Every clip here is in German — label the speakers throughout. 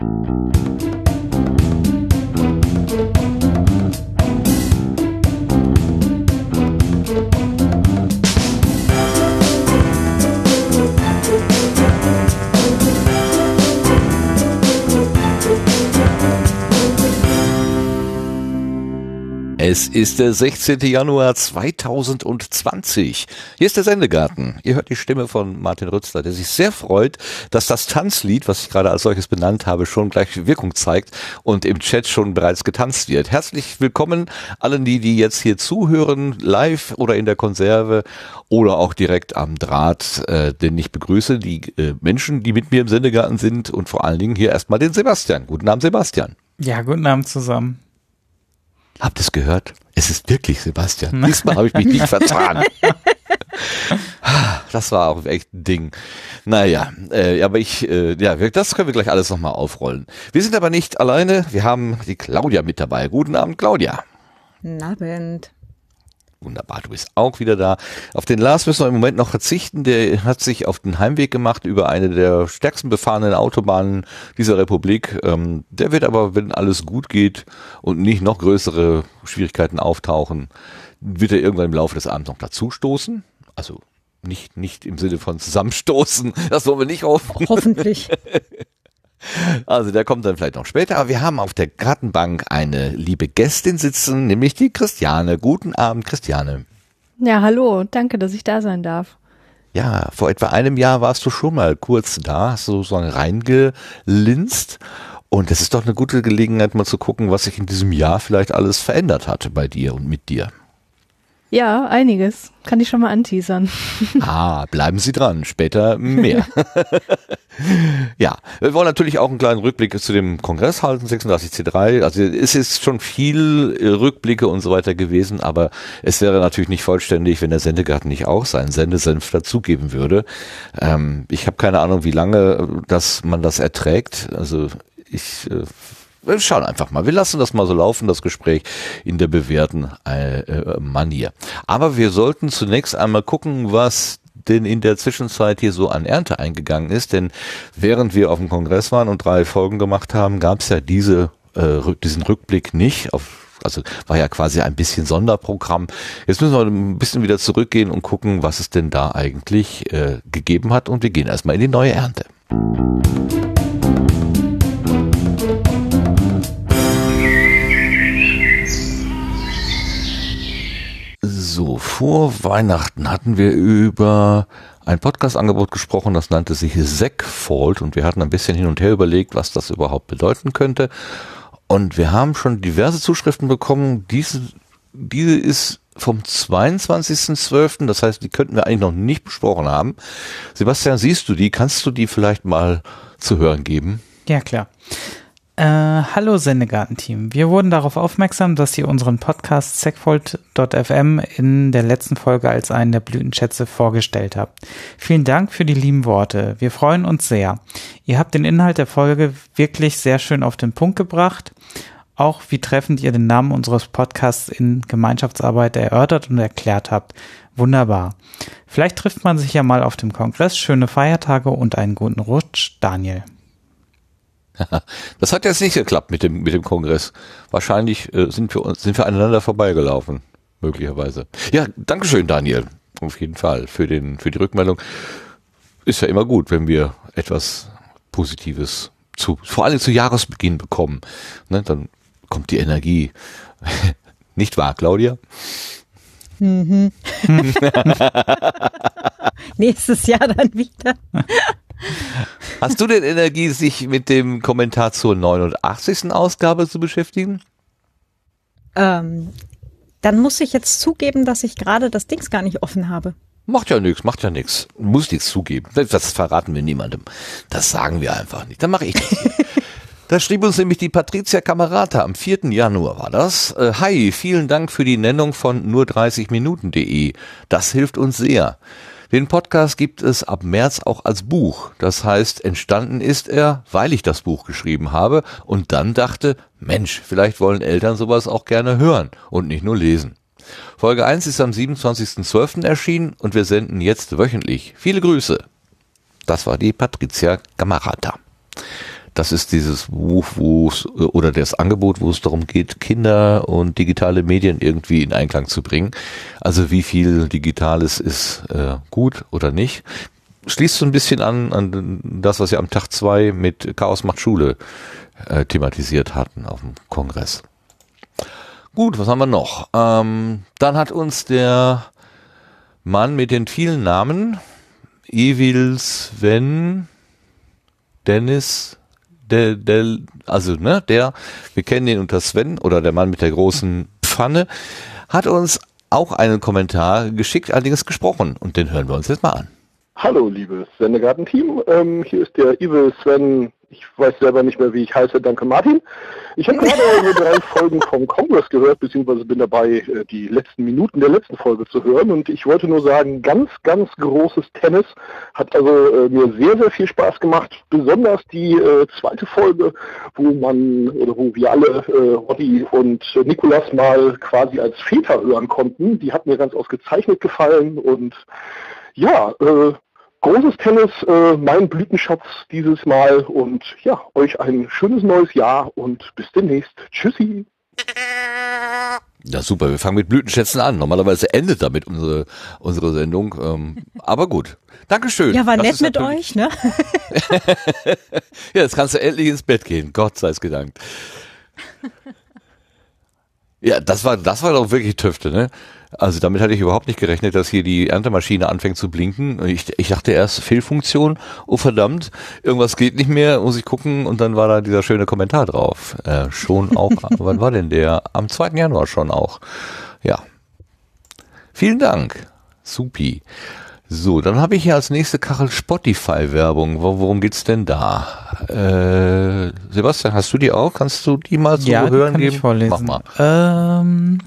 Speaker 1: Thank you. Ist der 16. Januar 2020. Hier ist der Sendegarten. Ihr hört die Stimme von Martin Rützler, der sich sehr freut, dass das Tanzlied, was ich gerade als solches benannt habe, schon gleich Wirkung zeigt und im Chat schon bereits getanzt wird. Herzlich willkommen allen die, die jetzt hier zuhören, live oder in der Konserve oder auch direkt am Draht, äh, denn ich begrüße die äh, Menschen, die mit mir im Sendegarten sind und vor allen Dingen hier erstmal den Sebastian. Guten Abend, Sebastian.
Speaker 2: Ja, guten Abend zusammen.
Speaker 1: Habt ihr es gehört? Es ist wirklich Sebastian. Diesmal habe ich mich nicht vertan. Das war auch echt ein Ding. Naja, äh, aber ich, äh, ja, das können wir gleich alles nochmal aufrollen. Wir sind aber nicht alleine. Wir haben die Claudia mit dabei. Guten Abend, Claudia.
Speaker 3: Guten Abend.
Speaker 1: Wunderbar, du bist auch wieder da. Auf den Lars müssen wir im Moment noch verzichten. Der hat sich auf den Heimweg gemacht über eine der stärksten befahrenen Autobahnen dieser Republik. Ähm, der wird aber, wenn alles gut geht und nicht noch größere Schwierigkeiten auftauchen, wird er irgendwann im Laufe des Abends noch dazustoßen. Also nicht, nicht im Sinne von zusammenstoßen. Das wollen wir nicht hoffen.
Speaker 3: Hoffentlich.
Speaker 1: Also der kommt dann vielleicht noch später. Aber wir haben auf der Gartenbank eine liebe Gästin sitzen, nämlich die Christiane. Guten Abend, Christiane.
Speaker 4: Ja, hallo. Danke, dass ich da sein darf.
Speaker 1: Ja, vor etwa einem Jahr warst du schon mal kurz da, hast du sozusagen reingelinst. Und es ist doch eine gute Gelegenheit, mal zu gucken, was sich in diesem Jahr vielleicht alles verändert hatte bei dir und mit dir.
Speaker 4: Ja, einiges. Kann ich schon mal anteasern.
Speaker 1: Ah, bleiben Sie dran. Später mehr. ja, wir wollen natürlich auch einen kleinen Rückblick zu dem Kongress halten, 36C3. Also es ist schon viel Rückblicke und so weiter gewesen, aber es wäre natürlich nicht vollständig, wenn der Sendegarten nicht auch seinen Sendesenf dazugeben würde. Ähm, ich habe keine Ahnung, wie lange dass man das erträgt. Also ich äh, wir schauen einfach mal. Wir lassen das mal so laufen, das Gespräch in der bewährten äh, äh, Manier. Aber wir sollten zunächst einmal gucken, was denn in der Zwischenzeit hier so an Ernte eingegangen ist. Denn während wir auf dem Kongress waren und drei Folgen gemacht haben, gab es ja diese, äh, diesen Rückblick nicht auf also war ja quasi ein bisschen Sonderprogramm. Jetzt müssen wir ein bisschen wieder zurückgehen und gucken, was es denn da eigentlich äh, gegeben hat. Und wir gehen erstmal in die neue Ernte. So, vor Weihnachten hatten wir über ein Podcast-Angebot gesprochen, das nannte sich Segfault und wir hatten ein bisschen hin und her überlegt, was das überhaupt bedeuten könnte. Und wir haben schon diverse Zuschriften bekommen. Diese, diese ist vom 22.12., das heißt, die könnten wir eigentlich noch nicht besprochen haben. Sebastian, siehst du die? Kannst du die vielleicht mal zu hören geben?
Speaker 2: Ja, klar. Äh, hallo Sendegarten-Team. Wir wurden darauf aufmerksam, dass ihr unseren Podcast Segfold.fm in der letzten Folge als einen der Blütenschätze vorgestellt habt. Vielen Dank für die lieben Worte. Wir freuen uns sehr. Ihr habt den Inhalt der Folge wirklich sehr schön auf den Punkt gebracht. Auch wie treffend ihr den Namen unseres Podcasts in Gemeinschaftsarbeit erörtert und erklärt habt. Wunderbar. Vielleicht trifft man sich ja mal auf dem Kongress. Schöne Feiertage und einen guten Rutsch, Daniel.
Speaker 1: Das hat jetzt nicht geklappt mit dem, mit dem Kongress. Wahrscheinlich äh, sind, wir, sind wir aneinander vorbeigelaufen. Möglicherweise. Ja, Dankeschön, Daniel. Auf jeden Fall für, den, für die Rückmeldung. Ist ja immer gut, wenn wir etwas Positives zu, vor allem zu Jahresbeginn bekommen. Ne, dann kommt die Energie. Nicht wahr, Claudia?
Speaker 3: Mhm. Nächstes Jahr dann wieder.
Speaker 1: Hast du denn Energie, sich mit dem Kommentar zur 89. Ausgabe zu beschäftigen?
Speaker 3: Ähm, dann muss ich jetzt zugeben, dass ich gerade das Dings gar nicht offen habe.
Speaker 1: Macht ja nichts, macht ja nichts. Muss nichts zugeben. Das verraten wir niemandem. Das sagen wir einfach nicht. Dann mache ich das. Da schrieb uns nämlich die Patricia Kamerata am 4. Januar war das. Äh, Hi, vielen Dank für die Nennung von nur 30 Minuten.de. Das hilft uns sehr. Den Podcast gibt es ab März auch als Buch. Das heißt, entstanden ist er, weil ich das Buch geschrieben habe und dann dachte, Mensch, vielleicht wollen Eltern sowas auch gerne hören und nicht nur lesen. Folge 1 ist am 27.12. erschienen und wir senden jetzt wöchentlich. Viele Grüße. Das war die Patricia Gamarata. Das ist dieses Buch, wo es, oder das Angebot, wo es darum geht, Kinder und digitale Medien irgendwie in Einklang zu bringen. Also wie viel Digitales ist äh, gut oder nicht. Schließt so ein bisschen an, an das, was wir am Tag zwei mit Chaos macht Schule äh, thematisiert hatten auf dem Kongress. Gut, was haben wir noch? Ähm, dann hat uns der Mann mit den vielen Namen, Evil Sven, Dennis, der, der, also ne, der, wir kennen ihn unter Sven oder der Mann mit der großen Pfanne, hat uns auch einen Kommentar geschickt, allerdings gesprochen und den hören wir uns jetzt mal an.
Speaker 5: Hallo, liebes Sendegarten-Team. Ähm, hier ist der Evil Sven. Ich weiß selber nicht mehr, wie ich heiße. Danke, Martin. Ich habe gerade drei Folgen vom Congress gehört, beziehungsweise bin dabei, äh, die letzten Minuten der letzten Folge zu hören. Und ich wollte nur sagen, ganz, ganz großes Tennis. Hat also äh, mir sehr, sehr viel Spaß gemacht. Besonders die äh, zweite Folge, wo man, oder wo wir alle, äh, Roddy und Nikolas mal quasi als Väter hören konnten. Die hat mir ganz ausgezeichnet gefallen und ja, äh, großes Tennis, äh, mein Blütenschatz dieses Mal und ja, euch ein schönes neues Jahr und bis demnächst. Tschüssi.
Speaker 1: Ja, super. Wir fangen mit Blütenschätzen an. Normalerweise endet damit unsere, unsere Sendung. Ähm, aber gut. Dankeschön.
Speaker 3: Ja, war
Speaker 1: Das
Speaker 3: nett mit euch, ne?
Speaker 1: Ja, jetzt kannst du endlich ins Bett gehen. Gott sei es gedankt. Ja, das war, das war doch wirklich Tüfte, ne? Also damit hatte ich überhaupt nicht gerechnet, dass hier die Erntemaschine anfängt zu blinken. Ich, ich dachte erst Fehlfunktion, oh verdammt, irgendwas geht nicht mehr, muss ich gucken. Und dann war da dieser schöne Kommentar drauf. Äh, schon auch, wann war denn der? Am 2. Januar schon auch. Ja. Vielen Dank. Supi. So, dann habe ich hier als nächste Kachel Spotify-Werbung. Wo, worum geht's denn da? Äh, Sebastian, hast du die auch? Kannst du die mal so
Speaker 2: ja, die
Speaker 1: hören
Speaker 2: kann
Speaker 1: geben?
Speaker 2: ich vorlesen.
Speaker 1: Mach mal.
Speaker 2: Ähm,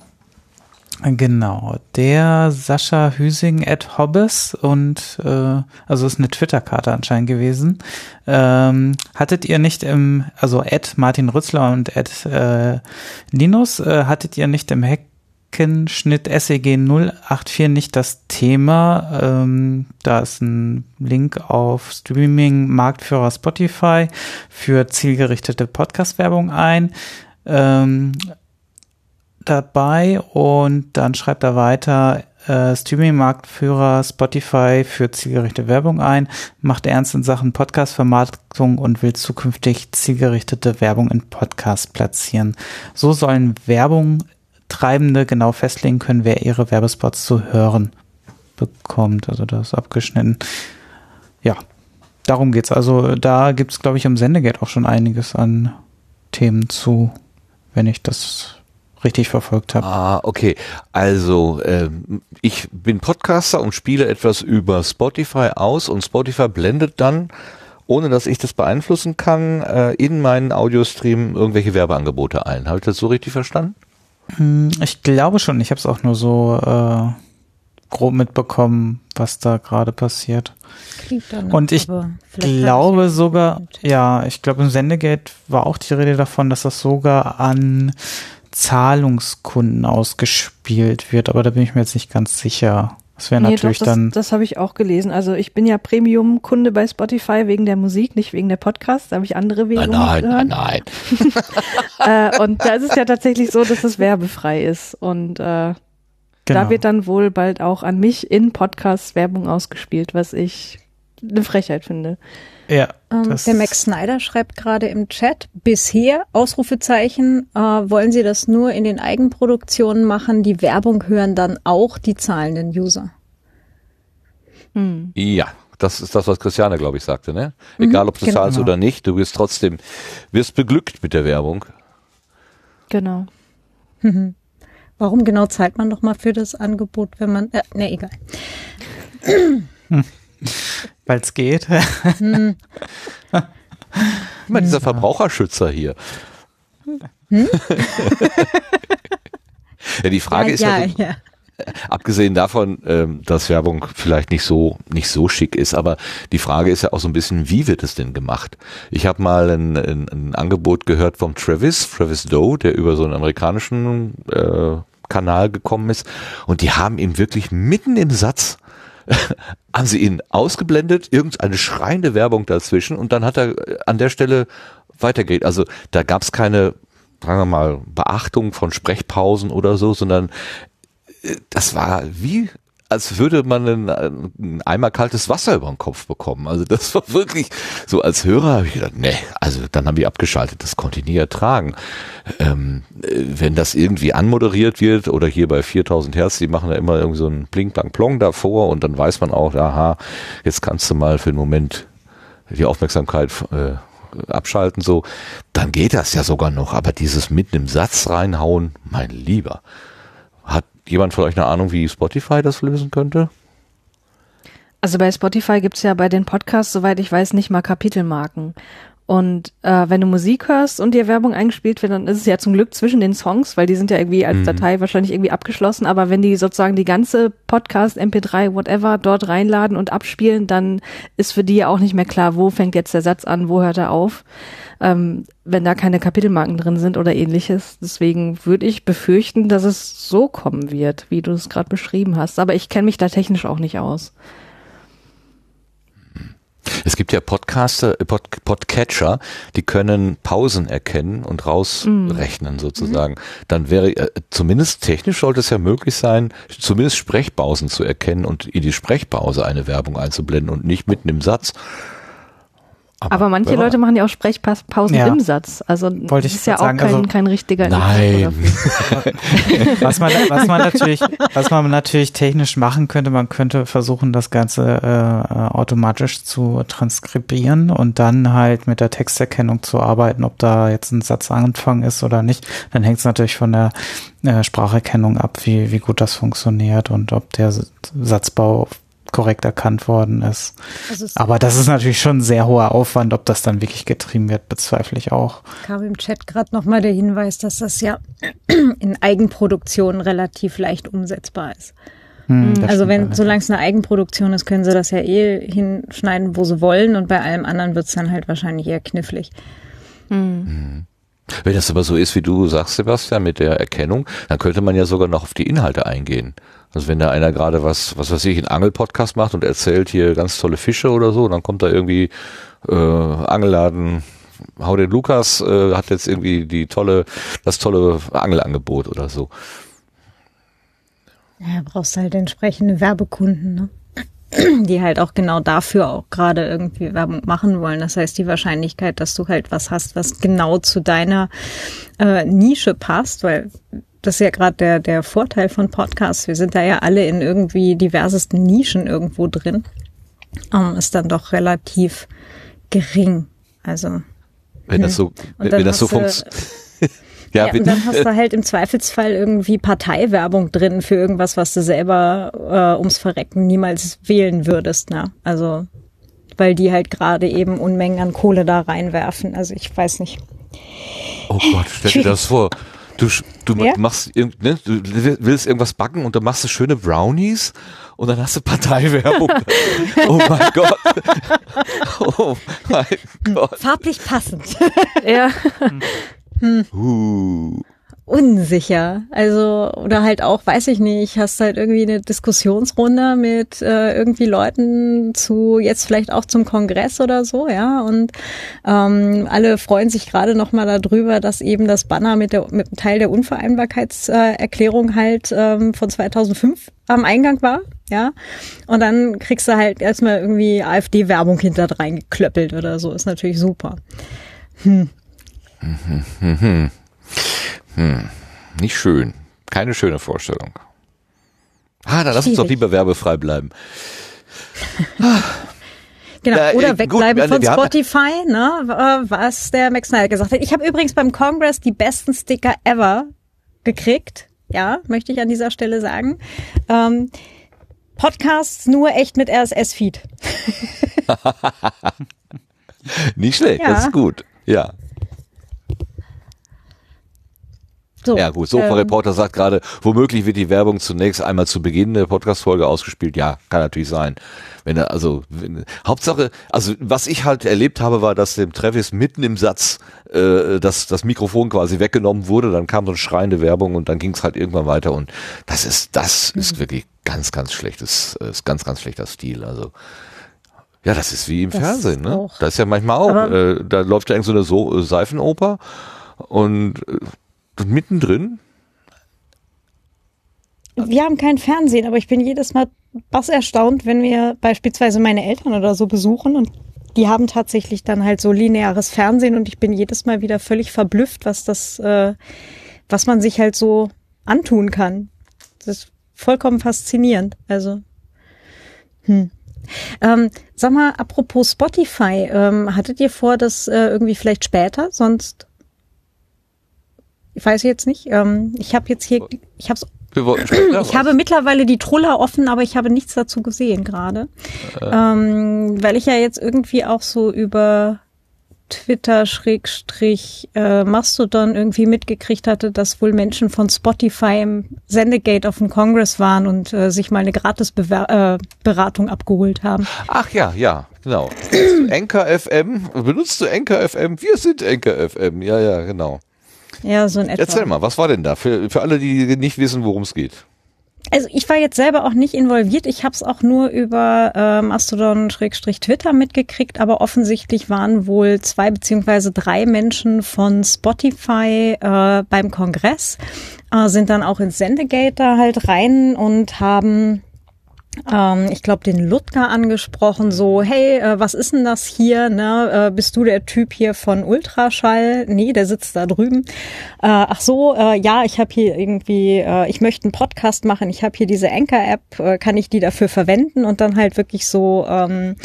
Speaker 2: genau, der Sascha Hüsing at Hobbes und äh, also ist eine Twitter-Karte anscheinend gewesen. Ähm, hattet ihr nicht im, also at Martin Rützler und at äh, Linus, äh, hattet ihr nicht im Heckenschnitt SEG 084 nicht das Thema? Ähm, da ist ein Link auf Streaming-Marktführer Spotify für zielgerichtete Podcast-Werbung ein. Ähm, dabei und dann schreibt er weiter, äh, Streaming-Marktführer Spotify für zielgerichtete Werbung ein, macht ernst in Sachen Podcast-Vermarktung und will zukünftig zielgerichtete Werbung in Podcasts platzieren. So sollen Werbung Treibende genau festlegen können, wer ihre Werbespots zu hören bekommt. Also das ist abgeschnitten. Ja, darum geht's. Also da gibt's, glaube ich, im Sendegate auch schon einiges an Themen zu, wenn ich das richtig verfolgt habe.
Speaker 1: Ah, okay. Also, ähm, ich bin Podcaster und spiele etwas über Spotify aus und Spotify blendet dann, ohne dass ich das beeinflussen kann, äh, in meinen Audiostream irgendwelche Werbeangebote ein. Habe ich das so richtig verstanden?
Speaker 2: Hm, Ich glaube schon. Ich habe es auch nur so äh, grob mitbekommen, was da gerade passiert.
Speaker 3: Klingt dann,
Speaker 2: Und ich glaube
Speaker 3: ich-
Speaker 2: sogar, ja, ich glaube im Sendegate war auch die Rede davon, dass das sogar an Zahlungskunden ausgespielt wird, aber da bin ich mir jetzt nicht ganz sicher. Das wäre
Speaker 4: Nee,
Speaker 2: natürlich
Speaker 4: doch, das,
Speaker 2: dann.
Speaker 4: das habe ich auch gelesen. Also ich bin ja Premium-Kunde bei Spotify wegen der Musik, nicht wegen der Podcasts. Da habe ich andere Wege,
Speaker 1: Nein, nein, nein, nein.
Speaker 4: Äh, und da ist es ja tatsächlich so, dass es werbefrei ist. Und äh,
Speaker 2: genau.
Speaker 4: da wird dann wohl bald auch an mich in Podcasts Werbung ausgespielt, was ich eine Frechheit finde.
Speaker 2: Ja,
Speaker 3: Ähm, der Max Snyder schreibt gerade im Chat, bisher, Ausrufezeichen, äh, wollen Sie das nur in den Eigenproduktionen machen, die Werbung hören dann auch die zahlenden User.
Speaker 4: Hm.
Speaker 1: Ja, das ist das, was Christiane, glaube ich, sagte, ne? Egal, ob du
Speaker 3: genau.
Speaker 1: zahlst oder nicht, du wirst trotzdem, wirst beglückt mit der Werbung.
Speaker 4: Genau.
Speaker 3: Warum genau zahlt man doch mal für das Angebot, wenn man, äh, ne, egal.
Speaker 2: weil es geht.
Speaker 1: Immer dieser Verbraucherschützer hier. ja, die Frage
Speaker 3: ja,
Speaker 1: ist ja,
Speaker 3: ja.
Speaker 1: abgesehen davon, ähm, dass Werbung vielleicht nicht so nicht so schick ist, aber die Frage ist ja auch so ein bisschen, wie wird es denn gemacht? Ich habe mal ein, ein, ein Angebot gehört vom Travis, Travis Doe, der über so einen amerikanischen äh, Kanal gekommen ist, und die haben ihm wirklich mitten im Satz haben sie ihn ausgeblendet, irgendeine schreiende Werbung dazwischen und dann hat er äh, an der Stelle weitergeht. Also da gab es keine, sagen wir mal, Beachtung von Sprechpausen oder so, sondern äh, das war wie als würde man einen, ein Eimer kaltes Wasser über den Kopf bekommen. Also das war wirklich so als Hörer habe ich gedacht, nee, also dann haben wir abgeschaltet, das konnte ich nie ertragen. Ähm, äh, wenn das irgendwie anmoderiert wird oder hier bei 4000 Hertz, die machen da immer irgendwie so ein Blink, Blank, Plong davor und dann weiß man auch, aha, jetzt kannst du mal für einen Moment die Aufmerksamkeit äh, abschalten, so, dann geht das ja sogar noch. Aber dieses mitten im Satz reinhauen, mein Lieber. Jemand von euch eine Ahnung, wie Spotify das lösen könnte?
Speaker 4: Also bei Spotify gibt's ja bei den Podcasts, soweit ich weiß, nicht mal Kapitelmarken. Und äh, wenn du Musik hörst und dir Werbung eingespielt wird, dann ist es ja zum Glück zwischen den Songs, weil die sind ja irgendwie als
Speaker 1: Mhm.
Speaker 4: Datei wahrscheinlich irgendwie abgeschlossen. Aber wenn die sozusagen die ganze Podcast, MP3, whatever dort reinladen und abspielen, dann ist für die ja auch nicht mehr klar, wo fängt jetzt der Satz an, wo hört er auf, ähm, wenn da keine Kapitelmarken drin sind oder ähnliches. Deswegen würde ich befürchten, dass es so kommen wird, wie du es gerade beschrieben hast. Aber ich kenne mich da technisch auch nicht aus.
Speaker 1: Es gibt ja Podcaster, äh, Pod, Podcatcher, die können Pausen erkennen und rausrechnen sozusagen. Dann wäre, äh, zumindest technisch sollte es ja möglich sein, zumindest Sprechpausen zu erkennen und in die Sprechpause eine Werbung einzublenden und nicht mitten im Satz.
Speaker 4: Aber manche
Speaker 1: wer
Speaker 4: Leute machen ja auch Sprechpausen
Speaker 2: Ja.
Speaker 4: im Satz. Also
Speaker 2: Wollte
Speaker 4: das
Speaker 2: ich
Speaker 4: ist ja auch
Speaker 2: sagen,
Speaker 4: kein,
Speaker 2: also-
Speaker 4: kein richtiger
Speaker 1: Nein.
Speaker 2: Was man, was man natürlich, was man natürlich technisch machen könnte, man könnte versuchen, das Ganze äh, automatisch zu transkribieren und dann halt mit der Texterkennung zu arbeiten, ob da jetzt ein Satzanfang ist oder nicht. Dann hängt es natürlich von der äh, Spracherkennung ab, wie, wie gut das funktioniert und ob der Satzbau korrekt erkannt worden ist.
Speaker 3: Also
Speaker 2: Aber das ist natürlich schon ein sehr hoher Aufwand, ob das dann wirklich getrieben wird, bezweifle ich auch.
Speaker 3: kam im Chat gerade nochmal der Hinweis, dass das ja in Eigenproduktion relativ leicht umsetzbar ist.
Speaker 2: Hm, das
Speaker 3: Also wenn, solange es eine Eigenproduktion ist, können sie das ja eh hinschneiden, wo sie wollen und bei allem anderen wird es dann halt wahrscheinlich eher knifflig.
Speaker 1: Wenn das aber so ist, wie du sagst, Sebastian, mit der Erkennung, dann könnte man ja sogar noch auf die Inhalte eingehen. Also wenn da einer gerade was, was weiß ich, einen Angelpodcast macht und erzählt hier ganz tolle Fische oder so, dann kommt da irgendwie äh, Angelladen, hau den Lukas, äh, hat jetzt irgendwie die tolle, das tolle Angelangebot oder so.
Speaker 3: Ja, brauchst halt entsprechende Werbekunden, ne? die halt auch genau dafür auch gerade irgendwie Werbung machen wollen. Das heißt, die Wahrscheinlichkeit, dass du halt was hast, was genau zu deiner äh, Nische passt, weil das ist ja gerade der, der Vorteil von Podcasts. Wir sind da ja alle in irgendwie diversesten Nischen irgendwo drin. Ähm, ist dann doch relativ gering. Also
Speaker 1: Wenn das so, wenn, wenn das so funktioniert.
Speaker 3: ja,
Speaker 1: ja,
Speaker 3: und dann hast du halt im Zweifelsfall irgendwie Parteiwerbung drin für irgendwas, was du selber äh, ums Verrecken niemals wählen würdest, ne? Also weil die halt gerade eben Unmengen an Kohle da reinwerfen. Also ich weiß nicht.
Speaker 1: Oh Gott, stell dir das vor. Du, du
Speaker 3: Ja?
Speaker 1: machst ne, du willst irgendwas backen und dann machst du schöne Brownies und dann hast du Parteiwerbung. oh mein Gott. Oh mein Gott.
Speaker 3: Farblich passend.
Speaker 4: ja.
Speaker 1: Uh.
Speaker 3: Unsicher. Also, oder halt auch, weiß ich nicht, hast halt irgendwie eine Diskussionsrunde mit äh, irgendwie Leuten zu, jetzt vielleicht auch zum Kongress oder so, ja. Und ähm, alle freuen sich gerade nochmal darüber, dass eben das Banner mit der mit Teil der Unvereinbarkeitserklärung halt ähm, von 2005 am Eingang war, ja. Und dann kriegst du halt erstmal irgendwie AfD-Werbung hinter reingeklöppelt oder so. Ist natürlich super.
Speaker 1: Nicht schön. Keine schöne Vorstellung. Ah, dann lass uns doch lieber werbefrei bleiben.
Speaker 3: Genau,
Speaker 1: Na, äh,
Speaker 3: oder
Speaker 1: gut,
Speaker 3: wegbleiben
Speaker 1: wir-
Speaker 3: von Spotify, ne, äh, was der Max Snyder gesagt hat. Ich habe übrigens beim Congress die besten Sticker ever gekriegt. Ja, möchte ich an dieser Stelle sagen. Ähm, Podcasts nur echt mit RSS-Feed.
Speaker 1: Nicht schlecht,
Speaker 3: Ja.
Speaker 1: das ist gut. Ja.
Speaker 3: So,
Speaker 1: Ja gut, Sofa-Reporter sagt gerade, womöglich wird die Werbung zunächst einmal zu Beginn der Podcast-Folge ausgespielt. Ja, kann natürlich sein. Wenn er, also, wenn, Hauptsache, also was ich halt erlebt habe, war, dass dem Travis mitten im Satz äh, das, das Mikrofon quasi weggenommen wurde, dann kam so eine schreiende Werbung und dann ging es halt irgendwann weiter und das ist, das ist wirklich ganz, ganz schlechtes, äh, ist ganz, ganz schlechter Stil. Also Ja, das ist wie im
Speaker 3: Das
Speaker 1: Fernsehen, ne?
Speaker 3: auch.
Speaker 1: Da ist ja manchmal auch, äh, da läuft ja irgend so eine so äh, Seifenoper und äh, mittendrin,
Speaker 3: Wir haben kein Fernsehen, aber ich bin jedes Mal was erstaunt, wenn wir beispielsweise meine Eltern oder so besuchen und die haben tatsächlich dann halt so lineares Fernsehen und ich bin jedes Mal wieder völlig verblüfft, was das, äh, was man sich halt so antun kann. Das ist vollkommen faszinierend. Also, hm. Ähm, sag mal, apropos Spotify, ähm, hattet ihr vor, das äh, irgendwie vielleicht später? Sonst, ich weiß jetzt nicht. Ähm, ich habe jetzt hier, ich habe
Speaker 1: wir wollten später
Speaker 3: ich habe mittlerweile die Truller offen, aber ich habe nichts dazu gesehen gerade. Ähm, weil ich ja jetzt irgendwie auch so über Twitter Schrägstrich äh, Mastodon irgendwie mitgekriegt hatte, dass wohl Menschen von Spotify im Sendegate auf dem Congress waren und äh, sich mal eine gratis Bewer äh, Beratung abgeholt haben.
Speaker 1: Ach ja, ja, genau. Kennst du Anchor FM? Benutzt du Anchor FM? Wir sind Anchor FM. Ja, ja, genau.
Speaker 3: Ja, so in etwa.
Speaker 1: Erzähl mal, was war denn da? Für, für alle, die nicht wissen, worum es geht.
Speaker 3: Also ich war jetzt selber auch nicht involviert. Ich habe es auch nur über äh, Mastodon-Twitter mitgekriegt, aber offensichtlich waren wohl zwei beziehungsweise drei Menschen von Spotify äh, beim Kongress, äh, sind dann auch ins Sendegate da halt rein und haben ähm, ich glaube, den Ludger angesprochen, so, hey, äh, was ist denn das hier? Ne? Äh, bist du der Typ hier von Ultraschall? Nee, der sitzt da drüben. Äh, ach so, äh, ja, ich habe hier irgendwie, äh, ich möchte einen Podcast machen, ich habe hier diese Anchor-App, äh, kann ich die dafür verwenden? Und dann halt wirklich so ähm,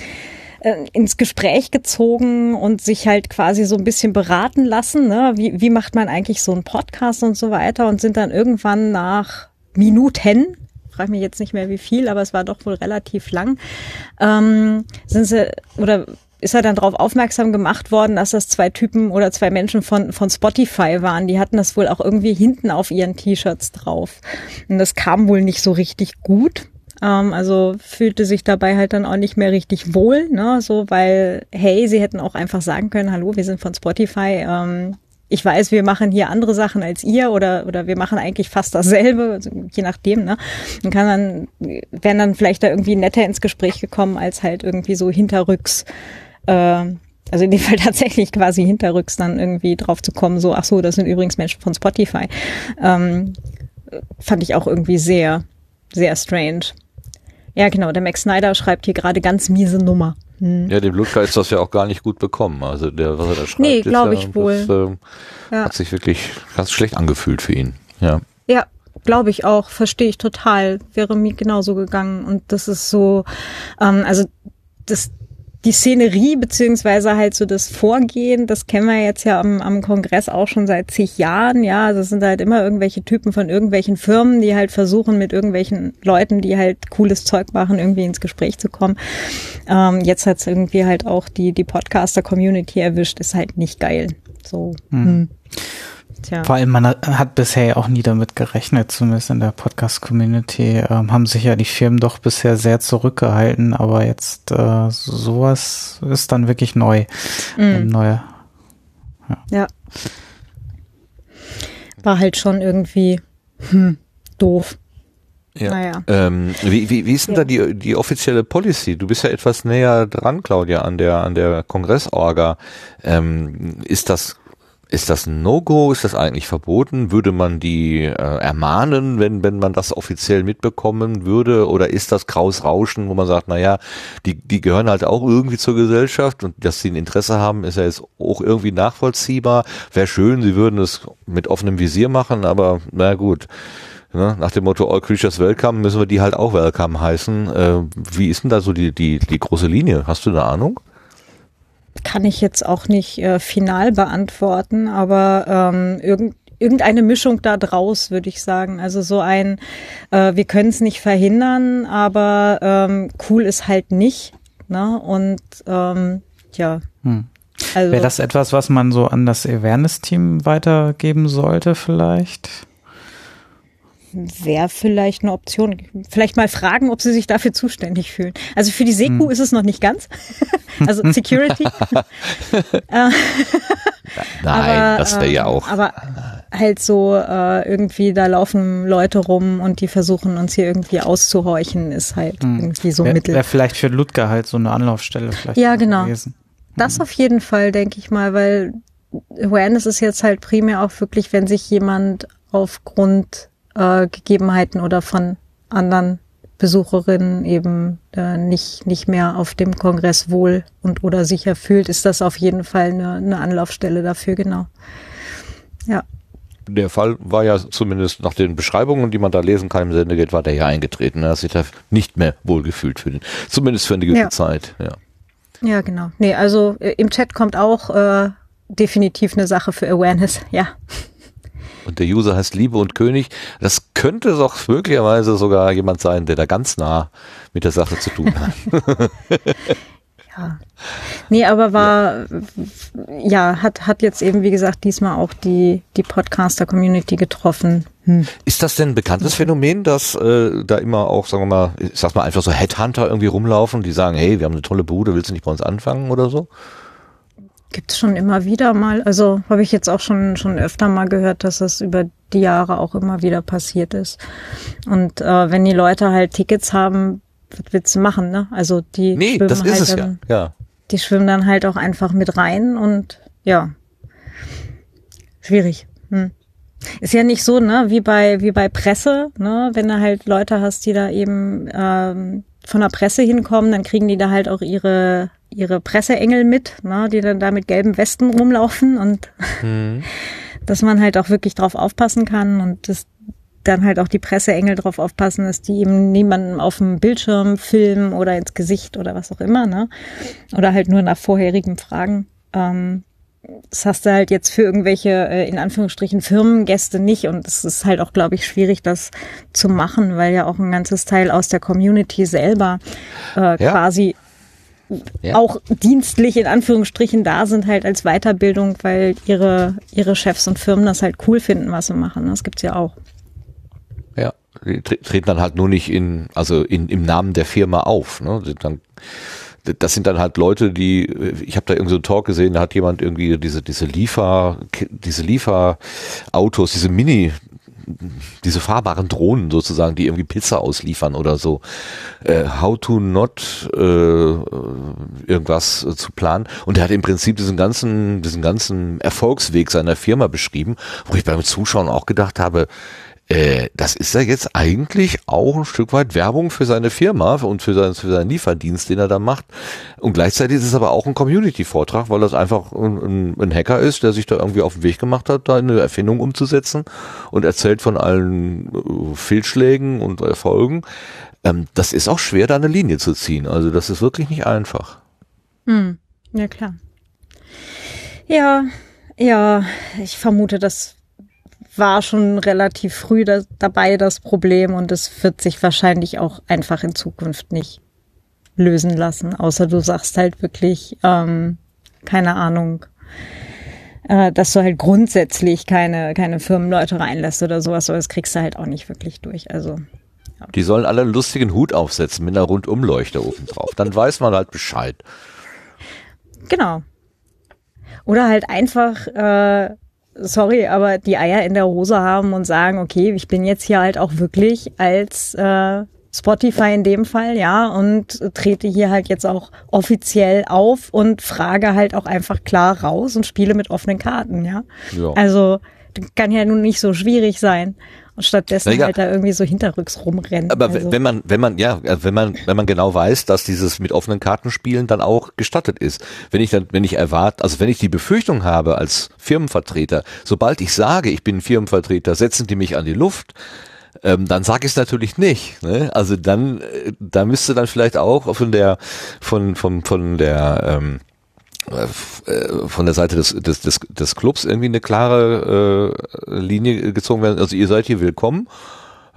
Speaker 3: äh, ins Gespräch gezogen und sich halt quasi so ein bisschen beraten lassen, ne? wie, wie macht man eigentlich so einen Podcast und so weiter und sind dann irgendwann nach Minuten, frage mich jetzt nicht mehr wie viel, aber es war doch wohl relativ lang, ähm, sind sie oder ist er dann darauf aufmerksam gemacht worden, dass das zwei Typen oder zwei Menschen von, von Spotify waren. Die hatten das wohl auch irgendwie hinten auf ihren T-Shirts drauf. Und das kam wohl nicht so richtig gut. Ähm, also fühlte sich dabei halt dann auch nicht mehr richtig wohl, ne? So, weil, hey, sie hätten auch einfach sagen können, hallo, wir sind von Spotify, ähm, ich weiß, wir machen hier andere Sachen als ihr oder oder wir machen eigentlich fast dasselbe, also je nachdem, ne? Dann kann dann wären dann vielleicht da irgendwie netter ins Gespräch gekommen als halt irgendwie so hinterrücks äh, also in dem Fall tatsächlich quasi hinterrücks dann irgendwie drauf zu kommen, so, ach so, das sind übrigens Menschen von Spotify. Ähm, fand ich auch irgendwie sehr, sehr strange. Ja, genau, der Max Snyder schreibt hier gerade ganz miese Nummer. Hm.
Speaker 1: Ja, dem Ludger ist das ja auch gar nicht gut bekommen. Also der, was er da schreibt,
Speaker 3: Nee,
Speaker 1: ist
Speaker 3: glaub
Speaker 1: ja,
Speaker 3: ich wohl.
Speaker 1: Das, ähm,
Speaker 3: Ja.
Speaker 1: hat sich wirklich ganz schlecht angefühlt für ihn. Ja.
Speaker 3: Ja, glaube ich auch, verstehe ich total. Wäre mir genauso gegangen. Und das ist so, ähm, also das die Szenerie beziehungsweise halt so das Vorgehen, das kennen wir jetzt ja am, am Kongress auch schon seit zig Jahren. Ja, also es sind halt immer irgendwelche Typen von irgendwelchen Firmen, die halt versuchen, mit irgendwelchen Leuten, die halt cooles Zeug machen, irgendwie ins Gespräch zu kommen. Ähm, jetzt hat's irgendwie halt auch die, die Podcaster-Community erwischt, ist halt nicht geil. So. Hm. Tja.
Speaker 2: Vor allem, man hat- bisher ja auch nie damit gerechnet, zumindest in der Podcast-Community, ähm, haben sich ja die Firmen doch bisher sehr zurückgehalten, aber jetzt äh, sowas ist dann wirklich neu. Ein neuer.
Speaker 3: Ja. War halt schon irgendwie hm, doof.
Speaker 1: Ja.
Speaker 3: Naja.
Speaker 1: Ähm, wie, wie, wie ist denn
Speaker 3: Ja.
Speaker 1: da die, die offizielle Policy? Du bist ja etwas näher dran, Claudia, an der, an der Kongressorga. Ähm, ist das, ist das ein No-Go? Ist das eigentlich verboten? Würde man die äh, ermahnen, wenn, wenn man das offiziell mitbekommen würde? Oder ist das Kraus Rauschen, wo man sagt, na ja, die, die gehören halt auch irgendwie zur Gesellschaft und dass sie ein Interesse haben, ist ja jetzt auch irgendwie nachvollziehbar. Wäre schön, sie würden es mit offenem Visier machen, aber na gut. Ne? Nach dem Motto All Creatures Welcome müssen wir die halt auch Welcome heißen. Äh, wie ist denn da so die, die, die große Linie? Hast du eine Ahnung?
Speaker 3: Kann ich jetzt auch nicht äh, final beantworten, aber ähm, irgend, irgendeine Mischung da draus, würde ich sagen. Also so ein, äh, wir können es nicht verhindern, aber ähm, cool ist halt nicht. Ne? Und ähm, ja.
Speaker 2: Hm.
Speaker 3: Also,
Speaker 2: Wäre das etwas, was man so an das Awareness-Team weitergeben sollte, vielleicht?
Speaker 3: Wäre vielleicht eine Option. Vielleicht mal fragen, ob sie sich dafür zuständig fühlen. Also für die Seku ist es noch nicht ganz. also Security. Äh,
Speaker 1: Nein,
Speaker 3: aber,
Speaker 1: das wäre ja
Speaker 3: ähm,
Speaker 1: auch.
Speaker 3: Aber halt so äh, irgendwie, da laufen Leute rum und die versuchen uns hier irgendwie auszuhorchen, ist halt
Speaker 2: Hm.
Speaker 3: irgendwie so
Speaker 2: Wäre
Speaker 3: Mittel.
Speaker 2: wär vielleicht für Ludger halt so eine Anlaufstelle vielleicht
Speaker 3: Ja, genau.
Speaker 2: gewesen.
Speaker 3: Das auf jeden Fall, denke ich mal, weil Awareness ist jetzt halt primär auch wirklich, wenn sich jemand aufgrund äh, Gegebenheiten oder von anderen Besucherinnen eben äh, nicht, nicht mehr auf dem Kongress wohl und oder sicher fühlt, ist das auf jeden Fall eine, eine Anlaufstelle dafür, genau. Ja.
Speaker 1: Der Fall war ja zumindest nach den Beschreibungen, die man da lesen kann im Sendegate, war der ja eingetreten. Er hat sich da nicht mehr wohlgefühlt für den, zumindest für eine gewisse
Speaker 3: Ja.
Speaker 1: Zeit. Ja.
Speaker 3: Ja, genau. Nee, also äh, im Chat kommt auch äh, definitiv eine Sache für Awareness, ja.
Speaker 1: Und der User heißt Liebe und König. Das könnte doch möglicherweise sogar jemand sein, der da ganz nah mit der Sache zu tun hat.
Speaker 3: Ja. Nee, aber war, ja, hat, hat jetzt eben, wie gesagt, diesmal auch die, die Podcaster-Community getroffen. Hm.
Speaker 1: Ist das denn ein bekanntes Phänomen, dass äh, da immer auch, sagen wir mal, ich sag's mal einfach so Headhunter irgendwie rumlaufen, die sagen, hey, wir haben eine tolle Bude, willst du nicht bei uns anfangen oder so?
Speaker 3: Gibt's schon immer wieder mal. Also habe ich jetzt auch schon, schon öfter mal gehört, dass das über die Jahre auch immer wieder passiert ist. Und äh, wenn die Leute halt Tickets haben, was willst du machen, ne? Also die
Speaker 1: Nee,
Speaker 3: schwimmen
Speaker 1: das ist
Speaker 3: halt
Speaker 1: es ja.
Speaker 3: dann,
Speaker 1: Ja.
Speaker 3: die schwimmen dann halt auch einfach mit rein und ja. Schwierig. Hm. Ist ja nicht so, ne, wie bei, wie bei Presse, ne, wenn du halt Leute hast, die da eben ähm, von der Presse hinkommen, dann kriegen die da halt auch ihre, ihre Presseengel mit, ne, die dann da mit gelben Westen rumlaufen und dass man halt auch wirklich drauf aufpassen kann und das dann halt auch die Presseengel drauf aufpassen, dass die eben niemanden auf dem Bildschirm filmen oder ins Gesicht oder was auch immer, ne? Oder halt nur nach vorherigen Fragen. Ähm, das hast du halt jetzt für irgendwelche, äh, in Anführungsstrichen, Firmengäste nicht. Und es ist halt auch, glaube ich, schwierig, das zu machen, weil ja auch ein ganzes Teil aus der Community selber äh,
Speaker 1: Ja.
Speaker 3: quasi
Speaker 1: Ja.
Speaker 3: auch dienstlich in Anführungsstrichen da sind, halt als Weiterbildung, weil ihre, ihre Chefs und Firmen das halt cool finden, was sie machen. Das gibt's ja auch.
Speaker 1: Ja, die tre- treten dann halt nur nicht in, also in, im Namen der Firma auf. Ne? Dann, das sind dann halt Leute, die, ich habe da irgendeinen so einen Talk gesehen, da hat jemand irgendwie diese, diese Liefer, diese Lieferautos, diese Mini, diese fahrbaren Drohnen sozusagen, die irgendwie Pizza ausliefern oder so. Äh, how to not äh, irgendwas äh, zu planen. Und er hat im Prinzip diesen ganzen, diesen ganzen Erfolgsweg seiner Firma beschrieben, wo ich beim Zuschauen auch gedacht habe, äh, das ist ja jetzt eigentlich auch ein Stück weit Werbung für seine Firma und für, sein, für seinen Lieferdienst, den er da macht. Und gleichzeitig ist es aber auch ein Community-Vortrag, weil das einfach ein, ein, Hacker ist, der sich da irgendwie auf den Weg gemacht hat, da eine Erfindung umzusetzen und erzählt von allen äh, Fehlschlägen und Erfolgen. Ähm, das ist auch schwer, da eine Linie zu ziehen. Also das ist wirklich nicht einfach.
Speaker 3: Hm. Ja, klar. Ja, ja, ich vermute, das war schon relativ früh da, dabei, das Problem, und es wird sich wahrscheinlich auch einfach in Zukunft nicht lösen lassen, außer du sagst halt wirklich, ähm, keine Ahnung, äh, dass du halt grundsätzlich keine, keine Firmenleute reinlässt oder sowas, aber das kriegst du halt auch nicht wirklich durch. Also
Speaker 1: Die sollen alle einen lustigen Hut aufsetzen mit einer Rundumleuchte oben drauf. Dann weiß man halt Bescheid.
Speaker 3: Genau. Oder halt einfach, äh, sorry, aber die Eier in der Hose haben und sagen, okay, ich bin jetzt hier halt auch wirklich als äh, Spotify in dem Fall, ja, und trete hier halt jetzt auch offiziell auf und frage halt auch einfach klar raus und spiele mit offenen Karten, ja.
Speaker 1: Ja.
Speaker 3: Also kann ja nun nicht so schwierig sein. Und stattdessen
Speaker 1: ja.
Speaker 3: halt da irgendwie so hinterrücks rumrennen.
Speaker 1: Aber
Speaker 3: also,
Speaker 1: wenn man, wenn man, ja, äh, wenn man, wenn man genau weiß, dass dieses mit offenen Karten spielen dann auch gestattet ist. Wenn ich dann, wenn ich erwarte, also wenn ich die Befürchtung habe als Firmenvertreter, sobald ich sage, ich bin Firmenvertreter, setzen die mich an die Luft, ähm, dann sage ich es natürlich nicht. Ne? Also dann, äh, da müsste dann vielleicht auch von der, von, von, von der, ähm, äh, äh, von der Seite des, des, des, des Clubs irgendwie eine klare äh, Linie gezogen werden. Also ihr seid hier willkommen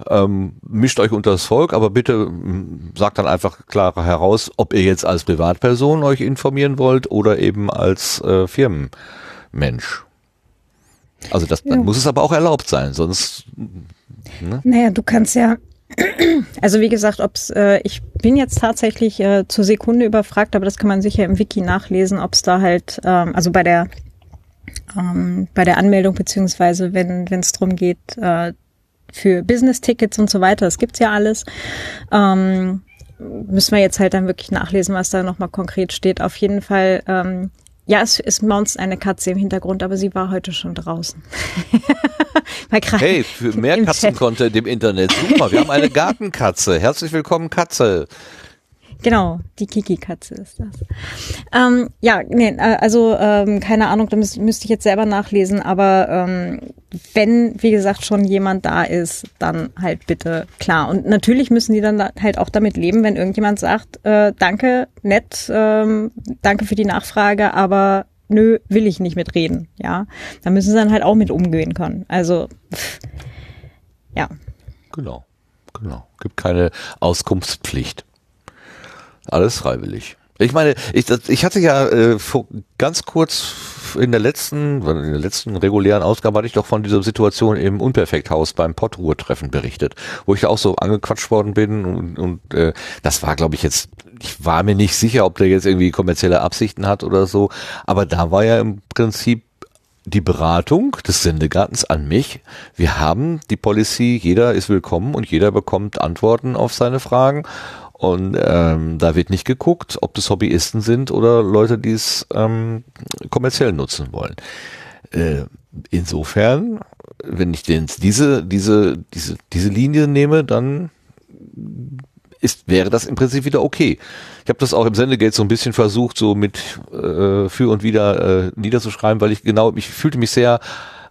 Speaker 1: ähm, mischt euch unter das Volk, aber bitte m, sagt dann einfach klarer heraus, ob ihr jetzt als Privatperson euch informieren wollt oder eben als äh, Firmenmensch. Also das dann
Speaker 3: Ja.
Speaker 1: muss es aber auch erlaubt sein, sonst
Speaker 3: Naja, du kannst ja, also wie gesagt, ob's, äh, ich bin jetzt tatsächlich äh, zur Sekunde überfragt, aber das kann man sicher im Wiki nachlesen, ob es da halt, ähm, also bei der ähm, bei der Anmeldung beziehungsweise wenn es darum geht äh, für Business-Tickets und so weiter. Das gibt's ja alles. Ähm, müssen wir jetzt halt dann wirklich nachlesen, was da nochmal konkret steht. Auf jeden Fall, ähm, ja, es ist uns eine Katze im Hintergrund, aber sie war heute schon draußen.
Speaker 1: hey, für mehr Katzencontent im Internet. Super, wir haben eine Gartenkatze. Herzlich willkommen, Katze.
Speaker 3: Genau, die Kiki-Katze ist das. Ähm, ja, nee, äh, also ähm, keine Ahnung, da müß, müsste ich jetzt selber nachlesen, aber ähm, wenn, wie gesagt, schon jemand da ist, dann halt bitte klar. Und natürlich müssen die dann halt auch damit leben, wenn irgendjemand sagt, äh, danke, nett, ähm, danke für die Nachfrage, aber nö, will ich nicht mitreden, ja. Da müssen sie dann halt auch mit umgehen können. Also, pff, ja.
Speaker 1: Genau, genau. Gibt keine Auskunftspflicht. Alles freiwillig. Ich meine, ich, ich hatte ja äh, vor, ganz kurz in der letzten, in der letzten regulären Ausgabe hatte ich doch von dieser Situation im Unperfekthaus beim Pottruhe-Treffen berichtet, wo ich auch so angequatscht worden bin und, und äh, das war, glaube ich, jetzt, ich war mir nicht sicher, ob der jetzt irgendwie kommerzielle Absichten hat oder so, aber da war ja im Prinzip die Beratung des Sendegartens an mich. Wir haben die Policy, jeder ist willkommen und jeder bekommt Antworten auf seine Fragen und ähm, da wird nicht geguckt, ob das Hobbyisten sind oder Leute, die es ähm, kommerziell nutzen wollen. Äh, insofern, wenn ich denn diese, diese, diese, diese Linie nehme, dann ist, wäre das im Prinzip wieder okay. Ich habe das auch im Sendegeld so ein bisschen versucht, so mit äh, für und wieder äh, niederzuschreiben, weil ich genau, ich fühlte mich sehr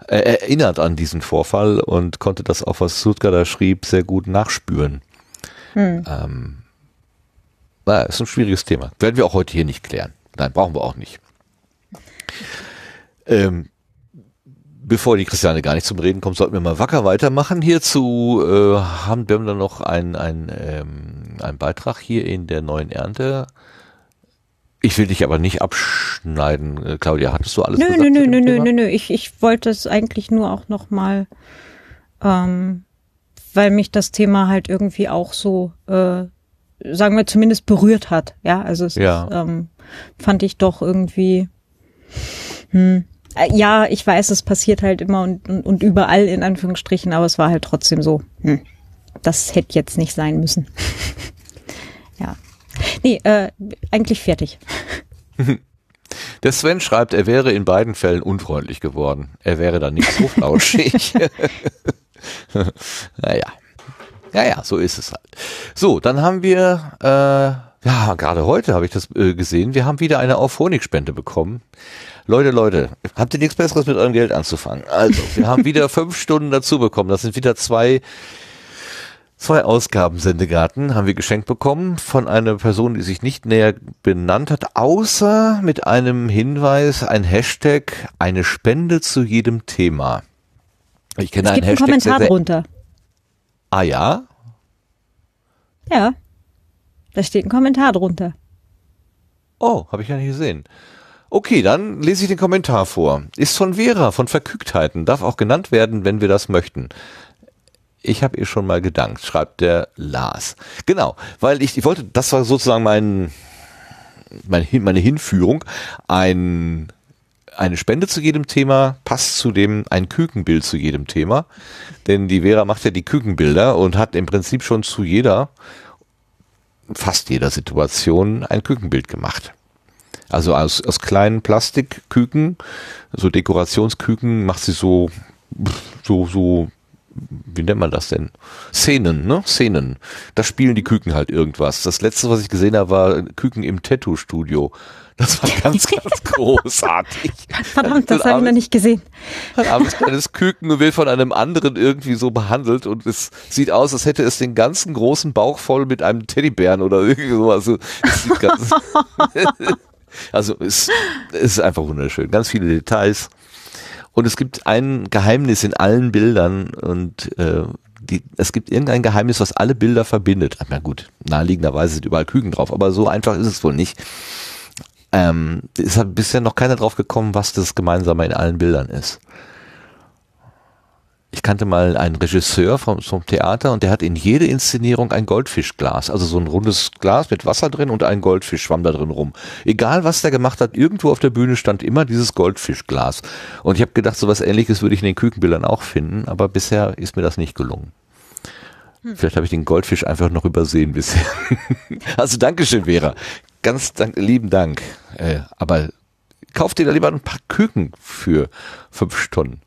Speaker 1: äh, erinnert an diesen Vorfall und konnte das auch, was Sutka da schrieb, sehr gut nachspüren. Hm. Ähm, na, ist ein schwieriges Thema. Werden wir auch heute hier nicht klären. Nein, brauchen wir auch nicht. Ähm, bevor die Christiane gar nicht zum Reden kommt, sollten wir mal wacker weitermachen. Hierzu äh, haben wir dann noch einen ähm, ein Beitrag hier in der neuen Ernte. Ich will dich aber nicht abschneiden, äh, Claudia. Hattest du alles
Speaker 3: nö,
Speaker 1: gesagt?
Speaker 3: Nö, nö, nö, nö, nö, nö. Ich, ich wollte es eigentlich nur auch noch mal, ähm, weil mich das Thema halt irgendwie auch so äh, sagen wir zumindest berührt hat. Ja, also es
Speaker 1: ja.
Speaker 3: Ist, ähm, fand ich doch irgendwie. Hm, äh, ja, ich weiß, es passiert halt immer und, und, und überall in Anführungsstrichen, aber es war halt trotzdem so. Hm, das hätte jetzt nicht sein müssen. ja. Nee, äh, eigentlich fertig.
Speaker 1: Der Sven schreibt, er wäre in beiden Fällen unfreundlich geworden. Er wäre dann nicht so flauschig. naja. Ja, ja, so ist es halt. So, dann haben wir, äh, ja, gerade heute habe ich das äh, gesehen, wir haben wieder eine Auphonic-Spende bekommen. Leute, Leute, habt ihr nichts Besseres mit eurem Geld anzufangen? Also, wir haben wieder fünf Stunden dazu bekommen. Das sind wieder zwei, zwei Ausgaben Sendegarten haben wir geschenkt bekommen von einer Person, die sich nicht näher benannt hat, außer mit einem Hinweis, ein Hashtag, eine Spende zu jedem Thema. Ich kenne
Speaker 3: es
Speaker 1: einen
Speaker 3: gibt
Speaker 1: Hashtag.
Speaker 3: einen Kommentar drunter.
Speaker 1: Ah ja?
Speaker 3: Ja. Da steht ein Kommentar drunter.
Speaker 1: Oh, habe ich ja nicht gesehen. Okay, dann lese ich den Kommentar vor. Ist von Vera von Verkügtheiten, darf auch genannt werden, wenn wir das möchten. Ich habe ihr schon mal gedankt, schreibt der Lars. Genau, weil ich, ich wollte, das war sozusagen mein, meine, meine Hinführung, ein eine Spende zu jedem Thema passt zu dem ein Kükenbild zu jedem Thema. Denn die Vera macht ja die Kükenbilder und hat im Prinzip schon zu jeder, fast jeder Situation ein Kükenbild gemacht. Also aus, aus kleinen Plastikküken, so Dekorationsküken, macht sie so, so, so, wie nennt man das denn? Szenen, ne? Szenen. Da spielen die Küken halt irgendwas. Das letzte, was ich gesehen habe, war Küken im Tattoo-Studio. Das war ganz, ganz großartig.
Speaker 3: Verdammt, das habe ich noch nicht gesehen.
Speaker 1: Ein armes kleines Küken will von einem anderen irgendwie so behandelt und es sieht aus, als hätte es den ganzen großen Bauch voll mit einem Teddybären oder irgendwie so. Also es sieht ganz, also es, es ist einfach wunderschön. Ganz viele Details. Und es gibt ein Geheimnis in allen Bildern und äh, die, es gibt irgendein Geheimnis, was alle Bilder verbindet. Na gut, naheliegenderweise sind überall Küken drauf, aber so einfach ist es wohl nicht. Ähm, es hat bisher noch keiner drauf gekommen, was das Gemeinsame in allen Bildern ist. ich kannte mal einen Regisseur vom, vom Theater und der hat in jede Inszenierung ein Goldfischglas, also so ein rundes Glas mit Wasser drin und ein Goldfisch schwamm da drin rum. Egal was der gemacht hat, irgendwo auf der Bühne stand immer dieses Goldfischglas. Und ich habe gedacht, so was ähnliches würde ich in den Kükenbildern auch finden, aber bisher ist mir das nicht gelungen. Hm. Vielleicht habe ich den Goldfisch einfach noch übersehen bisher. also Dankeschön, Vera. Ganz dank, lieben Dank. Äh, aber kauf dir da lieber ein paar Küken für fünf Stunden.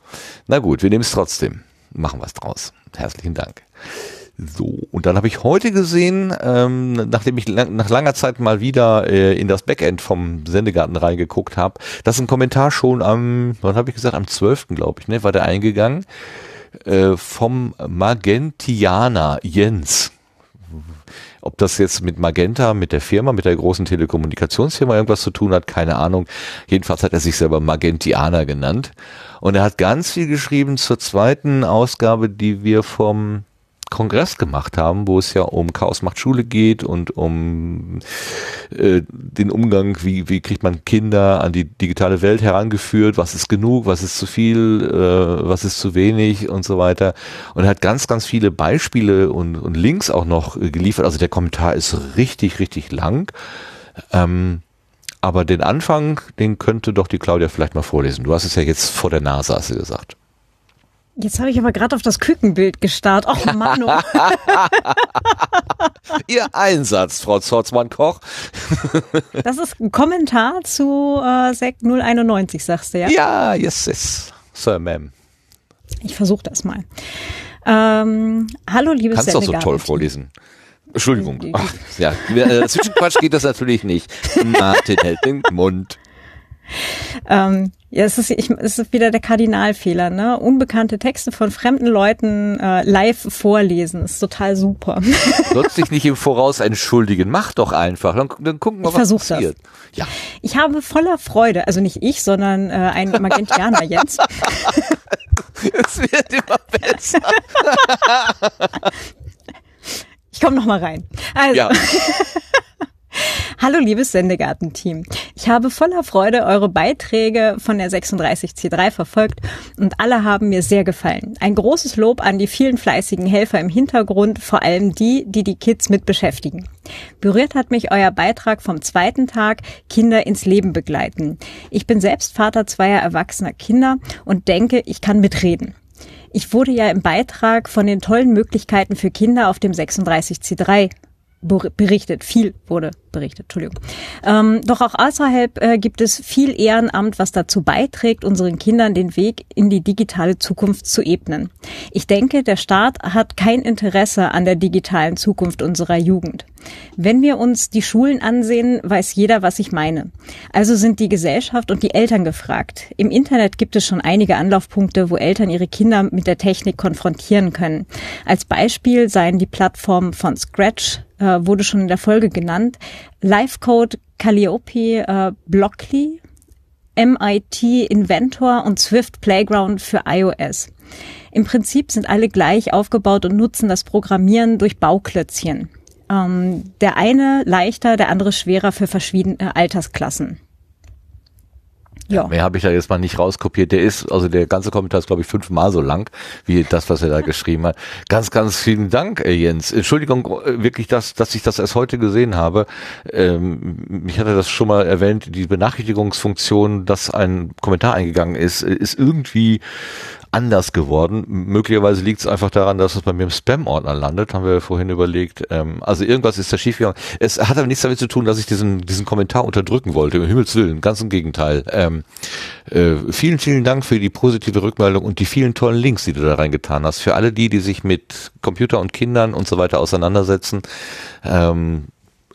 Speaker 1: Na gut, wir nehmen es trotzdem. Machen was draus. Herzlichen Dank. So, und dann habe ich heute gesehen, ähm, nachdem ich lang, nach langer Zeit mal wieder äh, in das Backend vom Sendegarten reingeguckt habe, dass ein Kommentar schon am, wann habe ich gesagt, am 12. glaube ich, ne, war der eingegangen, äh, vom Magentianer Jens ob das jetzt mit Magenta, mit der Firma, mit der großen Telekommunikationsfirma irgendwas zu tun hat, keine Ahnung. Jedenfalls hat er sich selber Magentianer genannt. Und er hat ganz viel geschrieben zur zweiten Ausgabe, die wir vom Kongress gemacht haben, wo es ja um Chaos macht Schule geht und um äh, den Umgang, wie, wie kriegt man Kinder an die digitale Welt herangeführt, was ist genug, was ist zu viel, äh, was ist zu wenig und so weiter. Und er hat ganz, ganz viele Beispiele und, und Links auch noch geliefert. Also der Kommentar ist richtig, richtig lang. Ähm, aber den Anfang, den könnte doch die Claudia vielleicht mal vorlesen. Du hast es ja jetzt vor der Nase, hast du gesagt.
Speaker 3: Jetzt habe ich aber gerade auf das Kükenbild gestarrt. Oh Mann. Oh.
Speaker 1: Ihr Einsatz, Frau Zorzmann-Koch.
Speaker 3: das ist ein Kommentar zu äh, Sekt 091, sagst du, ja?
Speaker 1: Ja, yes, yes. Sir, Ma'am.
Speaker 3: Ich versuche das mal. Ähm, hallo, liebes
Speaker 1: Kannst du auch so toll vorlesen. Entschuldigung. Ach, ja, äh, Zwischenquatsch geht das natürlich nicht. Martin hält den Mund.
Speaker 3: Ähm, ja, es ist, ich, es ist wieder der Kardinalfehler, ne? Unbekannte Texte von fremden Leuten äh, live vorlesen, ist total super.
Speaker 1: Sollst dich nicht im Voraus entschuldigen, mach doch einfach, dann, dann gucken wir,
Speaker 3: ich was passiert. Das.
Speaker 1: Ja.
Speaker 3: Ich habe voller Freude, also nicht ich, sondern äh, ein Magentianer Jens.
Speaker 1: es wird immer besser.
Speaker 3: ich komme noch mal rein. Also. Ja. Hallo liebes Sendegarten-Team. Ich habe voller Freude eure Beiträge von der 36C3 verfolgt und alle haben mir sehr gefallen. Ein großes Lob an die vielen fleißigen Helfer im Hintergrund, vor allem die, die die Kids mit beschäftigen. Berührt hat mich euer Beitrag vom zweiten Tag Kinder ins Leben begleiten. Ich bin selbst Vater zweier erwachsener Kinder und denke, ich kann mitreden. Ich wurde ja im Beitrag von den tollen Möglichkeiten für Kinder auf dem 36C3 berichtet, viel wurde berichtet, Entschuldigung. Ähm, doch auch außerhalb äh, gibt es viel Ehrenamt, was dazu beiträgt, unseren Kindern den Weg in die digitale Zukunft zu ebnen. Ich denke, der Staat hat kein Interesse an der digitalen Zukunft unserer Jugend. Wenn wir uns die Schulen ansehen, weiß jeder, was ich meine. Also sind die Gesellschaft und die Eltern gefragt. Im Internet gibt es schon einige Anlaufpunkte, wo Eltern ihre Kinder mit der Technik konfrontieren können. Als Beispiel seien die Plattformen von Scratch, äh, wurde schon in der Folge genannt. Livecode, Calliope, äh, Blockly, MIT Inventor und Swift Playground für iOS. Im Prinzip sind alle gleich aufgebaut und nutzen das Programmieren durch Bauklötzchen. Ähm, der eine leichter, der andere schwerer für verschiedene Altersklassen.
Speaker 1: Ja. Mehr habe ich da jetzt mal nicht rauskopiert. Der ist, also der ganze Kommentar ist, glaube ich, fünfmal so lang, wie das, was er da geschrieben hat. Ganz, ganz vielen Dank, äh, Jens. Entschuldigung, äh, wirklich, dass, dass ich das erst heute gesehen habe. Ähm, ich hatte das schon mal erwähnt, die Benachrichtigungsfunktion, dass ein Kommentar eingegangen ist, äh, ist irgendwie anders geworden. Möglicherweise liegt es einfach daran, dass es bei mir im Spam-Ordner landet, haben wir vorhin überlegt. Ähm, also irgendwas ist da schiefgegangen. Es hat aber nichts damit zu tun, dass ich diesen, diesen Kommentar unterdrücken wollte, im Himmels Willen, ganz im Gegenteil. Ähm, äh, vielen, vielen Dank für die positive Rückmeldung und die vielen tollen Links, die du da reingetan hast. Für alle die, die sich mit Computer und Kindern und so weiter auseinandersetzen. Ähm,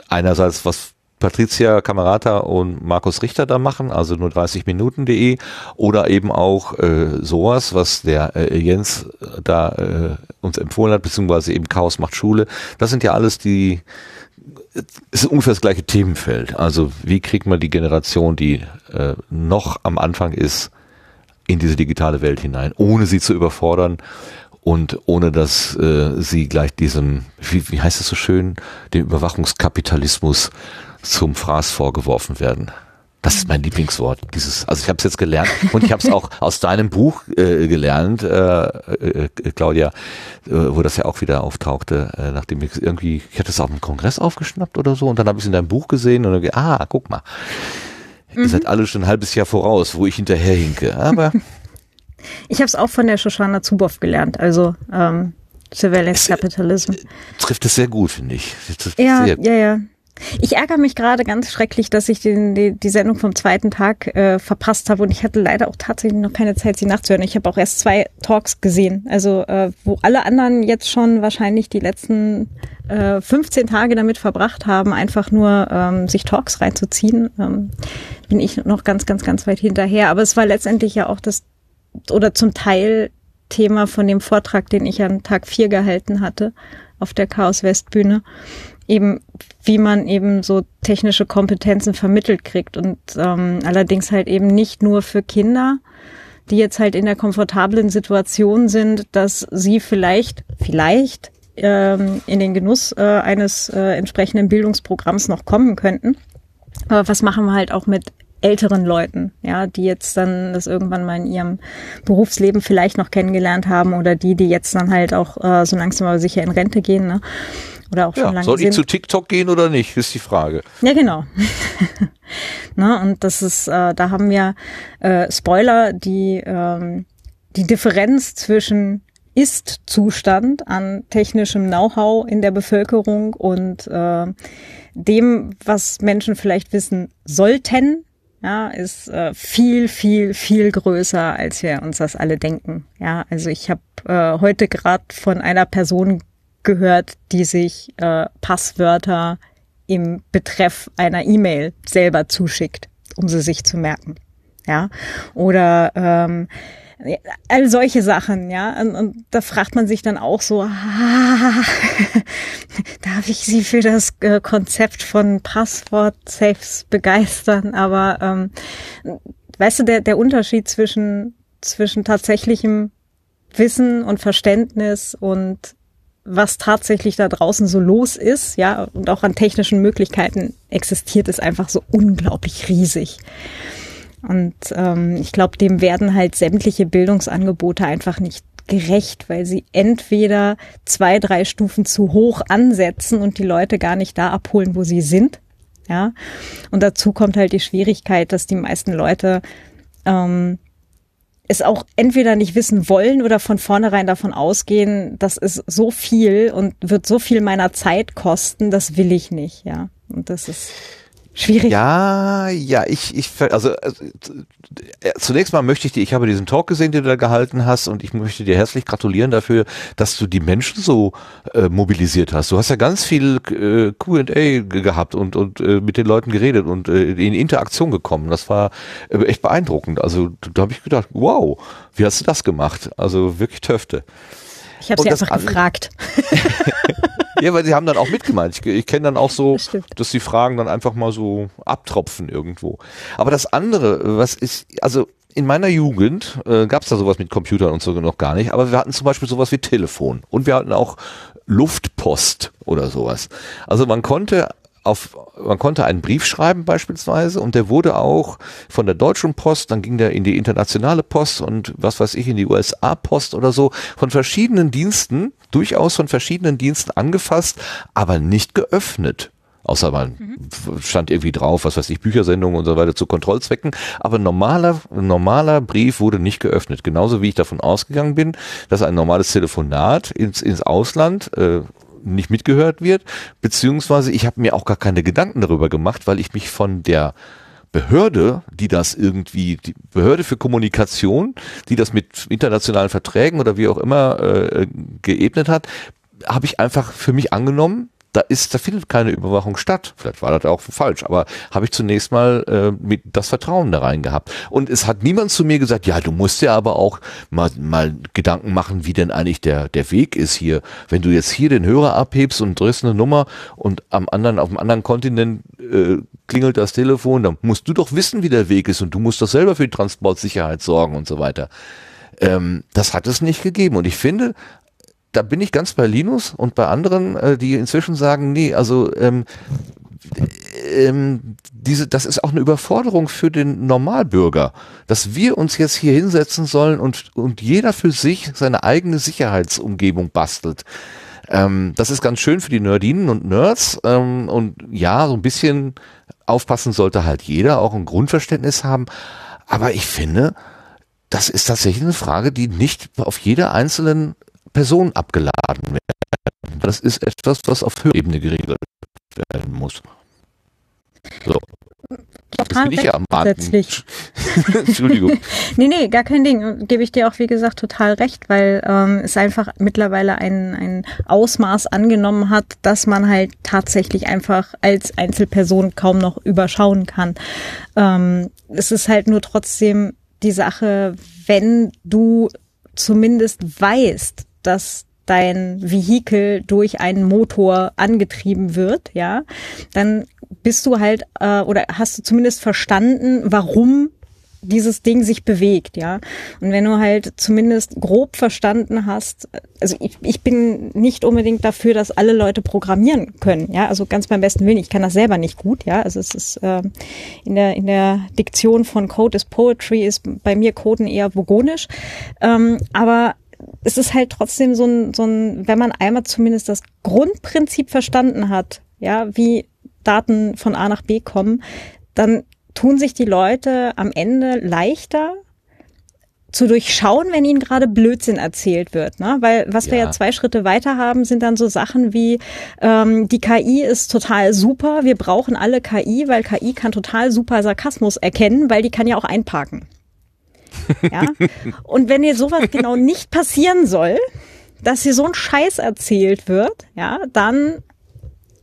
Speaker 1: einerseits, was Patricia Camerata und Markus Richter da machen, also nur 30 Minuten.de oder eben auch äh, sowas, was der äh, Jens da äh, uns empfohlen hat, beziehungsweise eben Chaos macht Schule. Das sind ja alles die, ist ungefähr das gleiche Themenfeld. Also wie kriegt man die Generation, die äh, noch am Anfang ist, in diese digitale Welt hinein, ohne sie zu überfordern und ohne dass äh, sie gleich diesem, wie, wie heißt es so schön, dem Überwachungskapitalismus zum Fraß vorgeworfen werden. Das ist mein Lieblingswort. Dieses, also ich habe es jetzt gelernt und ich habe es auch aus deinem Buch äh, gelernt, äh, äh, Claudia, äh, wo das ja auch wieder auftauchte, äh, nachdem ich irgendwie, ich hatte es auf dem Kongress aufgeschnappt oder so und dann habe ich es in deinem Buch gesehen und dann, ah, guck mal, mhm. ihr seid alle schon ein halbes Jahr voraus, wo ich hinterherhinke. Aber
Speaker 3: ich habe es auch von der Shoshana Zuboff gelernt, also ähm, Surveillance Capitalism.
Speaker 1: Trifft es sehr gut, finde ich.
Speaker 3: Ja, ja, ja. Ich ärgere mich gerade ganz schrecklich, dass ich den, die, die Sendung vom zweiten Tag äh, verpasst habe und ich hatte leider auch tatsächlich noch keine Zeit, sie nachzuhören. Ich habe auch erst zwei Talks gesehen, also äh, wo alle anderen jetzt schon wahrscheinlich die letzten äh, 15 Tage damit verbracht haben, einfach nur ähm, sich Talks reinzuziehen, ähm, bin ich noch ganz, ganz, ganz weit hinterher. Aber es war letztendlich ja auch das oder zum Teil Thema von dem Vortrag, den ich an Tag vier gehalten hatte auf der Chaos West Bühne eben, wie man eben so technische Kompetenzen vermittelt kriegt und ähm, allerdings halt eben nicht nur für Kinder, die jetzt halt in der komfortablen Situation sind, dass sie vielleicht, vielleicht ähm, in den Genuss äh, eines äh, entsprechenden Bildungsprogramms noch kommen könnten. Aber was machen wir halt auch mit älteren Leuten, ja, die jetzt dann das irgendwann mal in ihrem Berufsleben vielleicht noch kennengelernt haben oder die, die jetzt dann halt auch äh, so langsam aber sicher in Rente gehen, ne? Oder auch schon ja, lange
Speaker 1: Soll ich zu TikTok gehen oder nicht, ist die Frage.
Speaker 3: Ja, genau. ne, und das ist, äh, da haben wir äh, Spoiler, die ähm, die Differenz zwischen ist-Zustand an technischem Know-how in der Bevölkerung und äh, dem, was Menschen vielleicht wissen sollten, ja, ist äh, viel, viel, viel größer, als wir uns das alle denken. Ja, also ich habe äh, heute gerade von einer Person gehört, die sich äh, Passwörter im Betreff einer E-Mail selber zuschickt, um sie sich zu merken. Ja, oder ähm, all solche Sachen, ja. Und, und da fragt man sich dann auch so, ah, darf ich Sie für das äh, Konzept von Passwort-Safes begeistern? Aber ähm, weißt du, der, der Unterschied zwischen, zwischen tatsächlichem Wissen und Verständnis und was tatsächlich da draußen so los ist, ja, und auch an technischen Möglichkeiten existiert, ist einfach so unglaublich riesig. Und ähm, ich glaube, dem werden halt sämtliche Bildungsangebote einfach nicht gerecht, weil sie entweder zwei, drei Stufen zu hoch ansetzen und die Leute gar nicht da abholen, wo sie sind. Ja. Und dazu kommt halt die Schwierigkeit, dass die meisten Leute ähm, es auch entweder nicht wissen wollen oder von vornherein davon ausgehen, das ist so viel und wird so viel meiner Zeit kosten, das will ich nicht, ja. Und das ist schwierig.
Speaker 1: Ja, ja, ich, ich, also, also äh, zunächst mal möchte ich dir, ich habe diesen Talk gesehen, den du da gehalten hast und ich möchte dir herzlich gratulieren dafür, dass du die Menschen so äh, mobilisiert hast. Du hast ja ganz viel äh, Q&A gehabt und, und äh, mit den Leuten geredet und äh, in Interaktion gekommen. Das war äh, echt beeindruckend. Also da habe ich gedacht, wow, wie hast du das gemacht? Also wirklich Töfte.
Speaker 3: Ich habe sie einfach gefragt.
Speaker 1: ja, weil sie haben dann auch mitgemeint. Ich, ich kenne dann auch so, das dass die Fragen dann einfach mal so abtropfen irgendwo. Aber das andere, was ist, also in meiner Jugend äh, gab es da sowas mit Computern und so noch gar nicht, aber wir hatten zum Beispiel sowas wie Telefon und wir hatten auch Luftpost oder sowas. Also man konnte auf, man konnte einen Brief schreiben beispielsweise und der wurde auch von der deutschen Post, dann ging der in die internationale Post und was weiß ich, in die USA Post oder so, von verschiedenen Diensten, durchaus von verschiedenen Diensten angefasst, aber nicht geöffnet. Außer man mhm. stand irgendwie drauf, was weiß ich, Büchersendungen und so weiter zu Kontrollzwecken. Aber normaler, normaler Brief wurde nicht geöffnet. Genauso wie ich davon ausgegangen bin, dass ein normales Telefonat ins, ins Ausland äh, nicht mitgehört wird, beziehungsweise ich habe mir auch gar keine Gedanken darüber gemacht, weil ich mich von der Behörde, die das irgendwie, die Behörde für Kommunikation, die das mit internationalen Verträgen oder wie auch immer äh, geebnet hat, habe ich einfach für mich angenommen, da ist, da findet keine Überwachung statt. Vielleicht war das auch falsch, aber habe ich zunächst mal äh, mit das Vertrauen da rein gehabt. Und es hat niemand zu mir gesagt, ja, du musst ja aber auch mal, mal Gedanken machen, wie denn eigentlich der, der Weg ist hier. Wenn du jetzt hier den Hörer abhebst und drückst eine Nummer und am anderen, auf dem anderen Kontinent äh, klingelt das Telefon, dann musst du doch wissen, wie der Weg ist und du musst doch selber für die Transportsicherheit sorgen und so weiter. Ähm, das hat es nicht gegeben. Und ich finde, da bin ich ganz bei Linus und bei anderen, äh, die inzwischen sagen, nee, also ähm, ähm, diese, das ist auch eine Überforderung für den Normalbürger, dass wir uns jetzt hier hinsetzen sollen und, und jeder für sich seine eigene Sicherheitsumgebung bastelt. Ähm, das ist ganz schön für die Nerdinen und Nerds ähm, und ja, so ein bisschen aufpassen sollte halt jeder, auch ein Grundverständnis haben. Aber ich finde, das ist tatsächlich eine Frage, die nicht auf jeder einzelnen Person abgeladen werden. Das ist etwas, was auf höherer Ebene geregelt werden muss. So. Jetzt bin ich ja am
Speaker 3: grundsätzlich.
Speaker 1: Entschuldigung.
Speaker 3: Nee, nee, gar kein Ding. Gebe ich dir auch, wie gesagt, total recht, weil ähm, es einfach mittlerweile ein, ein Ausmaß angenommen hat, dass man halt tatsächlich einfach als Einzelperson kaum noch überschauen kann. Ähm, es ist halt nur trotzdem die Sache, wenn du zumindest weißt, dass dein Vehikel durch einen Motor angetrieben wird, ja, dann bist du halt äh, oder hast du zumindest verstanden, warum dieses Ding sich bewegt, ja. Und wenn du halt zumindest grob verstanden hast, also ich, ich bin nicht unbedingt dafür, dass alle Leute programmieren können, ja. Also ganz beim besten Willen, ich kann das selber nicht gut, ja. Also es ist äh, in der in der Diktion von Code is Poetry ist bei mir Coden eher vogonisch, ähm, aber es ist halt trotzdem so ein, so ein, wenn man einmal zumindest das Grundprinzip verstanden hat, ja, wie Daten von A nach B kommen, dann tun sich die Leute am Ende leichter zu durchschauen, wenn ihnen gerade Blödsinn erzählt wird. Ne? Weil was wir
Speaker 1: Ja.
Speaker 3: ja zwei Schritte weiter haben, sind dann so Sachen wie, ähm, die KI ist total super, wir brauchen alle KI, weil KI kann total super Sarkasmus erkennen, weil die kann ja auch einparken. Ja? Und wenn dir sowas genau nicht passieren soll, dass hier so ein Scheiß erzählt wird, ja, dann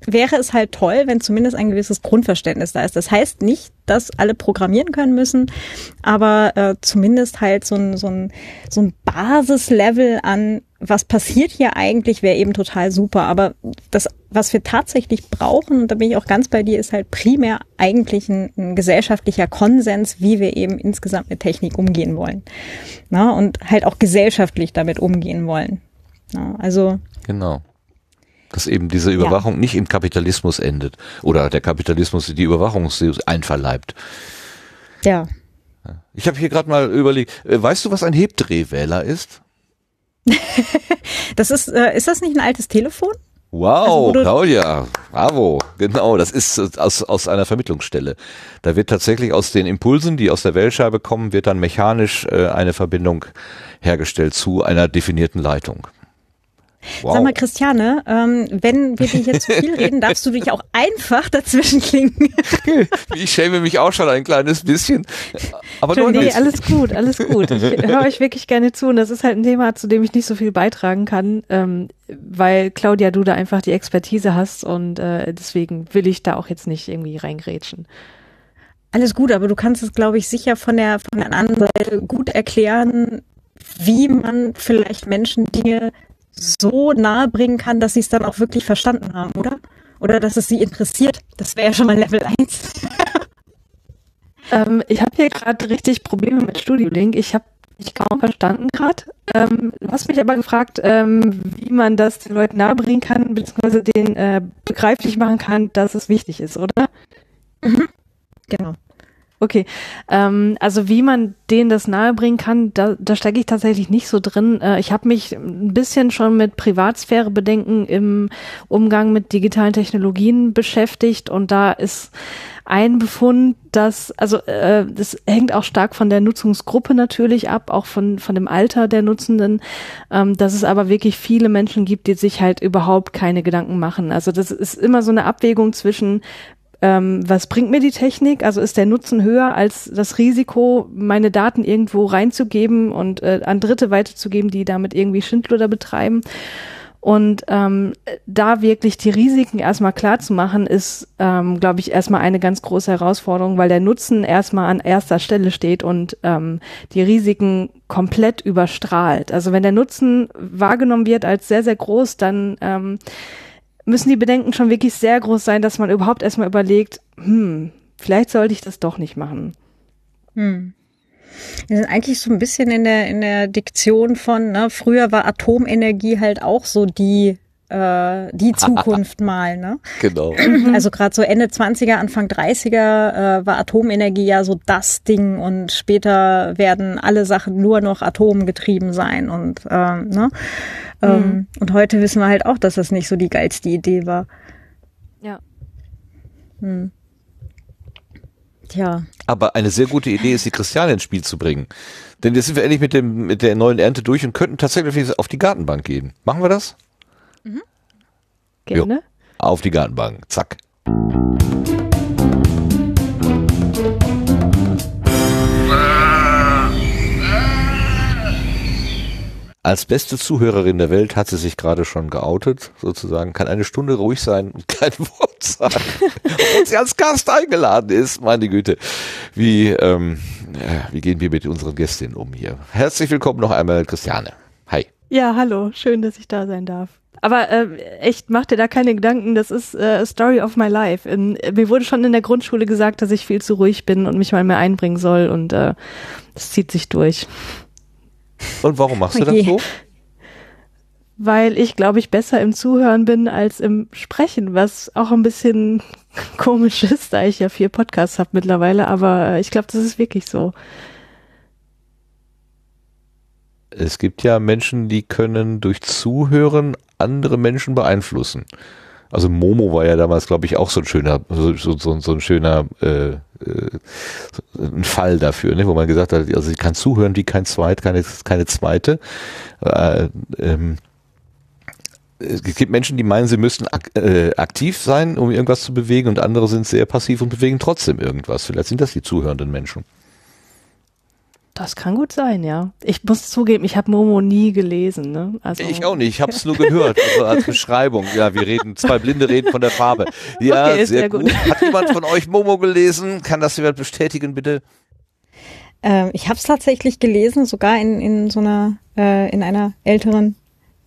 Speaker 3: wäre es halt toll, wenn zumindest ein gewisses Grundverständnis da ist. Das heißt nicht, dass alle programmieren können müssen, aber äh, zumindest halt so ein, so ein, so ein Basislevel an, was passiert hier eigentlich, wäre eben total super. Aber das, was wir tatsächlich brauchen, und da bin ich auch ganz bei dir, ist halt primär eigentlich ein, ein gesellschaftlicher Konsens, wie wir eben insgesamt mit Technik umgehen wollen. Na, und halt auch gesellschaftlich damit umgehen wollen. Na, also
Speaker 1: Genau. Dass eben diese Überwachung nicht im Kapitalismus endet oder der Kapitalismus die Überwachung einverleibt.
Speaker 3: ja,
Speaker 1: Ich habe hier gerade mal überlegt, äh, weißt du, was ein Hebdrehwähler ist?
Speaker 3: das ist, äh, ist das nicht ein altes Telefon?
Speaker 1: Wow,
Speaker 3: Also,
Speaker 1: Claudia, bravo, genau, das ist aus, aus einer Vermittlungsstelle. Da wird tatsächlich aus den Impulsen, die aus der Wählscheibe kommen, wird dann mechanisch äh, eine Verbindung hergestellt zu einer definierten Leitung. Wow.
Speaker 3: Sag mal, Christiane, ähm, wenn wir dir hier zu viel reden, darfst du dich auch einfach dazwischen klingen.
Speaker 1: ich schäme mich auch schon ein kleines bisschen. Aber nur ein
Speaker 4: Nee, alles gut, alles gut. Ich höre euch wirklich gerne zu und das ist halt ein Thema, zu dem ich nicht so viel beitragen kann, ähm, weil Claudia, du da einfach die Expertise hast und äh, deswegen will ich da auch jetzt nicht irgendwie reingrätschen.
Speaker 3: Alles gut, aber du kannst es, glaube ich, sicher von der, von der anderen Seite gut erklären, wie man vielleicht Menschen Dinge so nahe bringen kann, dass sie es dann auch wirklich verstanden haben, oder? Oder dass es sie interessiert. Das wäre ja schon mal Level 1.
Speaker 4: Ähm, ich habe hier gerade richtig Probleme mit Studio Link. Ich habe dich kaum verstanden gerade. Ähm, du hast mich aber gefragt, ähm, wie man das den Leuten nahebringen kann, beziehungsweise den äh, begreiflich machen kann, dass es wichtig ist, oder?
Speaker 3: Genau.
Speaker 4: Okay, ähm, also wie man denen das nahebringen kann, da, da stecke ich tatsächlich nicht so drin. Äh, ich habe mich ein bisschen schon mit Privatsphärebedenken im Umgang mit digitalen Technologien beschäftigt und da ist ein Befund, dass, also äh, das hängt auch stark von der Nutzungsgruppe natürlich ab, auch von, von dem Alter der Nutzenden, ähm, dass es aber wirklich viele Menschen gibt, die sich halt überhaupt keine Gedanken machen. Also das ist immer so eine Abwägung zwischen ähm, was bringt mir die Technik? Also ist der Nutzen höher als das Risiko, meine Daten irgendwo reinzugeben und äh, an Dritte weiterzugeben, die damit irgendwie Schindluder betreiben? Und ähm, da wirklich die Risiken erstmal klar zu machen, ist, ähm, glaube ich, erstmal eine ganz große Herausforderung, weil der Nutzen erstmal an erster Stelle steht und ähm, die Risiken komplett überstrahlt. Also wenn der Nutzen wahrgenommen wird als sehr, sehr groß, dann ähm, müssen die Bedenken schon wirklich sehr groß sein, dass man überhaupt erstmal überlegt, hm, vielleicht sollte ich das doch nicht machen.
Speaker 3: Hm. Wir sind eigentlich so ein bisschen in der, in der Diktion von, ne, früher war Atomenergie halt auch so die äh, die Zukunft mal, ne?
Speaker 1: Genau.
Speaker 3: Also gerade so Ende 20er, Anfang 30er äh, war Atomenergie ja so das Ding und später werden alle Sachen nur noch atomgetrieben sein und ähm, ne? Ähm, und heute wissen wir halt auch, dass das nicht so die geilste Idee war.
Speaker 4: Ja.
Speaker 3: Hm. Tja,
Speaker 1: Aber eine sehr gute Idee ist, die Christiane ins Spiel zu bringen. Denn jetzt sind wir endlich mit, dem, mit der neuen Ernte durch und könnten tatsächlich auf die Gartenbank gehen. Machen wir das?
Speaker 4: Gerne.
Speaker 1: Auf die Gartenbank. Zack. Als beste Zuhörerin der Welt hat sie sich gerade schon geoutet, sozusagen, kann eine Stunde ruhig sein und kein Wort sagen. Obwohl sie als Gast eingeladen ist, meine Güte. Wie, ähm, ja, wie gehen wir mit unseren Gästinnen um hier? Herzlich willkommen noch einmal, Christiane. Hi.
Speaker 4: Ja, hallo, schön, dass ich da sein darf. Aber äh, echt, mach dir da keine Gedanken, das ist äh, a Story of my life. In, mir wurde schon in der Grundschule gesagt, dass ich viel zu ruhig bin und mich mal mehr einbringen soll und äh, das zieht sich durch.
Speaker 1: Und warum machst du das
Speaker 3: Okay.
Speaker 1: so?
Speaker 4: Weil ich, glaube ich, besser im Zuhören bin als im Sprechen, was auch ein bisschen komisch ist, da ich ja vier Podcasts habe mittlerweile, aber äh, ich glaube, das ist wirklich so.
Speaker 1: Es gibt ja Menschen, die können durch Zuhören andere Menschen beeinflussen. Also Momo war ja damals, glaube ich, auch so ein schöner, so, so, so, ein schöner äh, äh, ein Fall dafür, ne, wo man gesagt hat, also sie kann zuhören wie kein Zweit, keine, keine zweite. Äh, ähm, es gibt Menschen, die meinen, sie müssten ak äh, aktiv sein, um irgendwas zu bewegen, und andere sind sehr passiv und bewegen trotzdem irgendwas. Vielleicht sind das die zuhörenden Menschen.
Speaker 4: Das kann gut sein, ja. Ich muss zugeben, ich habe Momo nie gelesen. Ne? Also,
Speaker 1: Ich auch nicht, ich habe es nur gehört, also als Beschreibung. Ja, wir reden, zwei Blinde reden von der Farbe. Ja,
Speaker 4: Okay,
Speaker 1: sehr,
Speaker 4: sehr
Speaker 1: gut.
Speaker 4: gut.
Speaker 1: Hat jemand von euch Momo gelesen? Kann das jemand bestätigen, bitte?
Speaker 3: ähm, ich habe es tatsächlich gelesen, sogar in, in so einer, äh, in einer älteren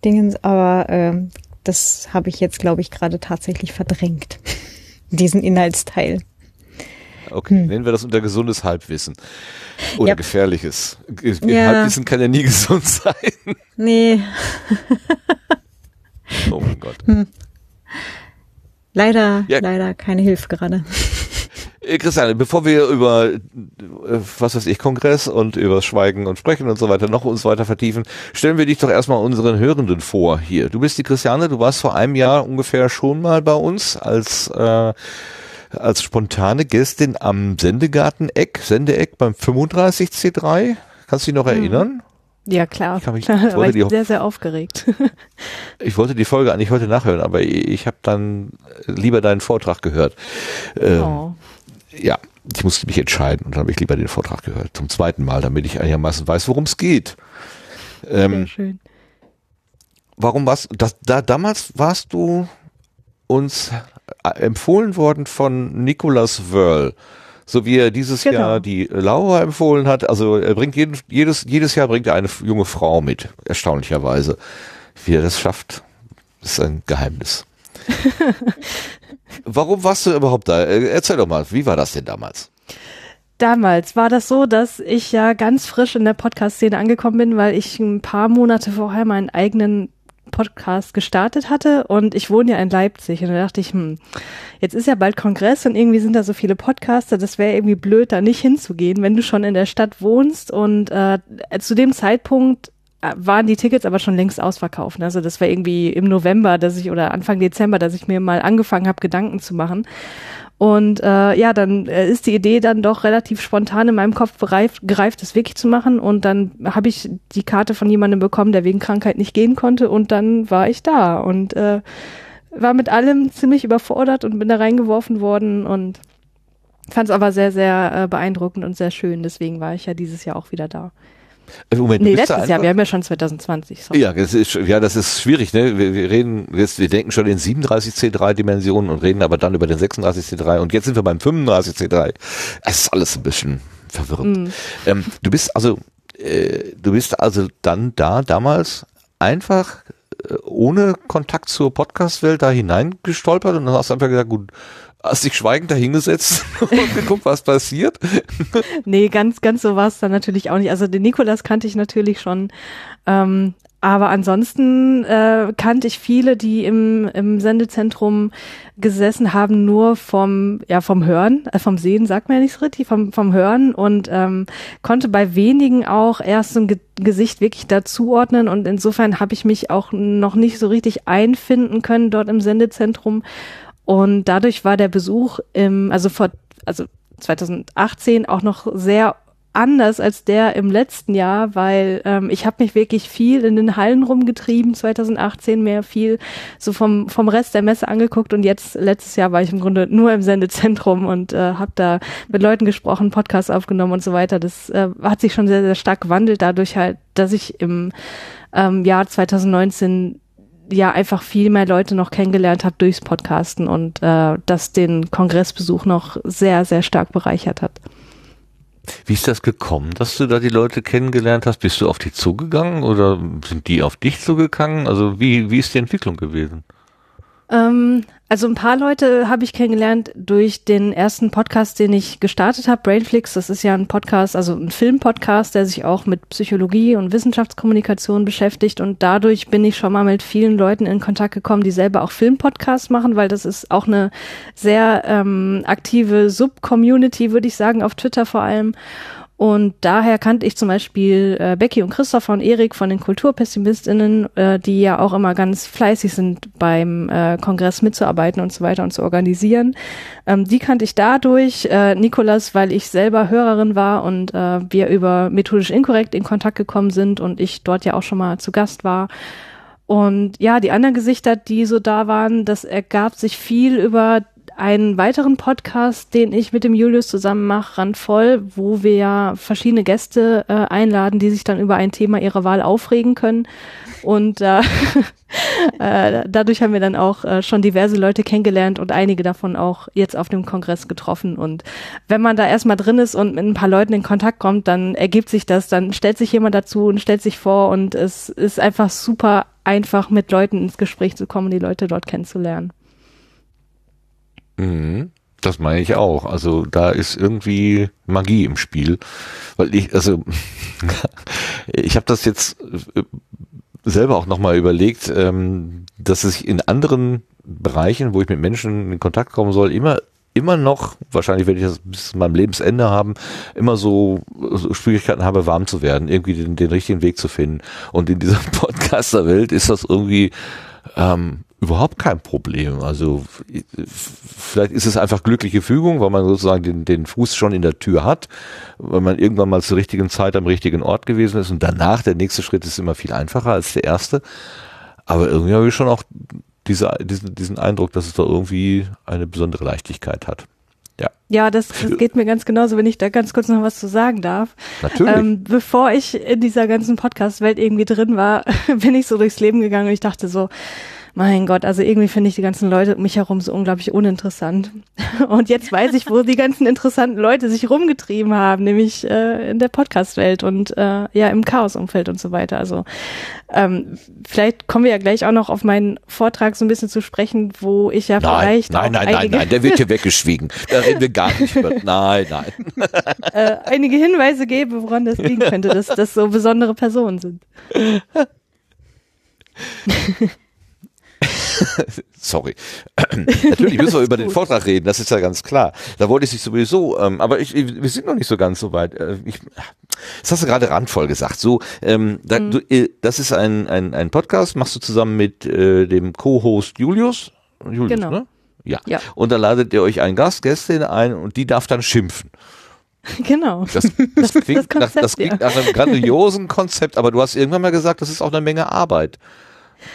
Speaker 3: Dingens, aber ähm, das habe ich jetzt, glaube ich, gerade tatsächlich verdrängt. Diesen Inhaltsteil.
Speaker 1: Okay, nennen wir das unter gesundes Halbwissen. Oder
Speaker 3: Ja.
Speaker 1: gefährliches. Ge-
Speaker 3: Ja.
Speaker 1: Halbwissen kann ja nie gesund sein.
Speaker 3: Nee,
Speaker 1: Oh mein Gott.
Speaker 3: leider,
Speaker 1: Ja.
Speaker 3: leider keine Hilfe gerade.
Speaker 1: Äh, Christiane, bevor wir über, äh, was weiß ich, Kongress und über Schweigen und Sprechen und so weiter noch uns weiter vertiefen, stellen wir dich doch erstmal unseren Hörenden vor hier. Du bist die Christiane, du warst vor einem Jahr ungefähr schon mal bei uns als, äh, als spontane Gästin am Sendegarten-Eck, Sendeeck beim 35C3. Kannst du dich noch erinnern?
Speaker 4: ja, klar.
Speaker 1: Ich mich- ich
Speaker 4: war
Speaker 1: wollte die
Speaker 4: sehr, sehr aufgeregt.
Speaker 1: Ich wollte die Folge eigentlich heute nachhören, aber ich, ich habe dann lieber deinen Vortrag gehört. Ähm,
Speaker 4: oh.
Speaker 1: ja, ich musste mich entscheiden und dann habe ich lieber den Vortrag gehört. Zum zweiten Mal, damit ich einigermaßen weiß, worum es geht.
Speaker 4: Sehr
Speaker 1: Ähm,
Speaker 4: schön.
Speaker 1: warum warst das, da damals warst du uns äh, empfohlen worden von Nicolas Wörl, so wie er dieses
Speaker 4: Genau.
Speaker 1: Jahr die Laura empfohlen hat. Also er bringt jeden, jedes, jedes Jahr bringt er eine junge Frau mit, erstaunlicherweise. Wie er das schafft, ist ein Geheimnis. Warum warst du überhaupt da? Äh, Erzähl doch mal, wie war das denn damals?
Speaker 4: Damals war das so, dass ich ja ganz frisch in der Podcast-Szene angekommen bin, weil ich ein paar Monate vorher meinen eigenen Podcast gestartet hatte und ich wohne ja in Leipzig und da dachte ich, hm, jetzt ist ja bald Kongress und irgendwie sind da so viele Podcaster, das wäre irgendwie blöd, da nicht hinzugehen, wenn du schon in der Stadt wohnst und äh, zu dem Zeitpunkt äh, waren die Tickets aber schon längst ausverkauft. Also das war irgendwie im November, dass ich oder Anfang Dezember, dass ich mir mal angefangen habe, Gedanken zu machen. Und äh, ja, dann äh, ist die Idee dann doch relativ spontan in meinem Kopf bereift, gereift, das wirklich zu machen. Und dann habe ich die Karte von jemandem bekommen, der wegen Krankheit nicht gehen konnte. Und dann war ich da und äh, war mit allem ziemlich überfordert und bin da reingeworfen worden und fand es aber sehr, sehr äh, beeindruckend und sehr schön. Deswegen war ich ja dieses Jahr auch wieder da.
Speaker 1: Äh, Moment,
Speaker 4: Nee, letztes Jahr. Wir haben ja schon 2020. Sorry.
Speaker 1: Ja, das ist, ja, das ist schwierig, ne? Wir, wir reden, jetzt, wir denken schon in 37C3 Dimensionen und reden aber dann über den 36C3 und jetzt sind wir beim 35C3. Es ist alles ein bisschen verwirrend. Ähm, du bist also, äh, du bist also dann da damals einfach äh, ohne Kontakt zur Podcast-Welt da hineingestolpert und dann hast du einfach gesagt, gut, Hast dich schweigend dahingesetzt und geguckt, was passiert?
Speaker 4: nee, ganz, ganz so war es dann natürlich auch nicht. Also den Nikolas kannte ich natürlich schon. Ähm, aber ansonsten äh, kannte ich viele, die im, im Sendezentrum gesessen haben, nur vom, ja, vom Hören, äh, vom Sehen sagt man ja nicht so richtig, vom, vom Hören und ähm, konnte bei wenigen auch erst ein Ge Gesicht wirklich dazuordnen und insofern habe ich mich auch noch nicht so richtig einfinden können dort im Sendezentrum und dadurch war der Besuch im, also vor, also 2018 auch noch sehr anders als der im letzten Jahr, weil ähm, ich habe mich wirklich viel in den Hallen rumgetrieben, 2018 mehr viel so vom, vom Rest der Messe angeguckt und jetzt letztes Jahr war ich im Grunde nur im Sendezentrum und äh, habe da mit Leuten gesprochen, Podcasts aufgenommen und so weiter. Das äh, hat sich schon sehr, sehr stark gewandelt, dadurch halt, dass ich im ähm, Jahr 2019 ja einfach viel mehr Leute noch kennengelernt habe durchs Podcasten und äh, das den Kongressbesuch noch sehr, sehr stark bereichert hat.
Speaker 1: Wie ist das gekommen, dass du da die Leute kennengelernt hast? Bist du auf die zugegangen oder sind die auf dich zugegangen? Also wie, wie ist die Entwicklung gewesen?
Speaker 4: Ähm, also ein paar Leute habe ich kennengelernt durch den ersten Podcast, den ich gestartet habe, Brainflix. Das ist ja ein Podcast, also ein Filmpodcast, der sich auch mit Psychologie und Wissenschaftskommunikation beschäftigt. Und dadurch bin ich schon mal mit vielen Leuten in Kontakt gekommen, die selber auch Filmpodcasts machen, weil das ist auch eine sehr ähm, aktive Sub-Community, würde ich sagen, auf Twitter vor allem. Und daher kannte ich zum Beispiel äh, Becky und Christopher und Erik von den KulturpessimistInnen, äh, die ja auch immer ganz fleißig sind beim äh, Kongress mitzuarbeiten und so weiter und zu organisieren. Ähm, die kannte ich dadurch. Äh, Nikolas, weil ich selber Hörerin war und äh, wir über methodisch inkorrekt in Kontakt gekommen sind und ich dort ja auch schon mal zu Gast war. Und ja, die anderen Gesichter, die so da waren, das ergab sich viel über einen weiteren Podcast, den ich mit dem Julius zusammen mache, randvoll, wo wir ja verschiedene Gäste äh, einladen, die sich dann über ein Thema ihrer Wahl aufregen können. Und äh, äh, dadurch haben wir dann auch äh, schon diverse Leute kennengelernt und einige davon auch jetzt auf dem Kongress getroffen. Und wenn man da erstmal drin ist und mit ein paar Leuten in Kontakt kommt, dann ergibt sich das, dann stellt sich jemand dazu und stellt sich vor und es ist einfach super einfach mit Leuten ins Gespräch zu kommen, die Leute dort kennenzulernen.
Speaker 1: Mhm. Das meine ich auch. Also da ist irgendwie Magie im Spiel, weil ich also ich habe das jetzt äh, selber auch nochmal überlegt, ähm, dass es in anderen Bereichen, wo ich mit Menschen in Kontakt kommen soll, immer immer noch, wahrscheinlich werde ich das bis zu meinem Lebensende haben, immer so, so Schwierigkeiten habe, warm zu werden, irgendwie den, den richtigen Weg zu finden. Und in dieser Podcaster-Welt ist das irgendwie ähm, überhaupt kein Problem. Also vielleicht ist es einfach glückliche Fügung, weil man sozusagen den, den Fuß schon in der Tür hat, weil man irgendwann mal zur richtigen Zeit am richtigen Ort gewesen ist und danach der nächste Schritt ist immer viel einfacher als der erste. Aber irgendwie habe ich schon auch diese, diesen, diesen Eindruck, dass es da irgendwie eine besondere Leichtigkeit hat. Ja,
Speaker 4: ja das, das geht mir ganz genauso, wenn ich da ganz kurz noch was zu sagen darf.
Speaker 1: Natürlich.
Speaker 4: Ähm, bevor ich in dieser ganzen Podcast-Welt irgendwie drin war, bin ich so durchs Leben gegangen und ich dachte so, mein Gott, also irgendwie finde ich die ganzen Leute um mich herum so unglaublich uninteressant. Und jetzt weiß ich, wo die ganzen interessanten Leute sich rumgetrieben haben, nämlich äh, in der Podcast-Welt und äh, ja im Chaos-Umfeld und so weiter. Also ähm, vielleicht kommen wir ja gleich auch noch auf meinen Vortrag so ein bisschen zu sprechen, wo ich ja
Speaker 1: nein,
Speaker 4: vielleicht
Speaker 1: nein, nein, nein, nein, der wird hier weggeschwiegen. Da reden wir gar nicht über. Nein, nein.
Speaker 4: äh, einige Hinweise gebe, woran das liegen könnte, dass das so besondere Personen sind.
Speaker 1: Sorry. Natürlich müssen wir über den Vortrag reden, das ist ja ganz klar. Da wollte ich sich sowieso, ähm, aber ich, wir sind noch nicht so ganz so weit. Äh, ich, das hast du gerade randvoll gesagt. So, ähm, da, mhm. du, äh, das ist ein, ein, ein Podcast, machst du zusammen mit äh, dem Co-Host Julius. Julius,
Speaker 4: genau.
Speaker 1: ne? Ja. ja. Und dann ladet ihr euch einen Gast, Gästin ein und die darf dann schimpfen.
Speaker 4: Genau.
Speaker 1: Das, das, das klingt, das, Konzept, nach, das klingt ja. nach einem grandiosen Konzept, aber du hast irgendwann mal gesagt, das ist auch eine Menge Arbeit.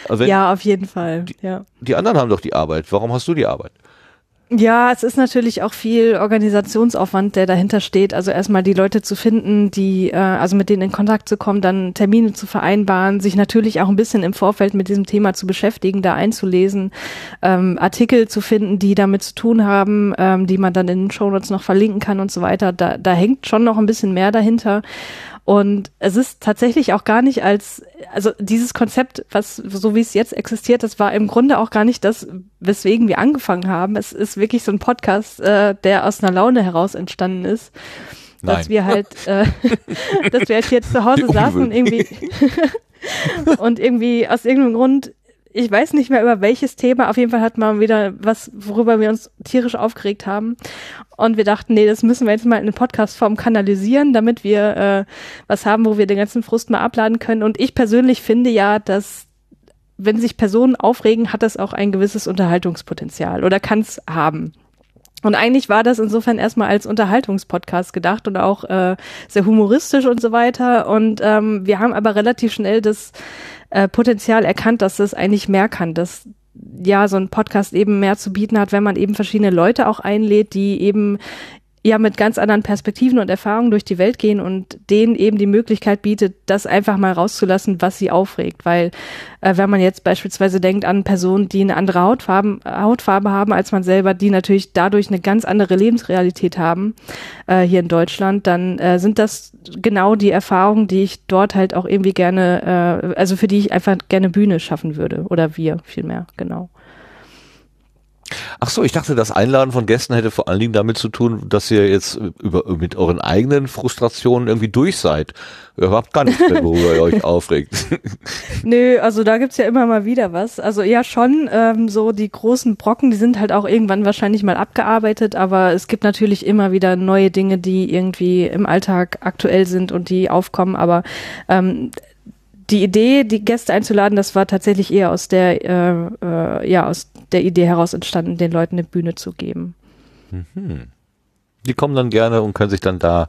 Speaker 4: Also ja, auf jeden Fall. Ja.
Speaker 1: Die anderen haben doch die Arbeit. Warum hast du die Arbeit?
Speaker 4: Ja, es ist natürlich auch viel Organisationsaufwand, der dahinter steht. Also erstmal die Leute zu finden, die, äh, also mit denen in Kontakt zu kommen, dann Termine zu vereinbaren, sich natürlich auch ein bisschen im Vorfeld mit diesem Thema zu beschäftigen, da einzulesen, ähm, Artikel zu finden, die damit zu tun haben, ähm, die man dann in den Shownotes noch verlinken kann und so weiter. Da, da hängt schon noch ein bisschen mehr dahinter. Und es ist tatsächlich auch gar nicht als, also dieses Konzept, was so wie es jetzt existiert, das war im Grunde auch gar nicht das, weswegen wir angefangen haben. Es ist wirklich so ein Podcast, äh, der aus einer Laune heraus entstanden ist. Nein. Dass wir halt, äh, dass wir halt hier zu Hause saßen und irgendwie und irgendwie aus irgendeinem Grund ich weiß nicht mehr über welches Thema, auf jeden Fall hat man wieder was, worüber wir uns tierisch aufgeregt haben. Und wir dachten, nee, das müssen wir jetzt mal in eine Podcast-Form kanalisieren, damit wir äh, was haben, wo wir den ganzen Frust mal abladen können. Und ich persönlich finde ja, dass wenn sich Personen aufregen, hat das auch ein gewisses Unterhaltungspotenzial oder kann es haben. Und eigentlich war das insofern erstmal als Unterhaltungspodcast gedacht und auch äh, sehr humoristisch und so weiter. Und ähm, wir haben aber relativ schnell das äh, Potenzial erkannt, dass es eigentlich mehr kann, dass ja so ein Podcast eben mehr zu bieten hat, wenn man eben verschiedene Leute auch einlädt, die eben ja mit ganz anderen Perspektiven und Erfahrungen durch die Welt gehen und denen eben die Möglichkeit bietet, das einfach mal rauszulassen, was sie aufregt. Weil äh, wenn man jetzt beispielsweise denkt an Personen, die eine andere Hautfarbe, Hautfarbe haben als man selber, die natürlich dadurch eine ganz andere Lebensrealität haben äh, hier in Deutschland, dann äh, sind das genau die Erfahrungen, die ich dort halt auch irgendwie gerne, äh, also für die ich einfach gerne Bühne schaffen würde. Oder wir vielmehr, genau.
Speaker 1: Ach so, ich dachte, das Einladen von Gästen hätte vor allen Dingen damit zu tun, dass ihr jetzt über, mit euren eigenen Frustrationen irgendwie durch seid. Ihr habt gar nichts mehr, worüber ihr euch aufregt.
Speaker 4: Nö, also da gibt's ja immer mal wieder was. Also ja schon, ähm, so die großen Brocken, die sind halt auch irgendwann wahrscheinlich mal abgearbeitet, aber es gibt natürlich immer wieder neue Dinge, die irgendwie im Alltag aktuell sind und die aufkommen, aber ähm, die Idee, die Gäste einzuladen, das war tatsächlich eher aus der, äh, äh, ja, aus der Idee heraus entstanden, den Leuten eine Bühne zu geben.
Speaker 1: Mhm. Die kommen dann gerne und können sich dann da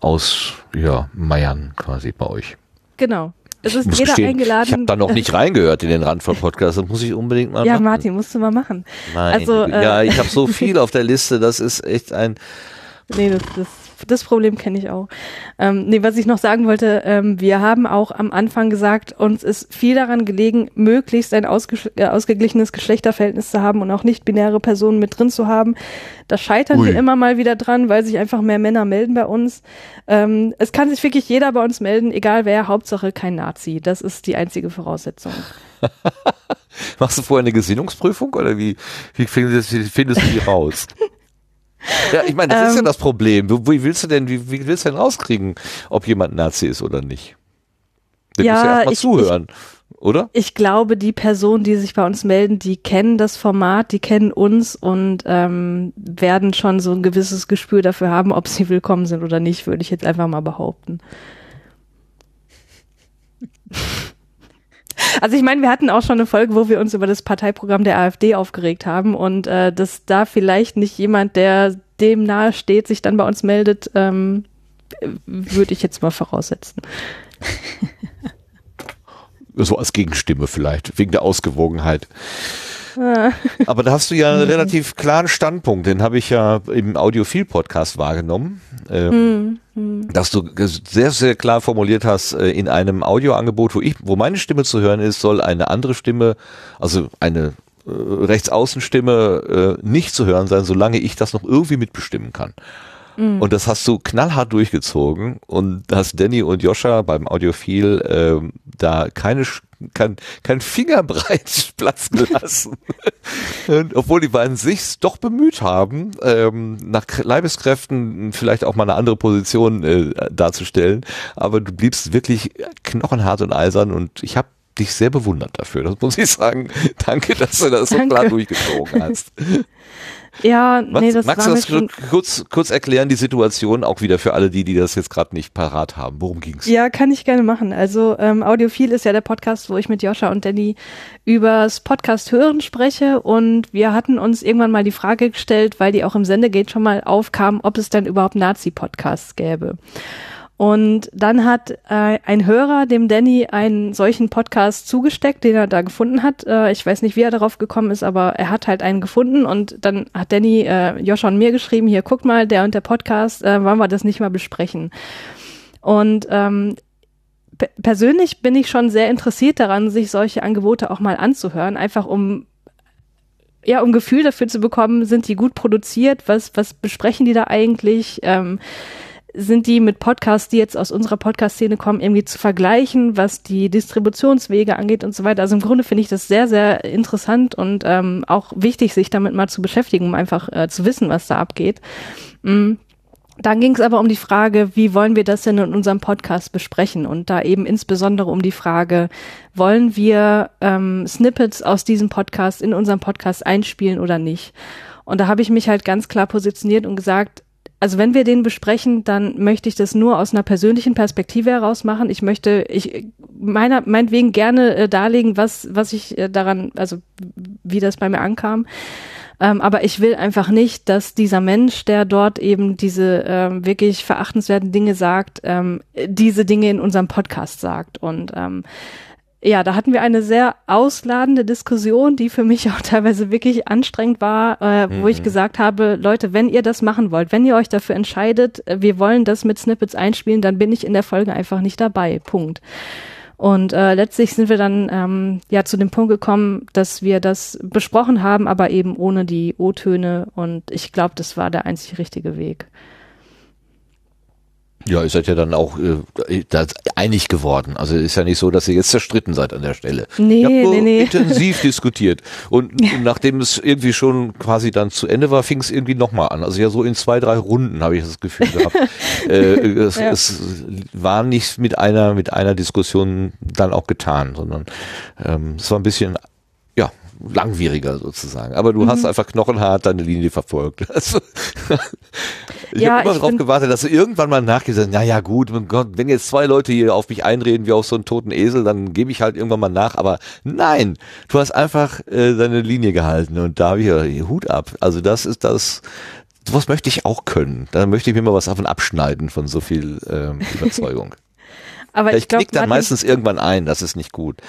Speaker 1: aus, ja, meiern quasi bei euch.
Speaker 4: Genau. Es ist jeder gestehen, eingeladen.
Speaker 1: Ich habe da noch nicht reingehört in den Randvoll-Podcast. Das muss ich unbedingt mal
Speaker 4: ja,
Speaker 1: machen.
Speaker 4: Ja, Martin, musst du mal machen.
Speaker 1: Nein, also, äh, ja, ich habe so viel auf der Liste. Das ist echt ein.
Speaker 4: Nee, das, das das Problem kenne ich auch. Ähm, nee, was ich noch sagen wollte, ähm, wir haben auch am Anfang gesagt, uns ist viel daran gelegen, möglichst ein äh, ausgeglichenes Geschlechterverhältnis zu haben und auch nicht-binäre Personen mit drin zu haben. Da scheitern Ui. wir immer mal wieder dran, weil sich einfach mehr Männer melden bei uns. Ähm, es kann sich wirklich jeder bei uns melden, egal wer, Hauptsache kein Nazi. Das ist die einzige Voraussetzung.
Speaker 1: Machst du vorher eine Gesinnungsprüfung oder wie, wie findest, findest du die raus? Ja, ich meine, das ähm, ist ja ähm. das Problem. Wie willst du denn, wie, wie willst du denn rauskriegen, ob jemand Nazi ist oder nicht? Du ja, musst ja erstmal zuhören,
Speaker 4: ich,
Speaker 1: oder?
Speaker 4: Ich glaube, die Personen, die sich bei uns melden, die kennen das Format, die kennen uns und ähm, werden schon so ein gewisses Gespür dafür haben, ob sie willkommen sind oder nicht, würde ich jetzt einfach mal behaupten. Also ich meine, wir hatten auch schon eine Folge, wo wir uns über das Parteiprogramm der AfD aufgeregt haben und äh, dass da vielleicht nicht jemand, der dem nahe steht, sich dann bei uns meldet, ähm, würde ich jetzt mal voraussetzen.
Speaker 1: So als Gegenstimme vielleicht, wegen der Ausgewogenheit. Aber da hast du ja einen relativ klaren Standpunkt, den habe ich ja im Audiophil-Podcast wahrgenommen, ähm, mhm. dass du sehr, sehr klar formuliert hast, äh, in einem Audioangebot, wo ich, wo meine Stimme zu hören ist, soll eine andere Stimme, also eine äh, Rechtsaußenstimme äh, nicht zu hören sein, solange ich das noch irgendwie mitbestimmen kann. Mhm. Und das hast du knallhart durchgezogen und hast Danny und Joscha beim Audiophil äh, da keine kein, kein Fingerbreit Platz gelassen. und obwohl die beiden sich doch bemüht haben, ähm, nach Leibeskräften vielleicht auch mal eine andere Position äh, darzustellen. Aber du bliebst wirklich knochenhart und eisern und ich habe dich sehr bewundert dafür. Das muss ich sagen. Danke, dass du das so klar durchgezogen hast.
Speaker 4: Ja, Was, nee, das
Speaker 1: Magst du das kurz, kurz erklären, die Situation, auch wieder für alle die, die das jetzt gerade nicht parat haben? Worum ging's?
Speaker 4: Ja, kann ich gerne machen. Also ähm, Audiophil ist ja der Podcast, wo ich mit Joscha und Danny übers Podcast hören spreche und wir hatten uns irgendwann mal die Frage gestellt, weil die auch im Sendegate schon mal aufkam, ob es denn überhaupt Nazi-Podcasts gäbe. Und dann hat äh, ein Hörer dem Danny einen solchen Podcast zugesteckt, den er da gefunden hat. Äh, ich weiß nicht, wie er darauf gekommen ist, aber er hat halt einen gefunden und dann hat Danny äh, Joscha und mir geschrieben, hier guck mal, der und der Podcast, äh, wollen wir das nicht mal besprechen. Und ähm, persönlich bin ich schon sehr interessiert daran, sich solche Angebote auch mal anzuhören, einfach um ja, um Gefühl dafür zu bekommen, sind die gut produziert, was, was besprechen die da eigentlich? Ähm, sind die mit Podcasts, die jetzt aus unserer Podcast-Szene kommen, irgendwie zu vergleichen, was die Distributionswege angeht und so weiter. Also im Grunde finde ich das sehr, sehr interessant und ähm, auch wichtig, sich damit mal zu beschäftigen, um einfach äh, zu wissen, was da abgeht. Mhm. Dann ging es aber um die Frage, wie wollen wir das denn in unserem Podcast besprechen? Und da eben insbesondere um die Frage, wollen wir ähm, Snippets aus diesem Podcast in unserem Podcast einspielen oder nicht? Und da habe ich mich halt ganz klar positioniert und gesagt, also wenn wir den besprechen, dann möchte ich das nur aus einer persönlichen Perspektive heraus machen. Ich möchte, ich meiner meinetwegen gerne äh, darlegen, was was ich äh, daran, also wie das bei mir ankam. Ähm, aber ich will einfach nicht, dass dieser Mensch, der dort eben diese ähm, wirklich verachtenswerten Dinge sagt, ähm, diese Dinge in unserem Podcast sagt. Und ähm, ja, da hatten wir eine sehr ausladende Diskussion, die für mich auch teilweise wirklich anstrengend war, äh, mhm. wo ich mhm. gesagt habe, Leute, wenn ihr das machen wollt, wenn ihr euch dafür entscheidet, äh, wir wollen das mit Snippets einspielen, dann bin ich in der Folge einfach nicht dabei. Punkt. Und äh, letztlich sind wir dann ähm, ja zu dem Punkt gekommen, dass wir das besprochen haben, aber eben ohne die O-Töne. Und ich glaube, das war der einzig richtige Weg.
Speaker 1: Ja, ihr seid ja dann auch äh, einig geworden. Also ist ja nicht so, dass ihr jetzt zerstritten seid an der Stelle.
Speaker 4: Nee, nee, nee.
Speaker 1: intensiv diskutiert. Und ja. nachdem es irgendwie schon quasi dann zu Ende war, fing es irgendwie nochmal an. Also ja, so in zwei, drei Runden habe ich das Gefühl gehabt. äh, es, ja. es, war nicht mit einer, mit einer Diskussion dann auch getan, sondern ähm, es war ein bisschen langwieriger sozusagen. Aber du mhm. hast einfach knochenhart deine Linie verfolgt. Also, ich ja, habe immer darauf gewartet, dass du irgendwann mal nachgesagt na ja gut, wenn jetzt zwei Leute hier auf mich einreden wie auf so einen toten Esel, dann gebe ich halt irgendwann mal nach. Aber nein, du hast einfach äh, deine Linie gehalten und da habe ich ja Hut ab. Also das ist das, sowas möchte ich auch können. Da möchte ich mir mal was davon abschneiden von so viel ähm, Überzeugung.
Speaker 4: Aber ich,
Speaker 1: ich knick dann meistens irgendwann ein, das ist nicht gut.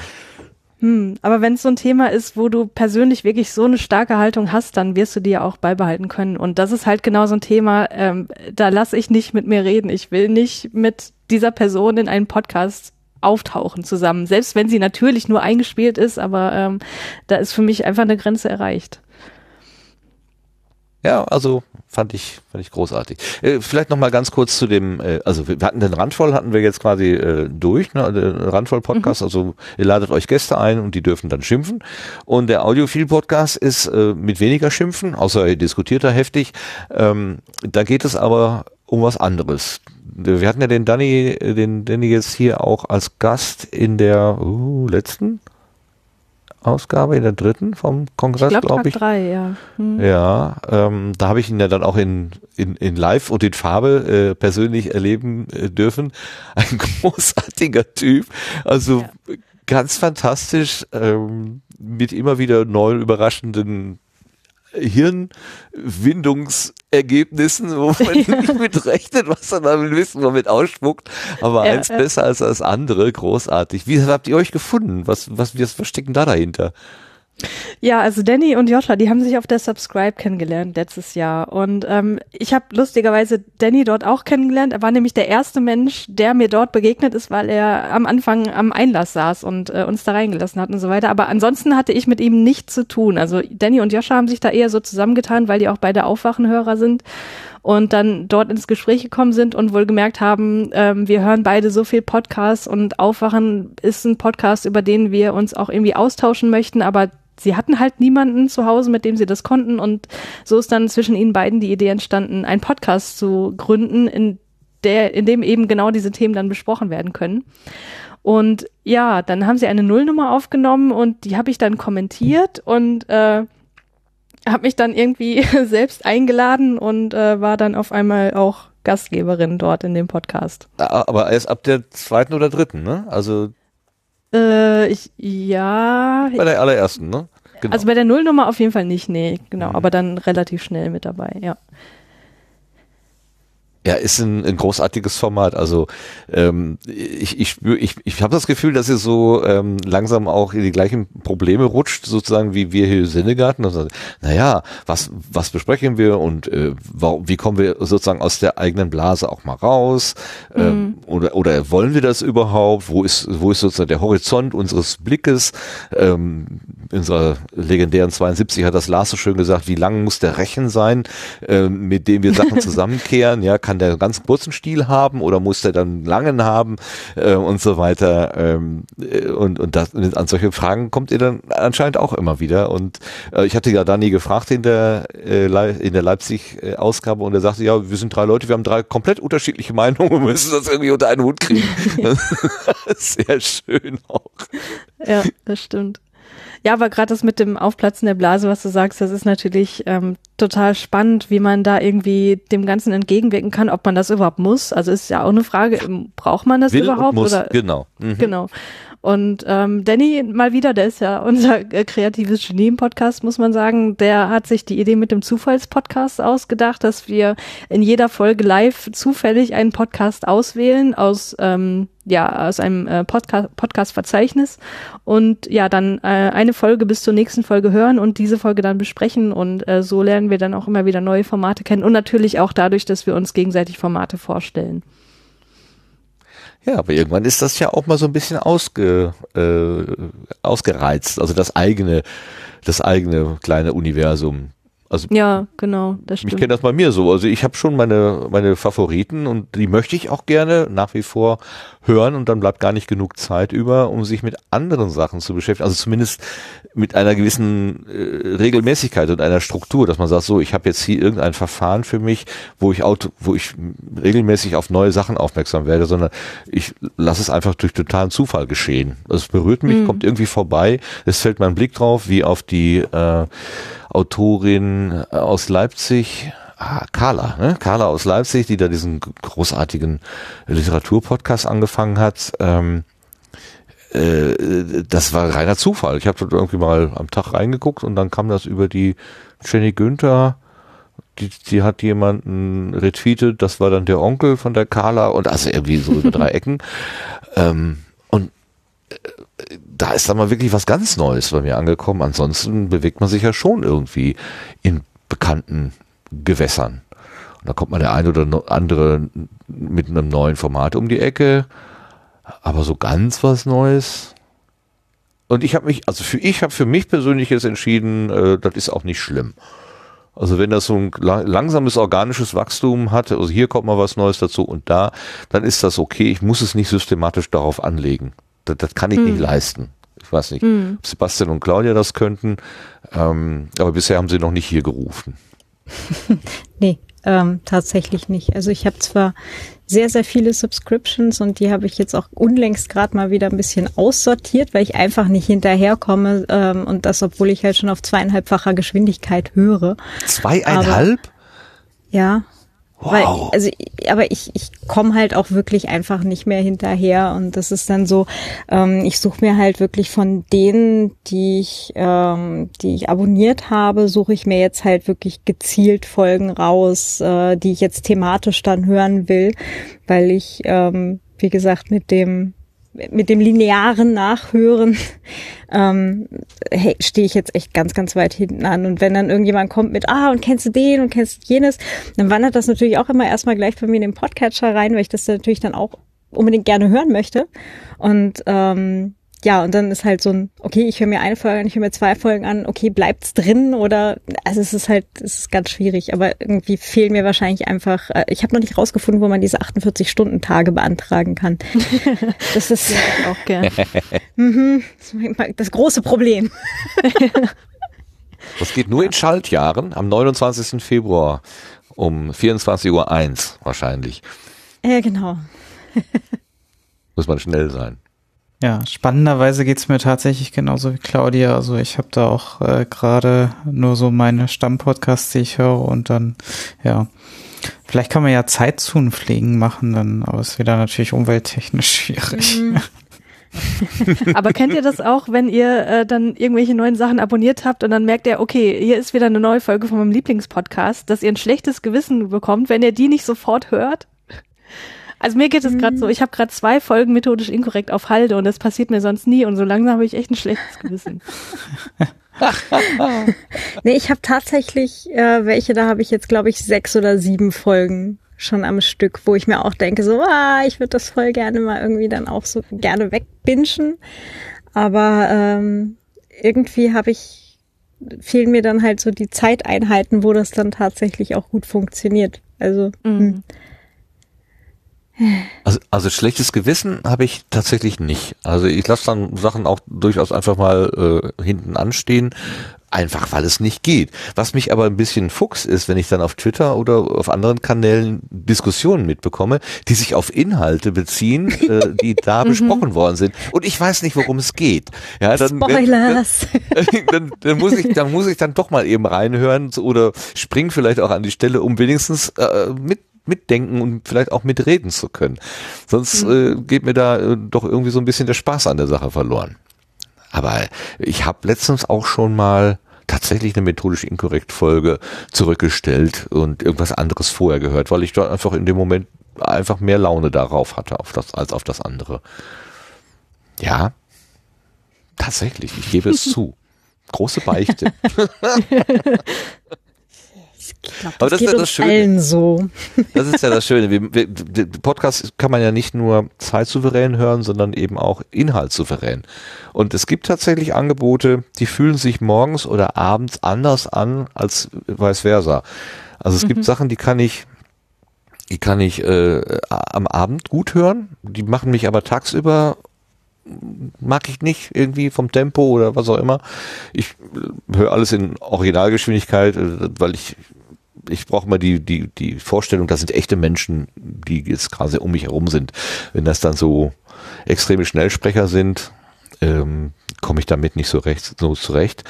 Speaker 4: Hm, aber wenn es so ein Thema ist, wo du persönlich wirklich so eine starke Haltung hast, dann wirst du die ja auch beibehalten können. Und das ist halt genau so ein Thema, ähm, da lasse ich nicht mit mir reden. Ich will nicht mit dieser Person in einen Podcast auftauchen zusammen, selbst wenn sie natürlich nur eingespielt ist, aber ähm, da ist für mich einfach eine Grenze erreicht.
Speaker 1: Ja, also fand ich fand ich großartig. Äh, vielleicht noch mal ganz kurz zu dem, äh, also wir hatten den Randvoll hatten wir jetzt quasi äh, durch, ne, den Randvoll Podcast. Mhm. Also ihr ladet euch Gäste ein und die dürfen dann schimpfen. Und der Audiophil Podcast ist äh, mit weniger Schimpfen, außer ihr diskutiert da heftig. Ähm, da geht es aber um was anderes. Wir hatten ja den Danny, den Danny jetzt hier auch als Gast in der uh, letzten Ausgabe, in der dritten vom Kongress, glaube glaub ich.
Speaker 4: Tag drei, ja. Hm.
Speaker 1: Ja, ähm, da habe ich ihn ja dann auch in, in, in Live und in Farbe äh, persönlich erleben äh, dürfen. Ein großartiger Typ, also ja. ganz fantastisch, ähm, mit immer wieder neuen, überraschenden Hirnwindungsergebnissen, wo man nicht mit rechnet, was er da Wissen man mit ausspuckt. Aber ja, eins ja. besser als das andere, großartig. Wie habt ihr euch gefunden? Was, was, was, was steckt da dahinter?
Speaker 4: Ja, also Danny und Joscha, die haben sich auf der Subscribe kennengelernt letztes Jahr. Und ähm, ich habe lustigerweise Danny dort auch kennengelernt. Er war nämlich der erste Mensch, der mir dort begegnet ist, weil er am Anfang am Einlass saß und äh, uns da reingelassen hat und so weiter. Aber ansonsten hatte ich mit ihm nichts zu tun. Also Danny und Joscha haben sich da eher so zusammengetan, weil die auch beide Aufwachenhörer sind und dann dort ins Gespräch gekommen sind und wohl gemerkt haben, ähm, wir hören beide so viel Podcasts und Aufwachen ist ein Podcast, über den wir uns auch irgendwie austauschen möchten, aber sie hatten halt niemanden zu Hause, mit dem sie das konnten. Und so ist dann zwischen ihnen beiden die Idee entstanden, einen Podcast zu gründen, in der, in dem eben genau diese Themen dann besprochen werden können. Und ja, dann haben sie eine Nullnummer aufgenommen und die habe ich dann kommentiert und äh, habe mich dann irgendwie selbst eingeladen und äh, war dann auf einmal auch Gastgeberin dort in dem Podcast.
Speaker 1: Aber erst ab der zweiten oder dritten, ne? Also
Speaker 4: äh, ich, ja.
Speaker 1: Bei der allerersten, ne?
Speaker 4: Genau. Also bei der Nullnummer auf jeden Fall nicht, nee, genau, mhm. aber dann relativ schnell mit dabei, ja.
Speaker 1: Ja, ist ein, ein großartiges Format. Also ähm, ich, ich, ich, ich habe das Gefühl, dass ihr so ähm, langsam auch in die gleichen Probleme rutscht, sozusagen wie wir hier Sinnegarten. Also, naja, was, was besprechen wir und äh, wie kommen wir sozusagen aus der eigenen Blase auch mal raus? Ähm, mhm. Ähm, oder, oder wollen wir das überhaupt? Wo ist, wo ist sozusagen der Horizont unseres Blickes? Ähm, in unserer legendären 72 hat das Lars so schön gesagt, wie lang muss der Rechen sein, äh, mit dem wir Sachen zusammenkehren, ja, kann der einen ganz kurzen Stiel haben oder muss der dann einen langen haben äh, und so weiter ähm, äh, und, und das, an solche Fragen kommt ihr dann anscheinend auch immer wieder und äh, ich hatte ja Dani gefragt in der äh, in der Leipzig-Ausgabe und er sagte, ja, wir sind drei Leute, wir haben drei komplett unterschiedliche Meinungen und müssen das irgendwie unter einen Hut kriegen. Sehr schön auch.
Speaker 4: Ja, das stimmt. Ja, aber gerade das mit dem Aufplatzen der Blase, was du sagst, das ist natürlich ähm, total spannend, wie man da irgendwie dem Ganzen entgegenwirken kann, ob man das überhaupt muss. Also ist ja auch eine Frage, braucht man das
Speaker 1: Will
Speaker 4: überhaupt?
Speaker 1: Muss,
Speaker 4: oder?
Speaker 1: genau.
Speaker 4: Mhm. Genau. Und ähm, Danny mal wieder, der ist ja unser äh, kreatives Genie im Podcast, muss man sagen. Der hat sich die Idee mit dem Zufallspodcast ausgedacht, dass wir in jeder Folge live zufällig einen Podcast auswählen aus ähm, ja aus einem äh, Podcast Podcast-Verzeichnis und ja dann äh, eine Folge bis zur nächsten Folge hören und diese Folge dann besprechen und äh, so lernen wir dann auch immer wieder neue Formate kennen und natürlich auch dadurch, dass wir uns gegenseitig Formate vorstellen.
Speaker 1: Ja, aber irgendwann ist das ja auch mal so ein bisschen ausge, äh, ausgereizt. Also das eigene, das eigene kleine Universum. Also
Speaker 4: ja, genau, das stimmt.
Speaker 1: Ich kenne das bei mir so. Also ich habe schon meine meine Favoriten und die möchte ich auch gerne nach wie vor hören und dann bleibt gar nicht genug Zeit über, um sich mit anderen Sachen zu beschäftigen. Also zumindest mit einer gewissen äh, Regelmäßigkeit und einer Struktur, dass man sagt, so, ich habe jetzt hier irgendein Verfahren für mich, wo ich auto, wo ich regelmäßig auf neue Sachen aufmerksam werde, sondern ich lasse es einfach durch totalen Zufall geschehen. Also es berührt mich, mhm. kommt irgendwie vorbei, es fällt mein Blick drauf, wie auf die äh, Autorin aus Leipzig, ah, Carla, ne? Carla aus Leipzig, die da diesen großartigen Literaturpodcast angefangen hat. Ähm, äh, das war reiner Zufall. Ich habe dort irgendwie mal am Tag reingeguckt und dann kam das über die Jenny Günther. Die, die hat jemanden retweetet, das war dann der Onkel von der Carla und also irgendwie so über drei Ecken. Ähm, äh, da ist dann mal wirklich was ganz Neues bei mir angekommen. Ansonsten bewegt man sich ja schon irgendwie in bekannten Gewässern. Und da kommt man der eine oder andere mit einem neuen Format um die Ecke. Aber so ganz was Neues. Und ich habe mich, also für ich habe für mich persönlich jetzt entschieden, äh, das ist auch nicht schlimm. Also wenn das so ein langsames organisches Wachstum hat, also hier kommt mal was Neues dazu und da, dann ist das okay. Ich muss es nicht systematisch darauf anlegen. Das, das kann ich hm. nicht leisten. Ich weiß nicht, hm. ob Sebastian und Claudia das könnten, ähm, aber bisher haben sie noch nicht hier gerufen.
Speaker 3: nee, ähm, tatsächlich nicht. Also ich habe zwar sehr, sehr viele Subscriptions und die habe ich jetzt auch unlängst gerade mal wieder ein bisschen aussortiert, weil ich einfach nicht hinterherkomme ähm, und das, obwohl ich halt schon auf zweieinhalbfacher Geschwindigkeit höre.
Speaker 1: Zweieinhalb? Aber,
Speaker 3: ja, Wow. Weil, also, aber ich, ich komme halt auch wirklich einfach nicht mehr hinterher und das ist dann so, ähm, ich suche mir halt wirklich von denen, die ich, ähm, die ich abonniert habe, suche ich mir jetzt halt wirklich gezielt Folgen raus, äh, die ich jetzt thematisch dann hören will, weil ich, ähm, wie gesagt, mit dem mit dem linearen Nachhören ähm, hey, stehe ich jetzt echt ganz, ganz weit hinten an. Und wenn dann irgendjemand kommt mit, ah, und kennst du den und kennst du jenes, dann wandert das natürlich auch immer erstmal gleich bei mir in den Podcatcher rein, weil ich das natürlich dann auch unbedingt gerne hören möchte. Und ähm, ja, und dann ist halt so ein, okay, ich höre mir eine Folge an, ich höre mir zwei Folgen an, okay, bleibt's drin oder, also es ist halt, es ist ganz schwierig, aber irgendwie fehlen mir wahrscheinlich einfach, äh, ich habe noch nicht rausgefunden, wo man diese 48-Stunden-Tage beantragen kann. Das ist ja, auch gern. Mhm, das große Problem.
Speaker 1: Das geht nur in Schaltjahren am 29. Februar um 24.01 Uhr wahrscheinlich.
Speaker 3: Ja, genau.
Speaker 1: Muss man schnell sein.
Speaker 2: Ja, spannenderweise geht's mir tatsächlich genauso wie Claudia. Also ich habe da auch äh, gerade nur so meine Stammpodcasts, die ich höre und dann, ja, vielleicht kann man ja Zeitzunenpflegen machen, dann, aber es ist wieder natürlich umwelttechnisch schwierig. Mhm.
Speaker 4: Aber kennt ihr das auch, wenn ihr äh, dann irgendwelche neuen Sachen abonniert habt und dann merkt ihr, okay, hier ist wieder eine neue Folge von meinem Lieblingspodcast, dass ihr ein schlechtes Gewissen bekommt, wenn ihr die nicht sofort hört? Also mir geht es gerade so, mhm. ich habe gerade zwei Folgen methodisch inkorrekt auf Halde und das passiert mir sonst nie und so langsam habe ich echt ein schlechtes Gewissen.
Speaker 3: nee, ich habe tatsächlich äh, welche, da habe ich jetzt glaube ich sechs oder sieben Folgen schon am Stück, wo ich mir auch denke, so, ah, ich würde das voll gerne mal irgendwie dann auch so gerne wegbinschen. Aber ähm, irgendwie habe ich, fehlen mir dann halt so die Zeiteinheiten, wo das dann tatsächlich auch gut funktioniert. Also, mhm.
Speaker 1: Also, also schlechtes Gewissen habe ich tatsächlich nicht. Also ich lasse dann Sachen auch durchaus einfach mal äh, hinten anstehen, einfach weil es nicht geht. Was mich aber ein bisschen fuchs ist, wenn ich dann auf Twitter oder auf anderen Kanälen Diskussionen mitbekomme, die sich auf Inhalte beziehen, äh, die da mhm. besprochen worden sind. Und ich weiß nicht, worum es geht. Ja, dann,
Speaker 3: Spoilers.
Speaker 1: Dann, dann, dann, muss ich, dann muss ich dann doch mal eben reinhören oder spring vielleicht auch an die Stelle, um wenigstens äh, mit mitdenken und vielleicht auch mitreden zu können. Sonst mhm. äh, geht mir da äh, doch irgendwie so ein bisschen der Spaß an der Sache verloren. Aber ich habe letztens auch schon mal tatsächlich eine methodisch inkorrekt Folge zurückgestellt und irgendwas anderes vorher gehört, weil ich dort einfach in dem Moment einfach mehr Laune darauf hatte auf das, als auf das andere. Ja, tatsächlich, ich gebe es zu. Große Beichte.
Speaker 3: Ich glaube, das, das geht uns das Schöne. allen so.
Speaker 1: Das ist ja das Schöne. Wir, wir, Podcast kann man ja nicht nur zeitsouverän hören, sondern eben auch inhaltssouverän. Und es gibt tatsächlich Angebote, die fühlen sich morgens oder abends anders an als vice versa. Also es mhm. gibt Sachen, die kann ich die kann ich äh, am Abend gut hören, die machen mich aber tagsüber mag ich nicht irgendwie vom Tempo oder was auch immer. Ich höre alles in Originalgeschwindigkeit, äh, weil ich ich brauche mal die, die, die Vorstellung, das sind echte Menschen, die jetzt gerade um mich herum sind. Wenn das dann so extreme Schnellsprecher sind, ähm, komme ich damit nicht so recht so zurecht.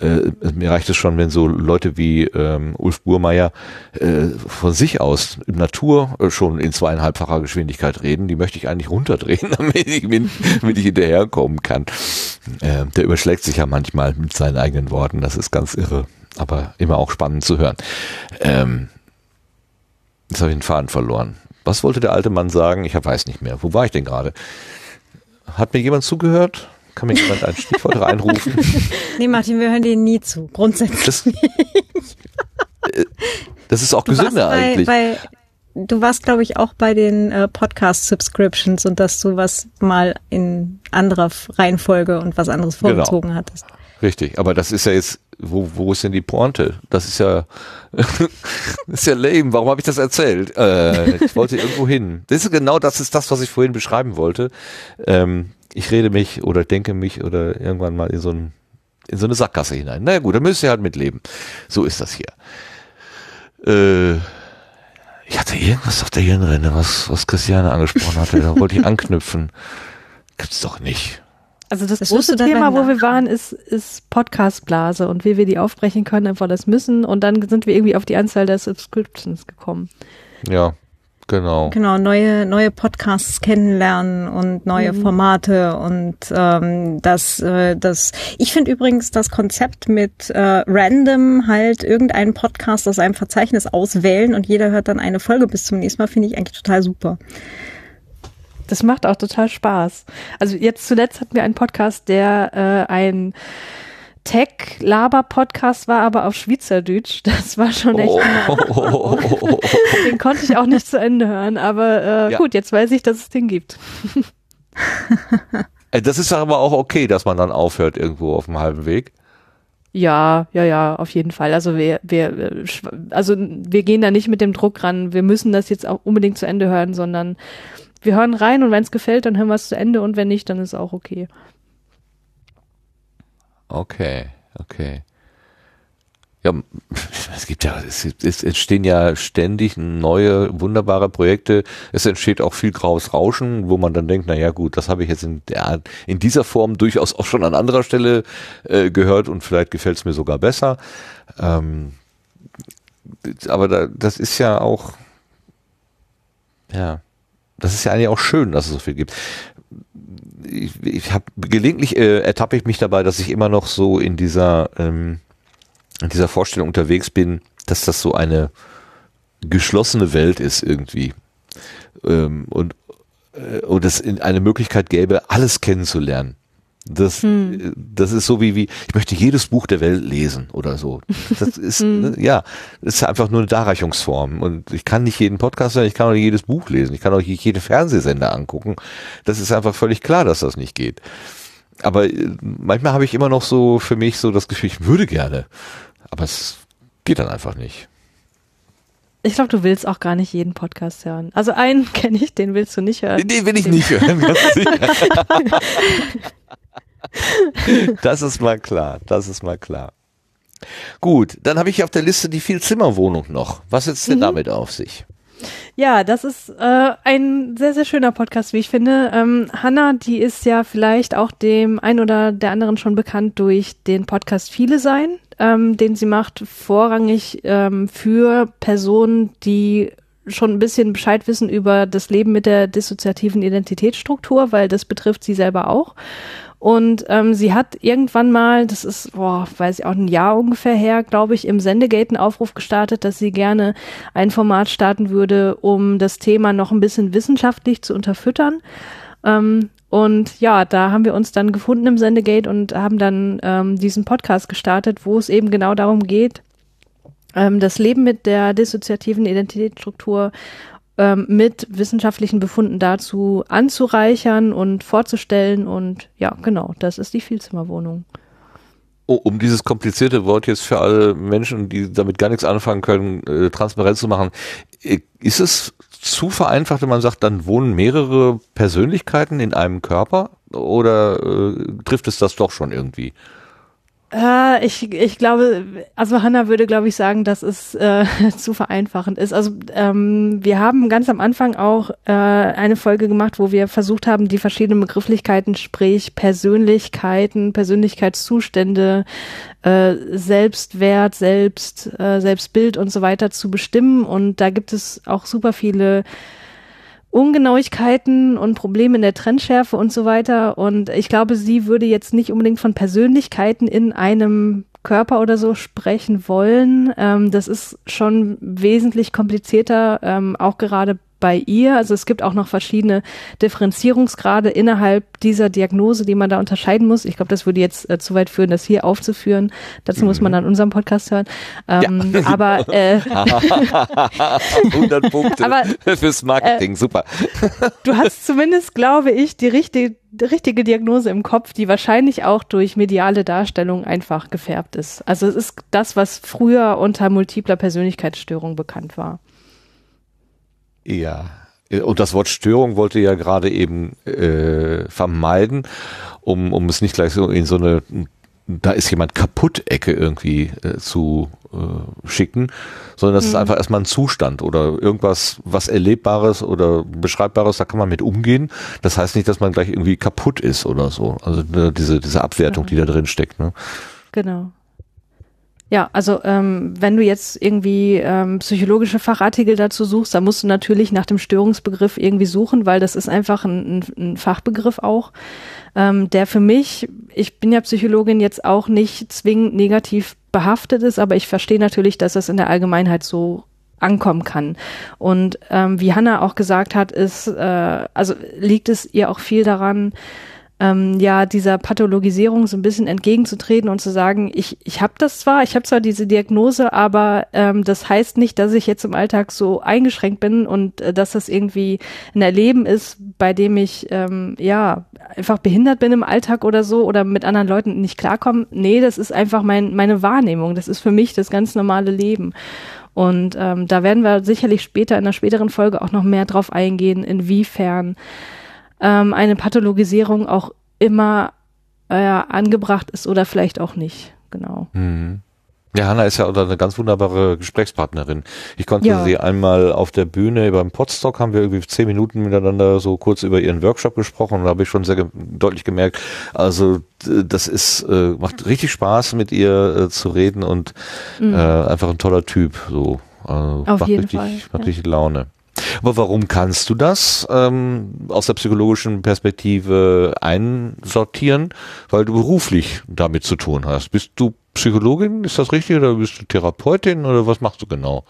Speaker 1: Äh, mir reicht es schon, wenn so Leute wie ähm, Ulf Burmeier äh, von sich aus in Natur äh, schon in zweieinhalbfacher Geschwindigkeit reden. Die möchte ich eigentlich runterdrehen, damit ich, damit ich hinterherkommen kann. Äh, der überschlägt sich ja manchmal mit seinen eigenen Worten. Das ist ganz irre aber immer auch spannend zu hören. Ähm, jetzt habe ich den Faden verloren. Was wollte der alte Mann sagen? Ich weiß nicht mehr. Wo war ich denn gerade? Hat mir jemand zugehört? Kann mir jemand ein Stichwort reinrufen?
Speaker 3: Nee, Martin, wir hören dir nie zu. Grundsätzlich.
Speaker 1: Das, äh, das ist auch du gesünder bei, eigentlich.
Speaker 3: Bei, du warst, glaube ich, auch bei den äh, Podcast-Subscriptions und dass du was mal in anderer Reihenfolge und was anderes genau. vorgezogen genau. hattest.
Speaker 1: Richtig, aber das ist ja jetzt wo, wo ist denn die Pointe? Das ist ja, das ist ja lame. Warum habe ich das erzählt? Äh, ich wollte irgendwo hin. Das ist genau das ist das, was ich vorhin beschreiben wollte. Ähm, ich rede mich oder denke mich oder irgendwann mal in so, ein, in so eine Sackgasse hinein. Naja gut, dann müsst ihr halt mitleben. So ist das hier. Äh, ich hatte irgendwas auf der Hirnrinde, was, was Christiane angesprochen hatte. Da wollte ich anknüpfen. Gibt's doch nicht.
Speaker 4: Also das, das große Thema, wo wir waren, ist, ist Podcast-Blase und wie wir die aufbrechen können, einfach das müssen. Und dann sind wir irgendwie auf die Anzahl der Subscriptions gekommen.
Speaker 1: Ja, genau.
Speaker 3: Genau, neue, neue Podcasts kennenlernen und neue mhm. Formate und ähm, das, äh, das. Ich finde übrigens das Konzept mit äh, random halt irgendeinen Podcast aus einem Verzeichnis auswählen und jeder hört dann eine Folge bis zum nächsten Mal, finde ich eigentlich total super.
Speaker 4: Das macht auch total Spaß. Also jetzt zuletzt hatten wir einen Podcast, der äh, ein Tech-Laber-Podcast war, aber auf Schweizerdeutsch. Das war schon echt. Oh. den konnte ich auch nicht zu Ende hören, aber äh, ja. gut, jetzt weiß ich, dass es den gibt.
Speaker 1: Äh, das ist aber auch okay, dass man dann aufhört irgendwo auf dem halben Weg.
Speaker 4: Ja, ja, ja, auf jeden Fall. Also wir, wir, äh, also wir gehen da nicht mit dem Druck ran, wir müssen das jetzt auch unbedingt zu Ende hören, sondern wir hören rein und wenn es gefällt, dann hören wir es zu Ende und wenn nicht, dann ist auch okay.
Speaker 1: Okay, okay. Ja, es gibt ja, es, es entstehen ja ständig neue, wunderbare Projekte. Es entsteht auch viel graues Rauschen, wo man dann denkt, na ja, gut, das habe ich jetzt in, der, in dieser Form durchaus auch schon an anderer Stelle äh, gehört und vielleicht gefällt es mir sogar besser. Ähm, aber da, das ist ja auch, ja, das ist ja eigentlich auch schön, dass es so viel gibt. Ich, ich habe gelegentlich äh, ertappe ich mich dabei, dass ich immer noch so in dieser ähm, in dieser Vorstellung unterwegs bin, dass das so eine geschlossene Welt ist irgendwie ähm, und äh, und es eine Möglichkeit gäbe, alles kennenzulernen. Das, hm. das ist so wie, wie, ich möchte jedes Buch der Welt lesen oder so. Das ist, hm. ne, ja, das ist einfach nur eine Darreichungsform. Und ich kann nicht jeden Podcast hören, ich kann auch nicht jedes Buch lesen, ich kann auch nicht jede Fernsehsender angucken. Das ist einfach völlig klar, dass das nicht geht. aber äh, manchmal habe ich immer noch so für mich so das Gefühl, ich würde gerne. Aber es geht dann einfach nicht.
Speaker 4: Ich glaube, du willst auch gar nicht jeden Podcast hören. Also einen kenne ich, den willst du nicht hören.
Speaker 1: Den will ich nicht hören, ganz sicher. das ist mal klar, das ist mal klar. Gut, dann habe ich auf der Liste die Vielzimmerwohnung noch. Was setzt denn mhm. damit auf sich?
Speaker 4: Ja, das ist äh, ein sehr, sehr schöner Podcast, wie ich finde. Ähm, Hanna, die ist ja vielleicht auch dem ein oder der anderen schon bekannt durch den Podcast Viele Sein, ähm, den sie macht, vorrangig ähm, für Personen, die schon ein bisschen Bescheid wissen über das Leben mit der dissoziativen Identitätsstruktur, weil das betrifft sie selber auch. Und ähm, sie hat irgendwann mal, das ist, boah, weiß ich auch ein Jahr ungefähr her, glaube ich, im Sendegate einen Aufruf gestartet, dass sie gerne ein Format starten würde, um das Thema noch ein bisschen wissenschaftlich zu unterfüttern. Ähm, und ja, da haben wir uns dann gefunden im Sendegate und haben dann ähm, diesen Podcast gestartet, wo es eben genau darum geht, ähm, das Leben mit der dissoziativen Identitätsstruktur ähm, mit wissenschaftlichen Befunden dazu anzureichern und vorzustellen. Und ja, genau, das ist die Vielzimmerwohnung.
Speaker 1: Oh, um dieses komplizierte Wort jetzt für alle Menschen, die damit gar nichts anfangen können, äh, transparent zu machen, äh, ist es zu vereinfacht, wenn man sagt, dann wohnen mehrere Persönlichkeiten in einem Körper? Oder äh, trifft es das doch schon irgendwie?
Speaker 4: Äh, ich, ich glaube, also Hanna würde, glaube ich, sagen, dass es äh, zu vereinfachend ist. Also ähm, wir haben ganz am Anfang auch äh, eine Folge gemacht, wo wir versucht haben, die verschiedenen Begrifflichkeiten, sprich Persönlichkeiten, Persönlichkeitszustände, äh, Selbstwert, Selbst, äh, Selbstbild und so weiter zu bestimmen. Und da gibt es auch super viele Ungenauigkeiten und Probleme in der Trennschärfe und so weiter. Und ich glaube, sie würde jetzt nicht unbedingt von Persönlichkeiten in einem Körper oder so sprechen wollen. Ähm, das ist schon wesentlich komplizierter, ähm, auch gerade bei ihr. Also es gibt auch noch verschiedene Differenzierungsgrade innerhalb dieser Diagnose, die man da unterscheiden muss. Ich glaube, das würde jetzt äh, zu weit führen, das hier aufzuführen. Dazu mhm. muss man mhm. dann unseren Podcast hören. Ähm, ja. Aber äh,
Speaker 1: 100 Punkte aber, fürs Marketing, äh, super.
Speaker 4: du hast zumindest, glaube ich, die richtige die richtige Diagnose im Kopf, die wahrscheinlich auch durch mediale Darstellung einfach gefärbt ist. Also es ist das, was früher unter multipler Persönlichkeitsstörung bekannt war.
Speaker 1: Ja. Und das Wort Störung wollte ja gerade eben äh, vermeiden, um, um es nicht gleich so in so eine, da ist jemand kaputt Ecke irgendwie äh, zu äh, schicken, sondern das mhm. ist einfach erstmal ein Zustand oder irgendwas, was Erlebbares oder Beschreibbares, da kann man mit umgehen. Das heißt nicht, dass man gleich irgendwie kaputt ist oder so. Also ne, diese, diese Abwertung, ja. die da drin steckt. Ne?
Speaker 4: Genau. Ja, also ähm, wenn du jetzt irgendwie ähm, psychologische Fachartikel dazu suchst, dann musst du natürlich nach dem Störungsbegriff irgendwie suchen, weil das ist einfach ein, ein, ein Fachbegriff auch, ähm, der für mich, ich bin ja Psychologin, jetzt auch nicht zwingend negativ behaftet ist, aber ich verstehe natürlich, dass das in der Allgemeinheit so ankommen kann. Und ähm, wie Hanna auch gesagt hat, ist, äh, also liegt es ihr auch viel daran, ähm, ja dieser Pathologisierung so ein bisschen entgegenzutreten und zu sagen, ich, ich habe das zwar, ich habe zwar diese Diagnose, aber ähm, das heißt nicht, dass ich jetzt im Alltag so eingeschränkt bin und äh, dass das irgendwie ein Erleben ist, bei dem ich ähm, ja einfach behindert bin im Alltag oder so oder mit anderen Leuten nicht klarkomme. Nee, das ist einfach mein, meine Wahrnehmung. Das ist für mich das ganz normale Leben. Und ähm, da werden wir sicherlich später in einer späteren Folge auch noch mehr drauf eingehen, inwiefern ähm, eine Pathologisierung auch immer äh, angebracht ist oder vielleicht auch nicht. Genau.
Speaker 1: Mhm. Ja, Hanna ist ja auch eine ganz wunderbare Gesprächspartnerin. Ich konnte ja. sie einmal auf der Bühne beim Podstock haben wir irgendwie zehn Minuten miteinander so kurz über ihren Workshop gesprochen und da habe ich schon sehr ge deutlich gemerkt, also das ist äh, macht richtig Spaß mit ihr äh, zu reden und mhm. äh, einfach ein toller Typ so.
Speaker 4: Also auf jeden
Speaker 1: richtig,
Speaker 4: Fall.
Speaker 1: Macht ja. richtig Laune. Aber warum kannst du das ähm, aus der psychologischen Perspektive einsortieren? Weil du beruflich damit zu tun hast. Bist du Psychologin, ist das richtig, oder bist du Therapeutin oder was machst du genau?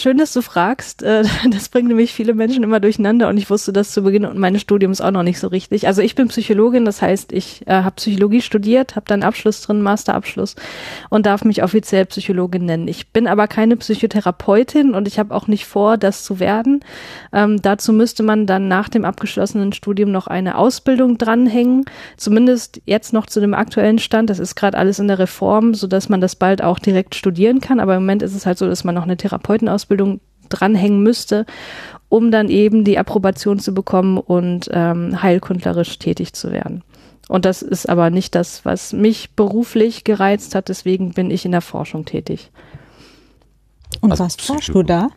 Speaker 4: Schön, dass du fragst. Äh, das bringt nämlich viele Menschen immer durcheinander und ich wusste das zu Beginn meines Studiums auch noch nicht so richtig. Also ich bin Psychologin, das heißt, ich äh, habe Psychologie studiert, habe dann Abschluss drin, Masterabschluss und darf mich offiziell Psychologin nennen. Ich bin aber keine Psychotherapeutin und ich habe auch nicht vor, das zu werden. Ähm, dazu müsste man dann nach dem abgeschlossenen Studium noch eine Ausbildung dranhängen, zumindest jetzt noch zu dem aktuellen Stand. Das ist gerade alles in der Reform, so dass man das bald auch direkt studieren kann. Aber im Moment ist es halt so, dass man noch eine Therapeutenausbildung dranhängen müsste, um dann eben die Approbation zu bekommen und ähm, heilkundlerisch tätig zu werden. Und das ist aber nicht das, was mich beruflich gereizt hat. Deswegen bin ich in der Forschung tätig.
Speaker 3: Und also was forschst du da?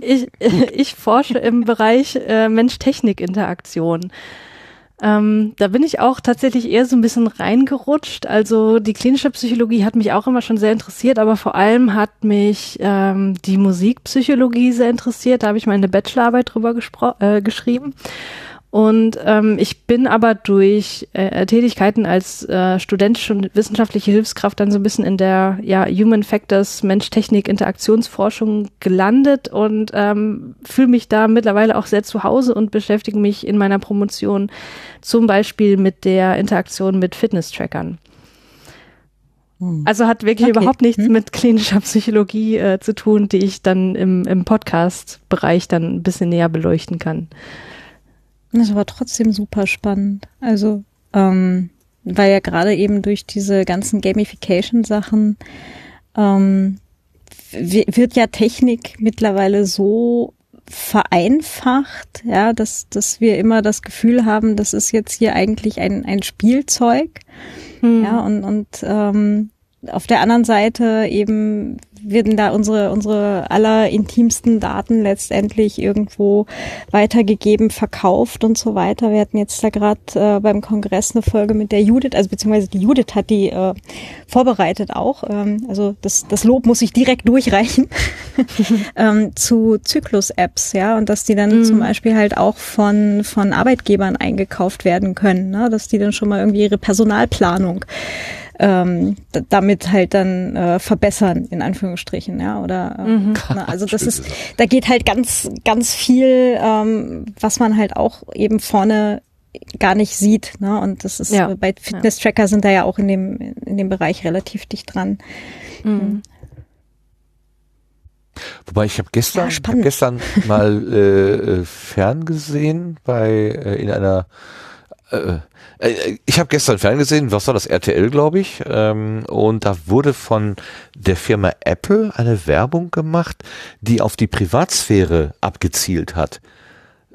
Speaker 4: ich, ich forsche im Bereich äh, Mensch-Technik-Interaktion. Ähm, da bin ich auch tatsächlich eher so ein bisschen reingerutscht. Also die klinische Psychologie hat mich auch immer schon sehr interessiert, aber vor allem hat mich ähm, die Musikpsychologie sehr interessiert. Da habe ich meine Bachelorarbeit drüber äh, geschrieben. Und ähm, ich bin aber durch äh, Tätigkeiten als äh, studentische und wissenschaftliche Hilfskraft dann so ein bisschen in der ja, Human Factors Mensch-Technik-Interaktionsforschung gelandet und ähm, fühle mich da mittlerweile auch sehr zu Hause und beschäftige mich in meiner Promotion zum Beispiel mit der Interaktion mit Fitness-Trackern. Hm. Also hat wirklich okay. überhaupt nichts hm. mit klinischer Psychologie äh, zu tun, die ich dann im, im Podcast-Bereich dann ein bisschen näher beleuchten kann.
Speaker 3: Das war trotzdem super spannend. Also, ähm, weil ja gerade eben durch diese ganzen Gamification-Sachen ähm, wird ja Technik mittlerweile so vereinfacht, ja, dass, dass wir immer das Gefühl haben, das ist jetzt hier eigentlich ein, ein Spielzeug. Hm. Ja, und, und ähm, auf der anderen Seite eben werden da unsere, unsere allerintimsten Daten letztendlich irgendwo weitergegeben, verkauft und so weiter. Wir hatten jetzt da gerade äh, beim Kongress eine Folge mit der Judith, also beziehungsweise die Judith hat die äh, vorbereitet auch. Ähm, also das, das Lob muss ich direkt durchreichen ähm, zu Zyklus-Apps, ja, und dass die dann mhm. zum Beispiel halt auch von, von Arbeitgebern eingekauft werden können, ne? dass die dann schon mal irgendwie ihre Personalplanung ähm, damit halt dann äh, verbessern, in Anführungsstrichen, ja. Oder ähm, mhm. na, also das ist, da geht halt ganz, ganz viel, ähm, was man halt auch eben vorne gar nicht sieht. Ne? Und das ist ja. bei Fitness-Tracker sind da ja auch in dem, in dem Bereich relativ dicht dran. Mhm.
Speaker 1: Wobei ich habe gestern, ja, hab gestern mal äh, äh, ferngesehen bei äh, in einer äh, äh, ich habe gestern ferngesehen, was war das, RTL, glaube ich, ähm, und da wurde von der Firma Apple eine Werbung gemacht, die auf die Privatsphäre abgezielt hat.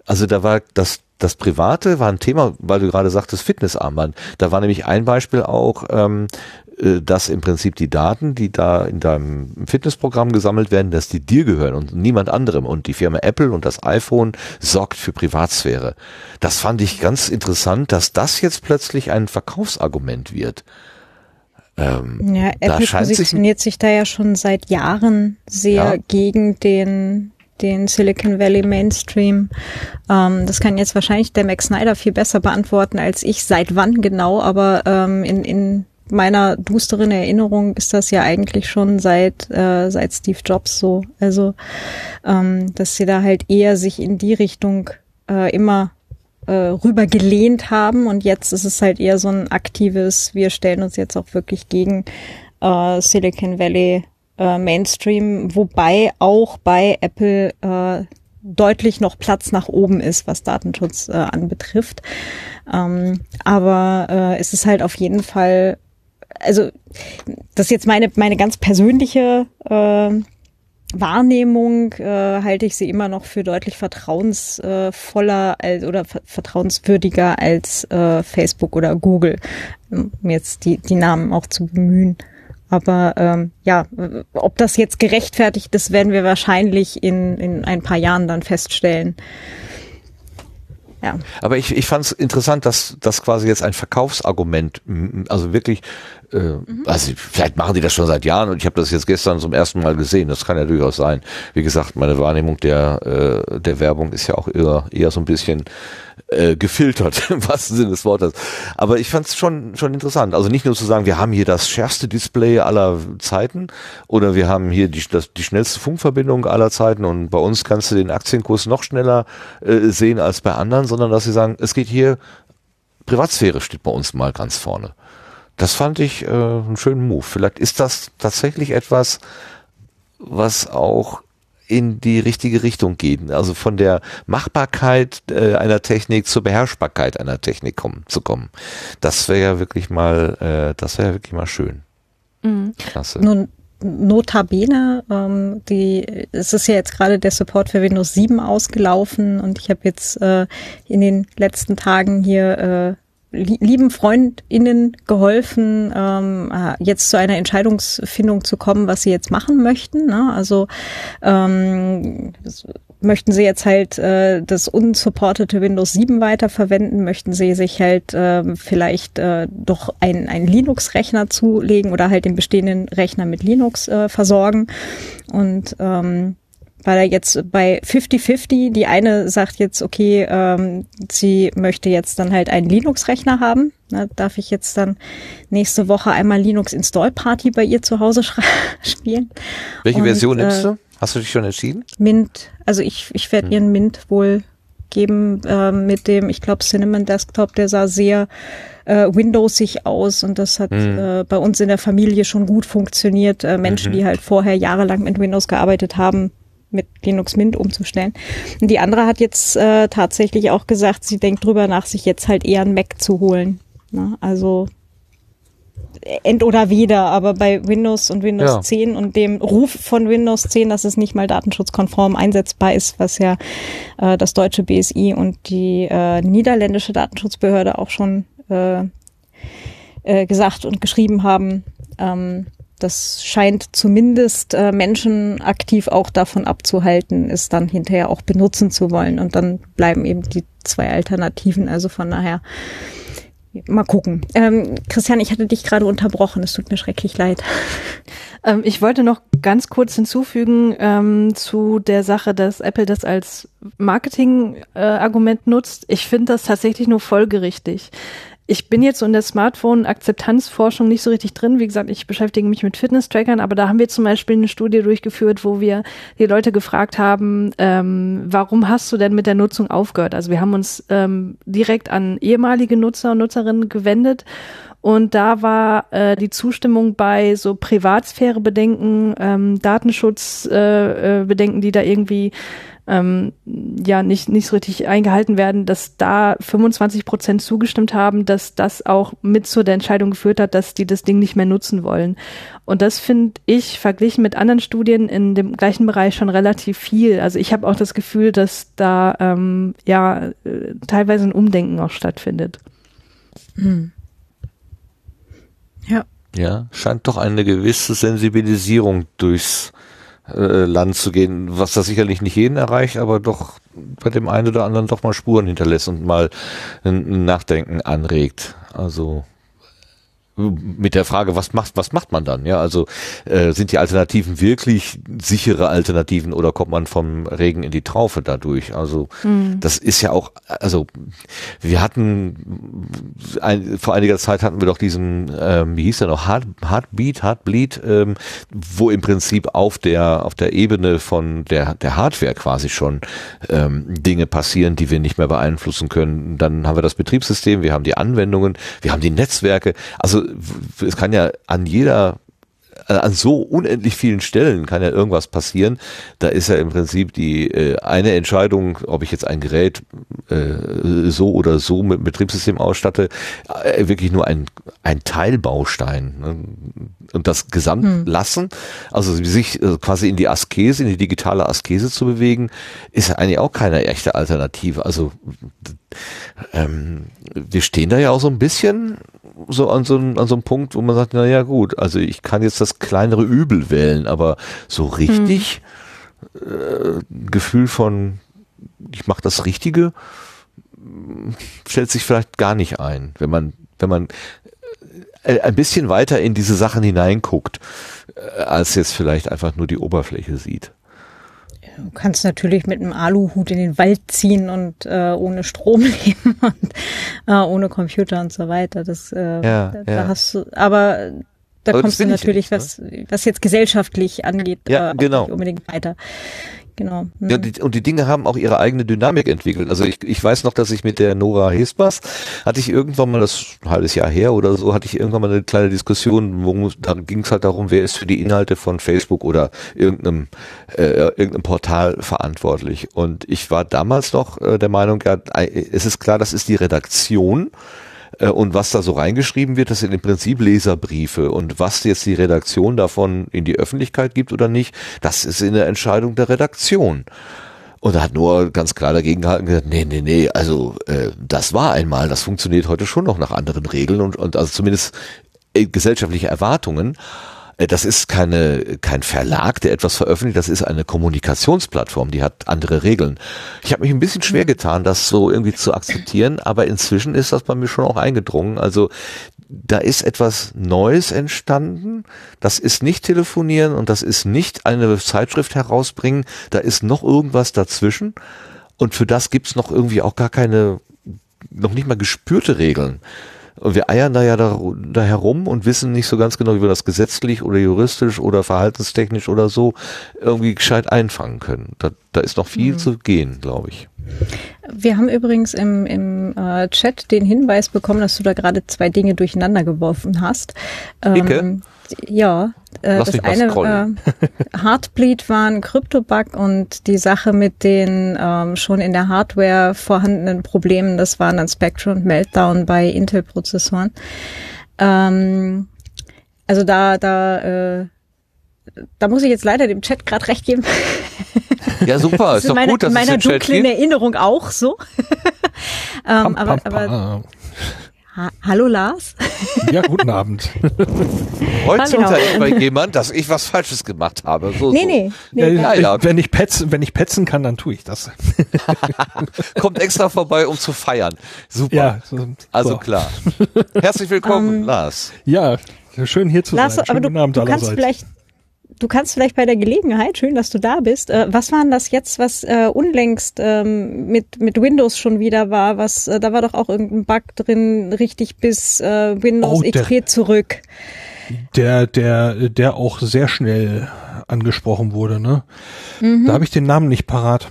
Speaker 1: Also da war das das Private war ein Thema, weil du gerade sagtest, Fitnessarmband. Da war nämlich ein Beispiel auch, ähm, äh, dass im Prinzip die Daten, die da in deinem Fitnessprogramm gesammelt werden, dass die dir gehören und niemand anderem. Und die Firma Apple und das iPhone sorgt für Privatsphäre. Das fand ich ganz interessant, dass das jetzt plötzlich ein Verkaufsargument wird.
Speaker 3: Ähm, ja, Apple positioniert sich, sich, da ja schon seit Jahren sehr ja. gegen den den Silicon Valley Mainstream. Ähm, das kann jetzt wahrscheinlich der Max Snyder viel besser beantworten als ich. Seit wann genau? Aber ähm, in, in meiner dusteren Erinnerung ist das ja eigentlich schon seit äh, seit Steve Jobs so. Also ähm, dass sie da halt eher sich in die Richtung äh, immer äh, rüber gelehnt haben und jetzt ist es halt eher so ein aktives, wir stellen uns jetzt auch wirklich gegen äh, Silicon Valley äh, Mainstream, wobei auch bei Apple äh, deutlich noch Platz nach oben ist, was Datenschutz äh, anbetrifft. Ähm, aber äh, es ist halt auf jeden Fall also das ist jetzt meine, meine ganz persönliche äh, Wahrnehmung, äh, halte ich sie immer noch für deutlich vertrauensvoller als, oder vertrauenswürdiger als äh, Facebook oder Google, um jetzt die, die Namen auch zu bemühen. Aber ähm, ja, ob das jetzt gerechtfertigt ist, werden wir wahrscheinlich in, in ein paar Jahren dann feststellen. Ja.
Speaker 1: Aber ich, ich fand es interessant, dass das quasi jetzt ein Verkaufsargument, also wirklich, äh, mhm. also vielleicht machen die das schon seit Jahren und ich habe das jetzt gestern zum ersten Mal gesehen. Das kann ja durchaus sein. Wie gesagt, meine Wahrnehmung der äh, der Werbung ist ja auch eher eher so ein bisschen äh, gefiltert, im wahrsten Sinne des Wortes. Aber ich fand es schon, schon interessant. Also nicht nur zu sagen, wir haben hier das schärfste Display aller Zeiten oder wir haben hier die, das, die schnellste Funkverbindung aller Zeiten und bei uns kannst du den Aktienkurs noch schneller äh, sehen als bei anderen, sondern dass sie sagen, es geht hier, Privatsphäre steht bei uns mal ganz vorne. Das fand ich äh, einen schönen Move. Vielleicht ist das tatsächlich etwas, was auch in die richtige Richtung gehen. Also von der Machbarkeit äh, einer Technik zur Beherrschbarkeit einer Technik kommen, zu kommen. Das wäre ja wirklich mal, äh, das wäre ja wirklich mal schön.
Speaker 3: Mhm. Klasse. Nun, Notabene, ähm, die, es ist ja jetzt gerade der Support für Windows 7 ausgelaufen und ich habe jetzt äh, in den letzten Tagen hier äh, lieben FreundInnen geholfen, ähm, äh, jetzt zu einer Entscheidungsfindung zu kommen, was sie jetzt machen möchten. Ne? Also ähm, möchten sie jetzt halt äh, das unsupportete Windows 7 weiterverwenden, möchten sie sich halt äh, vielleicht äh, doch ein, ein Linux-Rechner zulegen oder halt den bestehenden Rechner mit Linux äh, versorgen. Und ähm, weil er jetzt bei 50-50, die eine sagt jetzt, okay, ähm, sie möchte jetzt dann halt einen Linux-Rechner haben. Na, darf ich jetzt dann nächste Woche einmal Linux Install Party bei ihr zu Hause spielen.
Speaker 1: Welche Und, Version nimmst äh, du? Hast du dich schon entschieden?
Speaker 3: Mint, also ich, ich werde hm. ihren Mint wohl geben äh, mit dem, ich glaube, Cinnamon Desktop, der sah sehr äh, Windowsig aus und das hat mhm. äh, bei uns in der Familie schon gut funktioniert. Äh, Menschen, mhm. die halt vorher jahrelang mit Windows gearbeitet haben, mit Linux Mint umzustellen. Und die andere hat jetzt äh, tatsächlich auch gesagt, sie denkt drüber nach, sich jetzt halt eher ein Mac zu holen. Ne? Also end oder weder, aber bei Windows und Windows ja. 10 und dem Ruf von Windows 10, dass es nicht mal datenschutzkonform einsetzbar ist, was ja äh, das deutsche BSI und die äh, niederländische Datenschutzbehörde auch schon äh, äh, gesagt und geschrieben haben, ähm, das scheint zumindest äh, Menschen aktiv auch davon abzuhalten, es dann hinterher auch benutzen zu wollen. Und dann bleiben eben die zwei Alternativen. Also von daher mal gucken. Ähm, Christian, ich hatte dich gerade unterbrochen. Es tut mir schrecklich leid.
Speaker 4: Ähm, ich wollte noch ganz kurz hinzufügen ähm, zu der Sache, dass Apple das als Marketing-Argument äh, nutzt. Ich finde das tatsächlich nur folgerichtig ich bin jetzt so in der Smartphone-Akzeptanzforschung nicht so richtig drin. Wie gesagt, ich beschäftige mich mit Fitness-Trackern, aber da haben wir zum Beispiel eine Studie durchgeführt, wo wir die Leute gefragt haben, ähm, warum hast du denn mit der Nutzung aufgehört? Also wir haben uns ähm, direkt an ehemalige Nutzer und Nutzerinnen gewendet und da war äh, die Zustimmung bei so Privatsphäre-Bedenken, ähm, Datenschutz-Bedenken, äh, äh, die da irgendwie ähm, ja nicht, nicht so richtig eingehalten werden, dass da 25 Prozent zugestimmt haben, dass das auch mit zu der Entscheidung geführt hat, dass die das Ding nicht mehr nutzen wollen. Und das finde ich verglichen mit anderen Studien in dem gleichen Bereich schon relativ viel. Also ich habe auch das Gefühl, dass da ähm, ja äh, teilweise ein Umdenken auch stattfindet. Hm.
Speaker 1: Ja. Ja, scheint doch eine gewisse Sensibilisierung durchs äh, Land zu gehen, was das sicherlich nicht jeden erreicht, aber doch bei dem einen oder anderen doch mal Spuren hinterlässt und mal ein Nachdenken anregt. Also mit der Frage, was macht, was macht man dann? Ja, also äh, sind die Alternativen wirklich sichere Alternativen oder kommt man vom Regen in die Traufe dadurch? Also mhm. das ist ja auch, also wir hatten ein, vor einiger Zeit hatten wir doch diesen, ähm, wie hieß der noch, Heart, Heartbeat, Heartbleed, ähm, wo im Prinzip auf der auf der Ebene von der der Hardware quasi schon ähm, Dinge passieren, die wir nicht mehr beeinflussen können. Dann haben wir das Betriebssystem, wir haben die Anwendungen, wir haben die Netzwerke. Also es kann ja an jeder äh, an so unendlich vielen Stellen kann ja irgendwas passieren. Da ist ja im Prinzip die äh, eine Entscheidung, ob ich jetzt ein Gerät äh, so oder so mit Betriebssystem ausstatte, äh, wirklich nur ein, ein Teilbaustein. Ne? Und das Gesamtlassen, hm. also sich äh, quasi in die Askese, in die digitale Askese zu bewegen, ist ja eigentlich auch keine echte Alternative. Also ähm, wir stehen da ja auch so ein bisschen so an so, einem, an so einem Punkt, wo man sagt, na ja gut, also ich kann jetzt das kleinere Übel wählen, aber so richtig hm. äh, Gefühl von, ich mache das Richtige, stellt sich vielleicht gar nicht ein, wenn man, wenn man äh, ein bisschen weiter in diese Sachen hineinguckt, äh, als jetzt vielleicht einfach nur die Oberfläche sieht.
Speaker 3: Du kannst natürlich mit einem Aluhut in den Wald ziehen und äh, ohne Strom leben und äh, ohne Computer und so weiter. Das, äh,
Speaker 1: Ja,
Speaker 3: da
Speaker 1: ja.
Speaker 3: hast du, aber da
Speaker 1: Aber
Speaker 3: kommst du natürlich,
Speaker 1: nicht, ne?
Speaker 3: was, was jetzt gesellschaftlich angeht,
Speaker 1: Ja,
Speaker 3: äh,
Speaker 1: genau.
Speaker 3: nicht unbedingt weiter. Genau. Hm.
Speaker 1: Ja, die, und die Dinge haben auch ihre eigene Dynamik entwickelt. Also ich, ich weiß noch, dass ich mit der Nora Hespas hatte ich irgendwann mal, das ein halbes Jahr her oder so, hatte ich irgendwann mal eine kleine Diskussion, wo da ging es halt darum, wer ist für die Inhalte von Facebook oder irgendeinem, äh, irgendeinem Portal verantwortlich. Und ich war damals noch äh, der Meinung, ja, es ist klar, das ist die Redaktion. Äh, Und was da so reingeschrieben wird, das sind im Prinzip Leserbriefe. Und was jetzt die Redaktion davon in die Öffentlichkeit gibt oder nicht, das ist in der Entscheidung der Redaktion. Und da hat Noah ganz klar dagegen gehalten gesagt, nee, nee, nee, also äh, das war einmal, das funktioniert heute schon noch nach anderen Regeln und, und also zumindest äh, gesellschaftliche Erwartungen. Äh, Das ist keine, kein Verlag, der etwas veröffentlicht, das ist eine Kommunikationsplattform, die hat andere Regeln. Ich habe mich ein bisschen schwer getan, das so irgendwie zu akzeptieren, aber inzwischen ist das bei mir schon auch eingedrungen. Also da ist etwas Neues entstanden. Das ist nicht telefonieren und das ist nicht eine Zeitschrift herausbringen. Da ist noch irgendwas dazwischen. Und für das gibt's noch irgendwie auch gar keine, noch nicht mal gespürte Regeln. Und wir eiern da ja da, da herum und wissen nicht so ganz genau, wie wir das gesetzlich oder juristisch oder verhaltenstechnisch oder so irgendwie gescheit einfangen können. Da, da ist noch viel zu gehen, glaube ich.
Speaker 3: Wir haben übrigens im, im äh, Chat den Hinweis bekommen, dass du da gerade zwei Dinge durcheinander geworfen hast.
Speaker 1: Dicke?
Speaker 3: ja, äh,
Speaker 1: Lass
Speaker 3: das eine äh, Heartbleed war ein Kryptobug und die Sache mit den ähm, schon in der Hardware vorhandenen Problemen, das waren dann Spectre und Meltdown bei Intel-Prozessoren. Ähm, also da, da, äh, da muss ich jetzt leider dem Chat gerade recht geben.
Speaker 1: Ja, super.
Speaker 3: Das
Speaker 1: ist doch
Speaker 3: in meiner,
Speaker 1: gut, dass
Speaker 3: in meiner dunklen. Erinnerung auch so. ähm, aber, aber ha hallo Lars.
Speaker 6: Ja, guten Abend.
Speaker 1: Freut
Speaker 3: Genau.
Speaker 1: bei jemand, dass ich was Falsches gemacht habe. So,
Speaker 3: Nee,
Speaker 1: so.
Speaker 3: nee.
Speaker 6: Ja,
Speaker 3: nee
Speaker 1: ja, ja.
Speaker 6: Wenn, ich petzen, wenn ich petzen kann, dann tue ich das.
Speaker 1: Kommt extra vorbei, um zu feiern. Super.
Speaker 6: Ja, so,
Speaker 1: Also
Speaker 6: so.
Speaker 1: klar. Herzlich willkommen, Lars.
Speaker 6: Ja, schön hier zu
Speaker 3: Lars,
Speaker 6: sein. Schönen
Speaker 3: aber du,
Speaker 6: guten Abend
Speaker 3: du kannst
Speaker 6: allerseits.
Speaker 3: vielleicht Du kannst vielleicht bei der Gelegenheit, schön, dass du da bist. Äh, was war denn das jetzt, was äh, unlängst ähm, mit mit Windows schon wieder war? Was äh, da war doch auch irgendein Bug drin, richtig bis äh, Windows
Speaker 6: Oh, der-
Speaker 3: XP zurück.
Speaker 6: der, der, der auch sehr schnell angesprochen wurde, ne? Da habe ich den Namen nicht parat.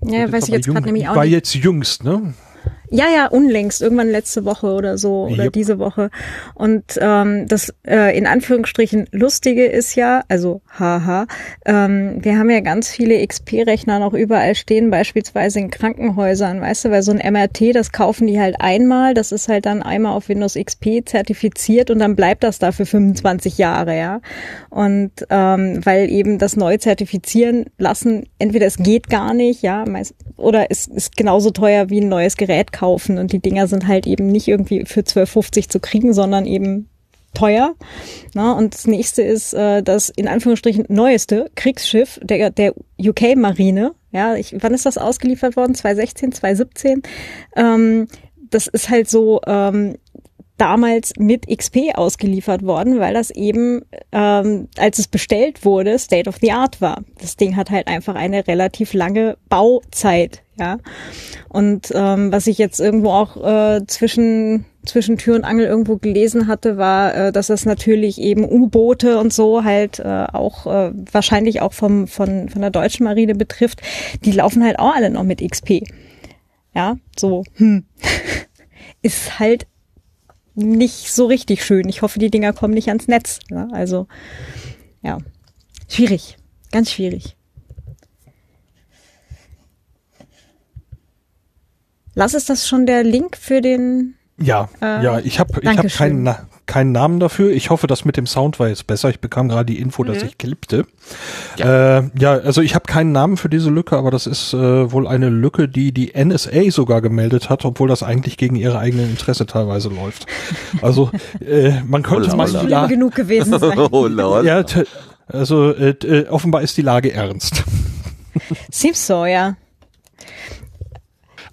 Speaker 3: Mhm. Ja, weiß ich jetzt gerade nämlich auch
Speaker 6: War
Speaker 3: nicht.
Speaker 6: jetzt jüngst, ne?
Speaker 3: Ja, ja, unlängst, irgendwann letzte Woche oder so oder
Speaker 6: Yep.
Speaker 3: diese Woche. Und ähm, das äh, in Anführungsstrichen Lustige ist ja, also haha, ähm, wir haben ja ganz viele XP-Rechner noch überall stehen, beispielsweise in Krankenhäusern, weißt du, weil so ein MRT, das kaufen die halt einmal, das ist halt dann einmal auf Windows XP zertifiziert und dann bleibt das da für 25 Jahre, ja. Und ähm, weil eben das neu zertifizieren lassen, entweder es geht gar nicht, ja, meist, oder es ist genauso teuer wie ein neues Gerät kaufen und die Dinger sind halt eben nicht irgendwie für 12,50 zu kriegen, sondern eben teuer. Na, und das nächste ist äh, das in Anführungsstrichen neueste Kriegsschiff der, der UK-Marine. Ja, ich, wann ist das ausgeliefert worden? 2016, 2017? Ähm, das ist halt so ähm, damals mit XP ausgeliefert worden, weil das eben, ähm, als es bestellt wurde, State of the Art war. Das Ding hat halt einfach eine relativ lange Bauzeit, ja. Und ähm, was ich jetzt irgendwo auch äh, zwischen zwischen Tür und Angel irgendwo gelesen hatte, war, äh, dass das natürlich eben U-Boote und so halt äh, auch äh, wahrscheinlich auch vom von von der deutschen Marine betrifft. Die laufen halt auch alle noch mit XP. Ja, so hm. ist halt nicht so richtig schön. Ich hoffe, die Dinger kommen nicht ans Netz. Ne? Also, ja. Schwierig. Ganz schwierig. Lass ist das schon der Link für den.
Speaker 6: Ja,
Speaker 3: Äh,
Speaker 6: ja, ich habe ich hab keinen, Na- keinen Namen dafür. Ich hoffe, das mit dem Sound war jetzt besser. Ich bekam gerade die Info, dass ich klippte. Ja, äh, ja also ich habe keinen Namen für diese Lücke, aber das ist äh, wohl eine Lücke, die die NSA sogar gemeldet hat, obwohl das eigentlich gegen ihre eigenen Interesse teilweise läuft. Also äh, man könnte
Speaker 1: Holla,
Speaker 6: mal
Speaker 1: holla.
Speaker 6: die
Speaker 3: Schlimm
Speaker 6: La
Speaker 3: genug gewesen sein.
Speaker 1: Oh, Lord.
Speaker 6: ja, also äh, äh, offenbar ist die Lage ernst.
Speaker 3: Seems so, ja.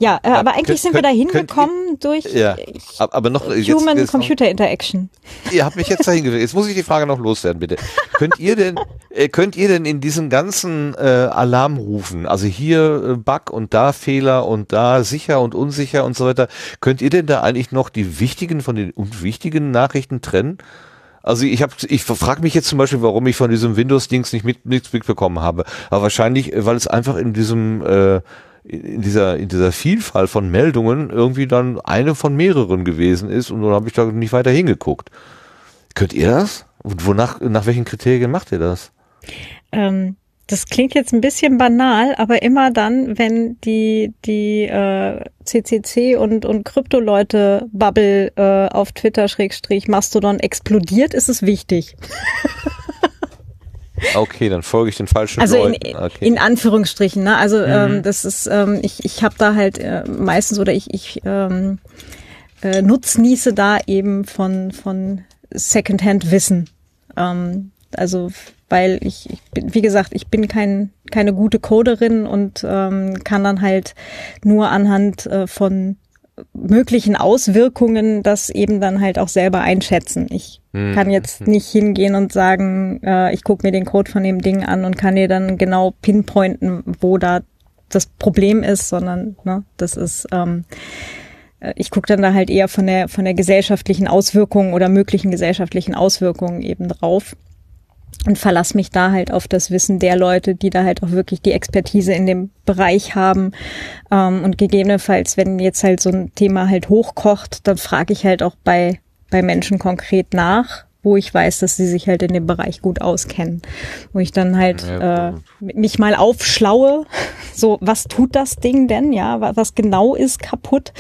Speaker 3: Ja, äh, aber eigentlich
Speaker 1: könnt-
Speaker 3: sind wir da hingekommen durch
Speaker 1: Ja, ab- aber noch jetzt-
Speaker 3: Human
Speaker 1: jetzt noch-
Speaker 3: Computer Interaction.
Speaker 1: Ihr habt mich jetzt dahin gewählt. Jetzt muss ich die Frage noch loswerden, bitte. könnt ihr denn, äh, könnt ihr denn in diesen ganzen äh, Alarmrufen, also hier äh, Bug und da Fehler und da sicher und unsicher und so weiter, könnt ihr denn da eigentlich noch die wichtigen von den unwichtigen Nachrichten trennen? Also ich habe, ich frage mich jetzt zum Beispiel, warum ich von diesem Windows-Dings nicht mit, nichts mitbekommen habe. Aber wahrscheinlich, äh, weil es einfach in diesem äh, in dieser in dieser Vielfalt von Meldungen irgendwie dann eine von mehreren gewesen ist und dann habe ich da nicht weiter hingeguckt. Könnt ihr das? Und wonach nach welchen Kriterien macht ihr das?
Speaker 3: Ähm, das klingt jetzt ein bisschen banal, aber immer dann, wenn die die äh, CCC und und Krypto-Leute Bubble äh, auf Twitter Schrägstrich Mastodon explodiert, ist es wichtig.
Speaker 1: Okay, dann folge ich den falschen
Speaker 3: Also in,
Speaker 1: Leuten. Okay.
Speaker 3: in Anführungsstrichen, ne? Also ähm, das ist, ähm, ich, ich habe da halt äh, meistens oder ich, ich ähm, äh, nutznieße da eben von, von Secondhand-Wissen. Ähm, also weil ich, ich bin, wie gesagt, ich bin kein, keine gute Coderin und ähm, kann dann halt nur anhand äh, von möglichen Auswirkungen das eben dann halt auch selber einschätzen. Ich
Speaker 1: Hm.
Speaker 3: kann jetzt nicht hingehen und sagen, äh, ich gucke mir den Code von dem Ding an und kann dir dann genau pinpointen, wo da das Problem ist, sondern ne, das ist ähm, äh, ich gucke dann da halt eher von der von der gesellschaftlichen Auswirkung oder möglichen gesellschaftlichen Auswirkungen eben drauf und verlass mich da halt auf das Wissen der Leute, die da halt auch wirklich die Expertise in dem Bereich haben. Ähm, und gegebenenfalls, wenn jetzt halt so ein Thema halt hochkocht, dann frage ich halt auch bei, bei Menschen konkret nach, wo ich weiß, dass sie sich halt in dem Bereich gut auskennen. Wo ich dann halt
Speaker 1: Ja,
Speaker 3: äh, mich mal aufschlaue, so was tut das Ding denn, ja, wa- was genau ist kaputt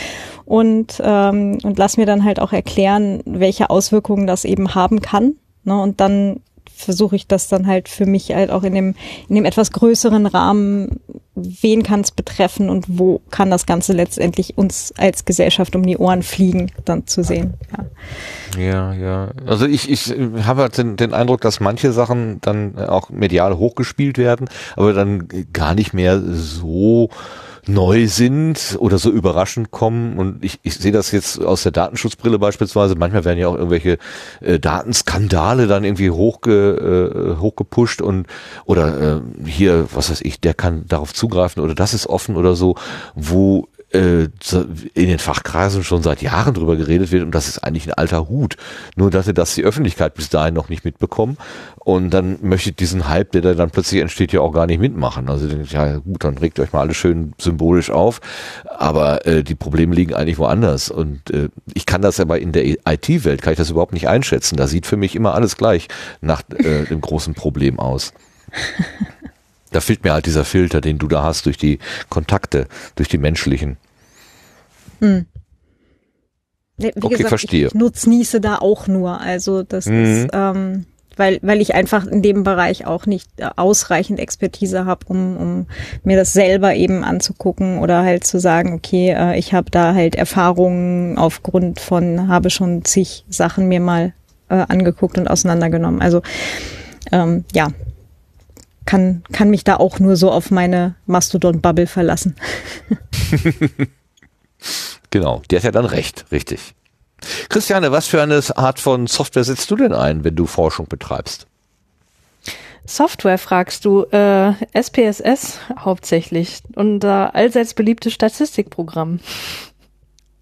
Speaker 3: und, ähm, und lass mir dann halt auch erklären, welche Auswirkungen das eben haben kann. Ne? Und dann versuche ich das dann halt für mich halt auch in dem, in dem etwas größeren Rahmen, wen kann es betreffen und wo kann das Ganze letztendlich uns als Gesellschaft um die Ohren fliegen, dann zu sehen. Ja.
Speaker 1: Ja, ja. Also ich, ich habe halt den, den Eindruck, dass manche Sachen dann auch medial hochgespielt werden, aber dann gar nicht mehr so neu sind oder so überraschend kommen. Und ich, ich sehe das jetzt aus der Datenschutzbrille beispielsweise. Manchmal werden ja auch irgendwelche äh, Datenskandale dann irgendwie hochge, äh, hochgepusht und oder äh, hier, was weiß ich, der kann darauf zugreifen oder das ist offen oder so, wo in den Fachkreisen schon seit Jahren drüber geredet wird und das ist eigentlich ein alter Hut. Nur dass das die Öffentlichkeit bis dahin noch nicht mitbekommen und dann möchte diesen Hype, der da dann plötzlich entsteht, ja auch gar nicht mitmachen. Also ja gut, dann regt euch mal alle schön symbolisch auf, aber äh, die Probleme liegen eigentlich woanders und äh, ich kann das aber in der IT-Welt, kann ich das überhaupt nicht einschätzen. Da sieht für mich immer alles gleich nach äh, dem großen Problem aus. Da fehlt mir halt dieser Filter, den du da hast durch die Kontakte, durch die menschlichen.
Speaker 3: Hm. Wie
Speaker 1: Okay, verstehe.
Speaker 3: Ich, ich nutznieße da auch nur. Also das
Speaker 1: Mhm.
Speaker 3: ist, ähm, weil, weil ich einfach in dem Bereich auch nicht äh, ausreichend Expertise habe, um, um mir das selber eben anzugucken oder halt zu sagen, okay, äh, ich habe da halt Erfahrungen aufgrund von, habe schon zig Sachen mir mal äh, angeguckt und auseinandergenommen. Also ähm, ja, kann, kann mich da auch nur so auf meine Mastodon-Bubble verlassen.
Speaker 1: Genau, der hat ja dann recht, richtig. Christiane, was für eine Art von Software setzt du denn ein, wenn du Forschung betreibst?
Speaker 4: Software fragst du, äh, SPSS hauptsächlich und äh, allseits beliebtes Statistikprogramm.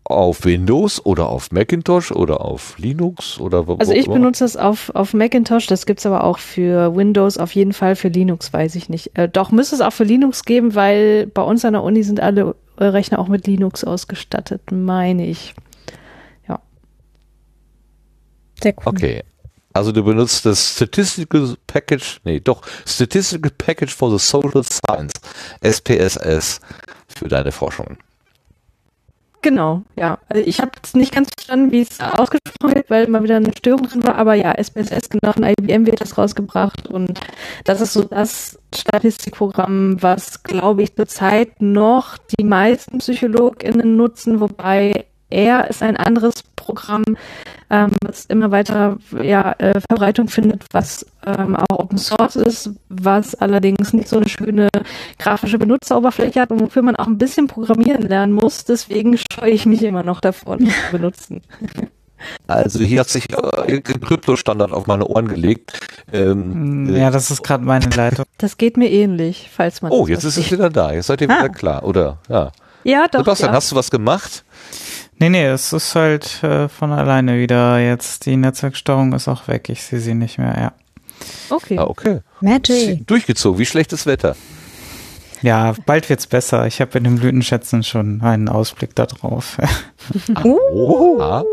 Speaker 1: Auf Windows oder auf Macintosh oder auf Linux oder wo
Speaker 4: Also ich
Speaker 1: immer?
Speaker 4: benutze das auf, auf Macintosh, das gibt's aber auch für Windows, auf jeden Fall für Linux, weiß ich nicht. Äh, doch müsste es auch für Linux geben, weil bei uns an der Uni sind alle äh, Rechner auch mit Linux ausgestattet, meine ich.
Speaker 3: Sehr cool.
Speaker 1: Okay. Also du benutzt das Statistical Package, nee, doch, Statistical Package for the Social Science, SPSS, für deine Forschungen.
Speaker 4: Genau, ja. Also ich habe jetzt nicht ganz verstanden, wie es ausgesprochen wird, weil mal wieder eine Störung drin war, aber ja, SPSS, genau, von IBM wird das rausgebracht und das ist so das Statistikprogramm, was, glaube ich, zurzeit noch die meisten PsychologInnen nutzen, wobei er ist ein anderes Programm, ähm, was immer weiter ja, äh, Verbreitung findet, was ähm, auch Open Source ist, was allerdings nicht so eine schöne grafische Benutzeroberfläche hat und wofür man auch ein bisschen programmieren lernen muss. Deswegen scheue ich mich immer noch davor, das zu benutzen.
Speaker 1: Also hier hat sich äh, irgendein Krypto-Standard auf meine Ohren gelegt. Ähm,
Speaker 2: Ja, das ist gerade meine Leitung.
Speaker 4: Das geht mir ähnlich, falls man.
Speaker 1: oh,
Speaker 4: das
Speaker 1: jetzt ist es wieder da. Jetzt seid ihr
Speaker 3: Ah.
Speaker 1: wieder klar, oder? Ja.
Speaker 4: Ja, doch.
Speaker 1: Sebastian,
Speaker 4: ja.
Speaker 1: hast du was gemacht?
Speaker 2: Nee, nee, es ist halt äh, von alleine wieder jetzt. Die Netzwerksteuerung ist auch weg. Ich sehe sie nicht mehr, ja.
Speaker 4: Okay.
Speaker 1: Ah, okay.
Speaker 3: Magic.
Speaker 1: Durchgezogen. Wie schlechtes Wetter?
Speaker 2: Ja, bald wird's besser. Ich habe in den Blütenschätzen schon einen Ausblick darauf.
Speaker 1: Oh, ah.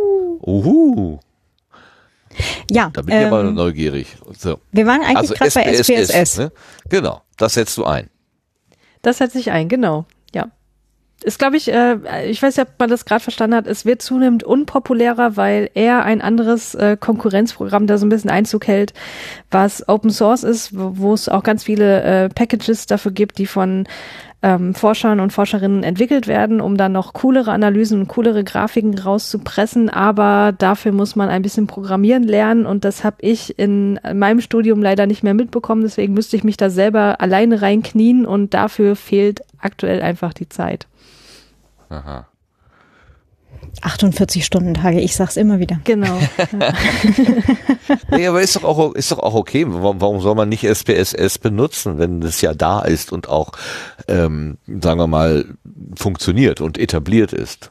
Speaker 1: Uhu.
Speaker 3: Ja,
Speaker 1: Da bin ich aber
Speaker 3: ähm,
Speaker 1: neugierig. So.
Speaker 3: wir waren eigentlich
Speaker 1: Also
Speaker 3: gerade bei SPSS.
Speaker 1: Ne? Genau, das setzt du ein.
Speaker 4: Das setzt sich ein, genau. Ja. Ist, glaube ich, äh, ich weiß nicht, ob man das gerade verstanden hat, es wird zunehmend unpopulärer, weil er ein anderes äh, Konkurrenzprogramm da so ein bisschen Einzug hält, was Open Source ist, wo wo es auch ganz viele äh, Packages dafür gibt, die von ähm, Forschern und Forscherinnen entwickelt werden, um dann noch coolere Analysen und coolere Grafiken rauszupressen. Aber dafür muss man ein bisschen programmieren lernen und das habe ich in meinem Studium leider nicht mehr mitbekommen. Deswegen müsste ich mich da selber alleine reinknien und dafür fehlt aktuell einfach die Zeit.
Speaker 1: Aha.
Speaker 3: 48 Stunden Tage, ich sag's immer wieder.
Speaker 4: Genau.
Speaker 1: Nee, aber ist doch auch, ist doch auch okay. Warum, warum soll man nicht SPSS benutzen, wenn es ja da ist und auch, ähm, sagen wir mal, funktioniert und etabliert ist?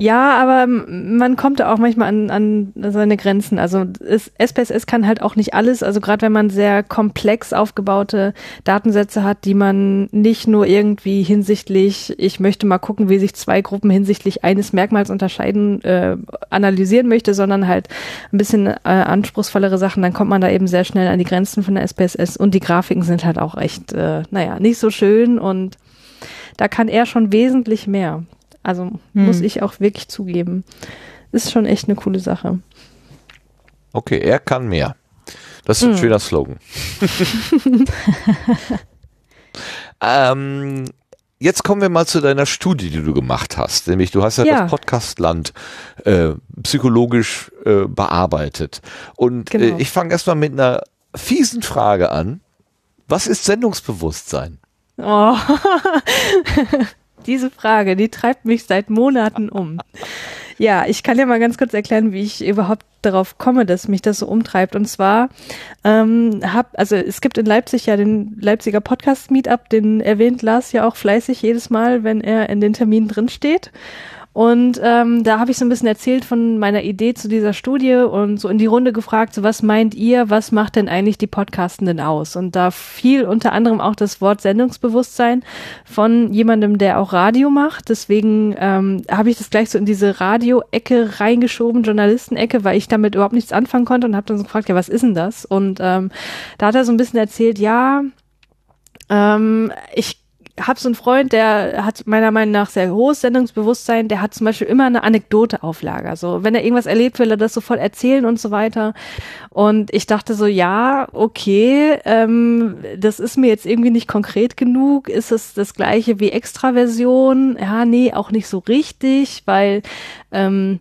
Speaker 4: Ja, aber man kommt da auch manchmal an, an seine Grenzen. Also es, SPSS kann halt auch nicht alles. Also gerade wenn man sehr komplex aufgebaute Datensätze hat, die man nicht nur irgendwie hinsichtlich, ich möchte mal gucken, wie sich zwei Gruppen hinsichtlich eines Merkmals unterscheiden, äh, analysieren möchte, sondern halt ein bisschen äh, anspruchsvollere Sachen, dann kommt man da eben sehr schnell an die Grenzen von der SPSS und die Grafiken sind halt auch echt, äh, naja, nicht so schön und da kann er schon wesentlich mehr. Also muss ich auch wirklich zugeben. Ist schon echt eine coole Sache.
Speaker 1: Okay, er kann mehr. Das ist
Speaker 4: Hm.
Speaker 1: ein schöner Slogan. ähm, jetzt kommen wir mal zu deiner Studie, die du gemacht hast. Nämlich, du hast ja,
Speaker 4: Ja.
Speaker 1: das Podcastland äh, psychologisch äh, bearbeitet. Und
Speaker 4: Genau.
Speaker 1: äh, ich fange erstmal mit einer fiesen Frage an. Was ist Sendungsbewusstsein?
Speaker 4: Oh. Diese Frage, die treibt mich seit Monaten um. Ja, ich kann ja mal ganz kurz erklären, wie ich überhaupt darauf komme, dass mich das so umtreibt. Und zwar ähm, hab, also es gibt in Leipzig ja den Leipziger Podcast Meetup, den erwähnt Lars ja auch fleißig jedes Mal, wenn er in den Terminen drin steht. Und ähm, da habe ich so ein bisschen erzählt von meiner Idee zu dieser Studie und so in die Runde gefragt, so was meint ihr, was macht denn eigentlich die Podcastenden aus? Und da fiel unter anderem auch das Wort Sendungsbewusstsein von jemandem, der auch Radio macht. Deswegen ähm, habe ich das gleich so in diese Radio-Ecke reingeschoben, Journalistenecke, weil ich damit überhaupt nichts anfangen konnte und habe dann so gefragt, ja, was ist denn das? Und ähm, da hat er so ein bisschen erzählt, ja, ähm, ich habe so einen Freund, der hat meiner Meinung nach sehr hohes Sendungsbewusstsein, der hat zum Beispiel immer eine Anekdote auf Lager. So, wenn er irgendwas erlebt, will er das sofort erzählen und so weiter. Und ich dachte so, ja, okay, ähm, das ist mir jetzt irgendwie nicht konkret genug. Ist es das gleiche wie Extraversion? Ja, nee, auch nicht so richtig, weil ähm,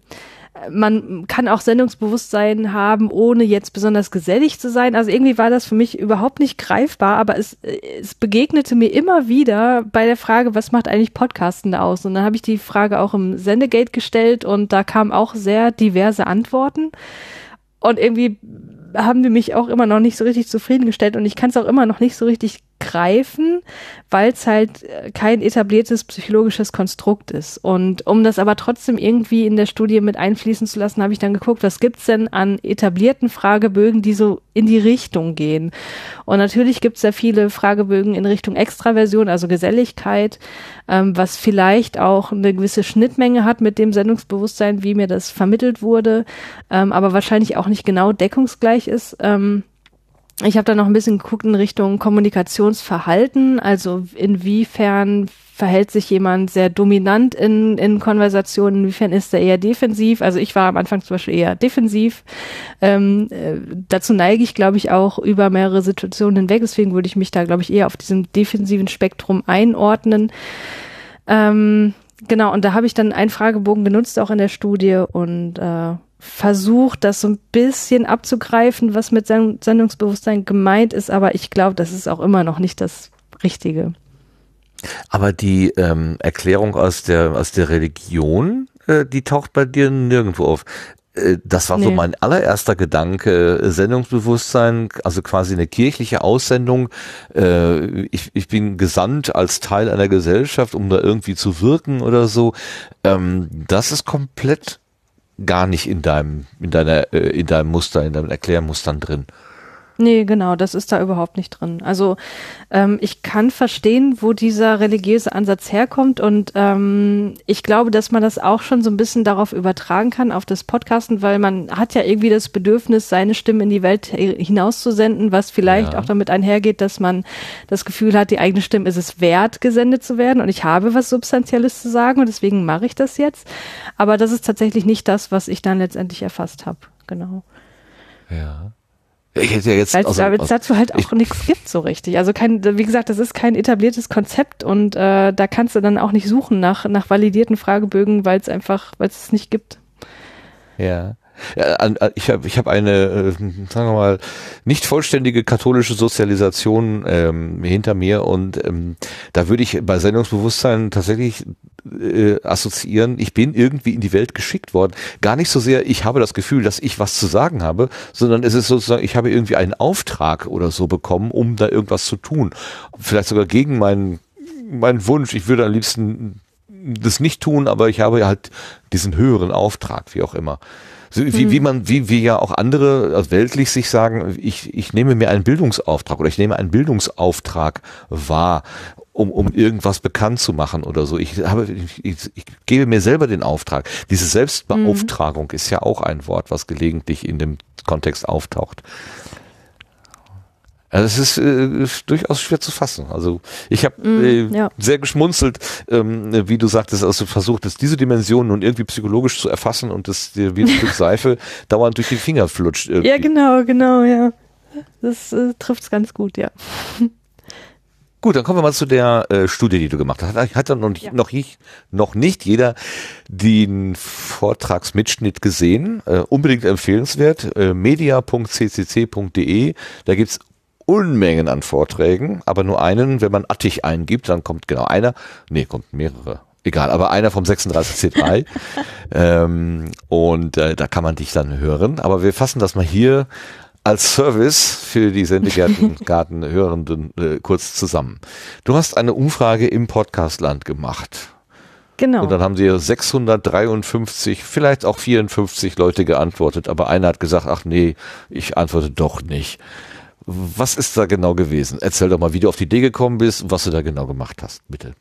Speaker 4: man kann auch Sendungsbewusstsein haben, ohne jetzt besonders gesellig zu sein. Also irgendwie war das für mich überhaupt nicht greifbar, aber es, es begegnete mir immer wieder bei der Frage, was macht eigentlich Podcasten da aus? Und dann habe ich die Frage auch im Sendegate gestellt und da kamen auch sehr diverse Antworten. Und irgendwie haben die mich auch immer noch nicht so richtig zufriedengestellt und ich kann es auch immer noch nicht so richtig greifen, weil es halt äh, kein etabliertes psychologisches Konstrukt ist. Und um das aber trotzdem irgendwie in der Studie mit einfließen zu lassen, habe ich dann geguckt, was gibt's denn an etablierten Fragebögen, die so in die Richtung gehen. Und natürlich gibt's da viele Fragebögen in Richtung Extraversion, also Geselligkeit, ähm, was vielleicht auch eine gewisse Schnittmenge hat mit dem Sendungsbewusstsein, wie mir das vermittelt wurde, ähm, aber wahrscheinlich auch nicht genau deckungsgleich ist. Ähm, ich habe da noch ein bisschen geguckt in Richtung Kommunikationsverhalten, also inwiefern verhält sich jemand sehr dominant in, in Konversationen, inwiefern ist er eher defensiv. Also ich war am Anfang zum Beispiel eher defensiv. Ähm, äh, dazu neige ich, glaube ich, auch über mehrere Situationen hinweg. Deswegen würde ich mich da, glaube ich, eher auf diesem defensiven Spektrum einordnen. Ähm, genau, und da habe ich dann einen Fragebogen genutzt, auch in der Studie und äh, versucht, das so ein bisschen abzugreifen, was mit Sendungsbewusstsein gemeint ist, aber ich glaube, das ist auch immer noch nicht das Richtige.
Speaker 1: Aber die ähm, Erklärung aus der aus der Religion, äh, die taucht bei dir nirgendwo auf. Äh, das war nee. so mein allererster Gedanke, Sendungsbewusstsein, also quasi eine kirchliche Aussendung. Äh, ich, ich bin gesandt als Teil einer Gesellschaft, um da irgendwie zu wirken oder so. Ähm, das ist komplett gar nicht in deinem, in deiner, äh, in deinem Muster, in deinen Erklärmustern drin.
Speaker 4: Nee, genau, das ist da überhaupt nicht drin. Also ähm, ich kann verstehen, wo dieser religiöse Ansatz herkommt und ähm, ich glaube, dass man das auch schon so ein bisschen darauf übertragen kann, auf das Podcasten, weil man hat ja irgendwie das Bedürfnis, seine Stimme in die Welt hinauszusenden, was vielleicht ja. auch damit einhergeht, dass man das Gefühl hat, die eigene Stimme ist es wert, gesendet zu werden und ich habe was Substanzielles zu sagen und deswegen mache ich das jetzt. Aber das ist tatsächlich nicht das, was ich dann letztendlich erfasst habe. Genau.
Speaker 1: Ja. Ich hätte ja jetzt
Speaker 4: Weil also, es dazu halt auch nichts gibt so richtig. Also kein, wie gesagt, das ist kein etabliertes Konzept und äh, da kannst du dann auch nicht suchen nach, nach validierten Fragebögen, weil es einfach, weil es es nicht gibt.
Speaker 1: Ja. Ja, ich habe ich hab eine, äh, sagen wir mal, nicht vollständige katholische Sozialisation ähm, hinter mir und ähm, da würde ich bei Sendungsbewusstsein tatsächlich äh, assoziieren, ich bin irgendwie in die Welt geschickt worden. Gar nicht so sehr, ich habe das Gefühl, dass ich was zu sagen habe, sondern es ist sozusagen, ich habe irgendwie einen Auftrag oder so bekommen, um da irgendwas zu tun. Vielleicht sogar gegen meinen, meinen Wunsch. Ich würde am liebsten das nicht tun, aber ich habe halt diesen höheren Auftrag, wie auch immer. So, wie, mhm. wie man, wie, wie ja auch andere weltlich sich sagen, ich, ich nehme mir einen Bildungsauftrag oder ich nehme einen Bildungsauftrag wahr, um, um irgendwas bekannt zu machen oder so. Ich habe, ich, ich, ich gebe mir selber den Auftrag. Diese Selbstbeauftragung mhm. ist ja auch ein Wort, was gelegentlich in dem Kontext auftaucht. Also es ist, äh, durchaus schwer zu fassen. Also ich habe mm, äh, ja. sehr geschmunzelt, ähm, wie du sagtest, also versucht es diese Dimension nun irgendwie psychologisch zu erfassen und das dir wie ein Stück Seife dauernd durch die Finger flutscht.
Speaker 4: Irgendwie. Ja, genau, genau, ja. Das äh, trifft es ganz gut, ja.
Speaker 1: Gut, dann kommen wir mal zu der äh, Studie, die du gemacht hast. Hat dann noch, ja. noch, nicht, noch nicht jeder den Vortragsmitschnitt gesehen. Äh, unbedingt empfehlenswert. Äh, media.ccc.de. Da gibt's Unmengen an Vorträgen, aber nur einen, wenn man Attich eingibt, dann kommt genau einer, nee, kommt mehrere, egal, aber einer vom 36C3 ähm, und äh, da kann man dich dann hören, aber wir fassen das mal hier als Service für die Sendegarten-Hörenden äh, kurz zusammen. Du hast eine Umfrage im Podcastland gemacht.
Speaker 4: Genau.
Speaker 1: Und dann haben sie 653, vielleicht auch 54 Leute geantwortet, aber einer hat gesagt, ach nee, ich antworte doch nicht. Was ist da genau gewesen? Erzähl doch mal, wie du auf die Idee gekommen bist und was du da genau gemacht hast, bitte.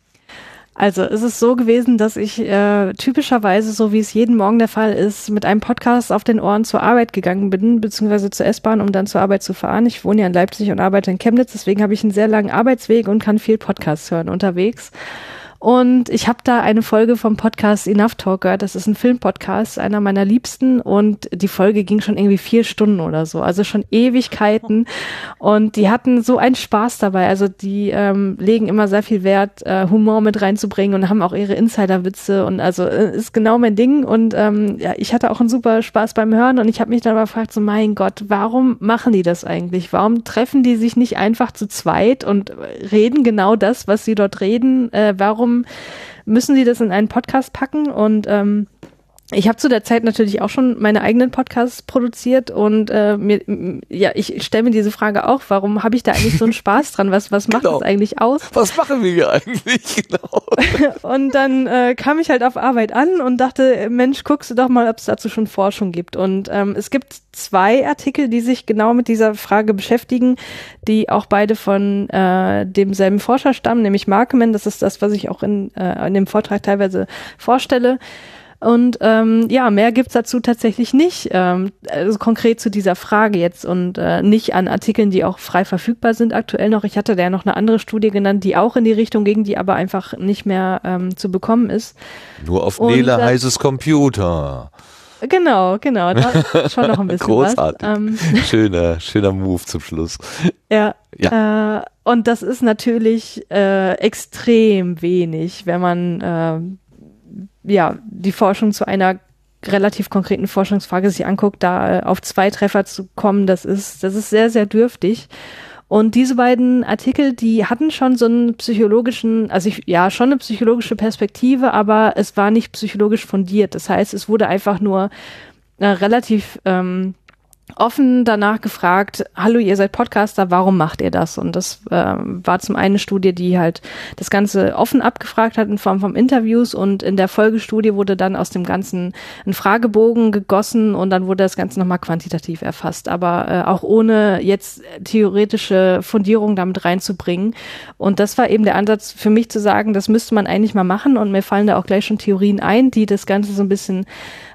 Speaker 4: Also es ist so gewesen, dass ich äh, typischerweise, so wie es jeden Morgen der Fall ist, mit einem Podcast auf den Ohren zur Arbeit gegangen bin, beziehungsweise zur S-Bahn, um dann zur Arbeit zu fahren. Ich wohne ja in Leipzig und arbeite in Chemnitz, deswegen habe ich einen sehr langen Arbeitsweg und kann viel Podcasts hören unterwegs. Und ich habe da eine Folge vom Podcast Enough Talk gehört. Das ist ein Filmpodcast, einer meiner liebsten. Und die Folge ging schon irgendwie vier Stunden oder so, also schon Ewigkeiten. Und die hatten so einen Spaß dabei. Also die ähm, legen immer sehr viel Wert, äh, Humor mit reinzubringen und haben auch ihre Insiderwitze. Und also äh, ist genau mein Ding. Und ähm, ja, ich hatte auch einen super Spaß beim Hören. Und ich habe mich dann aber gefragt, so mein Gott, warum machen die das eigentlich? Warum treffen die sich nicht einfach zu zweit und reden genau das, was sie dort reden? Äh, warum müssen sie das in einen Podcast packen und ähm, ich habe zu der Zeit natürlich auch schon meine eigenen Podcasts produziert und äh, mir, ja, ich stelle mir diese Frage auch, warum habe ich da eigentlich so einen Spaß dran? Was, was macht genau. das eigentlich aus?
Speaker 1: Was machen wir hier eigentlich? Genau.
Speaker 4: und dann äh, kam ich halt auf Arbeit an und dachte, Mensch, guckst du doch mal, ob es dazu schon Forschung gibt. Und ähm, es gibt zwei Artikel, die sich genau mit dieser Frage beschäftigen, die auch beide von äh, demselben Forscher stammen, nämlich Markman. Das ist das, was ich auch in, äh, in dem Vortrag teilweise vorstelle. Und ähm, ja, mehr gibt's dazu tatsächlich nicht, ähm, also konkret zu dieser Frage jetzt und äh, nicht an Artikeln, die auch frei verfügbar sind aktuell noch. Ich hatte da ja noch eine andere Studie genannt, die auch in die Richtung ging, die aber einfach nicht mehr ähm, zu bekommen ist.
Speaker 1: Nur auf Nele heißes Computer.
Speaker 4: Genau, genau, da schon noch ein bisschen
Speaker 1: Großartig. was. Ähm, schöner, schöner Move zum Schluss.
Speaker 4: Ja, ja. Äh, und das ist natürlich äh, extrem wenig, wenn man äh, ja, die Forschung zu einer relativ konkreten Forschungsfrage sich anguckt, da äh, auf zwei Treffer zu kommen, das ist, das ist sehr, sehr dürftig. Und diese beiden Artikel, die hatten schon so einen psychologischen, also ich, ja, schon eine psychologische Perspektive, aber es war nicht psychologisch fundiert. Das heißt, es wurde einfach nur äh, relativ ähm, offen danach gefragt, hallo, ihr seid Podcaster, warum macht ihr das? Und das äh, war zum einen eine Studie, die halt das Ganze offen abgefragt hat in Form von Interviews und in der Folgestudie wurde dann aus dem Ganzen ein Fragebogen gegossen und dann wurde das Ganze nochmal quantitativ erfasst, aber äh, auch ohne jetzt theoretische Fundierung damit reinzubringen. Und das war eben der Ansatz für mich zu sagen, das müsste man eigentlich mal machen und mir fallen da auch gleich schon Theorien ein, die das Ganze so ein bisschen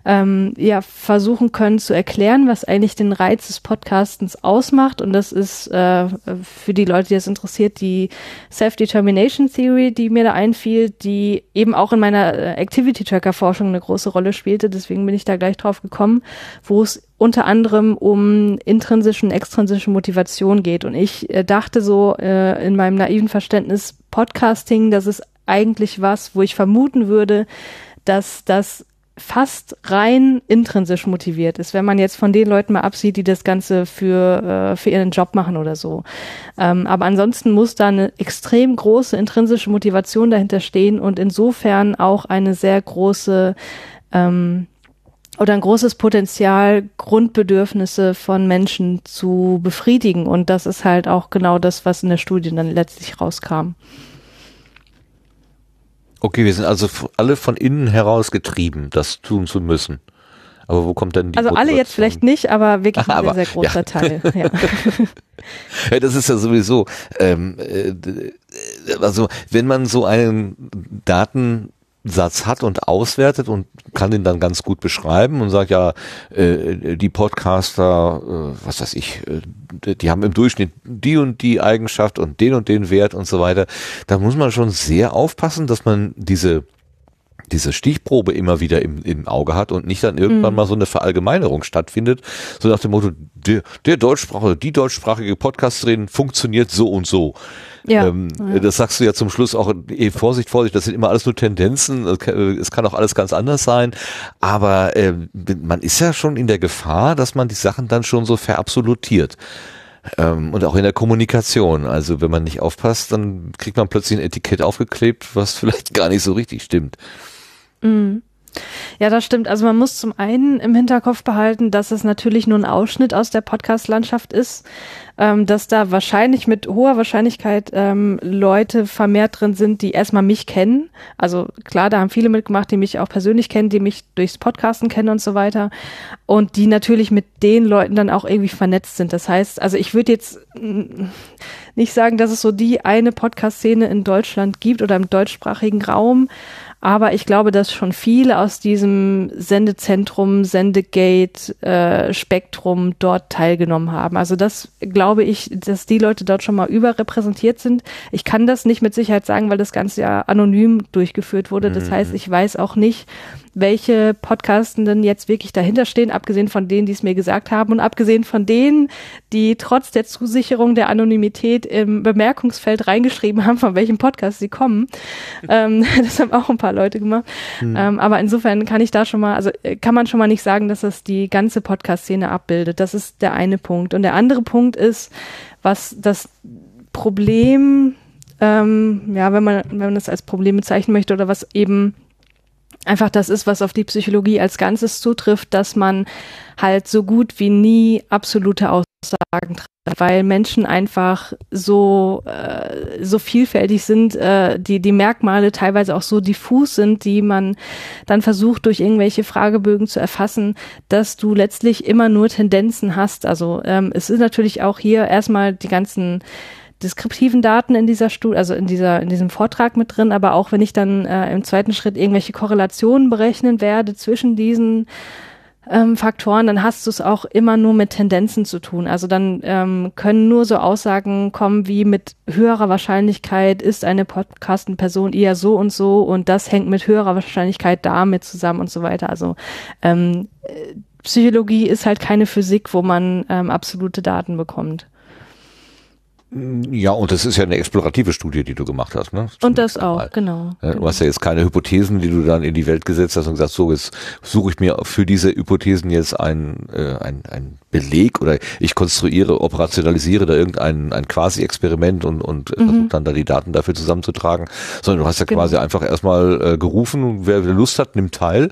Speaker 4: ähm, ja versuchen können zu erklären, was eigentlich den Reiz des Podcastens ausmacht. Und das ist äh, für die Leute, die das interessiert, die Self-Determination Theory, die mir da einfiel, die eben auch in meiner äh, Activity-Tracker-Forschung eine große Rolle spielte. Deswegen bin ich da gleich drauf gekommen, wo es unter anderem um intrinsische und extrinsische Motivation geht. Und ich äh, dachte so äh, in meinem naiven Verständnis, Podcasting, das ist eigentlich was, wo ich vermuten würde, dass das fast rein intrinsisch motiviert ist, wenn man jetzt von den Leuten mal absieht, die das Ganze für, äh, für ihren Job machen oder so. Ähm, aber ansonsten muss da eine extrem große intrinsische Motivation dahinter stehen und insofern auch eine sehr große ähm, oder ein großes Potenzial, Grundbedürfnisse von Menschen zu befriedigen. Und das ist halt auch genau das, was in der Studie dann letztlich rauskam.
Speaker 1: Okay, wir sind also alle von innen heraus getrieben, das tun zu müssen. Aber wo kommt denn die
Speaker 4: Also alle jetzt vielleicht nicht, aber wirklich ein aber, sehr, sehr großer
Speaker 1: ja.
Speaker 4: Teil. Ja.
Speaker 1: ja, das ist ja sowieso, ähm, äh, also wenn man so einen Daten Satz hat und auswertet und kann den dann ganz gut beschreiben und sagt, ja, äh, die Podcaster, äh, was weiß ich, äh, die haben im Durchschnitt die und die Eigenschaft und den und den Wert und so weiter. Da muss man schon sehr aufpassen, dass man diese diese Stichprobe immer wieder im, im Auge hat und nicht dann irgendwann mhm. mal so eine Verallgemeinerung stattfindet, so nach dem Motto, der, der deutschsprachige, die deutschsprachige Podcasterin funktioniert so und so. Ja, ähm, ja. Das sagst du ja zum Schluss auch, eh, Vorsicht, Vorsicht, das sind immer alles nur Tendenzen, es kann auch alles ganz anders sein, aber äh, man ist ja schon in der Gefahr, dass man die Sachen dann schon so verabsolutiert. Ähm, und auch in der Kommunikation. Also wenn man nicht aufpasst, dann kriegt man plötzlich ein Etikett aufgeklebt, was vielleicht gar nicht so richtig stimmt.
Speaker 4: Mhm. Ja, das stimmt. Also man muss zum einen im Hinterkopf behalten, dass es natürlich nur ein Ausschnitt aus der Podcast-Landschaft ist, ähm, dass da wahrscheinlich mit hoher Wahrscheinlichkeit ähm, Leute vermehrt drin sind, die erstmal mich kennen. Also klar, da haben viele mitgemacht, die mich auch persönlich kennen, die mich durchs Podcasten kennen und so weiter. Und die natürlich mit den Leuten dann auch irgendwie vernetzt sind. Das heißt, also ich würde jetzt nicht sagen, dass es so die eine Podcast-Szene in Deutschland gibt oder im deutschsprachigen Raum. Aber ich glaube, dass schon viele aus diesem Sendezentrum, Sendegate, äh, Spektrum dort teilgenommen haben. Also das glaube ich, dass die Leute dort schon mal überrepräsentiert sind. Ich kann das nicht mit Sicherheit sagen, weil das Ganze ja anonym durchgeführt wurde. Das mhm. heißt, ich weiß auch nicht, welche Podcastenden jetzt wirklich dahinter stehen, abgesehen von denen, die es mir gesagt haben und abgesehen von denen, die trotz der Zusicherung der Anonymität im Bemerkungsfeld reingeschrieben haben, von welchem Podcast sie kommen. ähm, das haben auch ein paar Leute gemacht. Mhm. Ähm, aber insofern kann ich da schon mal, also äh, kann man schon mal nicht sagen, dass das die ganze Podcast-Szene abbildet. Das ist der eine Punkt. Und der andere Punkt ist, was das Problem, ähm, ja, wenn man, wenn man das als Problem bezeichnen möchte oder was eben einfach das ist, was auf die Psychologie als Ganzes zutrifft, dass man halt so gut wie nie absolute trifft, weil Menschen einfach so äh, so vielfältig sind, äh, die die Merkmale teilweise auch so diffus sind, die man dann versucht durch irgendwelche Fragebögen zu erfassen, dass du letztlich immer nur Tendenzen hast. Also ähm, es ist natürlich auch hier erstmal die ganzen deskriptiven Daten in dieser Studie, also in dieser, in diesem Vortrag mit drin, aber auch wenn ich dann äh, im zweiten Schritt irgendwelche Korrelationen berechnen werde zwischen diesen ähm, Faktoren, dann hast du es auch immer nur mit Tendenzen zu tun. Also dann ähm, können nur so Aussagen kommen wie mit höherer Wahrscheinlichkeit ist eine Podcasten-Person eher so und so und das hängt mit höherer Wahrscheinlichkeit damit zusammen und so weiter. Also ähm, äh, Psychologie ist halt keine Physik, wo man ähm, absolute Daten bekommt.
Speaker 1: Ja, und das ist ja eine explorative Studie, die du gemacht hast, ne?
Speaker 4: Und das auch, mal. genau.
Speaker 1: Du hast ja jetzt keine Hypothesen, die du dann in die Welt gesetzt hast und gesagt, so, jetzt suche ich mir für diese Hypothesen jetzt ein, äh, ein, ein Beleg oder ich konstruiere, operationalisiere da irgendein ein Quasi-Experiment und, und mhm. versuche dann da die Daten dafür zusammenzutragen, sondern du hast ja genau. quasi einfach erstmal äh, gerufen, wer Lust hat, nimmt teil.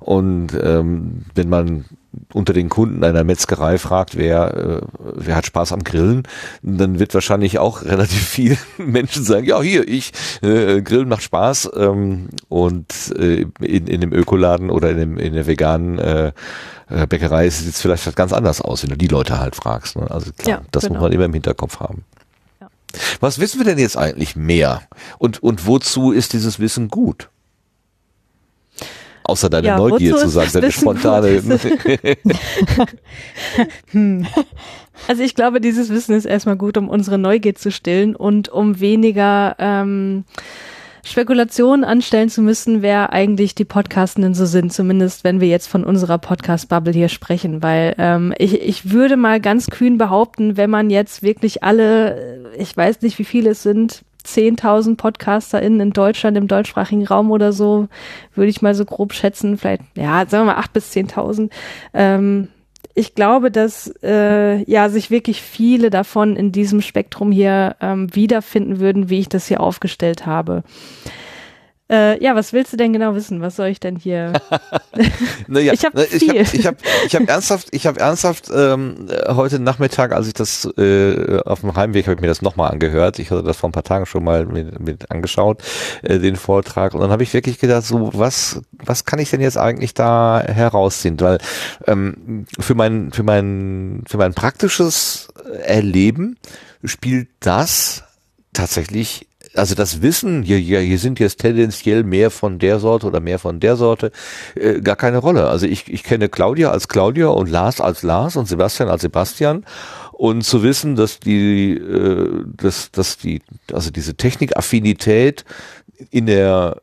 Speaker 1: Und ähm, wenn man unter den Kunden einer Metzgerei fragt, wer, äh, wer hat Spaß am Grillen, dann wird wahrscheinlich auch relativ viel Menschen sagen, ja hier, ich, äh, Grillen macht Spaß ähm, und äh, in, in dem Ökoladen oder in, dem, in der veganen äh, äh Bäckerei sieht es vielleicht ganz anders aus, wenn du die Leute halt fragst. Ne? Also klar, ja, das genau. muss man immer im Hinterkopf haben. Was wissen wir denn jetzt eigentlich mehr? Und, und wozu ist dieses Wissen gut? Außer deine ja, Neugier zu sagen, deine spontane.
Speaker 4: hm. Also ich glaube, dieses Wissen ist erstmal gut, um unsere Neugier zu stillen und um weniger ähm, Spekulationen anstellen zu müssen, wer eigentlich die Podcastenden so sind, zumindest wenn wir jetzt von unserer Podcast-Bubble hier sprechen, weil ähm, ich, ich würde mal ganz kühn behaupten, wenn man jetzt wirklich alle, ich weiß nicht, wie viele es sind, 10.000 PodcasterInnen in Deutschland im deutschsprachigen Raum oder so, würde ich mal so grob schätzen, vielleicht, ja, sagen wir mal 8.000 bis 10.000. Ähm, ich glaube, dass äh, ja sich wirklich viele davon in diesem Spektrum hier ähm, wiederfinden würden, wie ich das hier aufgestellt habe. Äh, ja, was willst du denn genau wissen? Was soll ich denn hier?
Speaker 1: naja, ich habe ich hab, ich hab, ich hab ernsthaft, ich habe ernsthaft ähm, heute Nachmittag, als ich das äh, auf dem Heimweg habe ich mir das nochmal angehört. Ich hatte das vor ein paar Tagen schon mal mit, mit angeschaut, äh, den Vortrag. Und dann habe ich wirklich gedacht, so was, was kann ich denn jetzt eigentlich da herausziehen? Weil ähm, für mein, für mein, für mein praktisches Erleben spielt das tatsächlich also das Wissen, hier, hier, hier sind jetzt tendenziell mehr von der Sorte oder mehr von der Sorte, äh, gar keine Rolle. Also ich, ich kenne Claudia als Claudia und Lars als Lars und Sebastian als Sebastian. Und zu wissen, dass die, äh, dass, dass die, also diese Technikaffinität in der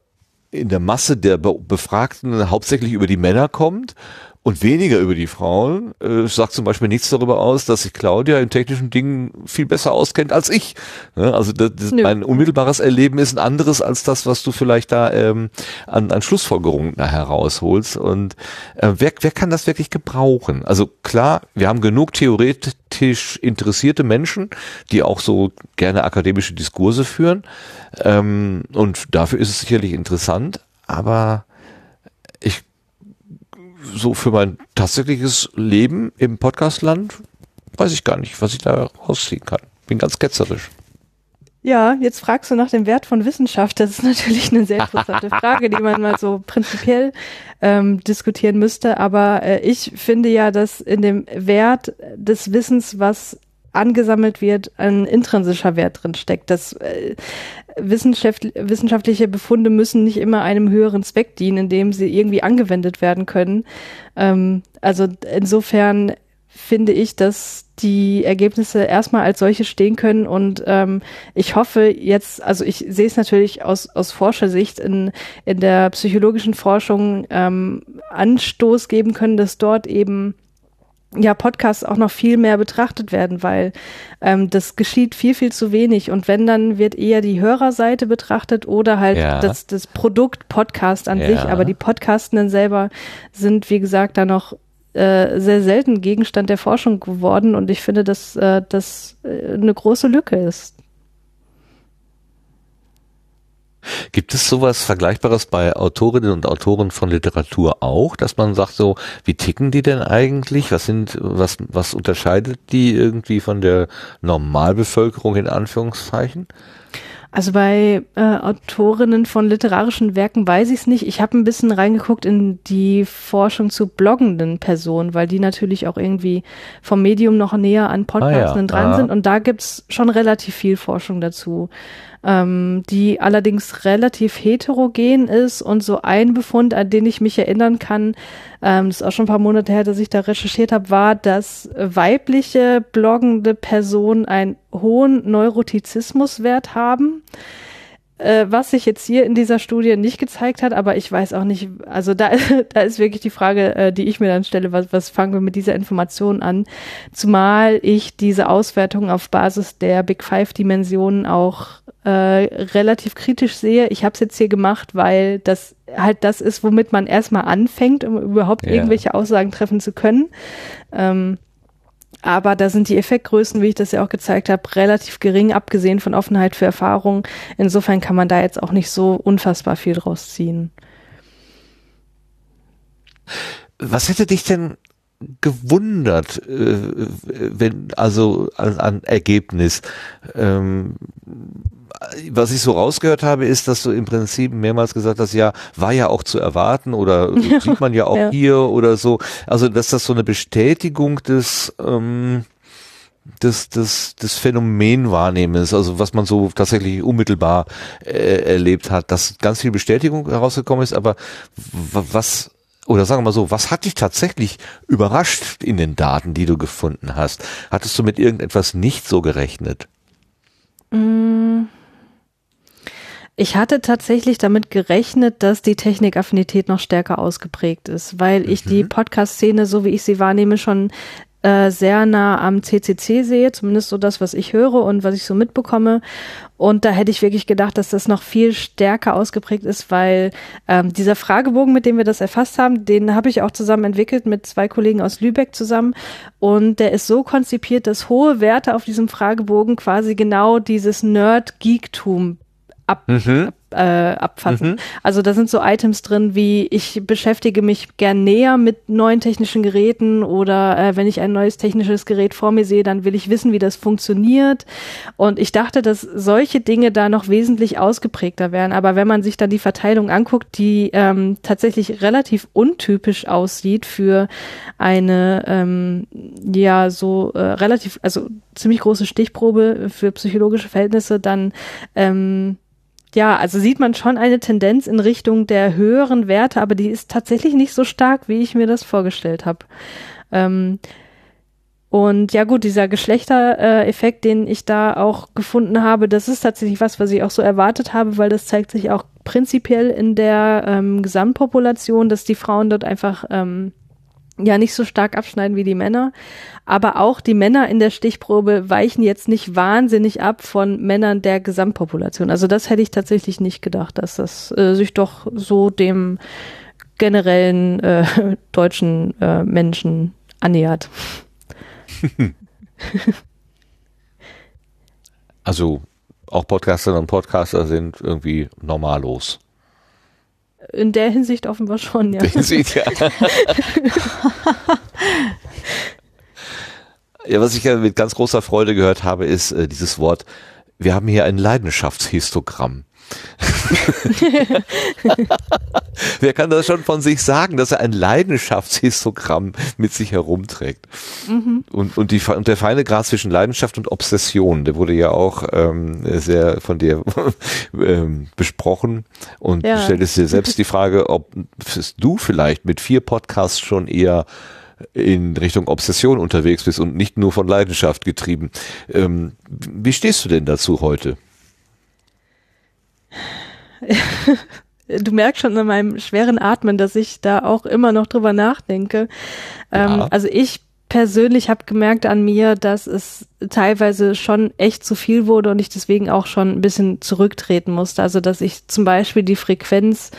Speaker 1: in der Masse der Befragten hauptsächlich über die Männer kommt und weniger über die Frauen. Äh, sagt zum Beispiel nichts darüber aus, dass sich Claudia in technischen Dingen viel besser auskennt als ich. Ne? Also das, das mein unmittelbares Erleben ist ein anderes als das, was du vielleicht da ähm, an, an Schlussfolgerungen herausholst. Und äh, wer, wer kann das wirklich gebrauchen? Also klar, wir haben genug theoretisch interessierte Menschen, die auch so gerne akademische Diskurse führen. Ähm, und dafür ist es sicherlich interessant, aber so für mein tatsächliches Leben im Podcastland weiß ich gar nicht, was ich da rausziehen kann. Bin ganz ketzerisch.
Speaker 4: Ja, jetzt fragst du nach dem Wert von Wissenschaft. Das ist natürlich eine sehr interessante Frage, die man mal so prinzipiell ähm, diskutieren müsste. Aber äh, ich finde ja, dass in dem Wert des Wissens, was angesammelt wird, ein intrinsischer Wert drin steckt. Das äh, Wissenschaft, wissenschaftliche Befunde müssen nicht immer einem höheren Zweck dienen, indem sie irgendwie angewendet werden können. Ähm, also insofern finde ich, dass die Ergebnisse erstmal als solche stehen können und ähm, ich hoffe jetzt, also ich sehe es natürlich aus, aus Forschersicht in, in der psychologischen Forschung ähm, Anstoß geben können, dass dort eben ja, Podcasts auch noch viel mehr betrachtet werden, weil ähm, das geschieht viel, viel zu wenig. Und wenn, dann wird eher die Hörerseite betrachtet oder halt ja. das, das Produkt Podcast an ja. sich. Aber die Podcastenden selber sind, wie gesagt, da noch äh, sehr selten Gegenstand der Forschung geworden. Und ich finde, dass äh, das äh, eine große Lücke ist.
Speaker 1: Gibt es sowas Vergleichbares bei Autorinnen und Autoren von Literatur auch, dass man sagt so, wie ticken die denn eigentlich? Was sind, was, was unterscheidet die irgendwie von der Normalbevölkerung in Anführungszeichen?
Speaker 4: Also bei äh, Autorinnen von literarischen Werken weiß ich es nicht. Ich habe ein bisschen reingeguckt in die Forschung zu bloggenden Personen, weil die natürlich auch irgendwie vom Medium noch näher an Podcasten ah, ja. dran ah. sind. Und da gibt's schon relativ viel Forschung dazu ähm, die allerdings relativ heterogen ist und so ein Befund, an den ich mich erinnern kann, ähm, das ist auch schon ein paar Monate her, dass ich da recherchiert habe, war, dass weibliche bloggende Personen einen hohen Neurotizismuswert haben. Äh, was sich jetzt hier in dieser Studie nicht gezeigt hat, aber ich weiß auch nicht, also da, da ist wirklich die Frage, äh, die ich mir dann stelle, was, was fangen wir mit dieser Information an? Zumal ich diese Auswertung auf Basis der Big Five Dimensionen auch äh, relativ kritisch sehe. Ich habe es jetzt hier gemacht, weil das halt das ist, womit man erstmal anfängt, um überhaupt
Speaker 1: Ja.
Speaker 4: irgendwelche Aussagen treffen zu können. Ähm, aber da sind die Effektgrößen, wie ich das ja auch gezeigt habe, relativ gering, abgesehen von Offenheit für Erfahrung. Insofern kann man da jetzt auch nicht so unfassbar viel draus ziehen.
Speaker 1: Was hätte dich denn gewundert, äh, wenn, also an, an Ergebnis? Ähm, was ich so rausgehört habe, ist, dass du im Prinzip mehrmals gesagt hast, ja, war ja auch zu erwarten oder sieht man ja auch
Speaker 4: Ja.
Speaker 1: hier oder so. Also, dass das so eine Bestätigung des, ähm, des, des, des Phänomenwahrnehmens, also was man so tatsächlich unmittelbar äh, erlebt hat, dass ganz viel Bestätigung herausgekommen ist, aber was, oder sagen wir mal so, was hat dich tatsächlich überrascht in den Daten, die du gefunden hast? Hattest du mit irgendetwas nicht so gerechnet?
Speaker 4: Ich hatte tatsächlich damit gerechnet, dass die Technikaffinität noch stärker ausgeprägt ist, weil ich die Podcast-Szene, so wie ich sie wahrnehme, schon äh, sehr nah am CCC sehe, zumindest so das, was ich höre und was ich so mitbekomme. Und da hätte ich wirklich gedacht, dass das noch viel stärker ausgeprägt ist, weil ähm, dieser Fragebogen, mit dem wir das erfasst haben, den habe ich auch zusammen entwickelt mit zwei Kollegen aus Lübeck zusammen. Und der ist so konzipiert, dass hohe Werte auf diesem Fragebogen quasi genau dieses Nerd-Geektum ab,
Speaker 1: Mhm.
Speaker 4: äh, abfassen. Also da sind so Items drin wie ich beschäftige mich gern näher mit neuen technischen Geräten oder äh, wenn ich ein neues technisches Gerät vor mir sehe, dann will ich wissen, wie das funktioniert. Und ich dachte, dass solche Dinge da noch wesentlich ausgeprägter wären. Aber wenn man sich dann die Verteilung anguckt, die ähm, tatsächlich relativ untypisch aussieht für eine ähm, ja so äh, relativ, also ziemlich große Stichprobe für psychologische Verhältnisse, dann ähm, ja, also sieht man schon eine Tendenz in Richtung der höheren Werte, aber die ist tatsächlich nicht so stark, wie ich mir das vorgestellt habe. Ähm, und ja gut, dieser Geschlechtereffekt, den ich da auch gefunden habe, das ist tatsächlich was, was ich auch so erwartet habe, weil das zeigt sich auch prinzipiell in der ähm, Gesamtpopulation, dass die Frauen dort einfach ähm, ja nicht so stark abschneiden wie die Männer. Aber auch die Männer in der Stichprobe weichen jetzt nicht wahnsinnig ab von Männern der Gesamtpopulation. Also das hätte ich tatsächlich nicht gedacht, dass das äh, sich doch so dem generellen äh, deutschen äh, Menschen annähert.
Speaker 1: Also auch Podcasterinnen und Podcaster sind irgendwie normallos.
Speaker 4: In der Hinsicht offenbar schon, ja.
Speaker 1: Den sieht ja. ja, was ich ja mit ganz großer Freude gehört habe, ist äh, dieses Wort, wir haben hier ein Leidenschaftshistogramm. Wer kann das schon von sich sagen, dass er ein Leidenschaftshistogramm mit sich herumträgt? Und, und, die, und der feine Grad zwischen Leidenschaft und Obsession, der wurde ja auch ähm, sehr von dir ähm, besprochen. Und
Speaker 4: Ja.
Speaker 1: du stelltest dir selbst die Frage, ob du vielleicht mit vier Podcasts schon eher in Richtung Obsession unterwegs bist und nicht nur von Leidenschaft getrieben. Ähm, wie stehst du denn dazu heute?
Speaker 4: Du merkst schon an meinem schweren Atmen, dass ich da auch immer noch drüber nachdenke. Ähm,
Speaker 1: Ja.
Speaker 4: Also ich persönlich habe gemerkt an mir, dass es teilweise schon echt zu viel wurde und ich deswegen auch schon ein bisschen zurücktreten musste. Also dass ich zum Beispiel die Frequenz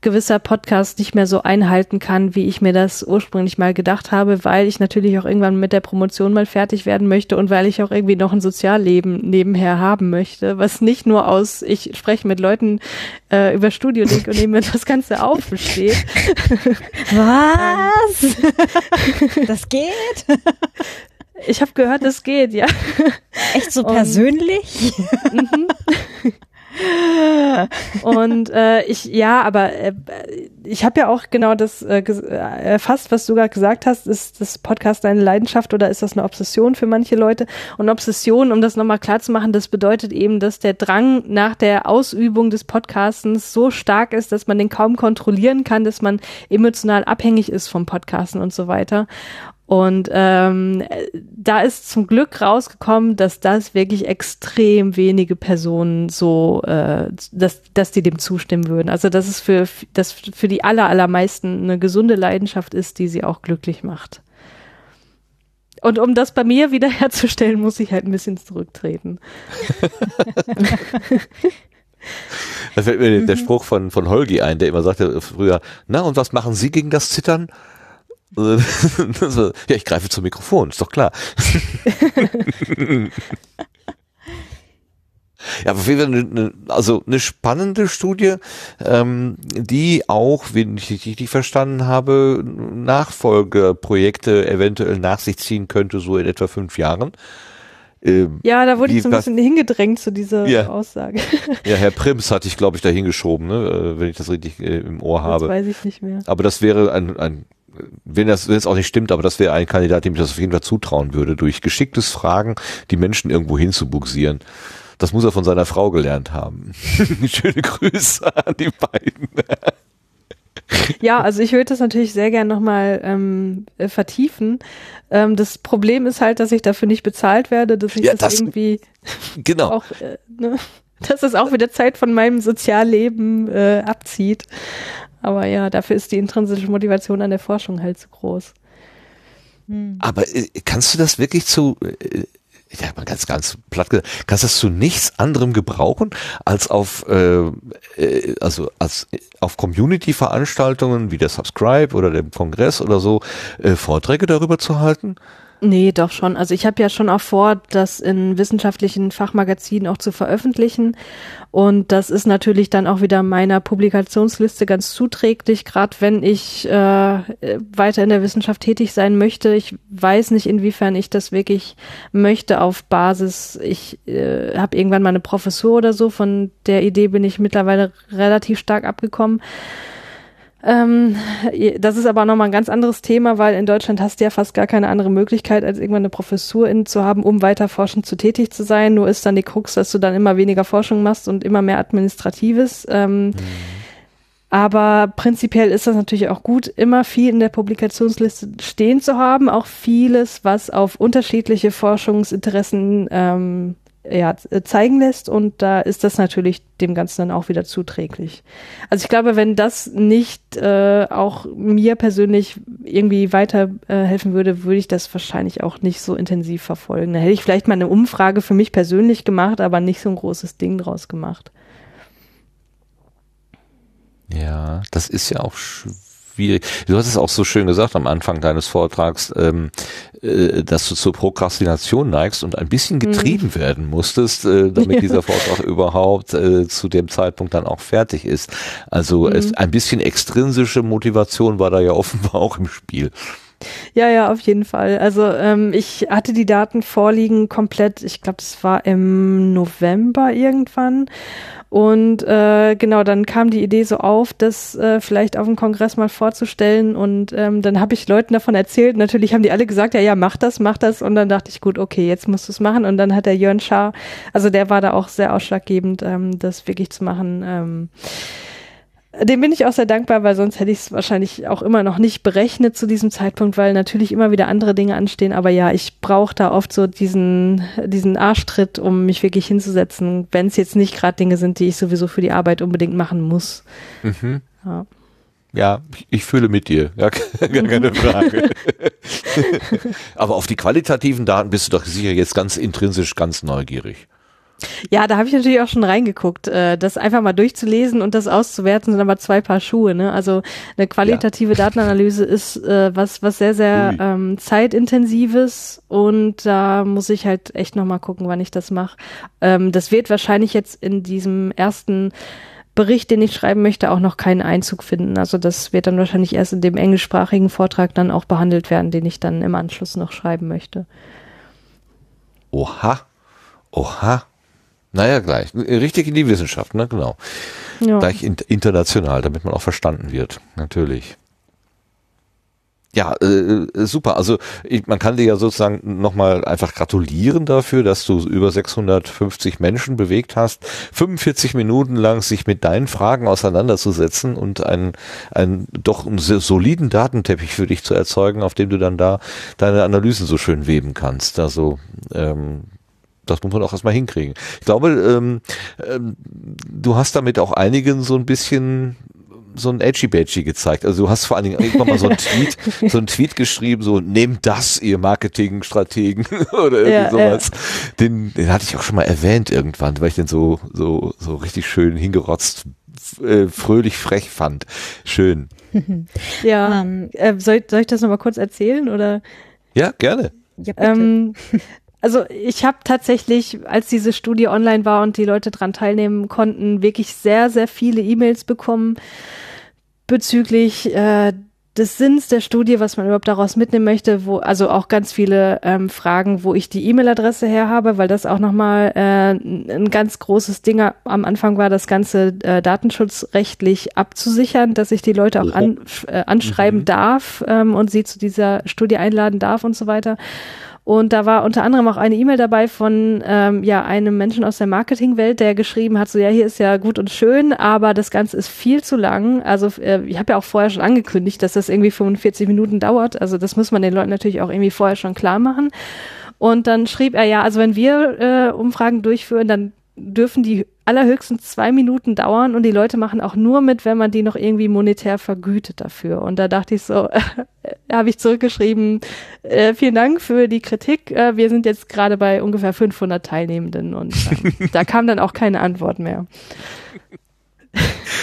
Speaker 4: gewisser Podcasts nicht mehr so einhalten kann, wie ich mir das ursprünglich mal gedacht habe, weil ich natürlich auch irgendwann mit der Promotion mal fertig werden möchte und weil ich auch irgendwie noch ein Sozialleben nebenher haben möchte, was nicht nur aus, ich spreche mit Leuten äh, über Studio Link und nehme das Ganze auf besteht.
Speaker 3: Was? das geht?
Speaker 4: Ich habe gehört, es geht, ja.
Speaker 3: Echt so persönlich?
Speaker 4: Und äh, ich, ja, aber äh, ich habe ja auch genau das äh, äh, erfasst, was du gerade gesagt hast. Ist das Podcast eine Leidenschaft oder ist das eine Obsession für manche Leute? Und Obsession, um das nochmal klar zu machen, das bedeutet eben, dass der Drang nach der Ausübung des Podcastens so stark ist, dass man den kaum kontrollieren kann, dass man emotional abhängig ist vom Podcasten und so weiter. Und ähm, da ist zum Glück rausgekommen, dass das wirklich extrem wenige Personen so, äh, dass, dass die dem zustimmen würden. Also dass es für, dass für die aller, allermeisten eine gesunde Leidenschaft ist, die sie auch glücklich macht. Und um das bei mir wiederherzustellen, muss ich halt ein bisschen zurücktreten.
Speaker 1: da fällt mir der Spruch von, von Holgi ein, der immer sagte früher, na und was machen Sie gegen das Zittern? ja, ich greife zum Mikrofon, ist doch klar. Ja, auf jeden Fall eine, also eine spannende Studie, ähm, die auch, wenn ich richtig verstanden habe, Nachfolgeprojekte eventuell nach sich ziehen könnte, so in etwa fünf Jahren.
Speaker 4: Ähm, ja, da wurde ich so ein bisschen hingedrängt zu dieser ja. Aussage.
Speaker 1: Ja, Herr Prims hatte ich, glaube ich, da hingeschoben, ne, äh, wenn ich das richtig äh, im Ohr habe.
Speaker 4: Das weiß ich nicht mehr.
Speaker 1: Aber das wäre ein, ein wenn das, wenn das auch nicht stimmt, aber das wäre ein Kandidat, dem ich das auf jeden Fall zutrauen würde, durch geschicktes Fragen die Menschen irgendwo hinzubuxieren. Das muss er von seiner Frau gelernt haben. Schöne Grüße an die beiden.
Speaker 4: Ja, also ich würde das natürlich sehr gern nochmal ähm, äh, vertiefen. Ähm, das Problem ist halt, dass ich dafür nicht bezahlt werde, dass ich ja, das, das, irgendwie
Speaker 1: genau.
Speaker 4: auch, äh, ne, dass es auch wieder Zeit von meinem Sozialleben äh, abzieht. Aber ja, dafür ist die intrinsische Motivation an der Forschung halt zu groß.
Speaker 1: Hm. Aber äh, kannst du das wirklich zu, äh, ja, mal ganz, ganz platt gesagt, kannst du das zu nichts anderem gebrauchen, als auf, äh, äh, also als auf Community-Veranstaltungen wie der Subscribe oder dem Kongress oder so äh, Vorträge darüber zu halten?
Speaker 4: Nee, doch schon. Also ich habe ja schon auch vor, das in wissenschaftlichen Fachmagazinen auch zu veröffentlichen. Und das ist natürlich dann auch wieder meiner Publikationsliste ganz zuträglich, gerade wenn ich äh, weiter in der Wissenschaft tätig sein möchte. Ich weiß nicht, inwiefern ich das wirklich möchte auf Basis. Ich äh, habe irgendwann mal eine Professur oder so. Von der Idee bin ich mittlerweile relativ stark abgekommen. Ähm, das ist aber nochmal ein ganz anderes Thema, weil in Deutschland hast du ja fast gar keine andere Möglichkeit, als irgendwann eine Professur in, zu haben, um weiter forschend zu tätig zu sein. Nur ist dann die Krux, dass du dann immer weniger Forschung machst und immer mehr Administratives. Ähm, mhm. Aber prinzipiell ist das natürlich auch gut, immer viel in der Publikationsliste stehen zu haben, auch vieles, was auf unterschiedliche Forschungsinteressen ähm, ja, zeigen lässt und da ist das natürlich dem Ganzen dann auch wieder zuträglich. Also ich glaube, wenn das nicht äh, auch mir persönlich irgendwie weiterhelfen äh, würde, würde ich das wahrscheinlich auch nicht so intensiv verfolgen. Da hätte ich vielleicht mal eine Umfrage für mich persönlich gemacht, aber nicht so ein großes Ding draus gemacht.
Speaker 1: Ja, das ist ja auch schwierig schwierig. Du hast es auch so schön gesagt am Anfang deines Vortrags, ähm, äh, dass du zur Prokrastination neigst und ein bisschen getrieben mhm. werden musstest, äh, damit ja. dieser Vortrag überhaupt äh, zu dem Zeitpunkt dann auch fertig ist. Also mhm. es, ein bisschen extrinsische Motivation war da ja offenbar auch im Spiel.
Speaker 4: Ja, ja, auf jeden Fall. Also ähm, ich hatte die Daten vorliegen komplett, ich glaube, das war im November irgendwann. Und äh, genau, dann kam die Idee so auf, das äh, vielleicht auf dem Kongress mal vorzustellen. Und ähm, dann habe ich Leuten davon erzählt. Natürlich haben die alle gesagt, ja, ja, mach das, mach das. Und dann dachte ich, gut, okay, jetzt musst du es machen. Und dann hat der Jörn Schaar, also der war da auch sehr ausschlaggebend, ähm, das wirklich zu machen. Ähm, dem bin ich auch sehr dankbar, weil sonst hätte ich es wahrscheinlich auch immer noch nicht berechnet zu diesem Zeitpunkt, weil natürlich immer wieder andere Dinge anstehen. Aber ja, ich brauche da oft so diesen, diesen Arschtritt, um mich wirklich hinzusetzen, wenn es jetzt nicht gerade Dinge sind, die ich sowieso für die Arbeit unbedingt machen muss.
Speaker 1: Mhm. Ja. Ja, ich fühle mit dir, ja, gar keine Frage. Aber auf die qualitativen Daten bist du doch sicher jetzt ganz intrinsisch ganz neugierig.
Speaker 4: Ja, da habe ich natürlich auch schon reingeguckt. Äh, das einfach mal durchzulesen und das auszuwerten sind aber zwei Paar Schuhe. Ne? Also eine qualitative ja. Datenanalyse ist äh, was, was sehr, sehr ähm, zeitintensives und da muss ich halt echt nochmal gucken, wann ich das mache. Ähm, das wird wahrscheinlich jetzt in diesem ersten Bericht, den ich schreiben möchte, auch noch keinen Einzug finden. Also das wird dann wahrscheinlich erst in dem englischsprachigen Vortrag dann auch behandelt werden, den ich dann im Anschluss noch schreiben möchte.
Speaker 1: Oha. Oha. Naja, gleich. Richtig in die Wissenschaft, ne? Genau. Ja. Gleich in, international, damit man auch verstanden wird. Natürlich. Ja, äh, super. Also ich, man kann dir ja sozusagen nochmal einfach gratulieren dafür, dass du über 650 Menschen bewegt hast, 45 Minuten lang sich mit deinen Fragen auseinanderzusetzen und einen, einen doch einen soliden Datenteppich für dich zu erzeugen, auf dem du dann da deine Analysen so schön weben kannst. Also ähm, das muss man auch erstmal hinkriegen. Ich glaube, ähm, ähm, du hast damit auch einigen so ein bisschen so ein edgy badgy gezeigt. Also du hast vor allen Dingen irgendwann mal so einen Tweet, so einen Tweet geschrieben, so nehmt das, ihr Marketingstrategen oder irgendwie ja, sowas. Ja. Den, den hatte ich auch schon mal erwähnt irgendwann, weil ich den so, so, so richtig schön hingerotzt, äh, fröhlich frech fand. Schön.
Speaker 4: ja, ähm, äh, soll, soll ich das nochmal kurz erzählen oder?
Speaker 1: Ja, gerne.
Speaker 4: Ja, ähm, also ich habe tatsächlich, als diese Studie online war und die Leute dran teilnehmen konnten, wirklich sehr, sehr viele E-Mails bekommen bezüglich äh, des Sinns der Studie, was man überhaupt daraus mitnehmen möchte, wo also auch ganz viele ähm, Fragen, wo ich die E-Mail-Adresse her habe, weil das auch nochmal äh, ein ganz großes Ding am Anfang war, das Ganze äh, datenschutzrechtlich abzusichern, dass ich die Leute auch an, äh, anschreiben mhm. darf ähm, und sie zu dieser Studie einladen darf und so weiter. Und da war unter anderem auch eine E-Mail dabei von ähm, ja einem Menschen aus der Marketingwelt, der geschrieben hat, so ja, hier ist ja gut und schön, aber das Ganze ist viel zu lang. Also äh, ich habe ja auch vorher schon angekündigt, dass das irgendwie 45 Minuten dauert. Also das muss man den Leuten natürlich auch irgendwie vorher schon klar machen. Und dann schrieb er ja, also wenn wir äh, Umfragen durchführen, dann dürfen die allerhöchstens zwei Minuten dauern und die Leute machen auch nur mit, wenn man die noch irgendwie monetär vergütet dafür. Und da dachte ich so, habe ich zurückgeschrieben, äh, vielen Dank für die Kritik. Äh, wir sind jetzt gerade bei ungefähr 500 Teilnehmenden und äh, da kam dann auch keine Antwort mehr.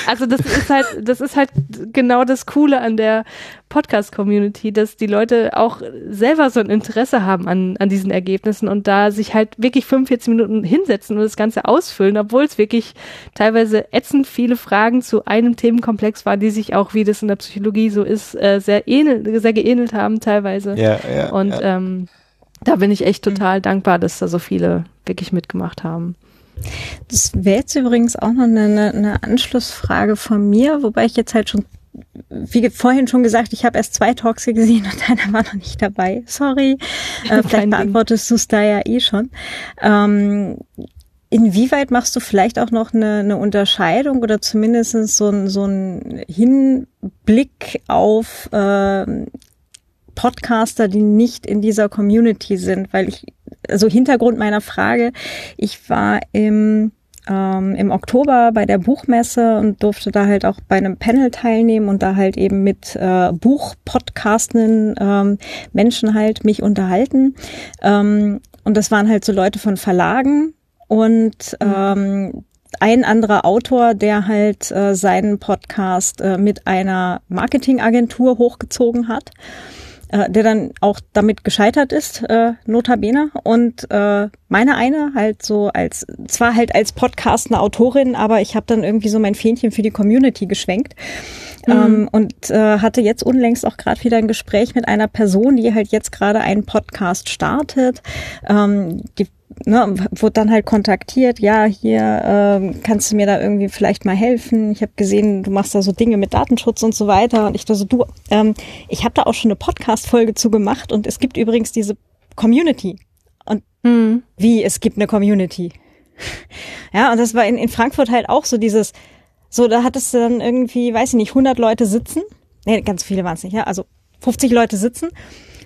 Speaker 4: Also das ist halt, das ist halt genau das Coole an der Podcast-Community, dass die Leute auch selber so ein Interesse haben an, an diesen Ergebnissen und da sich halt wirklich 45 Minuten hinsetzen und das Ganze ausfüllen, obwohl es wirklich teilweise ätzend viele Fragen zu einem Themenkomplex waren, die sich auch, wie das in der Psychologie so ist, äh, sehr ähnelt, sehr geähnelt haben teilweise.
Speaker 1: Ja, ja.
Speaker 4: Und
Speaker 1: ja.
Speaker 4: Ähm, da bin ich echt total dankbar, dass da so viele wirklich mitgemacht haben.
Speaker 3: Das wäre jetzt übrigens auch noch eine, eine Anschlussfrage von mir, wobei ich jetzt halt schon wie vorhin schon gesagt, ich habe erst zwei Talks gesehen und einer war noch nicht dabei. Sorry. Äh, vielleicht beantwortest du es da ja eh schon. Ähm, inwieweit machst du vielleicht auch noch eine, eine Unterscheidung oder zumindest so ein, so ein Hinblick auf äh, Podcaster, die nicht in dieser Community sind? Weil ich also Hintergrund meiner Frage, ich war im ähm, im Oktober bei der Buchmesse und durfte da halt auch bei einem Panel teilnehmen und da halt eben mit äh, Buchpodcastenden ähm, Menschen halt mich unterhalten. Ähm, und das waren halt so Leute von Verlagen und mhm. ähm, ein anderer Autor, der halt äh, seinen Podcast äh, mit einer Marketingagentur hochgezogen hat äh, der dann auch damit gescheitert ist, äh, notabene. Und äh, meine eine halt so als, zwar halt als Podcast eine Autorin, aber ich habe dann irgendwie so mein Fähnchen für die Community geschwenkt. Mhm. Ähm, und äh, hatte jetzt unlängst auch gerade wieder ein Gespräch mit einer Person, die halt jetzt gerade einen Podcast startet. Ähm, die ne, wurde dann halt kontaktiert, ja, hier ähm, kannst du mir da irgendwie vielleicht mal helfen. Ich habe gesehen, du machst da so Dinge mit Datenschutz und so weiter. Und ich dachte so, du, ähm, ich habe da auch schon eine Podcast-Folge zu gemacht und es gibt übrigens diese Community. Und hm. wie, es gibt eine Community. Ja, und das war in, in Frankfurt halt auch so dieses, so, da hattest du dann irgendwie, weiß ich nicht, 100 Leute sitzen. Nee, ganz viele waren es nicht, ja, also 50 Leute sitzen.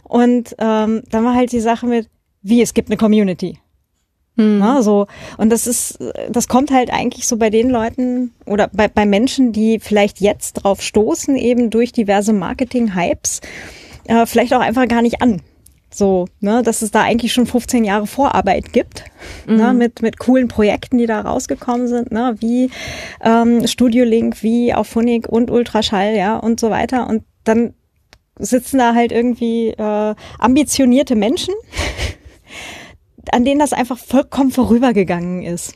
Speaker 3: Und ähm, dann war halt die Sache mit, wie, es gibt eine Community. Mhm. Ja, so. Und das ist, das kommt halt eigentlich so bei den Leuten oder bei, bei Menschen, die vielleicht jetzt drauf stoßen, eben durch diverse Marketing-Hypes, äh, vielleicht auch einfach gar nicht an. So, ne, dass es da eigentlich schon 15 Jahre Vorarbeit gibt, ne, mhm. ne, mit, mit coolen Projekten, die da rausgekommen sind, ne, wie ähm, Studio Link, wie auf Phonik und Ultraschall, ja, und so weiter. Und dann sitzen da halt irgendwie äh, ambitionierte Menschen, an denen das einfach vollkommen vorübergegangen ist.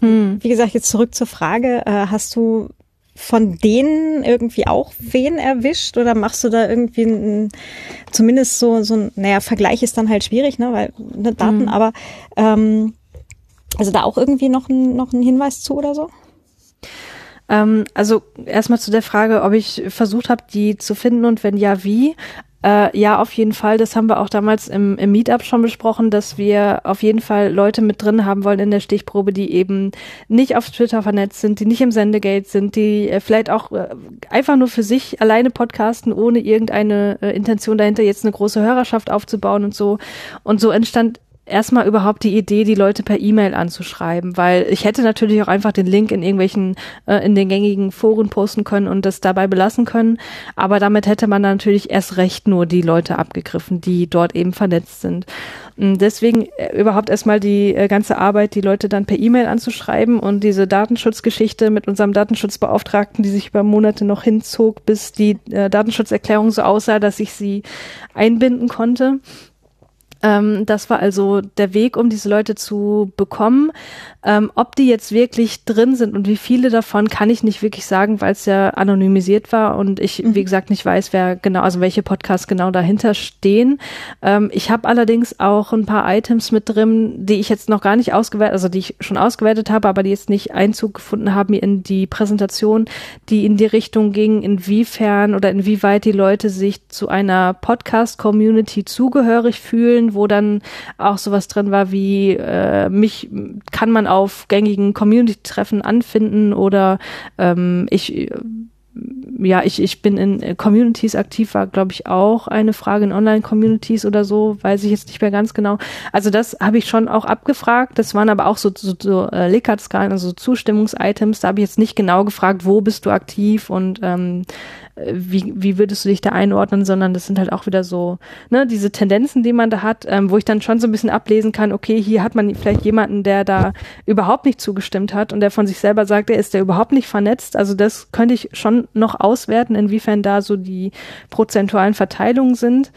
Speaker 3: Hm. Wie gesagt, jetzt zurück zur Frage, äh, hast du von denen irgendwie auch wen erwischt oder machst du da irgendwie ein, zumindest so, so ein, naja, Vergleich ist dann halt schwierig, ne, weil ne, Daten, mhm. aber ähm, also da auch irgendwie noch ein, noch ein Hinweis zu oder so?
Speaker 4: Ähm, also erstmal zu der Frage, ob ich versucht habe, die zu finden und wenn ja, wie. Äh, ja, auf jeden Fall. Das haben wir auch damals im, im Meetup schon besprochen, dass wir auf jeden Fall Leute mit drin haben wollen in der Stichprobe, die eben nicht auf Twitter vernetzt sind, die nicht im Sendegate sind, die äh, vielleicht auch äh, einfach nur für sich alleine podcasten, ohne irgendeine äh, Intention dahinter, jetzt eine große Hörerschaft aufzubauen und so. Und so entstand erstmal überhaupt die Idee, die Leute per E-Mail anzuschreiben, weil ich hätte natürlich auch einfach den Link in irgendwelchen, äh, in den gängigen Foren posten können und das dabei belassen können, aber damit hätte man natürlich erst recht nur die Leute abgegriffen, die dort eben vernetzt sind. Und deswegen äh, überhaupt erstmal die äh, ganze Arbeit, die Leute dann per E-Mail anzuschreiben und diese Datenschutzgeschichte mit unserem Datenschutzbeauftragten, die sich über Monate noch hinzog, bis die äh, Datenschutzerklärung so aussah, dass ich sie einbinden konnte. Ähm, das war also der Weg, um diese Leute zu bekommen. Ähm, ob die jetzt wirklich drin sind und wie viele davon, kann ich nicht wirklich sagen, weil es ja anonymisiert war und ich, mhm. wie gesagt, nicht weiß, wer genau, also welche Podcasts genau dahinter stehen. Ähm, ich habe allerdings auch ein paar Items mit drin, die ich jetzt noch gar nicht ausgewertet, also die ich schon ausgewertet habe, aber die jetzt nicht Einzug gefunden haben in die Präsentation, die in die Richtung ging, inwiefern oder inwieweit die Leute sich zu einer Podcast-Community zugehörig fühlen, wo dann auch sowas drin war wie äh, mich kann man auf gängigen Community-Treffen anfinden oder ähm, ich ja, ich, ich bin in Communities aktiv, war, glaube ich, auch eine Frage in Online-Communities oder so, weiß ich jetzt nicht mehr ganz genau. Also das habe ich schon auch abgefragt. Das waren aber auch so, so, so äh, Likert-Skalen, also Zustimmungs-Items. Da habe ich jetzt nicht genau gefragt, wo bist du aktiv und ähm, wie, wie würdest du dich da einordnen, sondern das sind halt auch wieder so, ne, diese Tendenzen, die man da hat, ähm, wo ich dann schon so ein bisschen ablesen kann, okay, hier hat man vielleicht jemanden, der da überhaupt nicht zugestimmt hat und der von sich selber sagt, er ist der überhaupt nicht vernetzt. Also das könnte ich schon noch auswerten, inwiefern da so die prozentualen Verteilungen sind.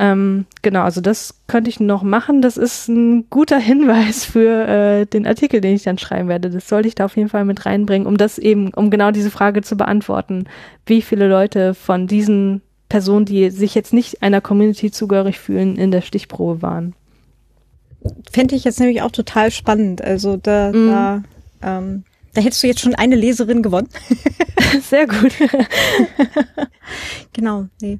Speaker 4: Ähm, genau, also das könnte ich noch machen. Das ist ein guter Hinweis für äh, den Artikel, den ich dann schreiben werde. Das sollte ich da auf jeden Fall mit reinbringen, um das eben, um genau diese Frage zu beantworten. Wie viele Leute von diesen Personen, die sich jetzt nicht einer Community zugehörig fühlen, in der Stichprobe waren?
Speaker 3: Fände ich jetzt nämlich auch total spannend. Also da, mm. da ähm, da hättest du jetzt schon eine Leserin gewonnen.
Speaker 4: Sehr gut.
Speaker 3: genau, nee.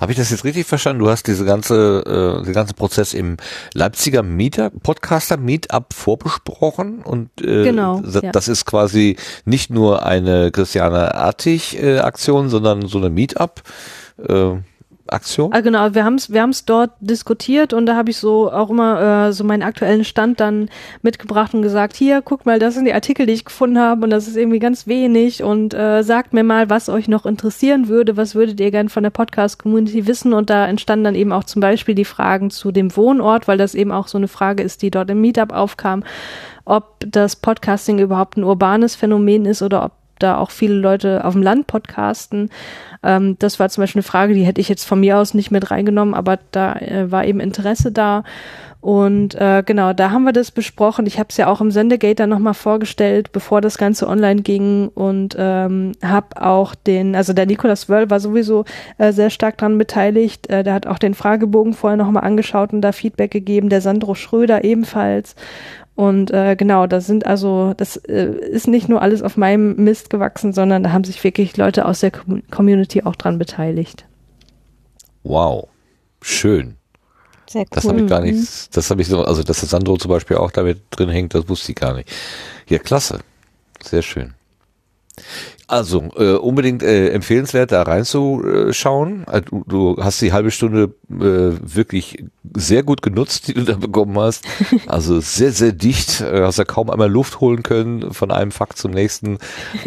Speaker 1: Habe ich das jetzt richtig verstanden? Du hast diese ganze, äh, den ganzen Prozess im Leipziger Mieter, Podcaster Meetup vorbesprochen und äh,
Speaker 4: genau,
Speaker 1: ja. das ist quasi nicht nur eine Christiane Artig äh, Aktion, sondern so eine Meetup. Äh, Aktion?
Speaker 4: Ah, genau, wir haben es wir haben's dort diskutiert und da habe ich so auch immer äh, so meinen aktuellen Stand dann mitgebracht und gesagt, hier, guck mal, das sind die Artikel, die ich gefunden habe und das ist irgendwie ganz wenig und äh, sagt mir mal, was euch noch interessieren würde, was würdet ihr gern von der Podcast-Community wissen und da entstanden dann eben auch zum Beispiel die Fragen zu dem Wohnort, weil das eben auch so eine Frage ist, die dort im Meetup aufkam, ob das Podcasting überhaupt ein urbanes Phänomen ist oder ob da auch viele Leute auf dem Land podcasten. Ähm, das war zum Beispiel eine Frage, die hätte ich jetzt von mir aus nicht mit reingenommen, aber da äh, war eben Interesse da. Und äh, genau, da haben wir das besprochen. Ich habe es ja auch im Sendegate dann nochmal vorgestellt, bevor das Ganze online ging und ähm, habe auch den, also der Nicolas Wöll war sowieso äh, sehr stark daran beteiligt. Äh, der hat auch den Fragebogen vorher nochmal angeschaut und da Feedback gegeben. Der Sandro Schröder ebenfalls. Und äh, genau, das sind also, das äh, ist nicht nur alles auf meinem Mist gewachsen, sondern da haben sich wirklich Leute aus der Community auch dran beteiligt.
Speaker 1: Wow, schön. Sehr cool. Das habe ich gar nicht, mhm. das habe ich so, also dass der Sandro zum Beispiel auch damit drin hängt, das wusste ich gar nicht. Ja, klasse. Sehr schön. Also äh, unbedingt äh, empfehlenswert, da reinzuschauen. Äh, du, du hast die halbe Stunde äh, wirklich sehr gut genutzt, die du da bekommen hast. Also sehr, sehr dicht. Äh, hast ja kaum einmal Luft holen können von einem Fakt zum nächsten.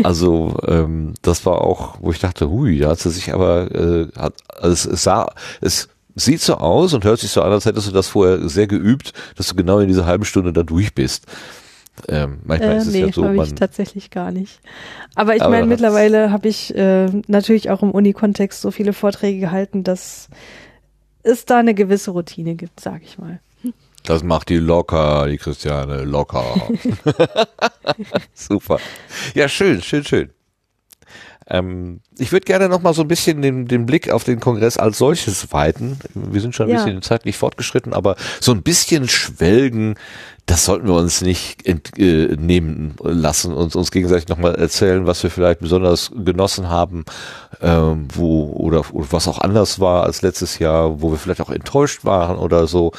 Speaker 1: Also ähm, das war auch, wo ich dachte, hui, da hat sie sich aber, äh, hat, also es sah, es sieht so aus und hört sich so an, als hättest du das vorher sehr geübt, dass du genau in dieser halben Stunde da durch bist.
Speaker 4: Ähm, manchmal äh, ist es nee, ja so, man, ich tatsächlich gar nicht. Aber ich meine, mittlerweile habe ich äh, natürlich auch im Uni-Kontext so viele Vorträge gehalten, dass es da eine gewisse Routine gibt, sag ich mal.
Speaker 1: Das macht die locker, die Christiane, locker. Super. Ja, schön, schön, schön. Ähm, ich würde gerne noch mal so ein bisschen den, den Blick auf den Kongress als solches weiten. Wir sind schon ein
Speaker 3: Ja.
Speaker 1: bisschen zeitlich fortgeschritten, aber so ein bisschen schwelgen, das sollten wir uns nicht entnehmen lassen und uns gegenseitig nochmal erzählen, was wir vielleicht besonders genossen haben, ähm, wo oder, oder was auch anders war als letztes Jahr, wo wir vielleicht auch enttäuscht waren oder so.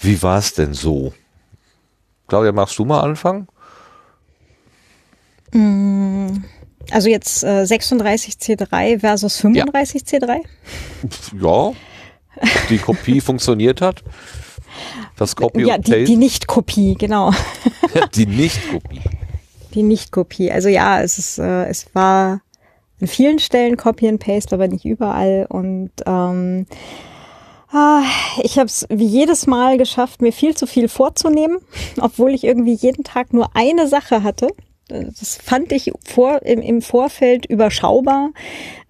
Speaker 1: Wie war es denn so? Claudia, magst du mal anfangen?
Speaker 3: Also jetzt äh, 36 C3 versus 35 C3.
Speaker 1: Ja, die Kopie funktioniert hat. Das Copy
Speaker 3: Ja,
Speaker 1: und
Speaker 3: die,
Speaker 1: Paste,
Speaker 3: die Nicht-Kopie, genau.
Speaker 1: die Nicht-Kopie.
Speaker 3: Die Nicht-Kopie. Also ja, es ist, äh, es war an vielen Stellen Copy and Paste, aber nicht überall. Und ähm, ah, ich habe es wie jedes Mal geschafft, mir viel zu viel vorzunehmen, obwohl ich irgendwie jeden Tag nur eine Sache hatte. Das fand ich vor, im, im Vorfeld überschaubar.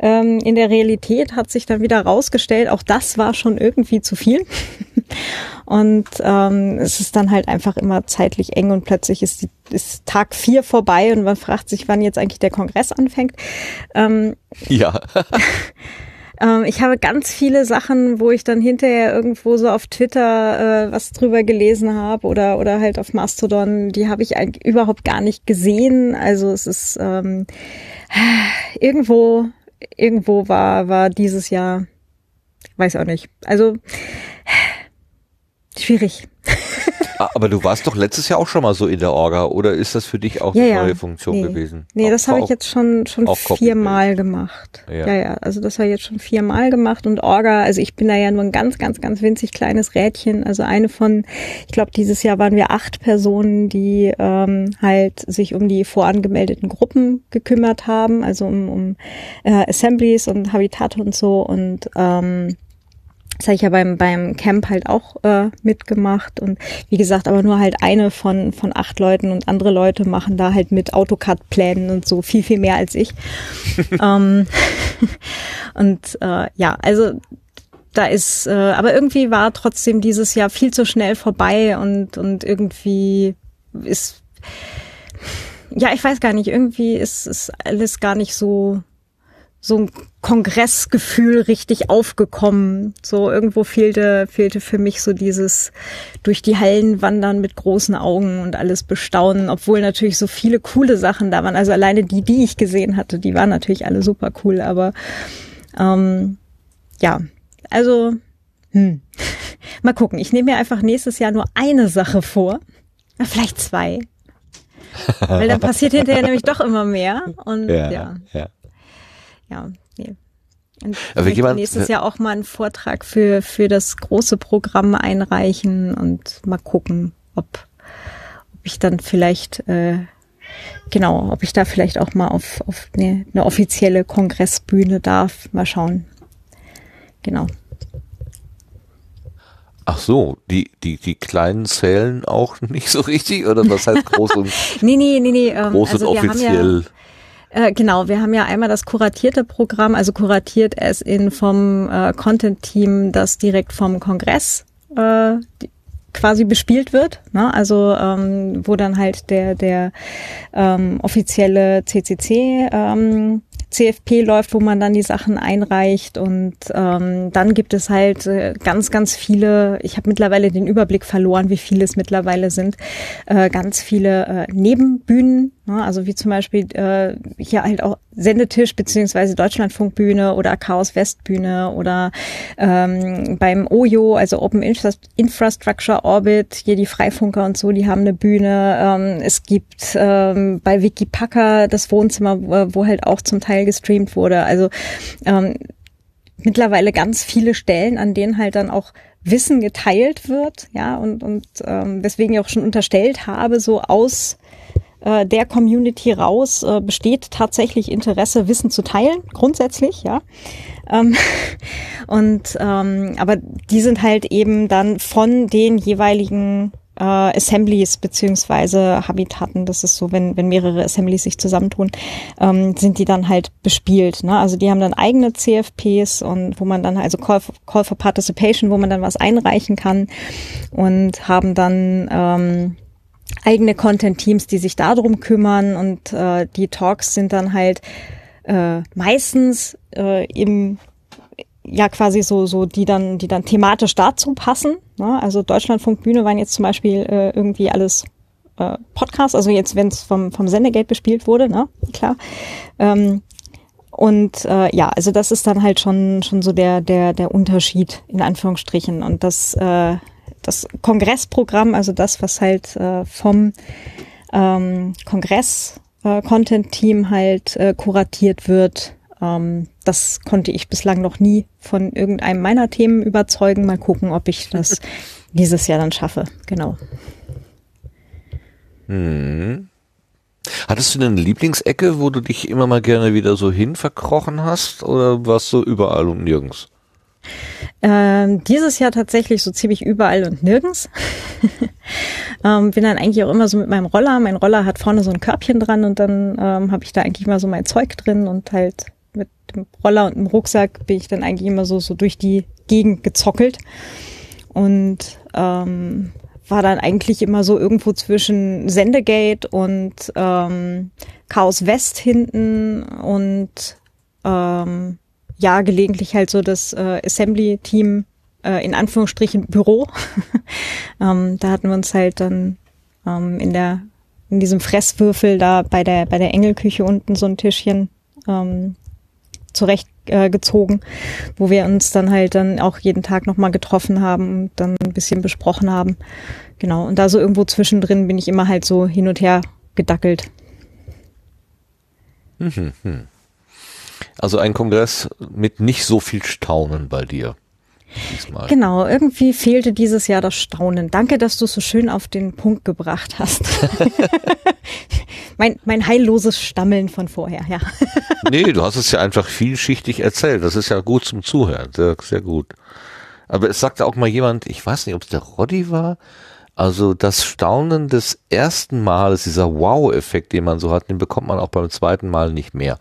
Speaker 3: Ähm, in der Realität hat sich dann wieder rausgestellt, auch das war schon irgendwie zu viel. Und ähm, es ist dann halt einfach immer zeitlich eng und plötzlich ist, die, ist Tag vier vorbei und man fragt sich, wann jetzt eigentlich der Kongress anfängt. Ähm,
Speaker 1: Ja,
Speaker 3: ähm, ich habe ganz viele Sachen, wo ich dann hinterher irgendwo so auf Twitter äh, was drüber gelesen habe oder oder halt auf Mastodon, die habe ich eigentlich überhaupt gar nicht gesehen. Also es ist ähm, irgendwo irgendwo war war dieses Jahr, weiß auch nicht. Also schwierig.
Speaker 1: Ah, aber du warst doch letztes Jahr auch schon mal so in der Orga, oder ist das für dich auch
Speaker 3: Ja,
Speaker 1: eine neue Funktion
Speaker 3: nee.
Speaker 1: gewesen?
Speaker 3: Nee,
Speaker 1: Auch-
Speaker 3: das habe ich jetzt schon schon viermal gemacht.
Speaker 1: Ja.
Speaker 3: Ja. ja, also das habe ich jetzt schon viermal gemacht und Orga, also ich bin da ja nur ein ganz, ganz, ganz winzig kleines Rädchen. Also eine von, ich glaube, dieses Jahr waren wir acht Personen, die ähm, halt sich um die vorangemeldeten Gruppen gekümmert haben, also um, um äh, Assemblies und Habitate und so und ähm, das habe ich ja beim, beim Camp halt auch äh, mitgemacht und wie gesagt, aber nur halt eine von, von acht Leuten und andere Leute machen da halt mit AutoCAD-Plänen und so viel, viel mehr als ich. ähm, und äh, ja, also da ist, äh, aber irgendwie war trotzdem dieses Jahr viel zu schnell vorbei und, und irgendwie ist, ja, ich weiß gar nicht, irgendwie ist, ist alles gar nicht so, so ein Kongressgefühl richtig aufgekommen. So irgendwo fehlte, fehlte für mich so dieses durch die Hallen wandern mit großen Augen und alles bestaunen, obwohl natürlich so viele coole Sachen da waren. Also alleine die, die ich gesehen hatte, die waren natürlich alle super cool, aber ähm, ja, also hm. mal gucken. Ich nehme mir einfach nächstes Jahr nur eine Sache vor, vielleicht zwei. Weil dann passiert hinterher nämlich doch immer mehr. Und ja,
Speaker 1: Ja, ja.
Speaker 3: Ja, nee. Und
Speaker 1: Aber jemand-
Speaker 3: nächstes Jahr auch mal einen Vortrag für, für das große Programm einreichen und mal gucken, ob, ob ich dann vielleicht, äh, genau, ob ich da vielleicht auch mal auf, auf eine, eine offizielle Kongressbühne darf. Mal schauen. Genau.
Speaker 1: Ach so, die, die, die kleinen zählen auch nicht so richtig, oder was heißt groß und,
Speaker 3: Nee, nee, nee, nee. Ähm,
Speaker 1: groß
Speaker 3: also
Speaker 1: und
Speaker 3: haben ja,
Speaker 1: offiziell?
Speaker 3: Äh, genau, wir haben ja einmal das kuratierte Programm, also kuratiert es in vom äh, Content-Team, das direkt vom Kongress äh, die, quasi bespielt wird. Ne? Also ähm, wo dann halt der der ähm, offizielle CCC ähm, CFP läuft, wo man dann die Sachen einreicht und ähm, dann gibt es halt äh, ganz, ganz viele, ich habe mittlerweile den Überblick verloren, wie viele es mittlerweile sind, äh, ganz viele äh, Nebenbühnen, ne? Also wie zum Beispiel äh, hier halt auch Sendetisch beziehungsweise Deutschlandfunkbühne oder Chaos Westbühne oder ähm, beim OYO, also Open Infra Infrastructure Orbit, hier die Freifunker und so, die haben eine Bühne. Ähm, es gibt ähm, bei Wikipacker das Wohnzimmer, wo, wo halt auch zum Teil gestreamt wurde. Also ähm, mittlerweile ganz viele Stellen, an denen halt dann auch Wissen geteilt wird, ja, und, und ähm, weswegen ich auch schon unterstellt habe, so aus äh, der Community raus äh, besteht tatsächlich Interesse, Wissen zu teilen, grundsätzlich, ja. Ähm, und ähm, aber die sind halt eben dann von den jeweiligen äh, Assemblies beziehungsweise Habitaten, das ist so, wenn, wenn mehrere Assemblies sich zusammentun, ähm, sind die dann halt bespielt. Ne? Also die haben dann eigene CFPs und wo man dann, also Call for, Call for Participation, wo man dann was einreichen kann und haben dann ähm, eigene Content-Teams, die sich darum kümmern und äh, die Talks sind dann halt äh, meistens äh, im ja quasi so so die dann die dann thematisch dazu passen. Ne? Also Deutschlandfunk Bühne waren jetzt zum Beispiel äh, irgendwie alles äh, Podcasts, also jetzt wenn es vom vom Sendegate bespielt wurde, ne klar. Ähm, und äh, ja, also das ist dann halt schon schon so der der der Unterschied in Anführungsstrichen und das äh, das Kongressprogramm, also das was halt äh, vom ähm, Kongress äh, Content Team halt äh, kuratiert wird. Ähm, das konnte ich bislang noch nie von irgendeinem meiner Themen überzeugen. Mal gucken, ob ich das dieses Jahr dann schaffe. Genau.
Speaker 1: Hm. Hattest du denn eine Lieblingsecke, wo du dich immer mal gerne wieder so hin verkrochen hast oder warst du überall und nirgends?
Speaker 3: Ähm, dieses Jahr tatsächlich so ziemlich überall und nirgends. ähm, bin dann eigentlich auch immer so mit meinem Roller. Mein Roller hat vorne so ein Körbchen dran und dann ähm, habe ich da eigentlich immer so mein Zeug drin und halt mit dem Roller und dem Rucksack bin ich dann eigentlich immer so, so durch die Gegend gezockelt. Und ähm, war dann eigentlich immer so irgendwo zwischen Sendegate und ähm, Chaos West hinten und ähm, ja, gelegentlich halt so das äh, Assembly-Team äh, in Anführungsstrichen Büro. ähm, da hatten wir uns halt dann ähm, in der in diesem Fresswürfel da bei der bei der Engelküche unten so ein Tischchen ähm, zurecht äh, wo wir uns dann halt dann auch jeden Tag nochmal getroffen haben und dann ein bisschen besprochen haben. Genau. Und da so irgendwo zwischendrin bin ich immer halt so hin und her gedackelt.
Speaker 1: Mhm, hm. Also ein Kongress mit nicht so viel Staunen bei dir.
Speaker 3: Diesmal. Genau, irgendwie fehlte dieses Jahr das Staunen. Danke, dass du es so schön auf den Punkt gebracht hast. mein, mein heilloses Stammeln von vorher, ja.
Speaker 1: nee, du hast es ja einfach vielschichtig erzählt. Das ist ja gut zum Zuhören. Sehr, sehr gut. Aber es sagte auch mal jemand, ich weiß nicht, ob es der Roddy war, also das Staunen des ersten Males, dieser Wow-Effekt, den man so hat, den bekommt man auch beim zweiten Mal nicht mehr.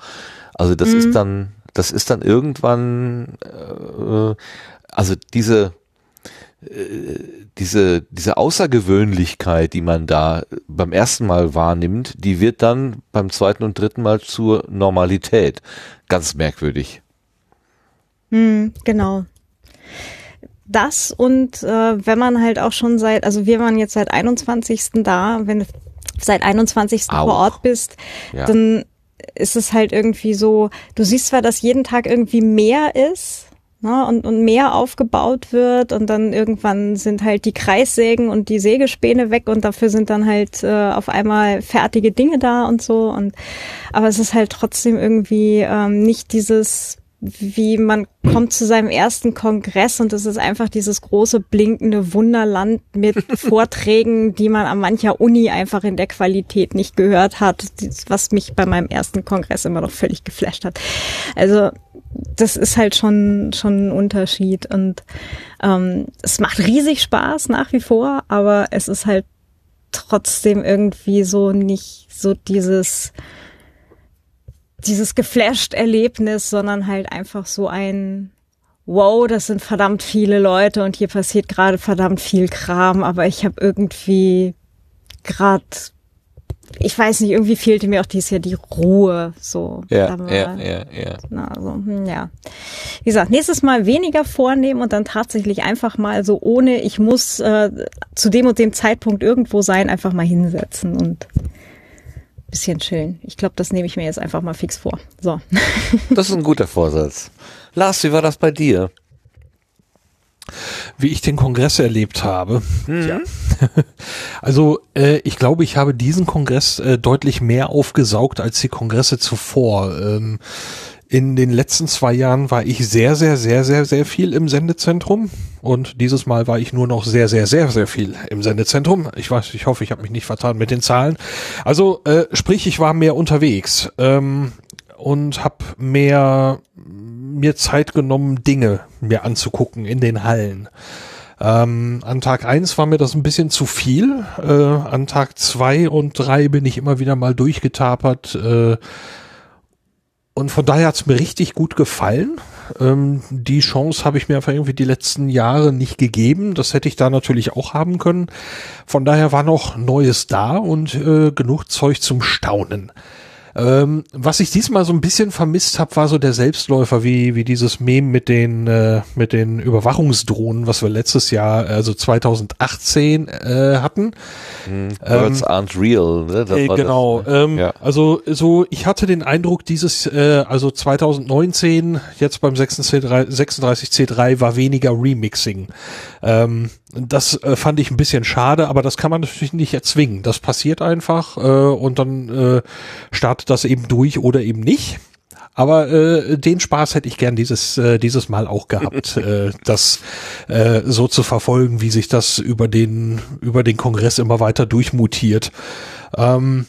Speaker 1: Also das mhm. ist dann, das ist dann irgendwann, äh, also diese, äh, diese, diese Außergewöhnlichkeit, die man da beim ersten Mal wahrnimmt, die wird dann beim zweiten und dritten Mal zur Normalität. Ganz merkwürdig.
Speaker 3: Hm, genau. Das und äh, wenn man halt auch schon seit, also wir waren jetzt seit 21. da, wenn du seit 21. Auch. vor Ort bist, ja. dann ist es halt irgendwie so, du siehst zwar, dass jeden Tag irgendwie mehr ist, ne, und, und mehr aufgebaut wird und dann irgendwann sind halt die Kreissägen und die Sägespäne weg und dafür sind dann halt äh, auf einmal fertige Dinge da und so und aber es ist halt trotzdem irgendwie ähm, nicht dieses wie man kommt zu seinem ersten Kongress und es ist einfach dieses große blinkende Wunderland mit Vorträgen, die man an mancher Uni einfach in der Qualität nicht gehört hat, was mich bei meinem ersten Kongress immer noch völlig geflasht hat. Also das ist halt schon schon ein Unterschied und ähm, es macht riesig Spaß nach wie vor, aber es ist halt trotzdem irgendwie so nicht so dieses dieses geflasht Erlebnis, sondern halt einfach so ein wow, das sind verdammt viele Leute und hier passiert gerade verdammt viel Kram, aber ich habe irgendwie gerade ich weiß nicht, irgendwie fehlte mir auch dieses Jahr die Ruhe, so.
Speaker 1: Ja, ja, ja, ja.
Speaker 3: Na, also, ja. Wie gesagt, nächstes Mal weniger vornehmen und dann tatsächlich einfach mal so ohne, ich muss äh, zu dem und dem Zeitpunkt irgendwo sein, einfach mal hinsetzen und bisschen chillen. Ich glaube, das nehme ich mir jetzt einfach mal fix vor. So.
Speaker 1: Das ist ein guter Vorsatz. Lars, wie war das bei dir?
Speaker 6: Wie ich den Kongress erlebt habe. Mhm. Ja. Also äh, ich glaube, ich habe diesen Kongress äh, deutlich mehr aufgesaugt als die Kongresse zuvor. Ähm, in den letzten zwei Jahren war ich sehr, sehr, sehr, sehr, sehr viel im Sendezentrum und dieses Mal war ich nur noch sehr, sehr, sehr, sehr viel im Sendezentrum. Ich weiß, ich hoffe, ich habe mich nicht vertan mit den Zahlen. Also äh, sprich, ich war mehr unterwegs ähm, und habe mehr mir Zeit genommen, Dinge mir anzugucken in den Hallen. Ähm, an Tag eins war mir das ein bisschen zu viel. Äh, an Tag zwei und drei bin ich immer wieder mal durchgetapert. Äh, und von daher hat's mir richtig gut gefallen. Ähm, die Chance habe ich mir einfach irgendwie die letzten Jahre nicht gegeben. Das hätte ich da natürlich auch haben können. Von daher war noch Neues da und äh, genug Zeug zum Staunen. Ähm, was ich diesmal so ein bisschen vermisst habe, war so der Selbstläufer, wie, wie dieses Meme mit den, äh, mit den Überwachungsdrohnen, was wir letztes Jahr, also 2018 äh, hatten.
Speaker 1: Mhm. Birds ähm, aren't real. Ne?
Speaker 6: Äh, genau. Das, ne? ähm, ja. Also so, ich hatte den Eindruck, dieses, äh, also 2019, jetzt beim 36C3 war weniger Remixing. Ähm, das äh, fand ich ein bisschen schade, aber das kann man natürlich nicht erzwingen. Das passiert einfach äh, und dann äh, startet das eben durch oder eben nicht. Aber äh, den Spaß hätte ich gern dieses äh, dieses Mal auch gehabt, äh, das äh, so zu verfolgen, wie sich das über den über den Kongress immer weiter durchmutiert. Ähm,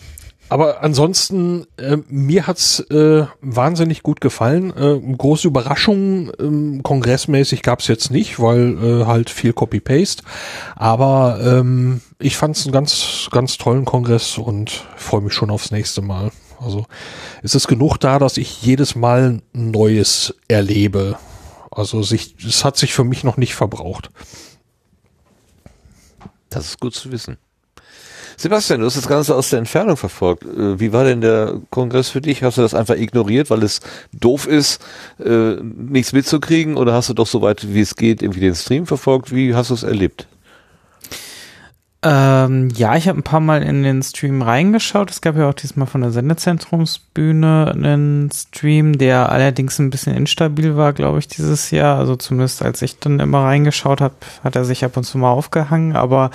Speaker 6: aber ansonsten, äh, mir hat's äh, wahnsinnig gut gefallen. Äh, große Überraschungen äh, kongressmäßig gab's jetzt nicht, weil äh, halt viel Copy-Paste. Aber ähm, ich fand's einen ganz, ganz tollen Kongress und freue mich schon aufs nächste Mal. Also es ist genug da, dass ich jedes Mal Neues erlebe. Also sich, es hat sich für mich noch nicht verbraucht.
Speaker 1: Das ist gut zu wissen. Sebastian, du hast das Ganze aus der Entfernung verfolgt. Äh, wie war denn der Kongress für dich? Hast du das einfach ignoriert, weil es doof ist, äh, nichts mitzukriegen? Oder hast du doch so weit wie es geht irgendwie den Stream verfolgt? Wie hast du es erlebt?
Speaker 2: Ähm, ja, ich habe ein paar Mal in den Stream reingeschaut. Es gab ja auch diesmal von der Sendezentrumsbühne einen Stream, der allerdings ein bisschen instabil war, glaube ich, dieses Jahr. Also zumindest als ich dann immer reingeschaut habe, hat er sich ab und zu mal aufgehangen. Aber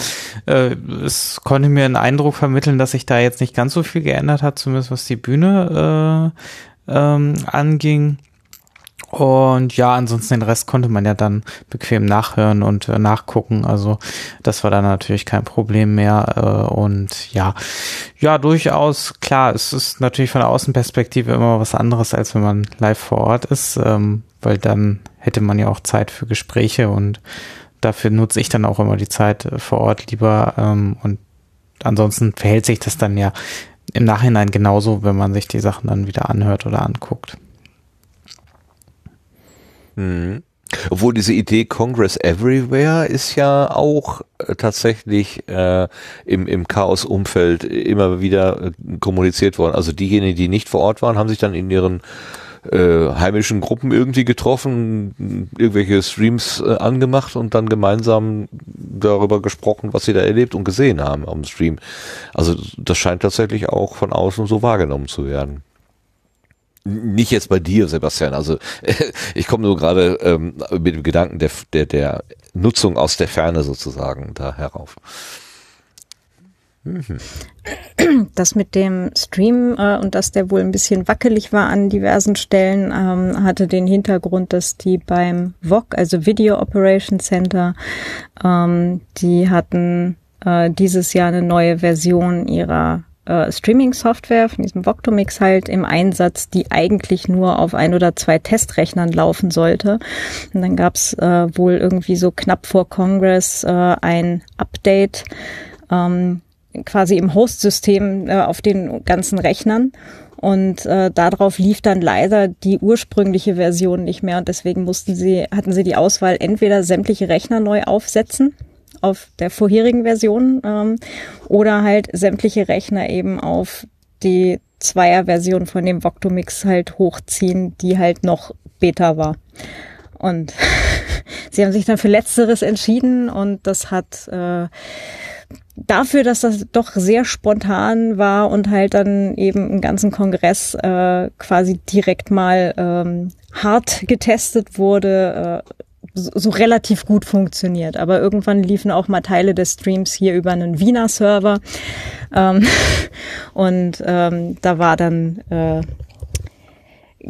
Speaker 2: äh, es konnte mir einen Eindruck vermitteln, dass sich da jetzt nicht ganz so viel geändert hat, zumindest was die Bühne äh, ähm, anging. Und ja, ansonsten den Rest konnte man ja dann bequem nachhören und äh, nachgucken. Also das war dann natürlich kein Problem mehr. Äh, und ja, ja, durchaus klar, es ist natürlich von der Außenperspektive immer was anderes, als wenn man live vor Ort ist, ähm, weil dann hätte man ja auch Zeit für Gespräche und dafür nutze ich dann auch immer die Zeit äh, vor Ort lieber. Ähm, und ansonsten verhält sich das dann ja im Nachhinein genauso, wenn man sich die Sachen dann wieder anhört oder anguckt.
Speaker 1: Mhm. Obwohl diese Idee Congress Everywhere ist ja auch äh, tatsächlich äh, im, im Chaos-Umfeld immer wieder äh, kommuniziert worden. Also diejenigen, die nicht vor Ort waren, haben sich dann in ihren äh, heimischen Gruppen irgendwie getroffen, irgendwelche Streams äh, angemacht und dann gemeinsam darüber gesprochen, was sie da erlebt und gesehen haben am Stream. Also das scheint tatsächlich auch von außen so wahrgenommen zu werden. Nicht jetzt bei dir, Sebastian. Also ich komme nur gerade ähm, mit dem Gedanken der, der, der Nutzung aus der Ferne sozusagen da herauf.
Speaker 3: Mhm. Das mit dem Stream äh, und dass der wohl ein bisschen wackelig war an diversen Stellen, ähm, hatte den Hintergrund, dass die beim VOC, also Video Operation Center, ähm, die hatten äh, dieses Jahr eine neue Version ihrer äh, Streaming-Software, von diesem Voctomix halt im Einsatz, die eigentlich nur auf ein oder zwei Testrechnern laufen sollte. Und dann gab's äh, wohl irgendwie so knapp vor Congress äh, ein Update ähm, quasi im Host-System äh, auf den ganzen Rechnern. Und äh, darauf lief dann leider die ursprüngliche Version nicht mehr und deswegen mussten sie, hatten sie die Auswahl, entweder sämtliche Rechner neu aufsetzen auf der vorherigen Version ähm, oder halt sämtliche Rechner eben auf die Zweier-Version von dem Voctomix halt hochziehen, die halt noch Beta war. Und sie haben sich dann für Letzteres entschieden und das hat äh, dafür, dass das doch sehr spontan war und halt dann eben im ganzen Kongress äh, quasi direkt mal ähm, hart getestet wurde, äh, so relativ gut funktioniert. Aber irgendwann liefen auch mal Teile des Streams hier über einen Wiener Server. Ähm, und ähm, da war dann, äh,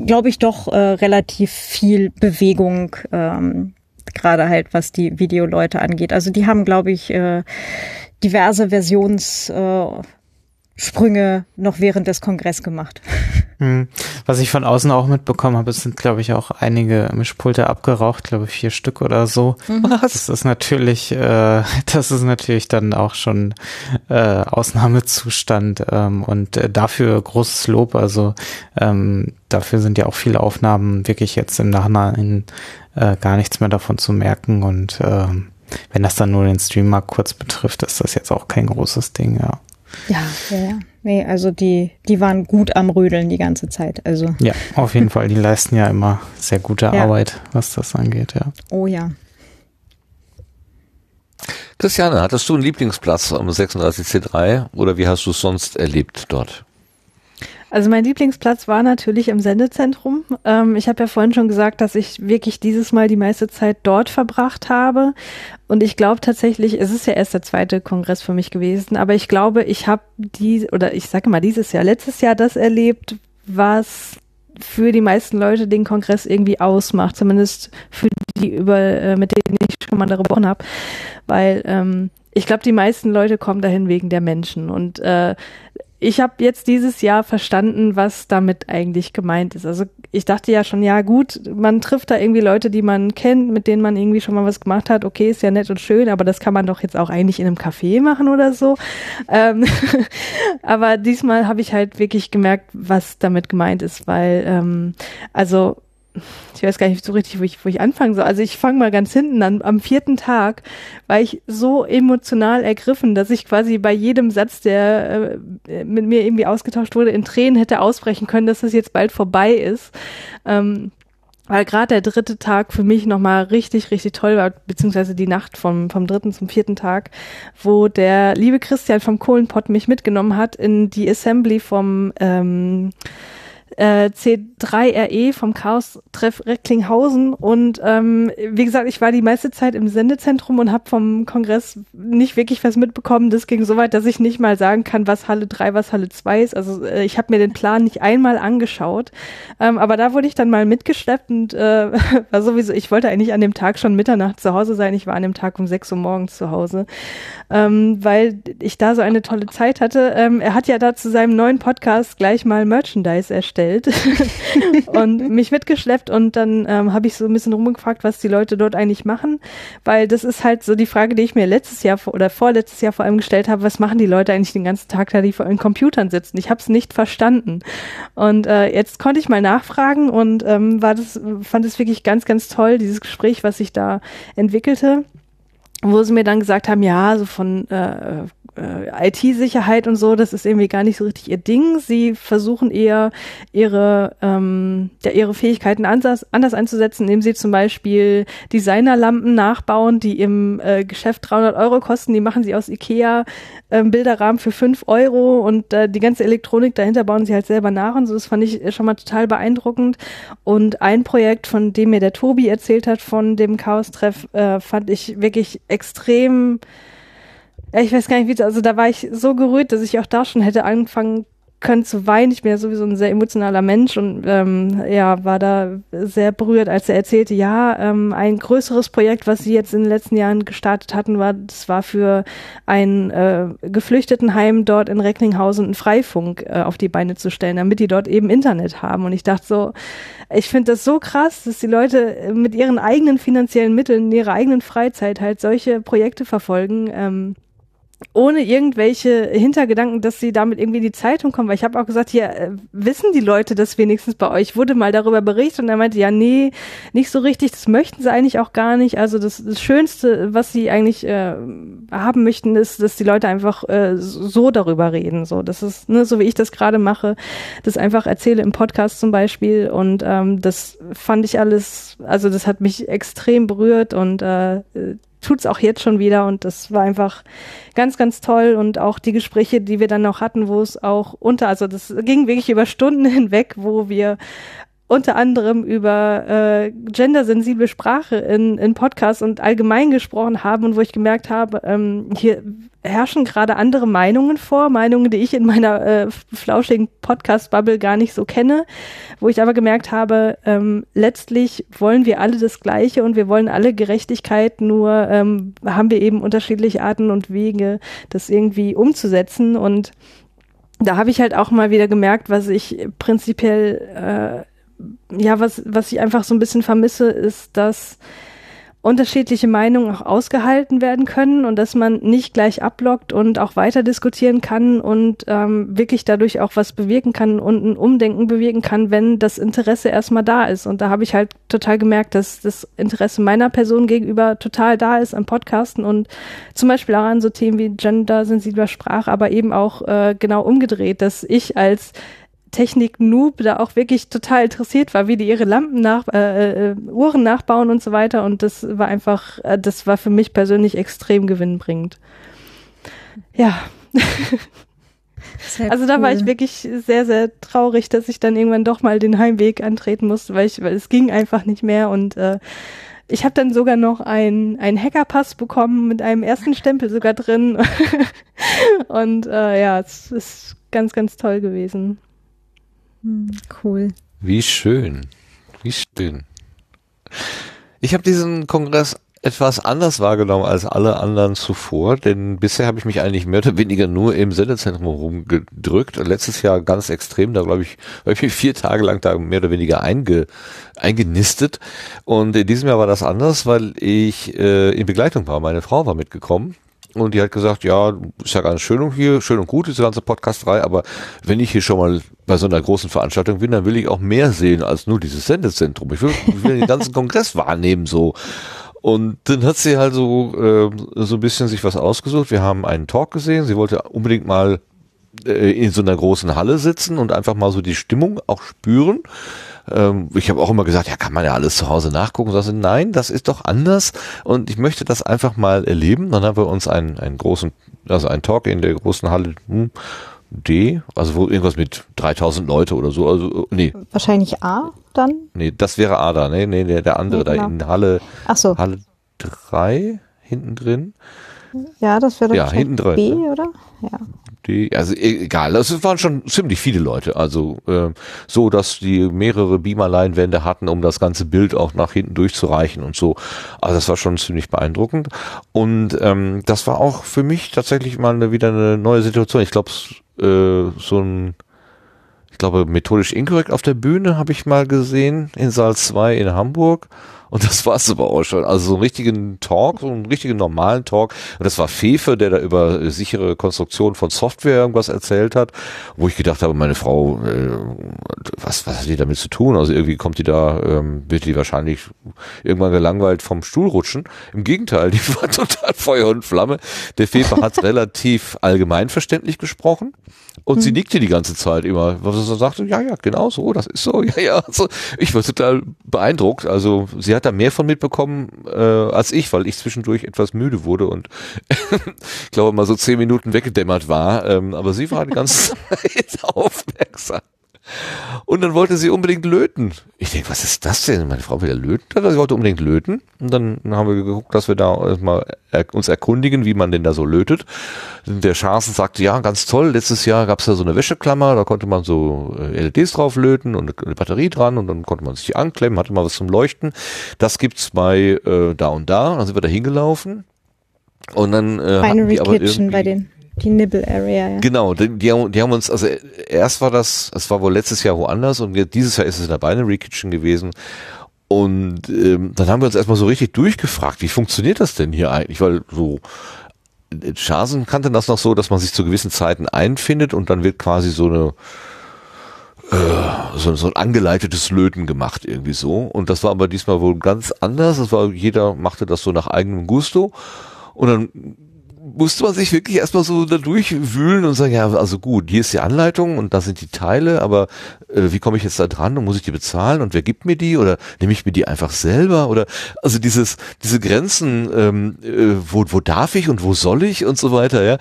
Speaker 3: glaube ich, doch äh, relativ viel Bewegung, ähm, gerade halt was die Videoleute angeht. Also die haben, glaube ich, äh, diverse Versions. Äh, Sprünge noch während des Kongress gemacht.
Speaker 2: Hm. Was ich von außen auch mitbekommen habe, es sind, glaube ich, auch einige Mischpulte abgeraucht, glaube ich, vier Stück oder so. Mhm. Was? Das ist natürlich, äh, das ist natürlich dann auch schon äh, Ausnahmezustand ähm, und äh, dafür großes Lob. Also ähm, dafür sind ja auch viele Aufnahmen wirklich jetzt im Nachhinein äh, gar nichts mehr davon zu merken und äh, wenn das dann nur den Stream mal kurz betrifft, ist das jetzt auch kein großes Ding, ja.
Speaker 3: Ja, ja, ja. Nee, also die, die waren gut am Rödeln die ganze Zeit. Also.
Speaker 2: Ja, auf jeden Fall. Die leisten ja immer sehr gute ja. Arbeit, was das angeht, ja.
Speaker 3: Oh ja.
Speaker 1: Christiane, hattest du einen Lieblingsplatz am 36C3 oder wie hast du es sonst erlebt dort?
Speaker 4: Also mein Lieblingsplatz war natürlich im Sendezentrum. Ähm, ich habe ja vorhin schon gesagt, dass ich wirklich dieses Mal die meiste Zeit dort verbracht habe. Und ich glaube tatsächlich, es ist ja erst der zweite Kongress für mich gewesen, aber ich glaube, ich habe die, oder ich sage mal dieses Jahr, letztes Jahr das erlebt, was für die meisten Leute den Kongress irgendwie ausmacht, zumindest für die, über, äh, mit denen ich schon mal darüber gesprochen habe. Weil ähm, ich glaube, die meisten Leute kommen dahin wegen der Menschen. Und äh, ich habe jetzt dieses Jahr verstanden, was damit eigentlich gemeint ist. Also ich dachte ja schon, ja gut, man trifft da irgendwie Leute, die man kennt, mit denen man irgendwie schon mal was gemacht hat. Okay, ist ja nett und schön, aber das kann man doch jetzt auch eigentlich in einem Café machen oder so. Ähm aber diesmal habe ich halt wirklich gemerkt, was damit gemeint ist, weil ähm, also ich weiß gar nicht so richtig, wo ich, wo ich anfangen soll. Also ich fange mal ganz hinten an. Am vierten Tag war ich so emotional ergriffen, dass ich quasi bei jedem Satz, der äh, mit mir irgendwie ausgetauscht wurde, in Tränen hätte ausbrechen können, dass das jetzt bald vorbei ist. Ähm, weil gerade der dritte Tag für mich nochmal richtig, richtig toll war, beziehungsweise die Nacht vom, vom dritten zum vierten Tag, wo der liebe Christian vom Kohlenpott mich mitgenommen hat in die Assembly vom ähm, äh, C3RE vom Chaos-Treff Recklinghausen. Und ähm, wie gesagt, ich war die meiste Zeit im Sendezentrum und habe vom Kongress nicht wirklich was mitbekommen. Das ging so weit, dass ich nicht mal sagen kann, was Halle 3, was Halle 2 ist. Also äh, ich habe mir den Plan nicht einmal angeschaut. Ähm, aber da wurde ich dann mal mitgeschleppt und äh, war sowieso, ich wollte eigentlich an dem Tag schon Mitternacht zu Hause sein. Ich war an dem Tag um 6 Uhr morgens zu Hause, ähm, weil ich da so eine tolle Zeit hatte. Ähm, er hat ja da zu seinem neuen Podcast gleich mal Merchandise erstellt bestellt und mich mitgeschleppt und dann ähm, habe ich so ein bisschen rumgefragt, was die Leute dort eigentlich machen, weil das ist halt so die Frage, die ich mir letztes Jahr oder vorletztes Jahr vor allem gestellt habe, was machen die Leute eigentlich den ganzen Tag da, die vor ihren Computern sitzen? Ich habe es nicht verstanden und äh, jetzt konnte ich mal nachfragen und ähm, war das fand es wirklich ganz ganz toll dieses Gespräch, was sich da entwickelte wo sie mir dann gesagt haben, ja, so von äh, äh, IT-Sicherheit und so, das ist irgendwie gar nicht so richtig ihr Ding. Sie versuchen eher ihre, ähm, ja, ihre Fähigkeiten anders, anders einzusetzen, indem sie zum Beispiel Designerlampen nachbauen, die im äh, Geschäft 300 Euro kosten. Die machen sie aus Ikea äh, Bilderrahmen für 5 Euro und äh, die ganze Elektronik dahinter bauen sie halt selber nach und so. Das fand ich schon mal total beeindruckend. Und ein Projekt, von dem mir der Tobi erzählt hat, von dem Chaos-Treff, äh, fand ich wirklich extrem ja, ich weiß gar nicht, wie, also da war ich so gerührt, dass ich auch da schon hätte anfangen können zu weinen. Ich bin ja sowieso ein sehr emotionaler Mensch und ähm, ja, war da sehr berührt, als er erzählte, ja, ähm, ein größeres Projekt, was sie jetzt in den letzten Jahren gestartet hatten, war, das war für ein äh, Geflüchtetenheim dort in Recklinghausen einen Freifunk äh, auf die Beine zu stellen, damit die dort eben Internet haben. Und ich dachte so, ich finde das so krass, dass die Leute mit ihren eigenen finanziellen Mitteln, in ihrer eigenen Freizeit halt solche Projekte verfolgen. Ähm, ohne irgendwelche Hintergedanken, dass sie damit irgendwie in die Zeitung kommen, weil ich habe auch gesagt, ja, äh, wissen die Leute das wenigstens bei euch? Wurde mal darüber berichtet und er meinte, ja, nee, nicht so richtig, das möchten sie eigentlich auch gar nicht. Also das, das Schönste, was sie eigentlich äh, haben möchten, ist, dass die Leute einfach äh, so darüber reden. So, das ist, ne, so wie ich das gerade mache, das einfach erzähle im Podcast zum Beispiel und ähm, das fand ich alles, also das hat mich extrem berührt und äh, tut's auch jetzt schon wieder und das war einfach ganz, ganz toll und auch die Gespräche, die wir dann noch hatten, wo es auch unter, also das ging wirklich über Stunden hinweg, wo wir unter anderem über äh, gendersensible Sprache in, in Podcasts und allgemein gesprochen haben und wo ich gemerkt habe, ähm, hier herrschen gerade andere Meinungen vor, Meinungen, die ich in meiner äh, flauschigen Podcast-Bubble gar nicht so kenne, wo ich aber gemerkt habe, ähm, letztlich wollen wir alle das Gleiche und wir wollen alle Gerechtigkeit, nur ähm, haben wir eben unterschiedliche Arten und Wege, das irgendwie umzusetzen. Und da habe ich halt auch mal wieder gemerkt, was ich prinzipiell äh, ja, was, was ich einfach so ein bisschen vermisse, ist, dass unterschiedliche Meinungen auch ausgehalten werden können und dass man nicht gleich ablockt und auch weiter diskutieren kann und ähm, wirklich dadurch auch was bewirken kann und ein Umdenken bewirken kann, wenn das Interesse erstmal da ist. Und da habe ich halt total gemerkt, dass das Interesse meiner Person gegenüber total da ist am Podcasten und zum Beispiel auch an so Themen wie gendersensibler Sprache, aber eben auch äh, genau umgedreht, dass ich als Technik-Noob da auch wirklich total interessiert war, wie die ihre Lampen nach, äh, äh, Uhren nachbauen und so weiter. Und das war einfach, äh, das war für mich persönlich extrem gewinnbringend. Ja. Also da war ich wirklich sehr, sehr traurig, dass ich dann irgendwann doch mal den Heimweg antreten musste, weil ich, weil es ging einfach nicht mehr und äh, ich habe dann sogar noch einen Hackerpass bekommen mit einem ersten Stempel sogar drin. und äh, ja, es ist ganz, ganz toll gewesen.
Speaker 3: Hm, cool.
Speaker 1: Wie schön. Wie schön. Ich habe diesen Kongress etwas anders wahrgenommen als alle anderen zuvor, denn bisher habe ich mich eigentlich mehr oder weniger nur im Sendezentrum rumgedrückt. Letztes Jahr ganz extrem, da glaube ich, habe ich mich vier Tage lang da mehr oder weniger einge, eingenistet. Und in diesem Jahr war das anders, weil ich äh, in Begleitung war. Meine Frau war mitgekommen und die hat gesagt, ja, ist ja ganz schön hier, schön und gut, diese ganze Podcast-Reihe, aber wenn ich hier schon mal bei so einer großen Veranstaltung bin, dann will ich auch mehr sehen als nur dieses Sendezentrum. Ich will, ich will den ganzen Kongress wahrnehmen, so. Und dann hat sie halt so, äh, so ein bisschen sich was ausgesucht. Wir haben einen Talk gesehen. Sie wollte unbedingt mal äh, in so einer großen Halle sitzen und einfach mal so die Stimmung auch spüren. Ähm, ich habe auch immer gesagt, ja, kann man ja alles zu Hause nachgucken. So, nein, das ist doch anders und ich möchte das einfach mal erleben. Dann haben wir uns einen, einen großen, also einen Talk in der großen Halle hm, D, also wo irgendwas mit 3000 Leute oder so, also nee.
Speaker 3: Wahrscheinlich A dann?
Speaker 1: Nee, das wäre A da, nee, nee, der, der andere nee, genau. da in Halle,
Speaker 3: Ach so.
Speaker 1: Halle 3 hinten drin.
Speaker 3: Ja, das wäre
Speaker 1: ja, hinten drin,
Speaker 3: B, oder? Ja
Speaker 1: die, also e, egal, es waren schon ziemlich viele Leute, also äh, so, dass die mehrere Beamer-Leinwände hatten, um das ganze Bild auch nach hinten durchzureichen und so. Also das war schon ziemlich beeindruckend und ähm, das war auch für mich tatsächlich mal eine, wieder eine neue Situation. Ich glaube, äh, so ein ich glaube, methodisch inkorrekt auf der Bühne habe ich mal gesehen in Saal 2 in Hamburg. Und das war es aber auch schon. Also so einen richtigen Talk, so einen richtigen normalen Talk. Und das war Fefe, der da über sichere Konstruktion von Software irgendwas erzählt hat, wo ich gedacht habe, meine Frau, äh, was, was hat die damit zu tun? Also irgendwie kommt die da, ähm, wird die wahrscheinlich irgendwann gelangweilt vom Stuhl rutschen. Im Gegenteil, die war total Feuer und Flamme. Der Fefe hat relativ allgemeinverständlich gesprochen. Und hm. sie nickte die ganze Zeit immer. Was er sagte, ja, ja, genau so, das ist so, ja, ja. So. Ich war total beeindruckt. Also sie hat da mehr von mitbekommen äh, als ich, weil ich zwischendurch etwas müde wurde und ich glaube mal so zehn Minuten weggedämmert war. Ähm, aber sie war die ganze Zeit aufmerksam. Und dann wollte sie unbedingt löten. Ich denke, was ist das denn? Meine Frau will ja löten. Sie wollte unbedingt löten. Und dann haben wir geguckt, dass wir da mal uns erkundigen, wie man denn da so lötet. Der Scharsen sagte, ja, ganz toll. Letztes Jahr gab es da so eine Wäscheklammer, da konnte man so äh, LEDs drauf löten und eine Batterie dran und dann konnte man sich die anklemmen, hatte mal was zum Leuchten. Das gibt's bei äh, da und da. Dann sind wir da hingelaufen. Und dann äh,
Speaker 3: Binary Kitchen bei den die Nibble Area, ja.
Speaker 1: Genau, die, die, haben, die haben uns, also erst war das, es war wohl letztes Jahr woanders und dieses Jahr ist es in der Binary Kitchen gewesen. Und ähm, dann haben wir uns erstmal so richtig durchgefragt, wie funktioniert das denn hier eigentlich? Weil so Schasen kannte das noch so, dass man sich zu gewissen Zeiten einfindet und dann wird quasi so eine äh, so, so ein angeleitetes Löten gemacht irgendwie so. Und das war aber diesmal wohl ganz anders. Das war, jeder machte das so nach eigenem Gusto. Und dann musste man sich wirklich erstmal so da durchwühlen und sagen, ja, also gut, hier ist die Anleitung und da sind die Teile, aber äh, wie komme ich jetzt da dran und muss ich die bezahlen und wer gibt mir die oder nehme ich mir die einfach selber oder also dieses diese Grenzen, ähm, äh, wo wo darf ich und wo soll ich und so weiter, ja.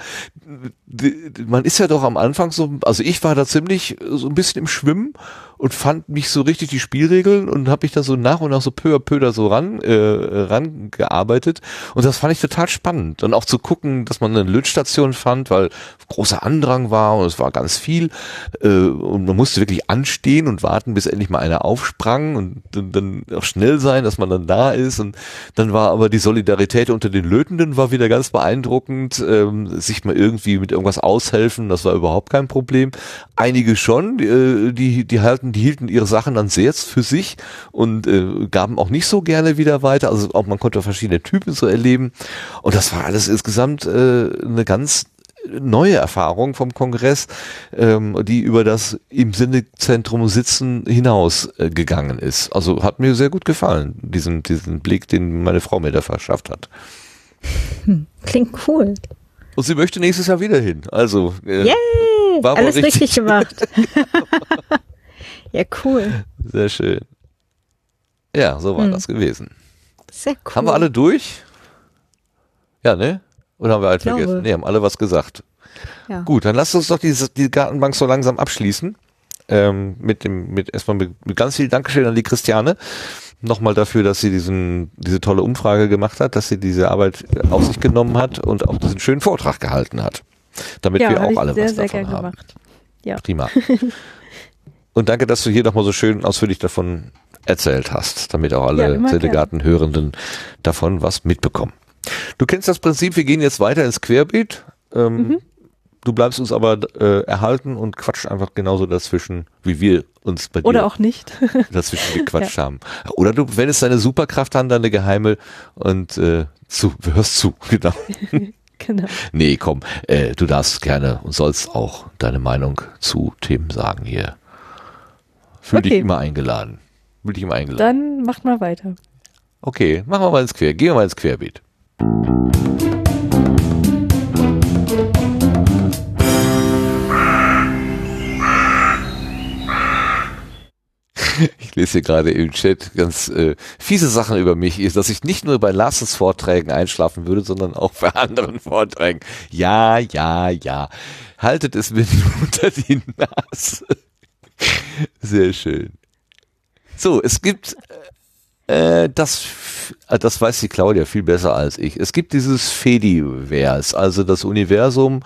Speaker 1: Man ist ja doch am Anfang so, also ich war da ziemlich so ein bisschen im Schwimmen und fand mich so richtig die Spielregeln und habe mich da so nach und nach so peu à peu da so ran äh, rangearbeitet. Und das fand ich total spannend. Und auch zu gucken, dass man eine Lötstation fand, weil großer Andrang war und es war ganz viel äh, und man musste wirklich anstehen und warten, bis endlich mal einer aufsprang und, und dann auch schnell sein, dass man dann da ist. Und dann war aber die Solidarität unter den Lötenden war wieder ganz beeindruckend, ähm, sich mal irgendwie mit irgendwas aushelfen, das war überhaupt kein Problem. Einige schon, äh, die, die halten Sendegärten, die hielten ihre Sachen dann sehr für sich und äh, gaben auch nicht so gerne wieder weiter. Also auch man konnte verschiedene Typen so erleben. Und das war alles insgesamt äh, eine ganz neue Erfahrung vom Kongress, ähm, die über das im Sendezentrum sitzen hinaus äh, gegangen ist. Also hat mir sehr gut gefallen, diesen, diesen Blick, den meine Frau mir da verschafft hat.
Speaker 3: Hm, klingt cool.
Speaker 1: Und sie möchte nächstes Jahr wieder hin. Also
Speaker 3: äh, Yay! alles richtig, richtig gemacht. ja, cool.
Speaker 1: Sehr schön. Ja, so war hm. das gewesen.
Speaker 3: Sehr cool.
Speaker 1: Haben wir alle durch? Ja, ne? Oder haben wir halt vergessen? Ne, haben alle was gesagt. Ja. Gut, dann lasst uns doch die, die Gartenbank so langsam abschließen. Ähm, mit dem, mit erstmal mit, mit ganz viel Dankeschön an die Christiane. Nochmal dafür, dass sie diesen, diese tolle Umfrage gemacht hat, dass sie diese Arbeit auf sich genommen hat und auch diesen schönen Vortrag gehalten hat. Damit ja, wir auch alle sehr, was davon haben. Gemacht. Ja. Prima. und danke, dass du hier nochmal so schön ausführlich davon erzählt hast, damit auch alle ja, Delegaten-Hörenden davon was mitbekommen. Du kennst das Prinzip, wir gehen jetzt weiter ins Querbeet. Ähm, mhm. Du bleibst uns aber äh, erhalten und quatscht einfach genauso dazwischen, wie wir uns bei dir
Speaker 4: Oder auch nicht.
Speaker 1: dazwischen gequatscht ja. haben. Oder du wendest deine Superkraft an, deine Geheime und äh, zu, hörst zu, genau. genau. Nee, komm, äh, du darfst gerne und sollst auch deine Meinung zu Themen sagen hier. Fühl okay. dich immer eingeladen. Fühl dich immer eingeladen.
Speaker 4: Dann macht mal weiter.
Speaker 1: Okay, machen wir mal ins Quer, gehen wir mal ins Querbeet. Ich lese hier gerade im Chat ganz äh, fiese Sachen über mich, ist, dass ich nicht nur bei Larsens Vorträgen einschlafen würde, sondern auch bei anderen Vorträgen. Ja, ja, ja. Haltet es mir unter die Nase. Sehr schön. So, es gibt äh, das äh, das weiß die Claudia viel besser als ich. Es gibt dieses Fediverse, also das Universum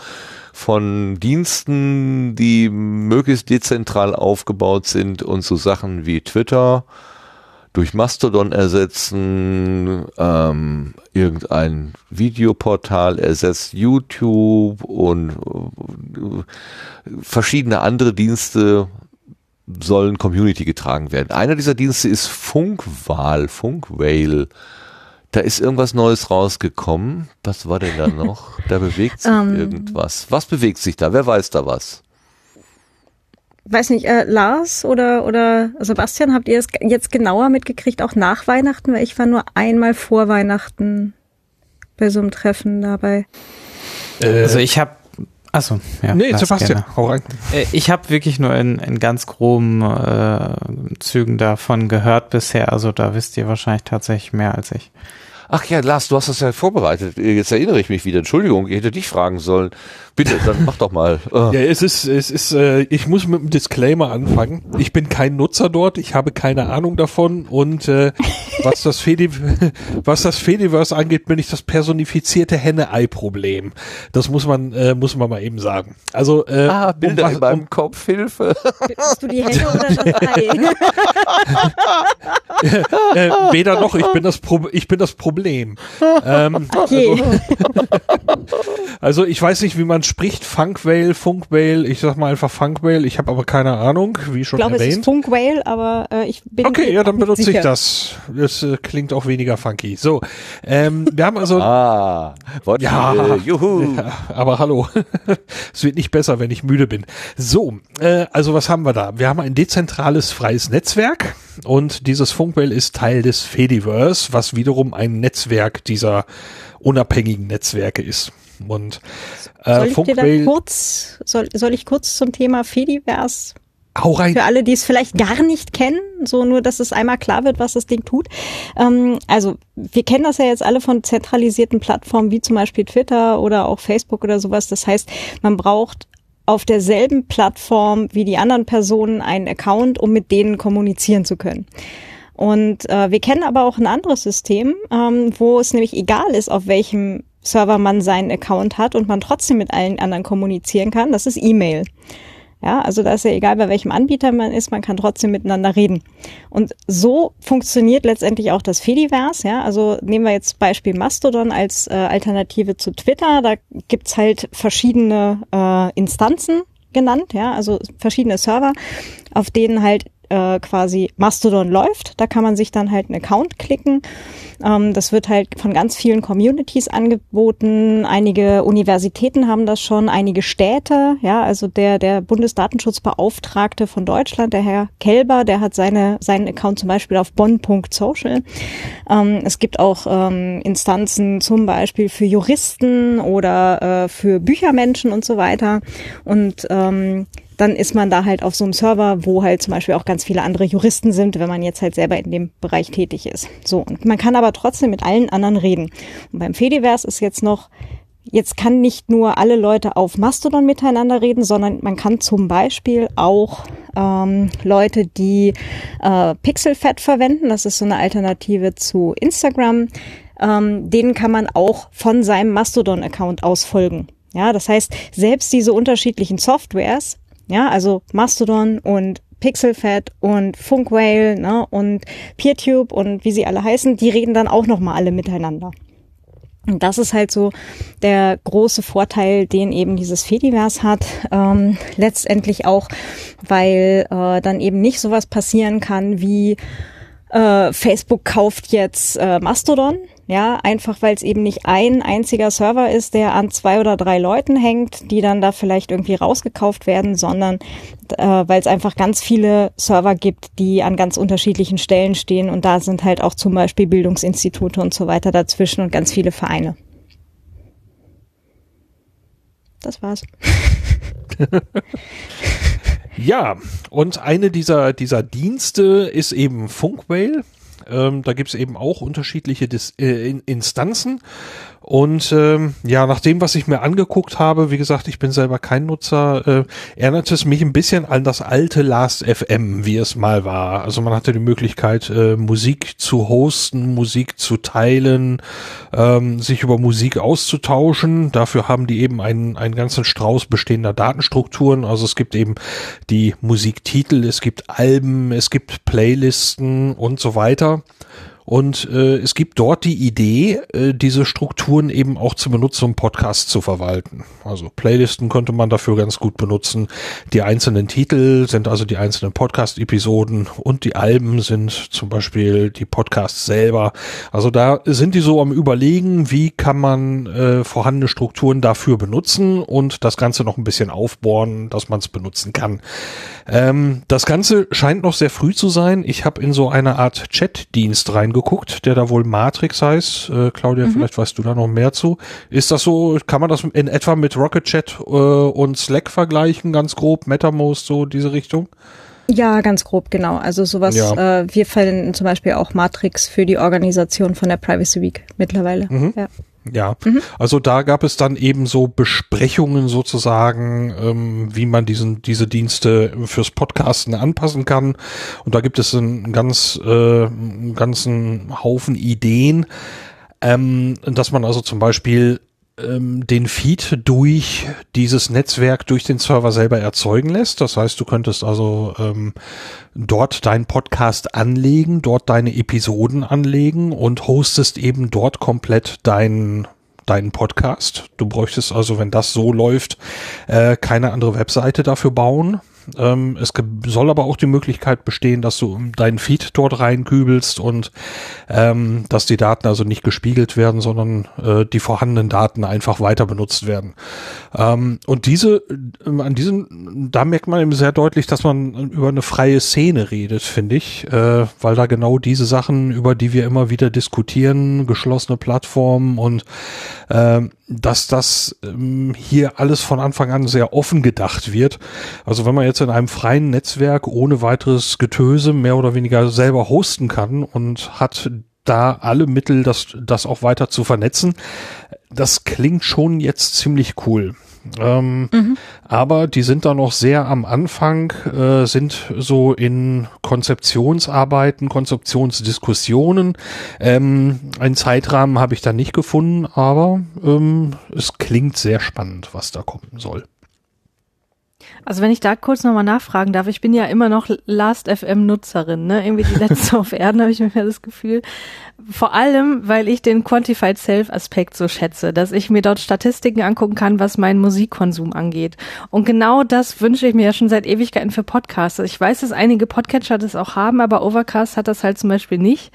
Speaker 1: von Diensten, die möglichst dezentral aufgebaut sind und so Sachen wie Twitter durch Mastodon ersetzen, ähm, irgendein Videoportal ersetzt YouTube und äh, verschiedene andere Dienste sollen Community getragen werden. Einer dieser Dienste ist Funkwahl, Funkwhale. Da ist irgendwas Neues rausgekommen. Was war denn da noch? Da bewegt sich um, ähm. irgendwas. Was bewegt sich da? Wer weiß da was?
Speaker 3: Weiß nicht, äh, Lars oder, oder Sebastian, habt ihr es jetzt genauer mitgekriegt, auch nach Weihnachten? Weil ich war nur einmal vor Weihnachten bei so einem Treffen dabei.
Speaker 2: Äh, also ich habe Achso, ja.
Speaker 6: Nee, Sebastian, hau rein.
Speaker 2: Äh, ich habe wirklich nur in, in ganz groben äh, Zügen davon gehört bisher. Also da wisst ihr wahrscheinlich tatsächlich mehr als ich.
Speaker 1: Ach ja, Lars, du hast das ja vorbereitet. Jetzt erinnere ich mich wieder. Entschuldigung, ich hätte dich fragen sollen. Bitte, dann mach doch mal.
Speaker 6: Oh. Ja, es ist, es ist, äh, ich muss mit einem Disclaimer anfangen. Ich bin kein Nutzer dort, ich habe keine Ahnung davon und äh, was das Fedi was das Fediverse angeht, bin ich das personifizierte Henne-Ei-Problem. Das muss man, äh, muss man mal eben sagen. Also, äh,
Speaker 1: ah, Bilder um, in meinem um, Kopf, Hilfe.
Speaker 3: Bist du die Henne oder das Ei?
Speaker 6: äh, weder noch, ich bin das, Pro ich bin das Problem. Ähm, okay. Also, also ich weiß nicht, wie man spricht. Funkwhale, Funkwhale, ich sag mal einfach Funkwhale. Ich habe aber keine Ahnung, wie schon ich glaube, erwähnt. Es ist
Speaker 3: Funkwhale, aber äh, ich bin
Speaker 6: Okay, ja, dann benutze sicher. ich das. Das äh, klingt auch weniger funky. So, ähm, wir haben also
Speaker 1: Ah,
Speaker 6: Wortspiel, ja, juhu. Ja, aber hallo. es wird nicht besser, wenn ich müde bin. So, äh, also was haben wir da? Wir haben ein dezentrales freies Netzwerk und dieses Funkwhale ist Teil des Fediverse, was wiederum ein Netzwerk dieser unabhängigen Netzwerke ist. Und
Speaker 3: äh, soll ich da kurz, soll, soll ich kurz zum Thema Fediverse
Speaker 6: Hau rein.
Speaker 3: Für alle, die es vielleicht gar nicht kennen, so nur, dass es einmal klar wird, was das Ding tut. Ähm, also wir kennen das ja jetzt alle von zentralisierten Plattformen wie zum Beispiel Twitter oder auch Facebook oder sowas. Das heißt, man braucht auf derselben Plattform wie die anderen Personen einen Account, um mit denen kommunizieren zu können. Und äh, wir kennen aber auch ein anderes System, ähm, wo es nämlich egal ist, auf welchem Server man seinen Account hat und man trotzdem mit allen anderen kommunizieren kann. Das ist E-Mail. Ja, also da ist ja egal, bei welchem Anbieter man ist, man kann trotzdem miteinander reden. Und so funktioniert letztendlich auch das Fediverse. Ja, also nehmen wir jetzt Beispiel Mastodon als äh, Alternative zu Twitter. Da gibt's halt verschiedene äh, Instanzen genannt, ja, also verschiedene Server, auf denen halt äh, quasi Mastodon läuft. Da kann man sich dann halt einen Account klicken. Ähm, das wird halt von ganz vielen Communities angeboten. Einige Universitäten haben das schon, einige Städte. Ja, also der, der Bundesdatenschutzbeauftragte von Deutschland, der Herr Kelber, der hat seine, seinen Account zum Beispiel auf bonn.social. Ähm, es gibt auch ähm, Instanzen zum Beispiel für Juristen oder äh, für Büchermenschen und so weiter. Und ähm, dann ist man da halt auf so einem Server, wo halt zum Beispiel auch ganz viele andere Juristen sind, wenn man jetzt halt selber in dem Bereich tätig ist. So, und man kann aber trotzdem mit allen anderen reden. Und beim Fediverse ist jetzt noch, jetzt kann nicht nur alle Leute auf Mastodon miteinander reden, sondern man kann zum Beispiel auch ähm, Leute, die äh, Pixelfed verwenden, das ist so eine Alternative zu Instagram, ähm, denen kann man auch von seinem Mastodon-Account aus folgen. Ja, das heißt, selbst diese unterschiedlichen Softwares ja, also Mastodon und Pixelfed und Funkwhale ne, und PeerTube und wie sie alle heißen, die reden dann auch nochmal alle miteinander. Und das ist halt so der große Vorteil, den eben dieses Fediverse hat. Ähm, letztendlich auch, weil äh, dann eben nicht sowas passieren kann wie äh, Facebook kauft jetzt äh, Mastodon, ja, einfach weil es eben nicht ein einziger Server ist, der an zwei oder drei Leuten hängt, die dann da vielleicht irgendwie rausgekauft werden, sondern äh, weil es einfach ganz viele Server gibt, die an ganz unterschiedlichen Stellen stehen und da sind halt auch zum Beispiel Bildungsinstitute und so weiter dazwischen und ganz viele Vereine. Das war's.
Speaker 6: ja, und eine dieser, dieser Dienste ist eben Funkwhale. Ähm, da gibt's eben auch unterschiedliche Dis äh, Instanzen und ähm, ja, nach dem, was ich mir angeguckt habe, wie gesagt, ich bin selber kein Nutzer, äh, erinnert es mich ein bisschen an das alte Last FM, wie es mal war. Also man hatte die Möglichkeit, äh, Musik zu hosten, Musik zu teilen, ähm, sich über Musik auszutauschen. Dafür haben die eben einen, einen ganzen Strauß bestehender Datenstrukturen. Also es gibt eben die Musiktitel, es gibt Alben, es gibt Playlisten und so weiter. Und äh, es gibt dort die Idee, äh, diese Strukturen eben auch zu benutzen, um Podcasts zu verwalten. Also Playlisten könnte man dafür ganz gut benutzen. Die einzelnen Titel sind also die einzelnen Podcast-Episoden und die Alben sind zum Beispiel die Podcasts selber. Also da sind die so am Überlegen, wie kann man äh, vorhandene Strukturen dafür benutzen und das Ganze noch ein bisschen aufbohren, dass man es benutzen kann. Ähm, das Ganze scheint noch sehr früh zu sein. Ich habe in so eine Art Chat-Dienst reingeguckt, der da wohl Matrix heißt. Äh, Claudia, mhm. vielleicht weißt du da noch mehr zu. Ist das so, kann man das in etwa mit Rocket Chat äh, und Slack vergleichen, ganz grob, MetaMost, so diese Richtung?
Speaker 3: Ja, ganz grob, genau. Also sowas, ja. äh, wir verwenden zum Beispiel auch Matrix für die Organisation von der Privacy Week mittlerweile.
Speaker 6: Mhm. Ja. Ja, mhm. also da gab es dann eben so Besprechungen sozusagen, ähm, wie man diesen diese Dienste fürs Podcasten anpassen kann. Und da gibt es einen ganz äh, einen ganzen Haufen Ideen, ähm, dass man also zum Beispiel ähm, den Feed durch dieses Netzwerk, durch den Server selber erzeugen lässt. Das heißt, du könntest also ähm, dort deinen Podcast anlegen, dort deine Episoden anlegen und hostest eben dort komplett deinen deinen Podcast. Du bräuchtest also, wenn das so läuft, äh, keine andere Webseite dafür bauen. Ähm, es soll aber auch die Möglichkeit bestehen, dass du deinen Feed dort reinkübelst und ähm, dass die Daten also nicht gespiegelt werden, sondern äh, die vorhandenen Daten einfach weiter benutzt werden. Ähm, und diese, äh, an diesem, da merkt man eben sehr deutlich, dass man über eine freie Szene redet, finde ich, äh, weil da genau diese Sachen, über die wir immer wieder diskutieren, geschlossene Plattformen und äh, dass das ähm, hier alles von Anfang an sehr offen gedacht wird. Also wenn man jetzt in einem freien Netzwerk ohne weiteres Getöse mehr oder weniger selber hosten kann und hat da alle Mittel, das, das auch weiter zu vernetzen, das klingt schon jetzt ziemlich cool. Ähm, mhm. Aber die sind da noch sehr am Anfang, äh, sind so in Konzeptionsarbeiten, Konzeptionsdiskussionen. Ähm, einen Zeitrahmen habe ich da nicht gefunden, aber ähm, es klingt sehr spannend, was da kommen soll.
Speaker 4: Also wenn ich da kurz nochmal nachfragen darf, ich bin ja immer noch Last.fm-Nutzerin, ne? Irgendwie die letzte auf Erden, habe ich mir das Gefühl. Vor allem, weil ich den Quantified Self-Aspekt so schätze, dass ich mir dort Statistiken angucken kann, was meinen Musikkonsum angeht. Und genau das wünsche ich mir ja schon seit Ewigkeiten für Podcasts. Ich weiß, dass einige Podcatcher das auch haben, aber Overcast hat das halt zum Beispiel nicht.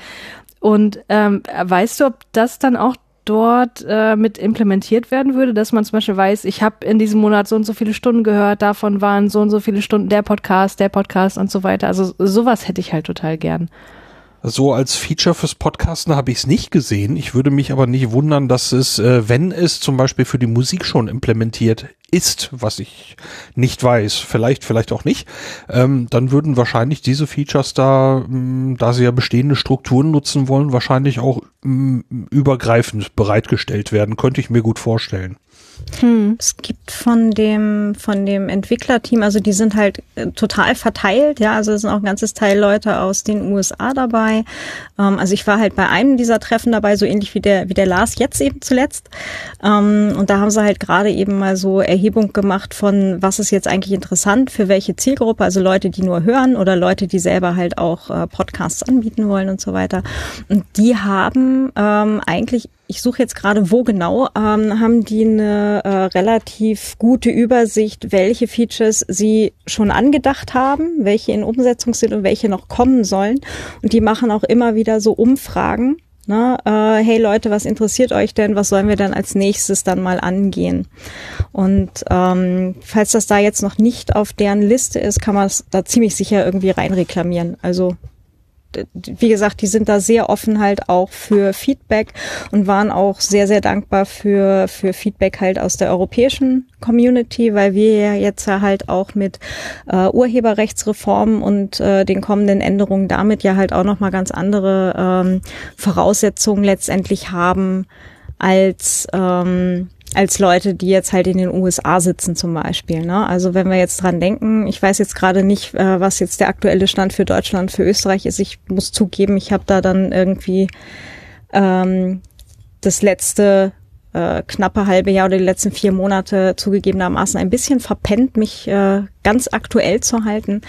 Speaker 4: Und ähm, weißt du, ob das dann auch dort äh, mit implementiert werden würde, dass man zum Beispiel weiß, ich habe in diesem Monat so und so viele Stunden gehört, davon waren so und so viele Stunden der Podcast, der Podcast und so weiter. Also sowas hätte ich halt total gern.
Speaker 6: So als Feature fürs Podcasten habe ich es nicht gesehen. Ich würde mich aber nicht wundern, dass es, äh, wenn es zum Beispiel für die Musik schon implementiert ist, was ich nicht weiß, vielleicht, vielleicht auch nicht, ähm, dann würden wahrscheinlich diese Features da, mh, mm, da sie ja bestehende Strukturen nutzen wollen, wahrscheinlich auch mh, mm, übergreifend bereitgestellt werden, könnte ich mir gut vorstellen.
Speaker 3: Hm. Es gibt von dem, von dem Entwicklerteam, also die sind halt äh, total verteilt, ja, also es sind auch ein ganzes Teil Leute aus den USA dabei. Ähm, also ich war halt bei einem dieser Treffen dabei, so ähnlich wie der, wie der Lars jetzt eben zuletzt. Ähm, und da haben sie halt gerade eben mal so Erhebung gemacht von, was ist jetzt eigentlich interessant für welche Zielgruppe, also Leute, die nur hören oder Leute, die selber halt auch äh, Podcasts anbieten wollen und so weiter. Und die haben ähm, eigentlich ich suche jetzt gerade, wo genau, ähm, haben die eine äh, relativ gute Übersicht, welche Features sie schon angedacht haben, welche in Umsetzung sind und welche noch kommen sollen. Und die machen auch immer wieder so Umfragen. Ne? Äh, hey Leute, was interessiert euch denn? Was sollen wir dann als nächstes dann mal angehen? Und ähm, falls das da jetzt noch nicht auf deren Liste ist, kann man es da ziemlich sicher irgendwie reinreklamieren. Also wie gesagt, die sind da sehr offen halt auch für Feedback und waren auch sehr, sehr dankbar für, für Feedback halt aus der europäischen Community, weil wir ja jetzt ja halt auch mit äh, Urheberrechtsreformen und äh, den kommenden Änderungen damit ja halt auch nochmal ganz andere ähm, Voraussetzungen letztendlich haben als ähm, als Leute, die jetzt halt in den USA sitzen zum Beispiel. Ne? Also wenn wir jetzt dran denken, ich weiß jetzt gerade nicht, äh, was jetzt der aktuelle Stand für Deutschland, für Österreich ist. Ich muss zugeben, ich habe da dann irgendwie ähm, das letzte äh, knappe halbe Jahr oder die letzten vier Monate zugegebenermaßen ein bisschen verpennt, mich äh, ganz aktuell zu halten,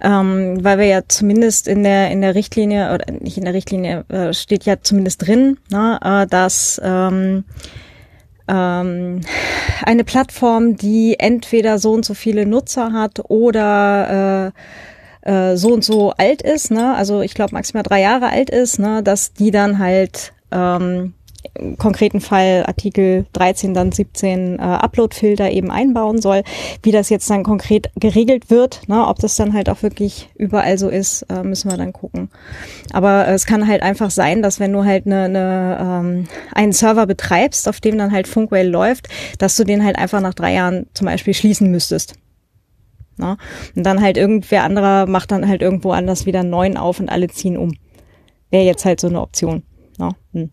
Speaker 3: ähm, weil wir ja zumindest in der in der Richtlinie oder nicht in der Richtlinie äh, steht ja zumindest drin, ne, äh, dass ähm, ähm, eine Plattform, die entweder so und so viele Nutzer hat oder äh, äh, so und so alt ist, ne? also ich glaube maximal drei Jahre alt ist, ne? dass die dann halt ähm, konkreten Fall Artikel 13, dann 17 äh, Upload-Filter eben einbauen soll. Wie das jetzt dann konkret geregelt wird, ne, ob das dann halt auch wirklich überall so ist, äh, müssen wir dann gucken. Aber äh, es kann halt einfach sein, dass wenn du halt eine, eine, ähm, einen Server betreibst, auf dem dann halt Funkwell läuft, dass du den halt einfach nach drei Jahren zum Beispiel schließen müsstest. Ne? Und dann halt irgendwer anderer macht dann halt irgendwo anders wieder einen neuen auf und alle ziehen um. Wäre jetzt halt so eine Option. Ne? Hm.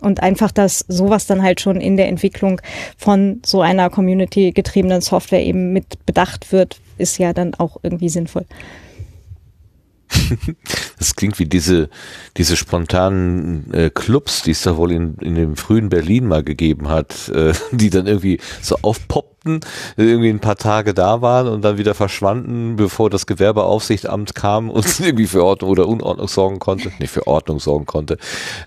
Speaker 3: Und einfach, dass sowas dann halt schon in der Entwicklung von so einer Community getriebenen Software eben mit bedacht wird, ist ja dann auch irgendwie sinnvoll.
Speaker 1: Das klingt wie diese, diese spontanen äh, Clubs, die es da wohl in, in dem frühen Berlin mal gegeben hat, äh, die dann irgendwie so aufpoppten, irgendwie ein paar Tage da waren und dann wieder verschwanden, bevor das Gewerbeaufsichtamt kam und irgendwie für Ordnung oder Unordnung sorgen konnte. Nee, für Ordnung sorgen konnte.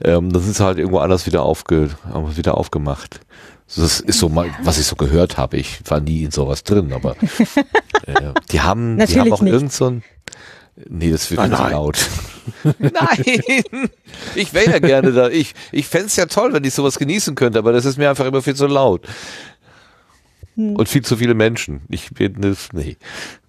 Speaker 1: Ähm, dann sind sie halt irgendwo anders wieder, aufge, wieder aufgemacht. Das ist so mal, was ich so gehört habe. Ich war nie in sowas drin, aber äh, die haben, die haben auch irgend so ein Nee, das wird ah, zu laut. nein! Ich wäre ja gerne da. Ich, ich fände es ja toll, wenn ich sowas genießen könnte, aber das ist mir einfach immer viel zu laut. Hm. Und viel zu viele Menschen. Ich bin das, nee.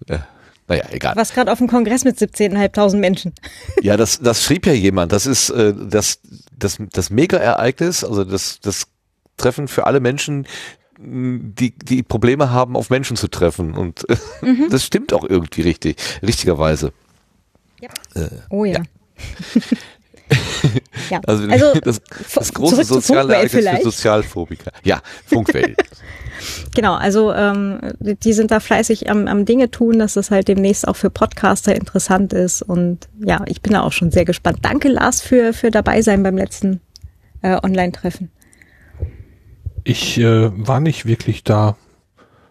Speaker 1: Äh, naja, egal.
Speaker 3: Was gerade auf dem Kongress mit 17.500 Menschen.
Speaker 1: Ja, das, das schrieb ja jemand. Das ist äh, das, das, das Mega-Ereignis, also das, das Treffen für alle Menschen, die, die Probleme haben, auf Menschen zu treffen. Und mhm. das stimmt auch irgendwie richtig, richtigerweise.
Speaker 3: Ja. Äh, oh ja.
Speaker 1: ja. Also, also, das, das große soziale Ereignis für Sozialphobiker. Ja, Funkwelt.
Speaker 3: genau, also ähm, die sind da fleißig am, am Dinge tun, dass das halt demnächst auch für Podcaster interessant ist. Und ja, ich bin da auch schon sehr gespannt. Danke, Lars, für, für dabei sein beim letzten äh, Online-Treffen.
Speaker 6: Ich äh, war nicht wirklich da.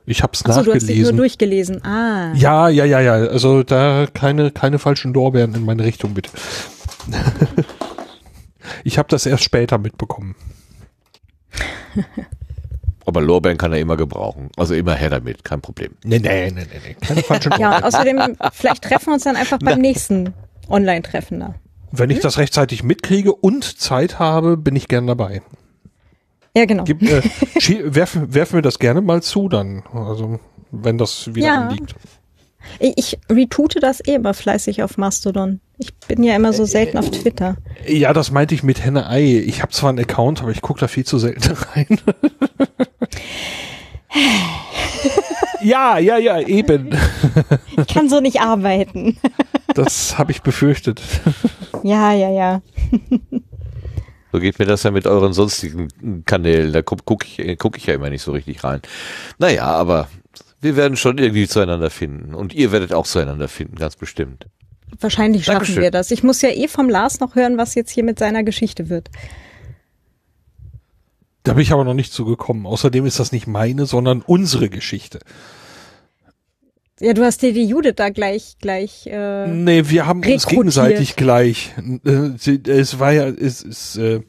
Speaker 6: Ich habe es
Speaker 3: Achso, du hast dich nur
Speaker 6: nachgelesen.
Speaker 3: durchgelesen. Ah.
Speaker 6: Ja, ja, ja, ja. Also da keine, keine falschen Lorbeeren in meine Richtung, bitte. ich habe das erst später mitbekommen.
Speaker 1: Aber Lorbeeren kann er immer gebrauchen. Also immer her damit, kein Problem.
Speaker 6: Nee, nee, nee, nee, nee. Keine falschen
Speaker 3: Ja,
Speaker 6: Lorbeeren.
Speaker 3: und außerdem, vielleicht treffen wir uns dann einfach beim nächsten Online-Treffen da.
Speaker 6: Wenn ich das rechtzeitig mitkriege und Zeit habe, bin ich gern dabei.
Speaker 3: Ja, genau.
Speaker 6: Gib, äh, werfen, werfen wir das gerne mal zu dann. Also, wenn das wieder
Speaker 3: Ja.
Speaker 6: anliegt.
Speaker 3: Ich, retweete das eh immer fleißig auf Mastodon. Ich bin ja immer so selten auf Twitter.
Speaker 6: Ja, das meinte ich mit Henne Ei. Ich habe zwar einen Account, aber ich gucke da viel zu selten rein. ja, ja, ja, eben.
Speaker 3: Ich kann so nicht arbeiten.
Speaker 6: Das habe ich befürchtet.
Speaker 3: Ja, ja, ja.
Speaker 1: So geht mir das ja mit euren sonstigen Kanälen. Da gucke guck ich, guck ich ja immer nicht so richtig rein. Naja, aber wir werden schon irgendwie zueinander finden. Und ihr werdet auch zueinander finden, ganz bestimmt.
Speaker 3: Wahrscheinlich schaffen
Speaker 1: Dankeschön.
Speaker 3: wir das. Ich muss ja eh vom Lars noch hören, was jetzt hier mit seiner Geschichte wird.
Speaker 6: Da bin ich aber noch nicht zugekommen. Außerdem ist das nicht meine, sondern unsere Geschichte.
Speaker 3: Ja, du hast dir die Judith da gleich, gleich, äh,
Speaker 6: Nee, wir haben uns
Speaker 3: Rekrutiert.
Speaker 6: gegenseitig gleich. Äh, Es war ja, es ist, äh,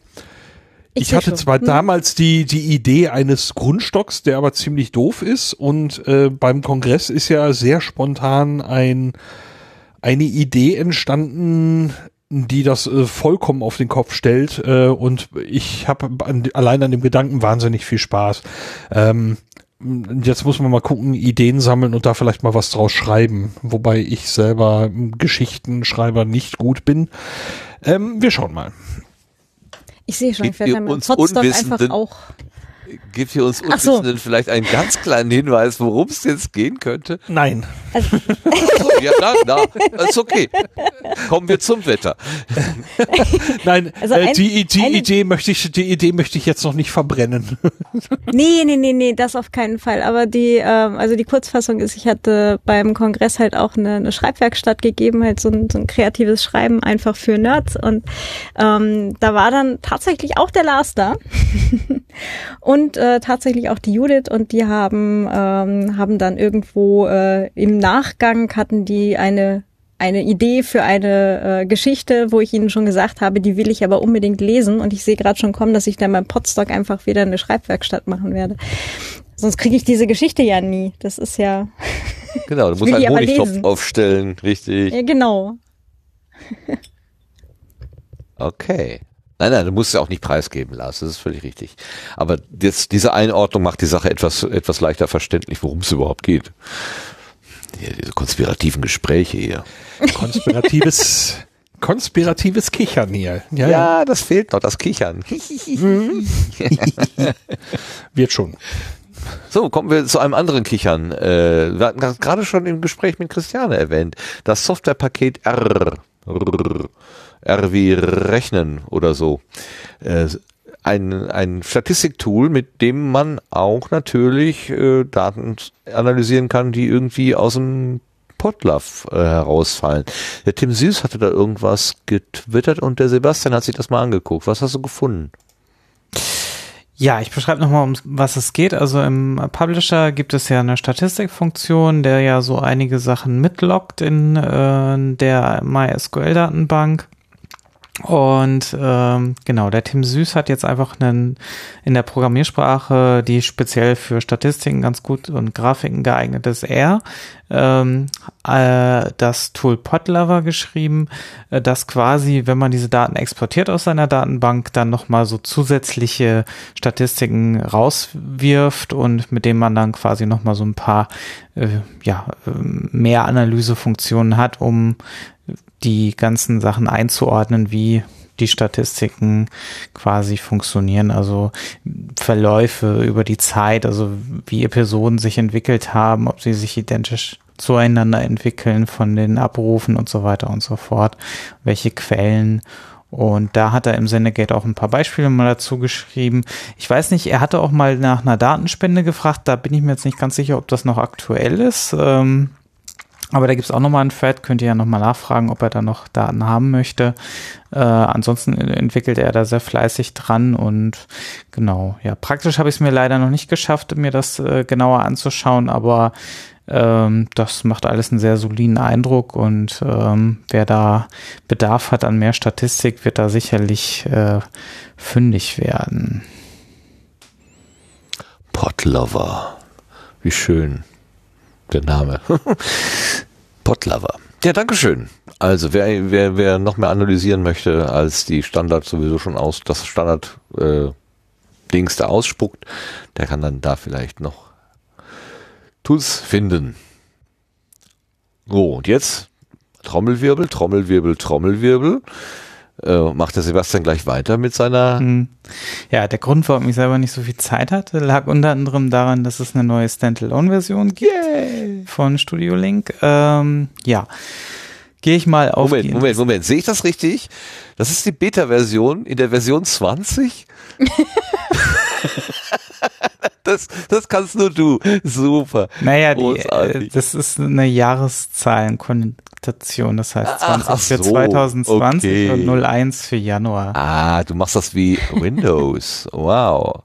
Speaker 6: ich,
Speaker 3: seh
Speaker 6: hatte
Speaker 3: schon.
Speaker 6: zwar
Speaker 3: Hm.
Speaker 6: damals die, die Idee eines Grundstocks, der aber ziemlich doof ist und äh, beim Kongress ist ja sehr spontan ein, eine Idee entstanden, die das äh, vollkommen auf den Kopf stellt äh, und ich habe allein an dem Gedanken wahnsinnig viel Spaß. Ähm, Jetzt muss man mal gucken, Ideen sammeln und da vielleicht mal was draus schreiben. Wobei ich selber Geschichtenschreiber nicht gut bin. Ähm, wir schauen mal.
Speaker 3: Ich sehe schon, ich werde
Speaker 1: ihr
Speaker 3: dann mit
Speaker 1: uns Unwissenden-
Speaker 3: einfach auch.
Speaker 1: Gebt ihr uns
Speaker 3: Ach so.
Speaker 1: Unwissenden vielleicht einen ganz kleinen Hinweis, worum es jetzt gehen könnte?
Speaker 6: Nein.
Speaker 3: Also,
Speaker 1: Ja, na, na, ist okay. Kommen wir zum Wetter.
Speaker 6: Nein,
Speaker 3: Also
Speaker 6: äh,
Speaker 3: ein-
Speaker 6: die, die
Speaker 3: eine-
Speaker 6: Idee möchte ich, die Idee möchte ich jetzt noch nicht verbrennen.
Speaker 3: nee, nee, nee, nee, das auf keinen Fall. Aber die, ähm, also die Kurzfassung ist, ich hatte beim Kongress halt auch eine, eine Schreibwerkstatt gegeben, halt so ein, so ein kreatives Schreiben einfach für Nerds. Und ähm, da war dann tatsächlich auch der Lars da. und äh, tatsächlich auch die Judith und die haben ähm, haben dann irgendwo äh, im Nachgang hatten die eine eine Idee für eine äh, Geschichte, wo ich ihnen schon gesagt habe, die will ich aber unbedingt lesen und ich sehe gerade schon kommen, dass ich dann beim Podstock einfach wieder eine Schreibwerkstatt machen werde. Sonst kriege ich diese Geschichte ja nie. Das ist ja,
Speaker 1: Genau, du musst
Speaker 3: die
Speaker 1: einen Honigtopf aufstellen, richtig.
Speaker 3: ja genau.
Speaker 1: Okay. Nein, nein, du musst es ja auch nicht preisgeben, Lars, das ist völlig richtig. Aber jetzt, diese Einordnung macht die Sache etwas, etwas leichter verständlich, worum es überhaupt geht. Ja, diese konspirativen Gespräche hier.
Speaker 6: Konspiratives, konspiratives Kichern hier. Ja, ja.
Speaker 1: das fehlt noch, das Kichern.
Speaker 6: wird schon.
Speaker 1: So, kommen wir zu einem anderen Kichern. Äh, wir hatten das gerade schon im Gespräch mit Christiane erwähnt. Das Softwarepaket R. R, R wie Rechnen oder so. Äh, ein, ein Statistiktool, mit dem man auch natürlich äh, Daten analysieren kann, die irgendwie aus dem Potluff äh, herausfallen. Der Tim Süß hatte da irgendwas getwittert und der Sebastian hat sich das mal angeguckt. Was hast du gefunden?
Speaker 2: Ja, ich beschreibe nochmal, um was es geht. Also im Publisher gibt es ja eine Statistikfunktion, der ja so einige Sachen mitloggt in äh, der MySQL-Datenbank. Und ähm, genau, der Tim Süß hat jetzt einfach einen in der Programmiersprache, die speziell für Statistiken ganz gut und Grafiken geeignet ist, R, ähm, äh, das Tool Podlover geschrieben, äh, das quasi, wenn man diese Daten exportiert aus seiner Datenbank, dann nochmal so zusätzliche Statistiken rauswirft und mit dem man dann quasi nochmal so ein paar äh, ja, äh, mehr Analysefunktionen hat, um die ganzen Sachen einzuordnen, wie die Statistiken quasi funktionieren, also Verläufe über die Zeit, also wie Episoden sich entwickelt haben, ob sie sich identisch zueinander entwickeln von den Abrufen und so weiter und so fort, welche Quellen und da hat er im Sendegate auch ein paar Beispiele mal dazu geschrieben. Ich weiß nicht, er hatte auch mal nach einer Datenspende gefragt, da bin ich mir jetzt nicht ganz sicher, ob das noch aktuell ist. Ähm, Aber da gibt es auch nochmal einen Thread, könnt ihr ja nochmal nachfragen, ob er da noch Daten haben möchte. Äh, ansonsten entwickelt er da sehr fleißig dran und genau, ja, praktisch habe ich es mir leider noch nicht geschafft, mir das äh, genauer anzuschauen, aber ähm, das macht alles einen sehr soliden Eindruck und ähm, wer da Bedarf hat an mehr Statistik, wird da sicherlich äh, fündig werden.
Speaker 1: Potlover. Wie schön. Der Name. Potlover. Ja, dankeschön. Also wer, wer, wer noch mehr analysieren möchte, als die Standard sowieso schon aus, das Standard äh, Dings da ausspuckt, der kann dann da vielleicht noch Tools finden. So, und jetzt Trommelwirbel, Trommelwirbel, Trommelwirbel. Äh, macht der Sebastian gleich weiter mit seiner.
Speaker 2: Hm. Ja, der Grund, warum ich selber nicht so viel Zeit hatte, lag unter anderem daran, dass es eine neue Standalone-Version gibt Yay. Von Studio Link. Ähm, ja. Gehe ich mal auf.
Speaker 1: Moment, Moment, Moment. Sehe ich das richtig? Das ist die Beta-Version in der Version 20? das, das kannst nur du. Super.
Speaker 2: Naja, die, das ist eine Jahreszahlenkonnotation. Das heißt 20 ach, für so, 2020 okay. und 01 für Januar.
Speaker 1: Ah, du machst das wie Windows. wow.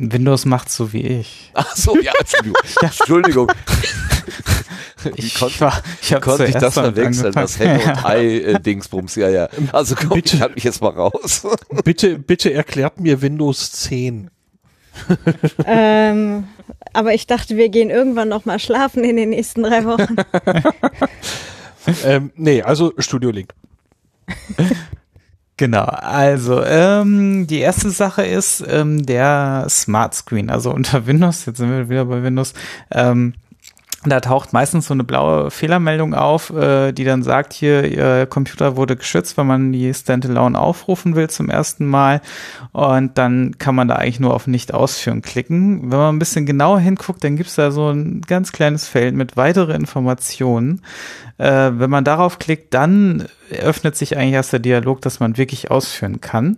Speaker 2: Windows macht so wie ich.
Speaker 1: Ach so, ja, Entschuldigung. Entschuldigung.
Speaker 2: ich konnte, war, ich
Speaker 1: konnte ich das verwechseln, das Henne und Ei-Dingsbums, ja, ja. Also komm, bitte, ich halte mich jetzt mal raus.
Speaker 6: bitte, bitte erklärt mir Windows 10.
Speaker 3: ähm, aber ich dachte, wir gehen irgendwann noch mal schlafen in den nächsten drei Wochen.
Speaker 6: ähm, nee, also Studio Link.
Speaker 2: Genau, also ähm, die erste Sache ist ähm, der Smart Screen. Also unter Windows, jetzt sind wir wieder bei Windows, ähm, da taucht meistens so eine blaue Fehlermeldung auf, äh, die dann sagt, hier, Ihr Computer wurde geschützt, wenn man die Standalone aufrufen will zum ersten Mal. Und dann kann man da eigentlich nur auf Nicht ausführen klicken. Wenn man ein bisschen genauer hinguckt, dann gibt's da so ein ganz kleines Feld mit weitere Informationen. Äh, wenn man darauf klickt, dann öffnet sich eigentlich erst der Dialog, dass man wirklich ausführen kann.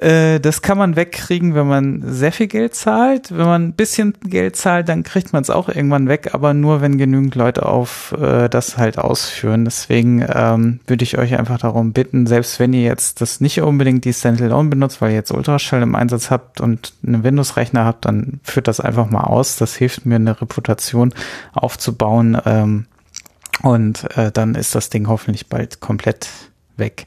Speaker 2: Äh, das kann man wegkriegen, wenn man sehr viel Geld zahlt. Wenn man ein bisschen Geld zahlt, dann kriegt man es auch irgendwann weg, aber nur, wenn genügend Leute auf äh, das halt ausführen. Deswegen ähm, würde ich euch einfach darum bitten, selbst wenn ihr jetzt das nicht unbedingt die Standalone benutzt, weil ihr jetzt Ultraschall im Einsatz habt und einen Windows-Rechner habt, dann führt das einfach mal aus. Das hilft mir, eine Reputation aufzubauen. Ähm, und äh, dann ist das Ding hoffentlich bald komplett weg.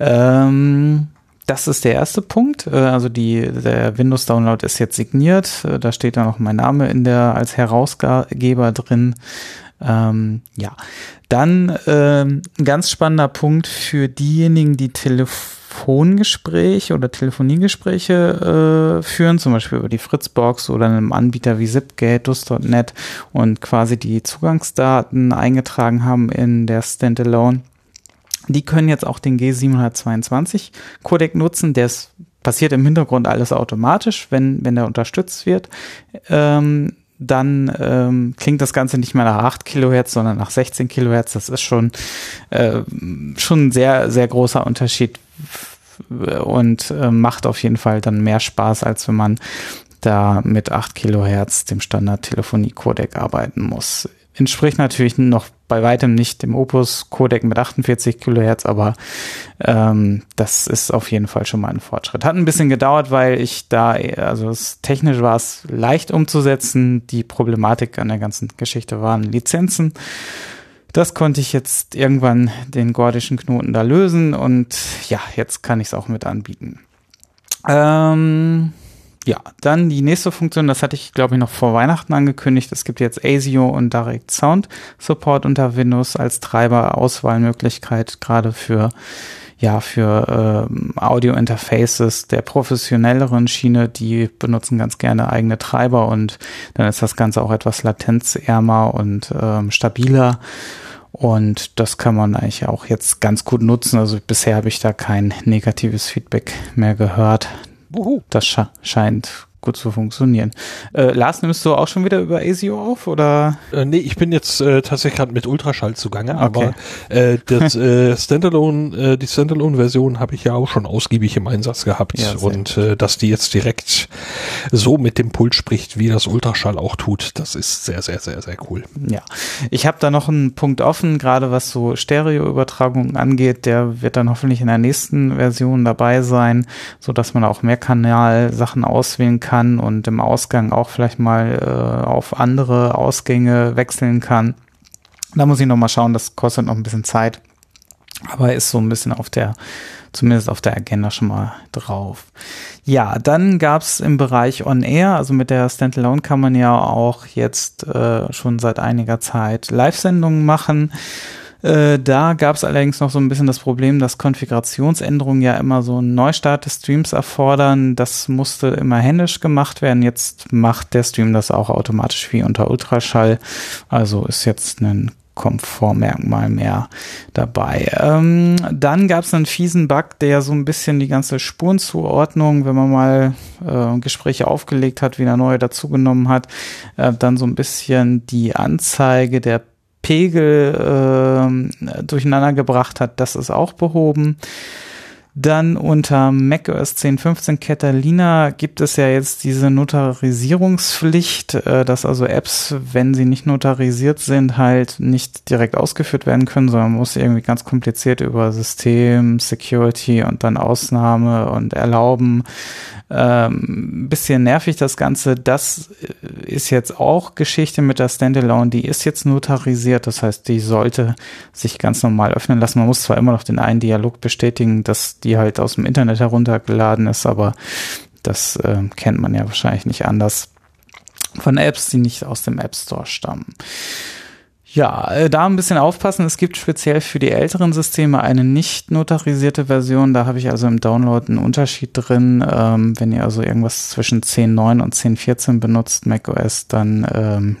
Speaker 2: Ähm, das ist der erste Punkt. Äh, also die, der Windows-Download ist jetzt signiert. Äh, da steht dann auch mein Name in der als Herausgeber drin. Ähm, ja, dann ähm, ein ganz spannender Punkt für diejenigen, die Telefongespräche oder Telefoniegespräche äh, führen, zum Beispiel über die Fritzbox oder einem Anbieter wie Zipgate, Dus.net und quasi die Zugangsdaten eingetragen haben in der Standalone die können jetzt auch den G722 Codec nutzen. Der ist, passiert im Hintergrund alles automatisch, wenn, wenn der unterstützt wird. Ähm, dann ähm, klingt das Ganze nicht mehr nach 8 Kilohertz, sondern nach 16 Kilohertz. Das ist schon, äh, schon ein sehr, sehr großer Unterschied und äh, macht auf jeden Fall dann mehr Spaß, als wenn man da mit 8 Kilohertz, dem Standard-Telefonie-Codec arbeiten muss entspricht natürlich noch bei weitem nicht dem Opus-Codec mit 48 Kilohertz, aber ähm, das ist auf jeden Fall schon mal ein Fortschritt. Hat ein bisschen gedauert, weil ich da, also es, technisch war es leicht umzusetzen. Die Problematik an der ganzen Geschichte waren Lizenzen. Das konnte ich jetzt irgendwann den gordischen Knoten da lösen und ja, jetzt kann ich es auch mit anbieten. Ähm, ja, dann die nächste Funktion, das hatte ich, glaube ich, noch vor Weihnachten angekündigt. Es gibt jetzt ASIO und Direct Sound Support unter Windows als Treiber-Auswahlmöglichkeit, gerade für ja, für äh, Audio-Interfaces der professionelleren Schiene, die benutzen ganz gerne eigene Treiber und dann ist das Ganze auch etwas latenzärmer und ähm, stabiler. Und das kann man eigentlich auch jetzt ganz gut nutzen. Also bisher habe ich da kein negatives Feedback mehr gehört. Das scheint gut zu funktionieren. Äh, Lars, nimmst du auch schon wieder über ASIO auf oder?
Speaker 6: Äh, nee, ich bin jetzt äh, tatsächlich gerade mit Ultraschall zugange, okay. aber äh, das äh, Standalone, äh, die Standalone-Version habe ich ja auch schon ausgiebig im Einsatz gehabt ja, und äh, dass die jetzt direkt so mit dem Pult spricht, wie das Ultraschall auch tut, das ist sehr, sehr, sehr, sehr cool.
Speaker 2: Ja, ich habe da noch einen Punkt offen, gerade was so Stereo-Übertragungen angeht, der wird dann hoffentlich in der nächsten Version dabei sein, so dass man auch mehr Kanal-Sachen auswählen kann kann und im Ausgang auch vielleicht mal äh, auf andere Ausgänge wechseln kann. Da muss ich noch mal schauen, das kostet noch ein bisschen Zeit, aber ist so ein bisschen auf der, zumindest auf der Agenda schon mal drauf. Ja, dann gab's im Bereich On Air, also mit der Standalone kann man ja auch jetzt äh, schon seit einiger Zeit Live-Sendungen machen. Äh, da gab es allerdings noch so ein bisschen das Problem, dass Konfigurationsänderungen ja immer so einen Neustart des Streams erfordern. Das musste immer händisch gemacht werden. Jetzt macht der Stream das auch automatisch wie unter Ultraschall. Also ist jetzt ein Komfortmerkmal mehr dabei. Ähm, dann gab es einen fiesen Bug, der so ein bisschen die ganze Spurenzuordnung, wenn man mal äh, Gespräche aufgelegt hat, wieder neue dazugenommen hat, äh, dann so ein bisschen die Anzeige der Pegel äh, durcheinander gebracht hat, das ist auch behoben. Dann unter macOS 10.15 Catalina gibt es ja jetzt diese Notarisierungspflicht, äh, dass also Apps, wenn sie nicht notarisiert sind, halt nicht direkt ausgeführt werden können, sondern muss irgendwie ganz kompliziert über System, Security und dann Ausnahme und Erlauben ähm, bisschen nervig das Ganze. Das äh, ist jetzt auch Geschichte mit der Standalone. Die ist jetzt notarisiert. Das heißt, die sollte sich ganz normal öffnen lassen. Man muss zwar immer noch den einen Dialog bestätigen, dass die halt aus dem Internet heruntergeladen ist, aber das äh, kennt man ja wahrscheinlich nicht anders von Apps, die nicht aus dem App Store stammen. Ja, äh, da ein bisschen aufpassen. Es gibt speziell für die älteren Systeme eine nicht notarisierte Version. Da habe ich also im Download einen Unterschied drin. Ähm, wenn ihr also irgendwas zwischen 10.9 und 10.14 benutzt, macOS, dann ähm,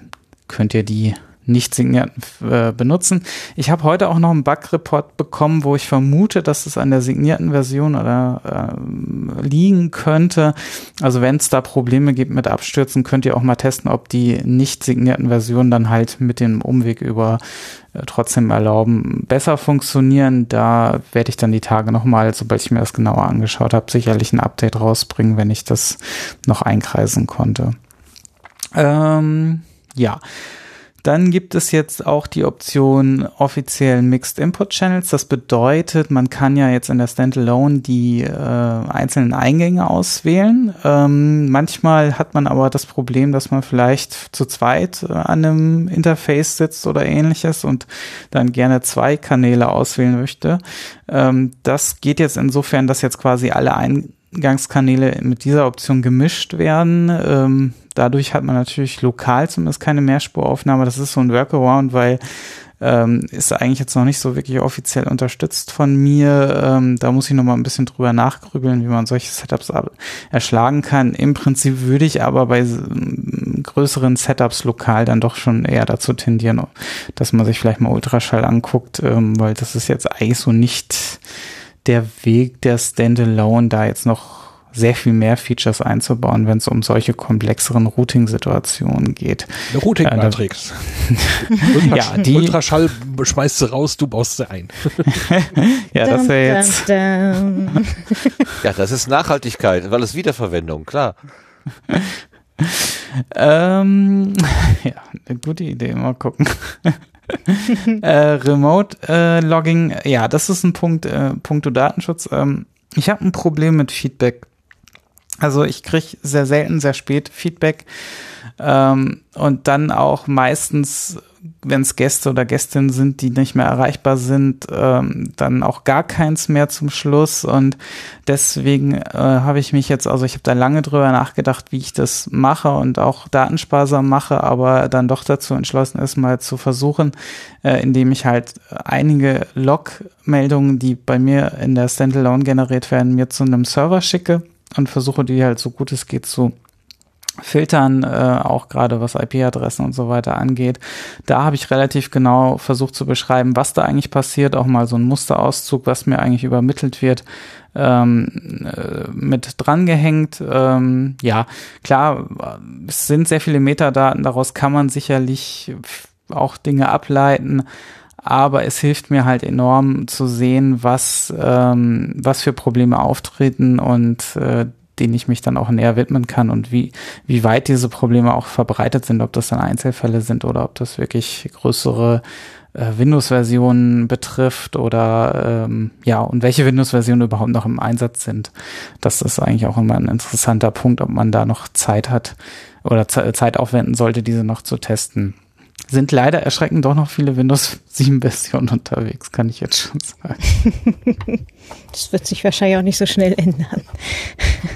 Speaker 2: könnt ihr die nicht signierten äh, benutzen. Ich habe heute auch noch einen Bug-Report bekommen, wo ich vermute, dass es an der signierten Version oder äh, liegen könnte. Also wenn es da Probleme gibt mit Abstürzen, könnt ihr auch mal testen, ob die nicht signierten Versionen dann halt mit dem Umweg über äh, trotzdem erlauben, besser funktionieren. Da werde ich dann die Tage nochmal, sobald ich mir das genauer angeschaut habe, sicherlich ein Update rausbringen, wenn ich das noch einkreisen konnte. Ähm, ja. Dann gibt es jetzt auch die Option offiziellen Mixed Input Channels. Das bedeutet, man kann ja jetzt in der Standalone die äh, einzelnen Eingänge auswählen. Ähm, manchmal hat man aber das Problem, dass man vielleicht zu zweit äh, an einem Interface sitzt oder ähnliches und dann gerne zwei Kanäle auswählen möchte. Ähm, das geht jetzt insofern, dass jetzt quasi alle Eingangskanäle mit dieser Option gemischt werden. Ähm, dadurch hat man natürlich lokal zumindest keine Mehrspuraufnahme. Das ist so ein Workaround, weil ähm, ist eigentlich jetzt noch nicht so wirklich offiziell unterstützt von mir. Ähm, da muss ich noch mal ein bisschen drüber nachgrübeln, wie man solche Setups erschlagen kann. Im Prinzip würde ich aber bei größeren Setups lokal dann doch schon eher dazu tendieren, dass man sich vielleicht mal Ultraschall anguckt, ähm, weil das ist jetzt eigentlich so nicht der Weg der Standalone, da jetzt noch sehr viel mehr Features einzubauen, wenn es um solche komplexeren Routing-Situationen geht.
Speaker 6: Eine Routing-Matrix. Ultrasch ja, die Ultraschall schmeißt sie raus, du baust sie ein.
Speaker 2: ja, das wäre jetzt.
Speaker 1: ja, das ist Nachhaltigkeit, weil es Wiederverwendung, klar.
Speaker 2: ähm, ja, eine gute Idee, mal gucken. äh, Remote äh, Logging, ja, das ist ein Punkt, äh, Punkto Datenschutz. Ähm, ich habe ein Problem mit Feedback also ich kriege sehr selten, sehr spät Feedback. Ähm, und dann auch meistens, wenn es Gäste oder Gästinnen sind, die nicht mehr erreichbar sind, ähm, dann auch gar keins mehr zum Schluss. Und deswegen äh, habe ich mich jetzt, also ich habe da lange drüber nachgedacht, wie ich das mache und auch datensparsam mache, aber dann doch dazu entschlossen ist, mal zu versuchen, äh, indem ich halt einige Log-Meldungen, die bei mir in der Standalone generiert werden, mir zu einem Server schicke und versuche die halt so gut es geht zu filtern, äh, auch gerade was IP-Adressen und so weiter angeht. Da habe ich relativ genau versucht zu beschreiben, was da eigentlich passiert, auch mal so ein Musterauszug, was mir eigentlich übermittelt wird. ähm, äh, mit drangehängt. Ähm, ja, klar, es sind sehr viele Metadaten, daraus kann man sicherlich auch Dinge ableiten, aber es hilft mir halt enorm zu sehen, was, ähm, was für Probleme auftreten und äh, denen ich mich dann auch näher widmen kann und wie, wie weit diese Probleme auch verbreitet sind, ob das dann Einzelfälle sind oder ob das wirklich größere äh, Windows-Versionen betrifft oder ähm, ja, und welche Windows-Versionen überhaupt noch im Einsatz sind. Das ist eigentlich auch immer ein interessanter Punkt, ob man da noch Zeit hat oder Zeit aufwenden sollte, diese noch zu testen sind leider erschreckend doch noch viele Windows 7 Versionen unterwegs, kann ich jetzt schon sagen.
Speaker 3: Das wird sich wahrscheinlich auch nicht so schnell ändern.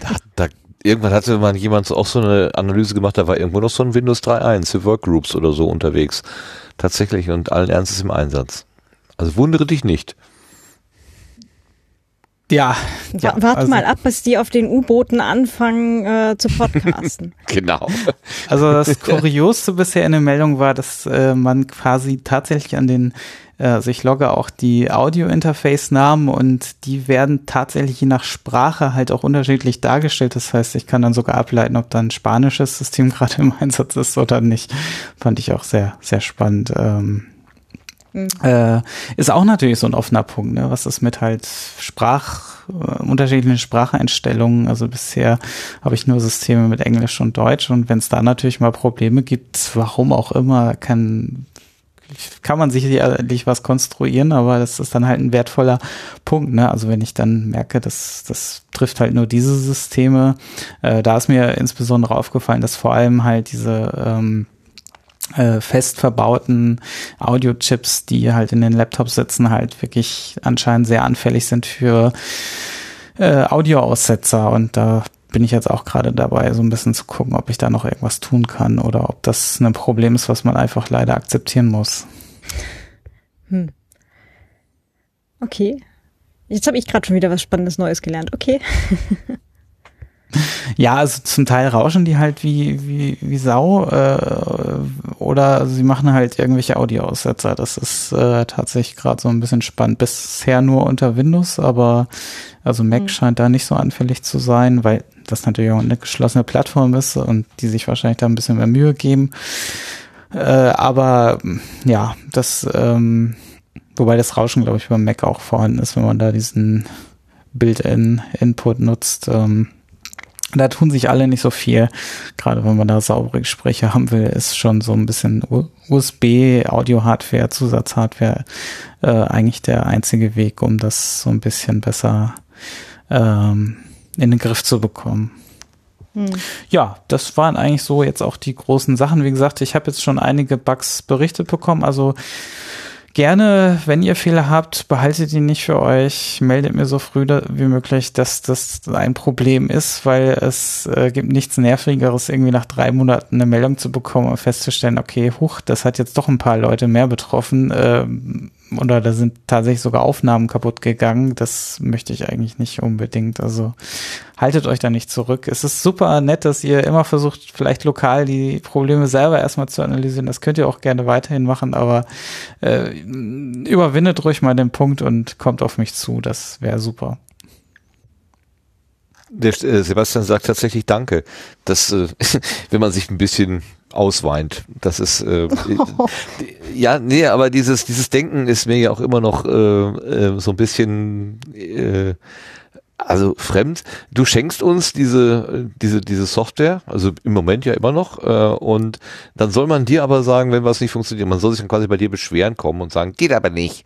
Speaker 1: Da, da, irgendwann hatte man jemand auch so eine Analyse gemacht, da war irgendwo noch so ein Windows 3.1 für Workgroups oder so unterwegs. Tatsächlich und allen Ernstes im Einsatz. Also wundere dich nicht.
Speaker 2: Ja.
Speaker 3: ja Warte also, mal ab, bis die auf den U-Booten anfangen äh, zu podcasten.
Speaker 1: genau.
Speaker 2: Also das Kuriosste bisher in der Meldung war, dass äh, man quasi tatsächlich an den, äh, also ich logge auch die Audio-Interface-Namen und die werden tatsächlich je nach Sprache halt auch unterschiedlich dargestellt. Das heißt, ich kann dann sogar ableiten, ob da ein spanisches System gerade im Einsatz ist oder nicht. Fand ich auch sehr, sehr spannend. Ähm, Mhm. Äh, ist auch natürlich so ein offener Punkt, ne? was ist mit halt Sprach, äh, unterschiedlichen Spracheinstellungen. Also bisher habe ich nur Systeme mit Englisch und Deutsch und wenn es da natürlich mal Probleme gibt, warum auch immer, kann kann man sicherlich was konstruieren, aber das ist dann halt ein wertvoller Punkt. Ne? Also wenn ich dann merke, dass das trifft halt nur diese Systeme, äh, da ist mir insbesondere aufgefallen, dass vor allem halt diese ähm, äh, fest verbauten Audio-Chips, die halt in den Laptops sitzen, halt wirklich anscheinend sehr anfällig sind für äh, Audioaussetzer. Und da bin ich jetzt auch gerade dabei, so ein bisschen zu gucken, ob ich da noch irgendwas tun kann oder ob das ein Problem ist, was man einfach leider akzeptieren muss. Hm.
Speaker 3: Okay. Jetzt habe ich gerade schon wieder was Spannendes Neues gelernt. Okay.
Speaker 2: Ja, also zum Teil rauschen die halt wie, wie, wie Sau äh, oder sie machen halt irgendwelche Audioaussetzer. Das ist äh, tatsächlich gerade so ein bisschen spannend. Bisher nur unter Windows, aber also Mac mhm. scheint da nicht so anfällig zu sein, weil das natürlich auch eine geschlossene Plattform ist und die sich wahrscheinlich da ein bisschen mehr Mühe geben. Äh, aber ja, das, ähm, wobei das Rauschen, glaube ich, beim Mac auch vorhanden ist, wenn man da diesen Build-in-Input nutzt. Ähm, da tun sich alle nicht so viel. Gerade wenn man da saubere Gespräche haben will, ist schon so ein bisschen USB, Audio-Hardware, Zusatzhardware äh, eigentlich der einzige Weg, um das so ein bisschen besser ähm, in den Griff zu bekommen. Hm. Ja, das waren eigentlich so jetzt auch die großen Sachen. Wie gesagt, ich habe jetzt schon einige Bugs berichtet bekommen. Also gerne, wenn ihr Fehler habt, behaltet die nicht für euch, meldet mir so früh wie möglich, dass das ein Problem ist, weil es äh, gibt nichts Nervigeres, irgendwie nach drei Monaten eine Meldung zu bekommen und festzustellen, okay, huch, das hat jetzt doch ein paar Leute mehr betroffen. Ähm, oder da sind tatsächlich sogar Aufnahmen kaputt gegangen. Das möchte ich eigentlich nicht unbedingt. Also haltet euch da nicht zurück. Es ist super nett, dass ihr immer versucht, vielleicht lokal die Probleme selber erstmal zu analysieren. Das könnt ihr auch gerne weiterhin machen, aber äh, überwindet ruhig mal den Punkt und kommt auf mich zu. Das wäre super.
Speaker 1: Der äh, Sebastian sagt tatsächlich Danke. Das, äh, wenn man sich ein bisschen ausweint. Das ist äh, ja, nee, aber dieses dieses Denken ist mir ja auch immer noch äh, äh, so ein bisschen äh, also fremd. Du schenkst uns diese diese diese Software, also im Moment ja immer noch, äh, und dann soll man dir aber sagen, wenn was nicht funktioniert, man soll sich dann quasi bei dir beschweren kommen und sagen, geht aber nicht.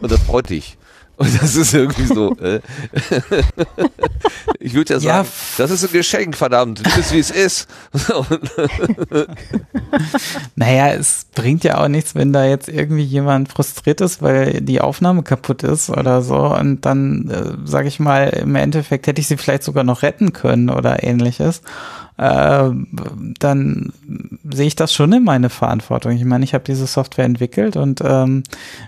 Speaker 1: Und das freut dich. Und das ist irgendwie so. Äh, ich würde ja sagen, ja, das ist ein Geschenk, verdammt. Du bist wie es ist.
Speaker 2: naja, es bringt ja auch nichts, wenn da jetzt irgendwie jemand frustriert ist, weil die Aufnahme kaputt ist oder so. Und dann, äh, sage ich mal, im Endeffekt hätte ich sie vielleicht sogar noch retten können oder ähnliches äh, dann sehe ich das schon in meine Verantwortung. Ich meine, ich habe diese Software entwickelt und ähm,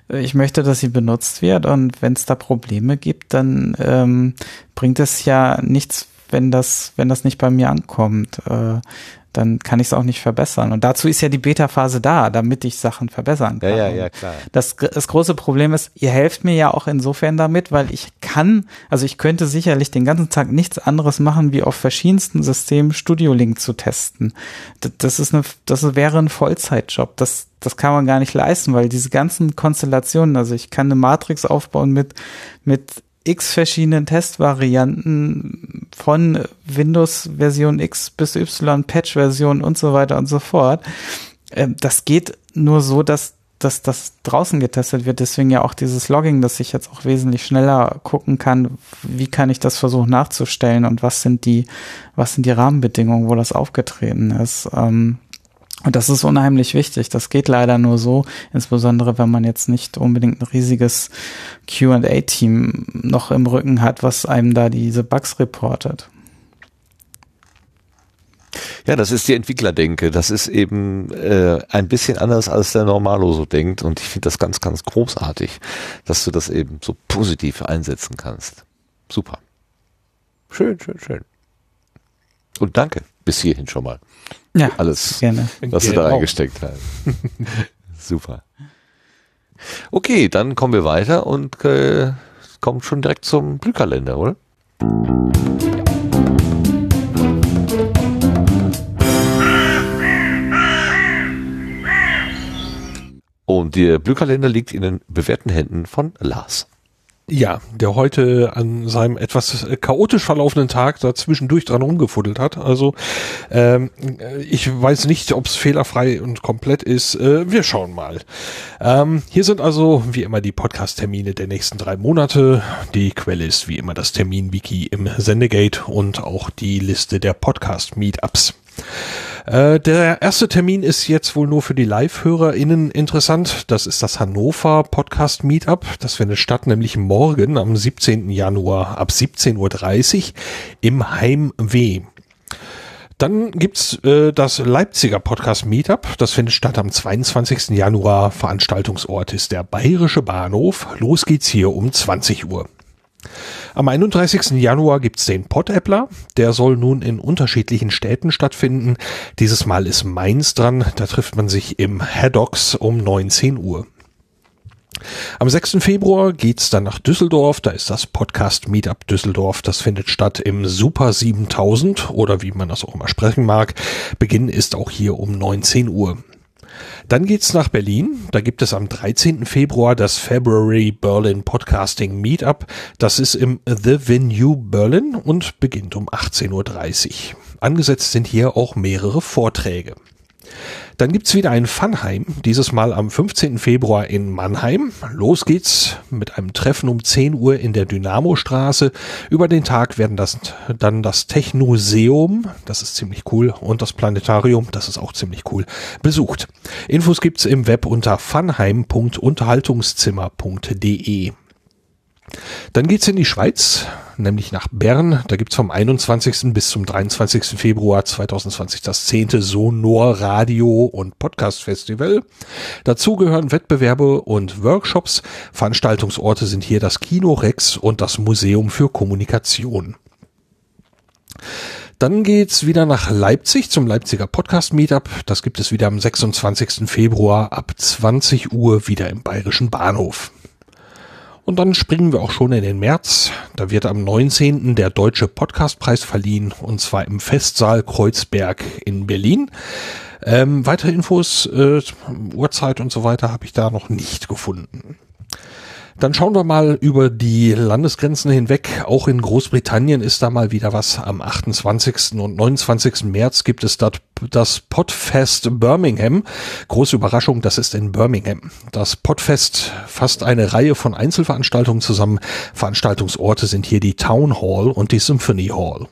Speaker 2: ich möchte, dass sie benutzt wird. Und wenn es da Probleme gibt, dann ähm, bringt es ja nichts, wenn das, wenn das nicht bei mir ankommt. Äh, dann kann ich es auch nicht verbessern. Und dazu ist ja die Beta-Phase da, damit ich Sachen verbessern kann.
Speaker 1: Ja, ja, ja, klar.
Speaker 2: Das, das große Problem ist, ihr helft mir ja auch insofern damit, weil ich kann, also ich könnte sicherlich den ganzen Tag nichts anderes machen, wie auf verschiedensten Systemen Studio Link zu testen. Das, das ist eine, das wäre ein Vollzeitjob. Das, das kann man gar nicht leisten, weil diese ganzen Konstellationen, also ich kann eine Matrix aufbauen mit, mit x verschiedenen Testvarianten von Windows Version X bis Y, Patch Version und so weiter und so fort. Ähm, das geht nur so, dass dass das draußen getestet wird. Deswegen ja auch dieses Logging, dass ich jetzt auch wesentlich schneller gucken kann, wie kann ich das versuchen nachzustellen und was sind die, was sind die Rahmenbedingungen, wo das aufgetreten ist. Ähm, und das ist unheimlich wichtig. Das geht leider nur so, insbesondere wenn man jetzt nicht unbedingt ein riesiges QA-Team noch im Rücken hat, was einem da diese Bugs reportet.
Speaker 1: Ja, das ist die Entwicklerdenke. Das ist eben äh, ein bisschen anders, als der Normalo so denkt. Und ich finde das ganz, ganz großartig, dass du das eben so positiv einsetzen kannst. Super. Schön, schön, schön. Und danke bis hierhin schon mal.
Speaker 2: Ja,
Speaker 1: alles,
Speaker 2: gerne.
Speaker 1: was du da reingesteckt hast. Super. Okay, dann kommen wir weiter und äh, kommen schon direkt zum Blühkalender, oder? Und der Blühkalender liegt in den bewährten Händen von Lars.
Speaker 6: Ja, der heute an seinem etwas chaotisch verlaufenden Tag da zwischendurch dran rumgefuddelt hat. Also ähm, ich weiß nicht, ob es fehlerfrei und komplett ist. Äh, wir schauen mal. Ähm, hier sind also wie immer die Podcast-Termine der nächsten drei Monate. Die Quelle ist wie immer das Termin-Wiki im Sendegate und auch die Liste der Podcast-Meetups. Äh, der erste Termin ist jetzt wohl nur für die Live-HörerInnen interessant. Das ist das Hannover Podcast Meetup. Das findet statt nämlich morgen am 17. Januar ab 17.30 Uhr im Heim W. Dann gibt's äh, das Leipziger Podcast Meetup. Das findet statt am 22. Januar. Veranstaltungsort ist der Bayerische Bahnhof. Los geht's hier um 20 Uhr. Am 31. Januar gibt's den Pod-Appler. Der soll nun in unterschiedlichen Städten stattfinden. Dieses Mal ist Mainz dran. Da trifft man sich im Haddocks um 19 Uhr. Am 6. Februar geht's dann nach Düsseldorf. Da ist das Podcast Meetup Düsseldorf. Das findet statt im Super 7000 oder wie man das auch immer sprechen mag. Beginn ist auch hier um 19 Uhr. Dann geht's nach Berlin. Da gibt es am 13. Februar das February Berlin Podcasting Meetup. Das ist im The Venue Berlin und beginnt um 18.30 Uhr. Angesetzt sind hier auch mehrere Vorträge. Dann gibt's wieder ein Funheim, dieses Mal am 15. Februar in Mannheim. Los geht's mit einem Treffen um 10 Uhr in der Dynamostraße. Über den Tag werden das dann das Technoseum, das ist ziemlich cool, und das Planetarium, das ist auch ziemlich cool, besucht. Infos gibt's im Web unter funheim.unterhaltungszimmer.de. Dann geht's in die Schweiz, nämlich nach Bern. Da gibt's vom 21. bis zum 23. Februar 2020 das 10. Sonor Radio und Podcast Festival. Dazu gehören Wettbewerbe und Workshops. Veranstaltungsorte sind hier das Kino Rex und das Museum für Kommunikation. Dann geht's wieder nach Leipzig zum Leipziger Podcast Meetup. Das gibt es wieder am 26. Februar ab 20 Uhr wieder im Bayerischen Bahnhof. Und dann springen wir auch schon in den März. Da wird am 19. der Deutsche Podcastpreis verliehen und zwar im Festsaal Kreuzberg in Berlin. Ähm, weitere Infos, äh, Uhrzeit und so weiter habe ich da noch nicht gefunden. Dann schauen wir mal über die Landesgrenzen hinweg. Auch in Großbritannien ist da mal wieder was. Am 28. und 29. März gibt es dort das Podfest Birmingham. Große Überraschung, das ist in Birmingham. Das Podfest fasst eine Reihe von Einzelveranstaltungen zusammen. Veranstaltungsorte sind hier die Town Hall und die Symphony Hall.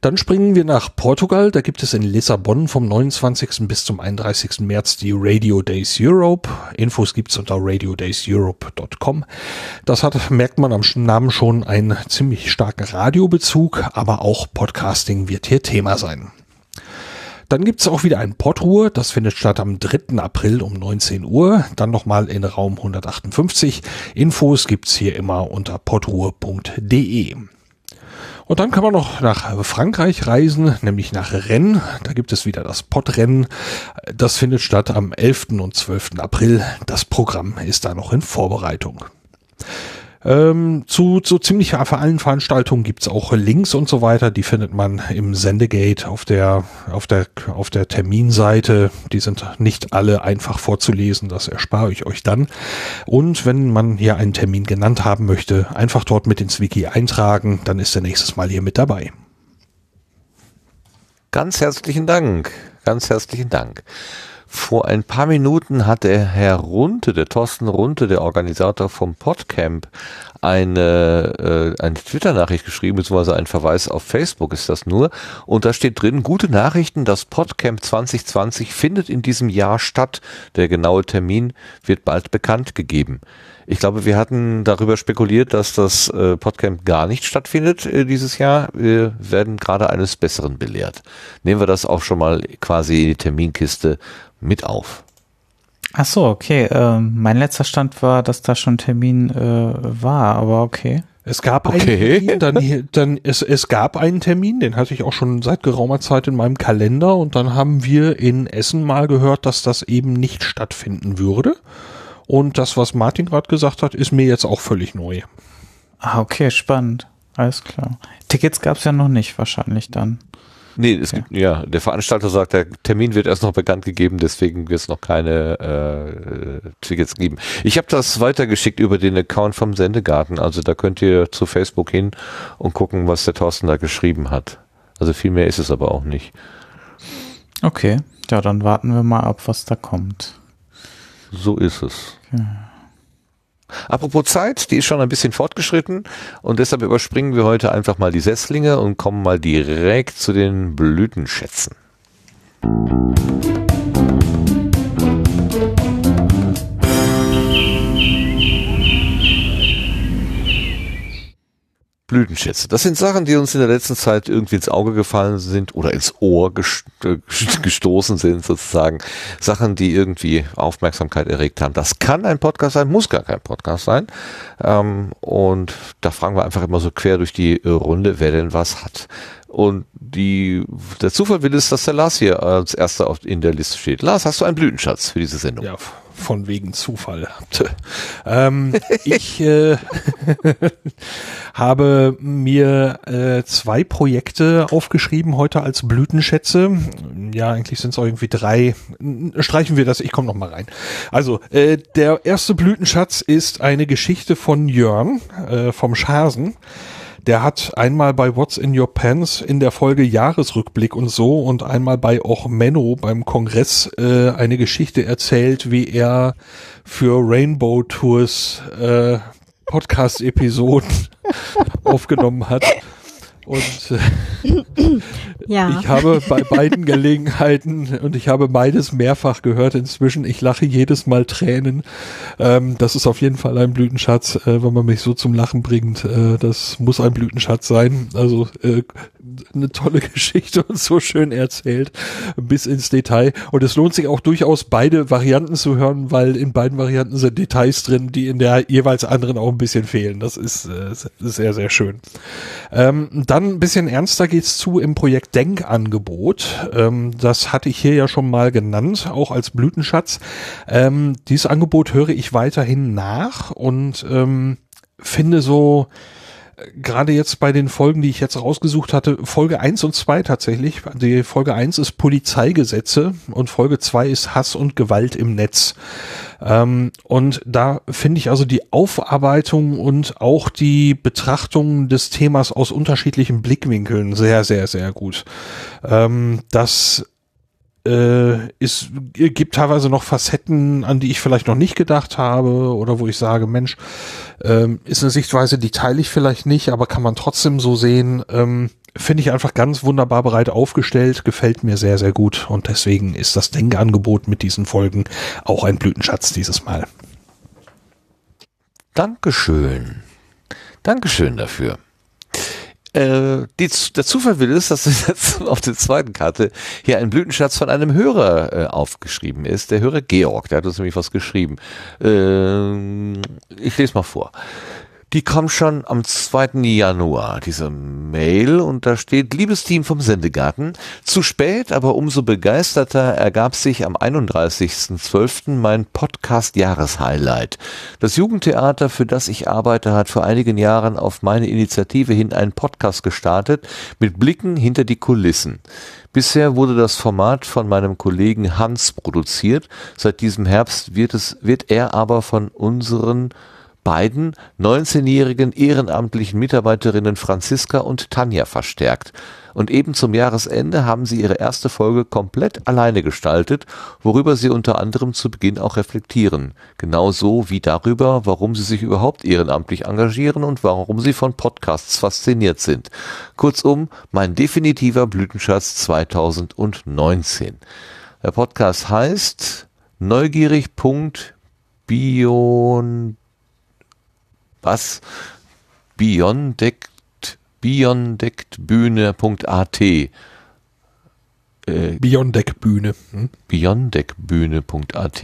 Speaker 6: Dann springen wir nach Portugal. Da gibt es in Lissabon vom 29. bis zum 31. März die Radio Days Europe. Infos gibt's unter radiodayseurope.com. Das hat, merkt man am Namen schon, einen ziemlich starken Radiobezug, aber auch Podcasting wird hier Thema sein. Dann gibt's auch wieder ein Podruhe, das findet statt am 3. April um 19 Uhr, dann nochmal in Raum 158. Infos gibt's hier immer unter podruhe.de. Und dann kann man noch nach Frankreich reisen, nämlich nach Rennes. Da gibt es wieder das Podrennen. Das findet statt am 11. und 12. April. Das Programm ist da noch in Vorbereitung. Ähm, zu so ziemlich allen Veranstaltungen gibt's auch Links und so weiter. Die findet man im Sendegate auf der, auf der, auf der Terminseite. Die sind nicht alle einfach vorzulesen. Das erspare ich euch dann. Und wenn man hier einen Termin genannt haben möchte, einfach dort mit ins Wiki eintragen. Dann ist er nächstes Mal hier mit dabei.
Speaker 1: Ganz herzlichen Dank. Ganz herzlichen Dank. Vor ein paar Minuten hat der Herr Runte, der Thorsten Runte, der Organisator vom Podcamp, eine, äh, eine Twitter-Nachricht geschrieben, beziehungsweise ein Verweis auf Facebook ist das nur. Und da steht drin, gute Nachrichten, das Podcamp 2020 findet in diesem Jahr statt. Der genaue Termin wird bald bekannt gegeben. Ich glaube, wir hatten darüber spekuliert, dass das äh, Podcamp gar nicht stattfindet äh, dieses Jahr. Wir werden gerade eines Besseren belehrt. Nehmen wir das auch schon mal quasi in die Terminkiste mit auf.
Speaker 2: Ach so, okay. Ähm, mein letzter Stand war, dass da schon Termin äh, war, aber okay.
Speaker 6: Es gab
Speaker 1: Okay.
Speaker 6: einen Termin, dann, dann es, es gab einen Termin, den hatte ich auch schon seit geraumer Zeit in meinem Kalender und dann haben wir in Essen mal gehört, dass das eben nicht stattfinden würde. Und das, was Martin gerade gesagt hat, ist mir jetzt auch völlig neu.
Speaker 2: Ah, okay, spannend. Alles klar. Tickets gab's ja noch nicht, wahrscheinlich dann.
Speaker 1: Nee, es gibt, ja, der Veranstalter sagt, der Termin wird erst noch bekannt gegeben, deswegen wird es noch keine äh, Tickets geben. Ich habe das weitergeschickt über den Account vom Sendegarten, also da könnt ihr zu Facebook hin und gucken, was der Thorsten da geschrieben hat. Also viel mehr ist es aber auch nicht.
Speaker 2: Okay, ja, dann warten wir mal ab, was da kommt.
Speaker 1: So ist es. Apropos Zeit, die ist schon ein bisschen fortgeschritten und deshalb überspringen wir heute einfach mal die Setzlinge und kommen mal direkt zu den Blütenschätzen. Blütenschätze. Das sind Sachen, die uns in der letzten Zeit irgendwie ins Auge gefallen sind oder ins Ohr äh, gestoßen sind, sozusagen. Sachen, die irgendwie Aufmerksamkeit erregt haben. Das kann ein Podcast sein, muss gar kein Podcast sein. Ähm, und da fragen wir einfach immer so quer durch die Runde, wer denn was hat. Und die, der Zufall will es, dass der Lars hier als erster in der Liste steht. Lars, hast du einen Blütenschatz für diese Sendung?
Speaker 6: Ja, von wegen Zufall. ähm, ich äh, habe mir äh, zwei Projekte aufgeschrieben heute als Blütenschätze. Ja, eigentlich sind es irgendwie drei. Streichen wir das, ich komme noch mal rein. Also, äh, der erste Blütenschatz ist eine Geschichte von Jörn äh, vom Schasen. Der hat einmal bei What's in Your Pants in der Folge Jahresrückblick und so und einmal bei auch Menno beim Kongress äh, eine Geschichte erzählt, wie er für Rainbow Tours äh, Podcast-Episoden aufgenommen hat. Und äh,
Speaker 3: Ja.
Speaker 6: ich habe bei beiden Gelegenheiten und ich habe beides mehrfach gehört inzwischen. Ich lache jedes Mal Tränen. Ähm, das ist auf jeden Fall ein Blütenschatz, äh, wenn man mich so zum Lachen bringt. Äh, das muss ein Blütenschatz sein. Also äh, eine tolle Geschichte und so schön erzählt bis ins Detail. Und es lohnt sich auch durchaus beide Varianten zu hören, weil in beiden Varianten sind Details drin, die in der jeweils anderen auch ein bisschen fehlen. Das ist äh, sehr, sehr schön. Ähm, dann ein bisschen ernster geht's zu im Projekt Denkangebot. Ähm, das hatte ich hier ja schon mal genannt, auch als Blütenschatz. Ähm, dieses Angebot höre ich weiterhin nach und ähm, finde so, gerade jetzt bei den Folgen, die ich jetzt rausgesucht hatte, Folge 1 und 2 tatsächlich. Die Folge 1 ist Polizeigesetze und Folge 2 ist Hass und Gewalt im Netz. Ähm, und da finde ich also die Aufarbeitung und auch die Betrachtung des Themas aus unterschiedlichen Blickwinkeln sehr, sehr, sehr gut. Ähm, das äh, ist, gibt teilweise noch Facetten, an die ich vielleicht noch nicht gedacht habe oder wo ich sage, Mensch, ähm, ist eine Sichtweise, die teile ich vielleicht nicht, aber kann man trotzdem so sehen. Ähm, Finde ich einfach ganz wunderbar bereit aufgestellt, gefällt mir sehr, sehr gut und deswegen ist das Denkangebot mit diesen Folgen auch ein Blütenschatz dieses Mal.
Speaker 1: Dankeschön. Dankeschön dafür. Äh, die, der Zufall will es, dass auf der zweiten Karte hier ein Blütenschatz von einem Hörer äh, aufgeschrieben ist. Der Hörer Georg, der hat uns nämlich was geschrieben. Ähm, ich lese mal vor. Die kam schon am 2. Januar, diese Mail, und da steht, liebes Team vom Sendegarten, zu spät, aber umso begeisterter ergab sich am 31.12. mein Podcast-Jahreshighlight. Das Jugendtheater, für das ich arbeite, hat vor einigen Jahren auf meine Initiative hin einen Podcast gestartet, mit Blicken hinter die Kulissen. Bisher wurde das Format von meinem Kollegen Hans produziert. Seit diesem Herbst wird es, wird er aber von unseren beiden 19-jährigen ehrenamtlichen Mitarbeiterinnen Franziska und Tanja verstärkt. Und eben zum Jahresende haben sie ihre erste Folge komplett alleine gestaltet, worüber sie unter anderem zu Beginn auch reflektieren. Genauso wie darüber, warum sie sich überhaupt ehrenamtlich engagieren und warum sie von Podcasts fasziniert sind. Kurzum, mein definitiver Blütenschatz 2019. Der Podcast heißt neugierig.bion was beyondeckt beyondeckedbühne.at äh,
Speaker 6: Beyondec-Bühne. Hm?
Speaker 1: beyondeckedbühne.at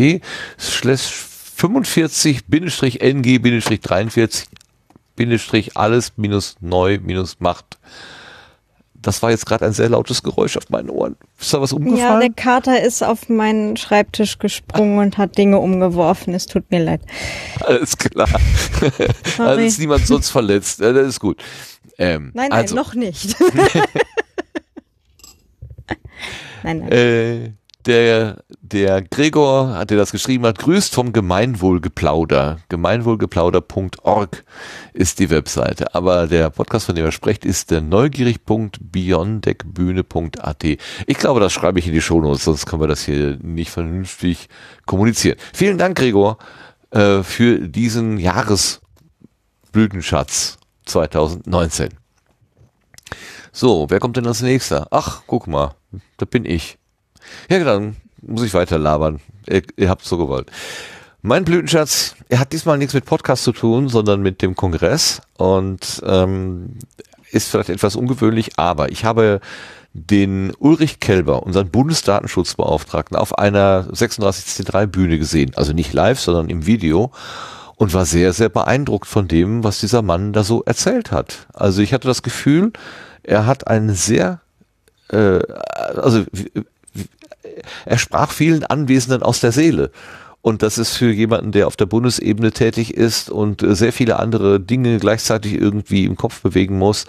Speaker 1: slash 45-ng-43 alles minus neu minus macht. Das war jetzt gerade ein sehr lautes Geräusch auf meinen Ohren. Ist da was
Speaker 3: Ja,
Speaker 1: umgefallen?
Speaker 3: der Kater ist auf meinen Schreibtisch gesprungen und hat Dinge umgeworfen. Es tut mir leid.
Speaker 1: Alles klar. Also ist niemand sonst verletzt. Ja, das ist gut. Ähm,
Speaker 3: Nein, nein,
Speaker 1: also,
Speaker 3: noch nicht. nein, nein.
Speaker 1: Äh, der, der Gregor, hat der das geschrieben hat, grüßt vom Gemeinwohlgeplauder. Gemeinwohlgeplauder.org ist die Webseite. Aber der Podcast, von dem er spricht, ist der neugierig.beyonddeckbühne.at. Ich glaube, das schreibe ich in die Shownotes, sonst können wir das hier nicht vernünftig kommunizieren. Vielen Dank, Gregor, äh, für diesen Jahresblütenschatz 2019. So, wer kommt denn als nächster? Ach, guck mal, da bin ich. Ja, dann muss ich weiter labern. Ihr, ihr habt so gewollt. Mein Blütenschatz, er hat diesmal nichts mit Podcast zu tun, sondern mit dem Kongress und ähm, ist vielleicht etwas ungewöhnlich, aber ich habe den Ulrich Kelber, unseren Bundesdatenschutzbeauftragten, auf einer 36C3 Bühne gesehen. Also nicht live, sondern im Video und war sehr, sehr beeindruckt von dem, was dieser Mann da so erzählt hat. Also ich hatte das Gefühl, er hat einen sehr, äh, also er sprach vielen Anwesenden aus der Seele. Und das ist für jemanden, der auf der Bundesebene tätig ist und äh, sehr viele andere Dinge gleichzeitig irgendwie im Kopf bewegen muss,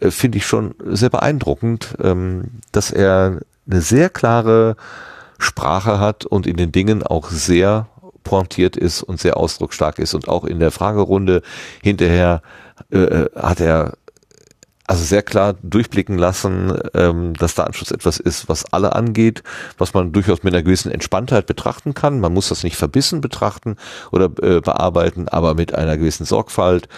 Speaker 1: äh, finde ich schon sehr beeindruckend, ähm, dass er eine sehr klare Sprache hat und in den Dingen auch sehr pointiert ist und sehr ausdrucksstark ist. Und auch in der Fragerunde hinterher äh, äh, hat er also sehr klar durchblicken lassen, ähm, dass Datenschutz etwas ist, was alle angeht, was man durchaus mit einer gewissen Entspanntheit betrachten kann. Man muss das nicht verbissen betrachten oder äh, bearbeiten, aber mit einer gewissen Sorgfalt.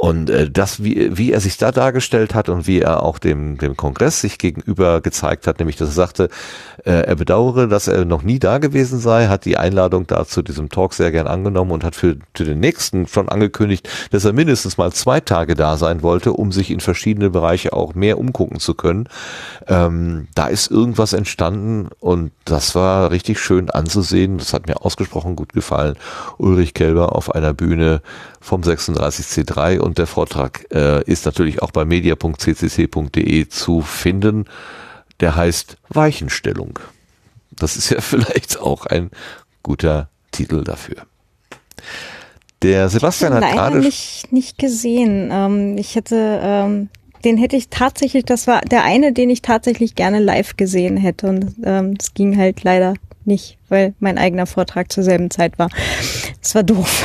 Speaker 1: Und äh, das, wie, wie er sich da dargestellt hat und wie er auch dem, dem Kongress sich gegenüber gezeigt hat, nämlich dass er sagte, äh, er bedauere, dass er noch nie da gewesen sei, hat die Einladung da zu diesem Talk sehr gern angenommen und hat für, für den nächsten schon angekündigt, dass er mindestens mal zwei Tage da sein wollte, um sich in verschiedene Bereiche auch mehr umgucken zu können. Ähm, da ist irgendwas entstanden und das war richtig schön anzusehen. Das hat mir ausgesprochen gut gefallen. Ulrich Kelber auf einer Bühne vom 36C3 und der Vortrag äh, ist natürlich auch bei media.ccc.de zu finden. Der heißt Weichenstellung. Das ist ja vielleicht auch ein guter Titel dafür. Der Sebastian hat
Speaker 3: Leider
Speaker 1: gerade
Speaker 3: nicht, nicht gesehen. Ähm, ich hätte, ähm, den hätte ich tatsächlich, das war der eine, den ich tatsächlich gerne live gesehen hätte. Und ähm, das ging halt leider nicht, weil mein eigener Vortrag zur selben Zeit war. Das war doof.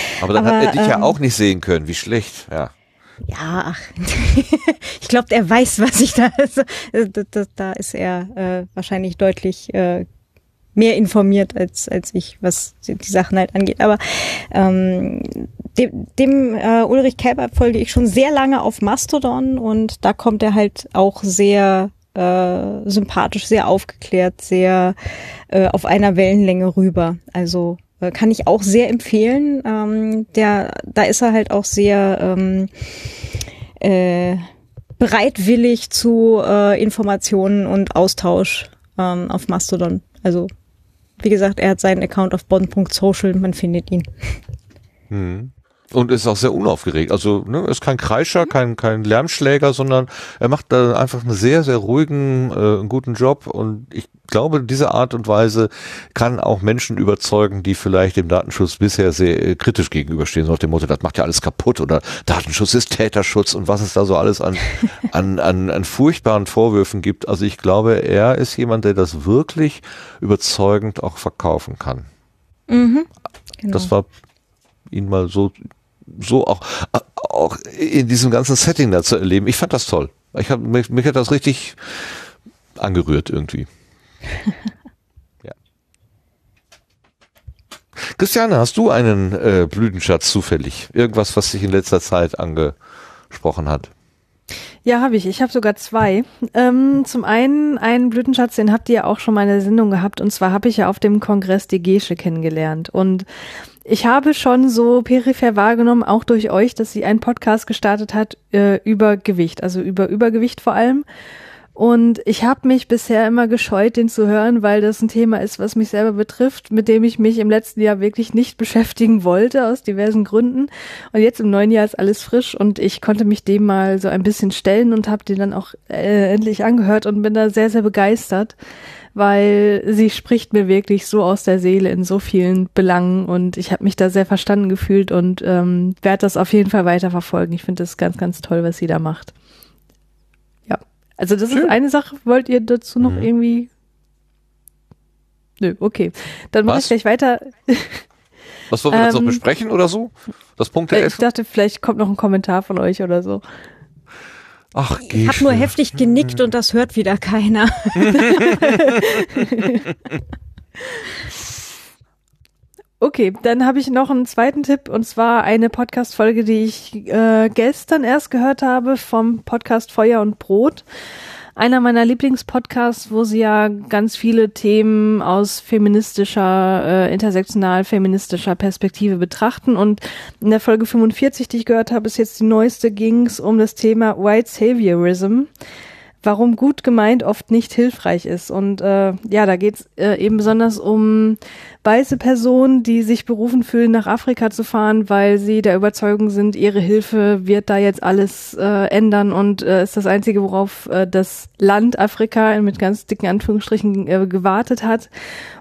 Speaker 1: Aber dann
Speaker 3: Aber,
Speaker 1: hat er dich ja
Speaker 3: ähm,
Speaker 1: auch nicht sehen können. Wie schlecht. Ja.
Speaker 3: Ja, ach. ich glaube, er weiß, was ich da. Also, da, da, da ist er äh, wahrscheinlich deutlich äh, mehr informiert als als ich, was die die Sachen halt angeht. Aber ähm, dem, dem äh, Ulrich Kelber folge ich schon sehr lange auf Mastodon und da kommt er halt auch sehr äh, sympathisch, sehr aufgeklärt, sehr äh, auf einer Wellenlänge rüber. Also äh, kann ich auch sehr empfehlen. Ähm, der, da ist er halt auch sehr ähm, äh, bereitwillig zu äh, Informationen und Austausch ähm, auf Mastodon. Also wie gesagt, er hat seinen Account auf bonn.social, man findet ihn.
Speaker 1: Hm. Und ist auch sehr unaufgeregt. Also ne, ist kein Kreischer, mhm. kein, kein Lärmschläger, sondern er macht da einfach einen sehr, sehr ruhigen, äh, guten Job. Und ich glaube, diese Art und Weise kann auch Menschen überzeugen, die vielleicht dem Datenschutz bisher sehr äh, kritisch gegenüberstehen. So nach dem Motto, das macht ja alles kaputt oder Datenschutz ist Täterschutz und was es da so alles an, an, an, an furchtbaren Vorwürfen gibt. Also ich glaube, er ist jemand, der das wirklich überzeugend auch verkaufen kann.
Speaker 3: Mhm, genau.
Speaker 1: Das war ihn mal so so auch, auch in diesem ganzen Setting da zu erleben. Ich fand das toll. Ich hab, mich, mich hat das richtig angerührt irgendwie. ja. Christiane, hast du einen äh, Blütenschatz zufällig? Irgendwas, was dich in letzter Zeit angesprochen hat?
Speaker 4: Ja, habe ich. Ich habe sogar zwei. Ähm, zum einen einen Blütenschatz, den habt ihr ja auch schon mal in der Sendung gehabt. Und zwar habe ich ja auf dem Kongress die Gesche kennengelernt. Und ich habe schon so peripher wahrgenommen, auch durch euch, dass sie einen Podcast gestartet hat äh, über Gewicht, also über Übergewicht vor allem. Und ich habe mich bisher immer gescheut, den zu hören, weil das ein Thema ist, was mich selber betrifft, mit dem ich mich im letzten Jahr wirklich nicht beschäftigen wollte, aus diversen Gründen. Und jetzt im neuen Jahr ist alles frisch und ich konnte mich dem mal so ein bisschen stellen und habe den dann auch äh, endlich angehört und bin da sehr, sehr begeistert weil sie spricht mir wirklich so aus der Seele in so vielen Belangen und ich habe mich da sehr verstanden gefühlt und ähm, werde das auf jeden Fall weiter verfolgen. Ich finde das ganz, ganz toll, was sie da macht. Ja, also das Schön. ist eine Sache. Wollt ihr dazu noch mhm. irgendwie? Nö, okay. Dann mache ich gleich weiter.
Speaker 1: Was wollen wir jetzt noch ähm, besprechen oder so? Das Punkt der
Speaker 4: Ich dachte, vielleicht kommt noch ein Kommentar von euch oder so.
Speaker 3: Ach, ich habe nur heftig genickt und das hört wieder keiner.
Speaker 4: Okay, dann habe ich noch einen zweiten Tipp und zwar eine Podcast-Folge, die ich äh, gestern erst gehört habe vom Podcast Feuer und Brot einer meiner Lieblingspodcasts, wo sie ja ganz viele Themen aus feministischer, äh, intersektional feministischer Perspektive betrachten. Und in der Folge 45, die ich gehört habe, ist jetzt die neueste, ging es um das Thema White Saviorism warum gut gemeint oft nicht hilfreich ist. Und äh, ja, da geht's äh, eben besonders um weiße Personen, die sich berufen fühlen, nach Afrika zu fahren, weil sie der Überzeugung sind, ihre Hilfe wird da jetzt alles äh, ändern und äh, ist das Einzige, worauf äh, das Land Afrika mit ganz dicken Anführungsstrichen äh, gewartet hat.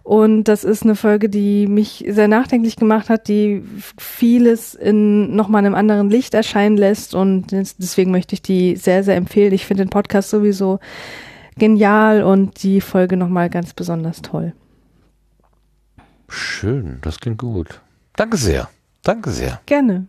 Speaker 4: Und das ist eine Folge, die mich sehr nachdenklich gemacht hat, die vieles in nochmal einem anderen Licht erscheinen lässt. Und deswegen möchte ich die sehr, sehr empfehlen. Ich finde den Podcast sowieso genial und die Folge nochmal ganz besonders toll.
Speaker 1: Schön, das klingt gut. Danke sehr. Danke sehr.
Speaker 4: Gerne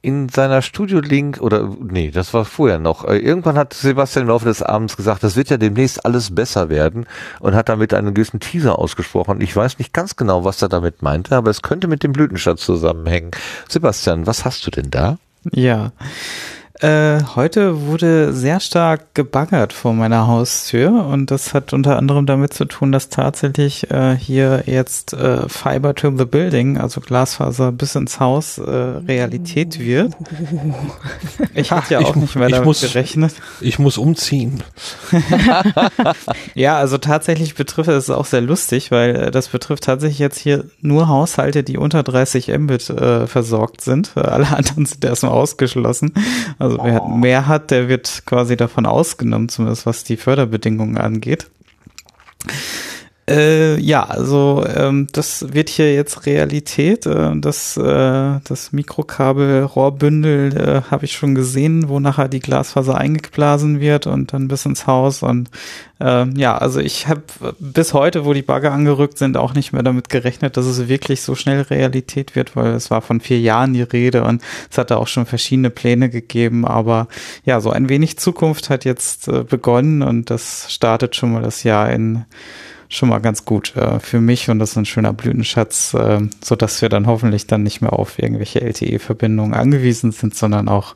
Speaker 1: in seiner Studio-Link oder nee, das war vorher noch. Äh, irgendwann hat Sebastian im Laufe des Abends gesagt, das wird ja demnächst alles besser werden und hat damit einen gewissen Teaser ausgesprochen. Ich weiß nicht ganz genau, was er damit meinte, aber es könnte mit dem Blütenstadt zusammenhängen. Sebastian, was hast du denn da?
Speaker 2: Ja. Äh, heute wurde sehr stark gebaggert vor meiner Haustür und das hat unter anderem damit zu tun, dass tatsächlich äh, hier jetzt äh, Fiber to the Building, also Glasfaser bis ins Haus, äh, Realität wird. Ich hatte ja auch nicht mehr damit muss, gerechnet.
Speaker 6: Ich muss umziehen.
Speaker 2: ja, also tatsächlich betrifft es auch sehr lustig, weil äh, das betrifft tatsächlich jetzt hier nur Haushalte, die unter 30 Mbit versorgt sind. Alle anderen sind erstmal ausgeschlossen. Also also wer mehr hat, der wird quasi davon ausgenommen, zumindest was die Förderbedingungen angeht. Äh, ja, also ähm, das wird hier jetzt Realität. Äh, das, äh, das Mikrokabel-Rohrbündel äh, habe ich schon gesehen, wo nachher die Glasfaser eingeblasen wird und dann bis ins Haus. Und äh, ja, also ich habe bis heute, wo die Bagger angerückt sind, auch nicht mehr damit gerechnet, dass es wirklich so schnell Realität wird, weil es war von vier Jahren die Rede und es hatte auch schon verschiedene Pläne gegeben. Aber ja, so ein wenig Zukunft hat jetzt äh, begonnen und das startet schon mal das Jahr in schon mal ganz gut äh, für mich und das ist ein schöner Blütenschatz, äh, so dass wir dann hoffentlich dann nicht mehr auf irgendwelche LTE-Verbindungen angewiesen sind, sondern auch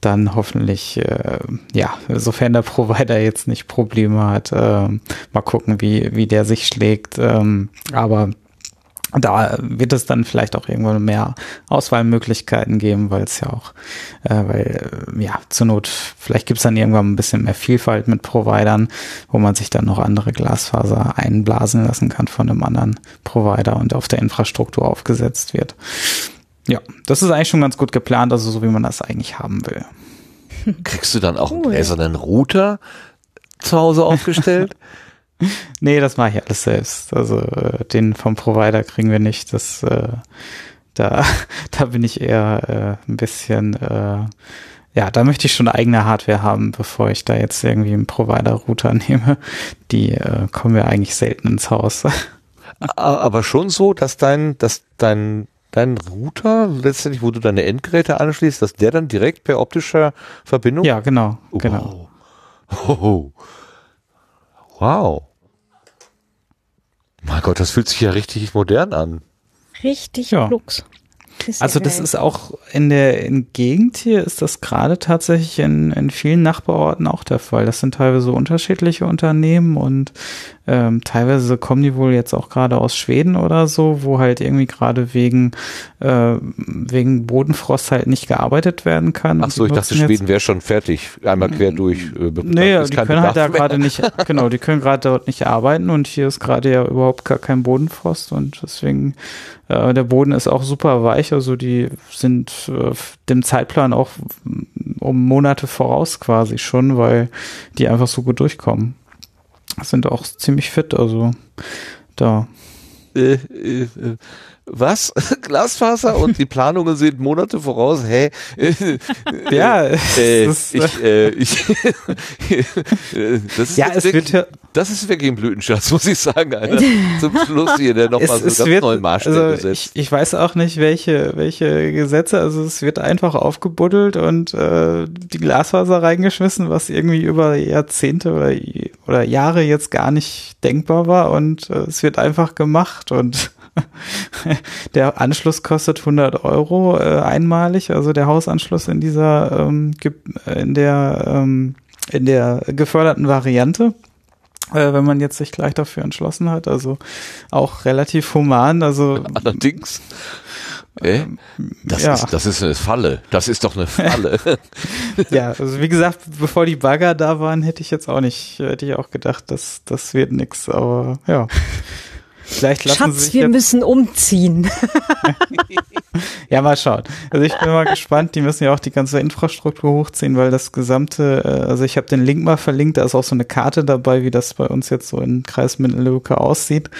Speaker 2: dann hoffentlich, äh, ja, sofern der Provider jetzt nicht Probleme hat, äh, mal gucken, wie, wie der sich schlägt. Ähm, aber da wird es dann vielleicht auch irgendwann mehr Auswahlmöglichkeiten geben, weil es ja auch, äh, weil äh, ja zur Not vielleicht gibt es dann irgendwann ein bisschen mehr Vielfalt mit Providern, wo man sich dann noch andere Glasfaser einblasen lassen kann von einem anderen Provider und auf der Infrastruktur aufgesetzt wird. Ja, das ist eigentlich schon ganz gut geplant, also so wie man das eigentlich haben will.
Speaker 1: Kriegst du dann auch cool. einen gläsernen Router zu Hause aufgestellt?
Speaker 2: nee, das mache ich alles selbst. Also äh, den vom Provider kriegen wir nicht. Das äh, da, da bin ich eher äh, ein bisschen äh, ja, da möchte ich schon eigene Hardware haben, bevor ich da jetzt irgendwie einen Provider-Router nehme. Die äh, kommen ja eigentlich selten ins Haus.
Speaker 1: Aber schon so, dass dein, dass dein, dein Router letztendlich, wo du deine Endgeräte anschließt, dass der dann direkt per optischer Verbindung?
Speaker 2: Ja, genau, genau.
Speaker 1: Oh. Oh. Wow. Mein Gott, das fühlt sich ja richtig modern an.
Speaker 3: Richtig ja. Flux.
Speaker 2: Also das ist auch in der in Gegend hier ist das gerade tatsächlich in, in vielen Nachbarorten auch der Fall. Das sind teilweise unterschiedliche Unternehmen und ähm, teilweise kommen die wohl jetzt auch gerade aus Schweden oder so, wo halt irgendwie gerade wegen äh, wegen Bodenfrost halt nicht gearbeitet werden kann.
Speaker 1: Ach so, ich dachte, Schweden wäre schon fertig, einmal quer durch.
Speaker 2: Äh, nee, die können halt da gerade nicht, genau, die können gerade dort nicht arbeiten und hier ist gerade ja überhaupt gar kein Bodenfrost und deswegen äh, der Boden ist auch super weich, also die sind äh, dem Zeitplan auch um Monate voraus quasi schon, weil die einfach so gut durchkommen sind auch ziemlich fit, also da.
Speaker 1: Äh, äh, äh was? Glasfaser und die Planungen sind Monate voraus? Hä?
Speaker 2: ja,
Speaker 1: äh, ich, äh, ich, das ist
Speaker 2: ja, es wird
Speaker 1: das ist wirklich ein Blütenschatz, muss ich sagen, Alter. Zum Schluss hier, der nochmal so ganz wird, neuen Maßstäbe
Speaker 2: also setzt. Ich, ich, weiß auch nicht, welche, welche Gesetze, also es wird einfach aufgebuddelt und äh, die Glasfaser reingeschmissen, was irgendwie über Jahrzehnte oder, oder Jahre jetzt gar nicht denkbar war und äh, es wird einfach gemacht und der Anschluss kostet 100 Euro äh, einmalig, also der Hausanschluss in dieser ähm, in der ähm, in der geförderten Variante. Äh, wenn man jetzt sich gleich dafür entschlossen hat, also auch relativ human, also
Speaker 1: allerdings äh? Das, ja. ist, das ist eine Falle. Das ist doch eine Falle.
Speaker 2: ja, also wie gesagt, bevor die Bagger da waren, hätte ich jetzt auch nicht, hätte ich auch gedacht, das, das wird nix. Aber ja. Vielleicht lassen
Speaker 3: Schatz,
Speaker 2: sich
Speaker 3: wir müssen umziehen.
Speaker 2: ja, mal schauen. Also ich bin mal gespannt. Die müssen ja auch die ganze Infrastruktur hochziehen, weil das gesamte, äh, also ich habe den Link mal verlinkt, da ist auch so eine Karte dabei, wie das bei uns jetzt so in Kreis Mittellücke aussieht.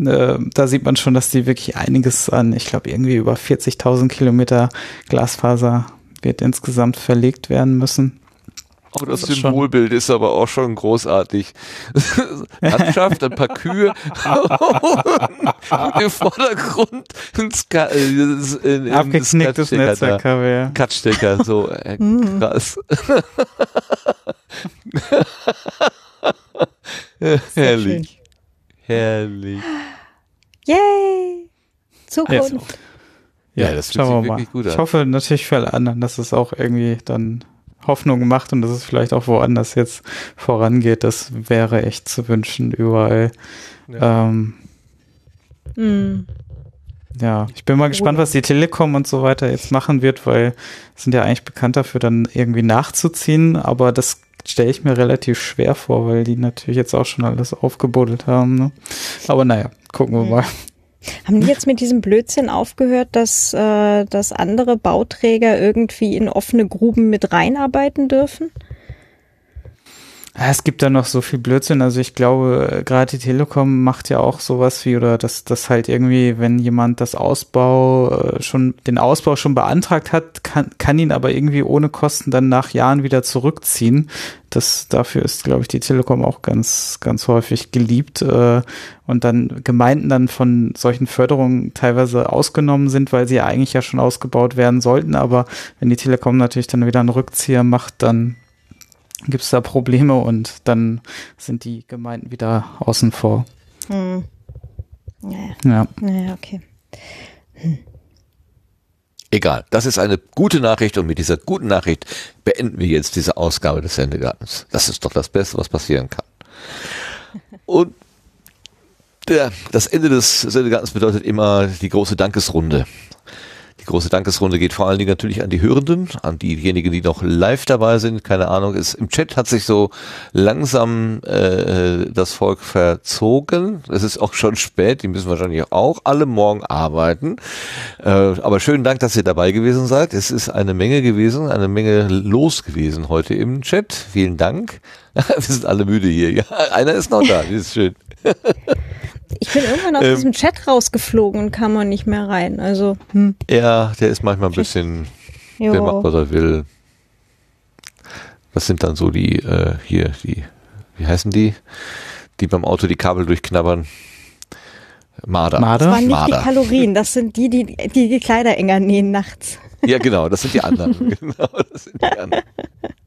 Speaker 2: Äh, da sieht man schon, dass die wirklich einiges an, ich glaube irgendwie über 40.000 Kilometer Glasfaser wird insgesamt verlegt werden müssen.
Speaker 1: Oh, das, das Symbolbild ist aber auch schon großartig. Landschaft, ein paar Kühe. Im Vordergrund ein Ska
Speaker 2: äh, Abgeknicktes Netzwerkkabel.
Speaker 1: Katstecker, so äh, mhm. krass. Herrlich. Herrlich.
Speaker 3: Yay! Zukunft.
Speaker 2: Ja, ja das schauen wir mal. Gut an. Ich hoffe natürlich für alle anderen, dass es auch irgendwie dann Hoffnung macht und dass es vielleicht auch woanders jetzt vorangeht. Das wäre echt zu wünschen überall. Ja. Ähm, mm. Ja, ich bin mal gespannt, was die Telekom und so weiter jetzt machen wird, weil sind ja eigentlich bekannt dafür, dann irgendwie nachzuziehen, aber das stelle ich mir relativ schwer vor, weil die natürlich jetzt auch schon alles aufgebuddelt haben. Ne? Aber naja, gucken wir mal.
Speaker 3: Haben die jetzt mit diesem Blödsinn aufgehört, dass, äh, dass andere Bauträger irgendwie in offene Gruben mit reinarbeiten dürfen?
Speaker 2: Es gibt da noch so viel Blödsinn. Also ich glaube, gerade die Telekom macht ja auch sowas wie, oder dass das halt irgendwie, wenn jemand das Ausbau äh, schon, den Ausbau schon beantragt hat, kann, kann ihn aber irgendwie ohne Kosten dann nach Jahren wieder zurückziehen. Das, dafür ist, glaube ich, die Telekom auch ganz, ganz häufig geliebt. Äh, und dann Gemeinden dann von solchen Förderungen teilweise ausgenommen sind, weil sie ja eigentlich ja schon ausgebaut werden sollten. Aber wenn die Telekom natürlich dann wieder einen Rückzieher macht, dann gibt es da Probleme und dann sind die Gemeinden wieder außen vor. Hm.
Speaker 3: Ja. ja. Ja, okay.
Speaker 1: Hm. Egal, das ist eine gute Nachricht und mit dieser guten Nachricht beenden wir jetzt diese Ausgabe des Sendegartens. Das ist doch das Beste, was passieren kann. Und Der, das Ende des Sendegartens bedeutet immer die große Dankesrunde. Die große Dankesrunde geht vor allen Dingen natürlich an die Hörenden, an diejenigen, die noch live dabei sind. Keine Ahnung, ist, im Chat hat sich so langsam äh, das Volk verzogen. Es ist auch schon spät, die müssen wahrscheinlich auch alle morgen arbeiten. Äh, aber schönen Dank, dass ihr dabei gewesen seid. Es ist eine Menge gewesen, eine Menge los gewesen heute im Chat. Vielen Dank. Wir sind alle müde hier. Ja, einer ist noch da, das ist schön.
Speaker 3: Ich bin irgendwann aus
Speaker 1: Ähm.
Speaker 3: diesem Chat rausgeflogen und kam man nicht mehr rein. Also, hm.
Speaker 1: Ja, der ist manchmal ein bisschen, der macht,
Speaker 3: Jo.
Speaker 1: was er will. Was sind dann so die, äh, hier, die, wie heißen die? Die beim Auto die Kabel durchknabbern. Marder.
Speaker 2: Marder?
Speaker 3: Das waren nicht
Speaker 1: Marder.
Speaker 3: die Kalorien, das sind die, die die, die Kleider enger nähen nachts.
Speaker 1: Ja, genau, das sind die anderen. genau, das sind die anderen.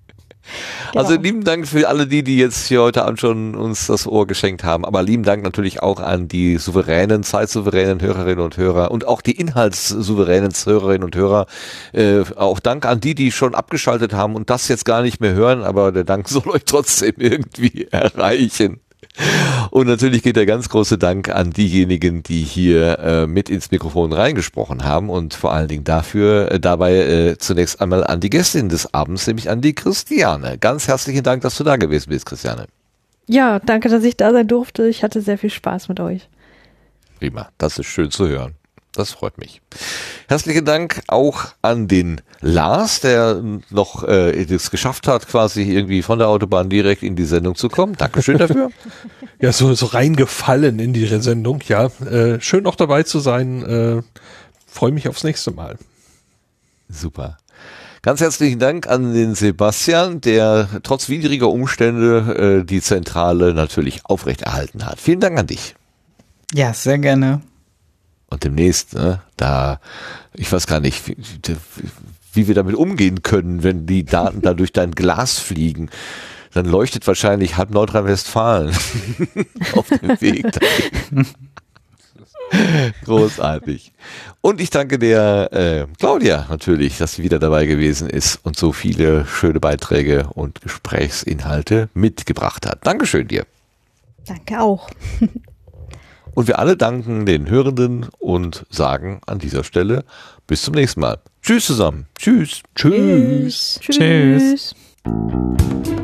Speaker 1: Also
Speaker 3: Genau.
Speaker 1: lieben Dank für alle die, die jetzt hier heute Abend schon uns das Ohr geschenkt haben. Aber lieben Dank natürlich auch an die souveränen, zeitsouveränen Hörerinnen und Hörer und auch die inhaltssouveränen Hörerinnen und Hörer. Äh, auch Dank an die, die schon abgeschaltet haben und das jetzt gar nicht mehr hören, aber der Dank soll euch trotzdem irgendwie erreichen. Und natürlich geht der ganz große Dank an diejenigen, die hier äh, mit ins Mikrofon reingesprochen haben und vor allen Dingen dafür äh, dabei äh, zunächst einmal an die Gästin des Abends, nämlich an die Christiane. Ganz herzlichen Dank, dass du da gewesen bist, Christiane.
Speaker 4: Ja, danke, dass ich da sein durfte. Ich hatte sehr viel Spaß mit euch.
Speaker 1: Prima, das ist schön zu hören. Das freut mich. Herzlichen Dank auch an den Lars, der noch äh, es geschafft hat, quasi irgendwie von der Autobahn direkt in die Sendung zu kommen. Dankeschön dafür.
Speaker 6: Ja, so, so reingefallen in die Sendung, ja. Äh, schön auch dabei zu sein. Äh, Freue mich aufs nächste Mal.
Speaker 1: Super. Ganz herzlichen Dank an den Sebastian, der trotz widriger Umstände äh, die Zentrale natürlich aufrechterhalten hat. Vielen Dank an dich.
Speaker 2: Ja, sehr gerne.
Speaker 1: Und demnächst, ne, da, ich weiß gar nicht, wie, wie wir damit umgehen können, wenn die Daten da durch dein Glas fliegen. Dann leuchtet wahrscheinlich halb Nordrhein-Westfalen auf dem Weg. dahin. Großartig. Und ich danke der äh, Claudia natürlich, dass sie wieder dabei gewesen ist und so viele schöne Beiträge und Gesprächsinhalte mitgebracht hat. Dankeschön dir.
Speaker 3: Danke auch.
Speaker 1: Und wir alle danken den Hörenden und sagen an dieser Stelle bis zum nächsten Mal. Tschüss zusammen. Tschüss.
Speaker 6: Tschüss.
Speaker 2: Tschüss.
Speaker 4: Tschüss.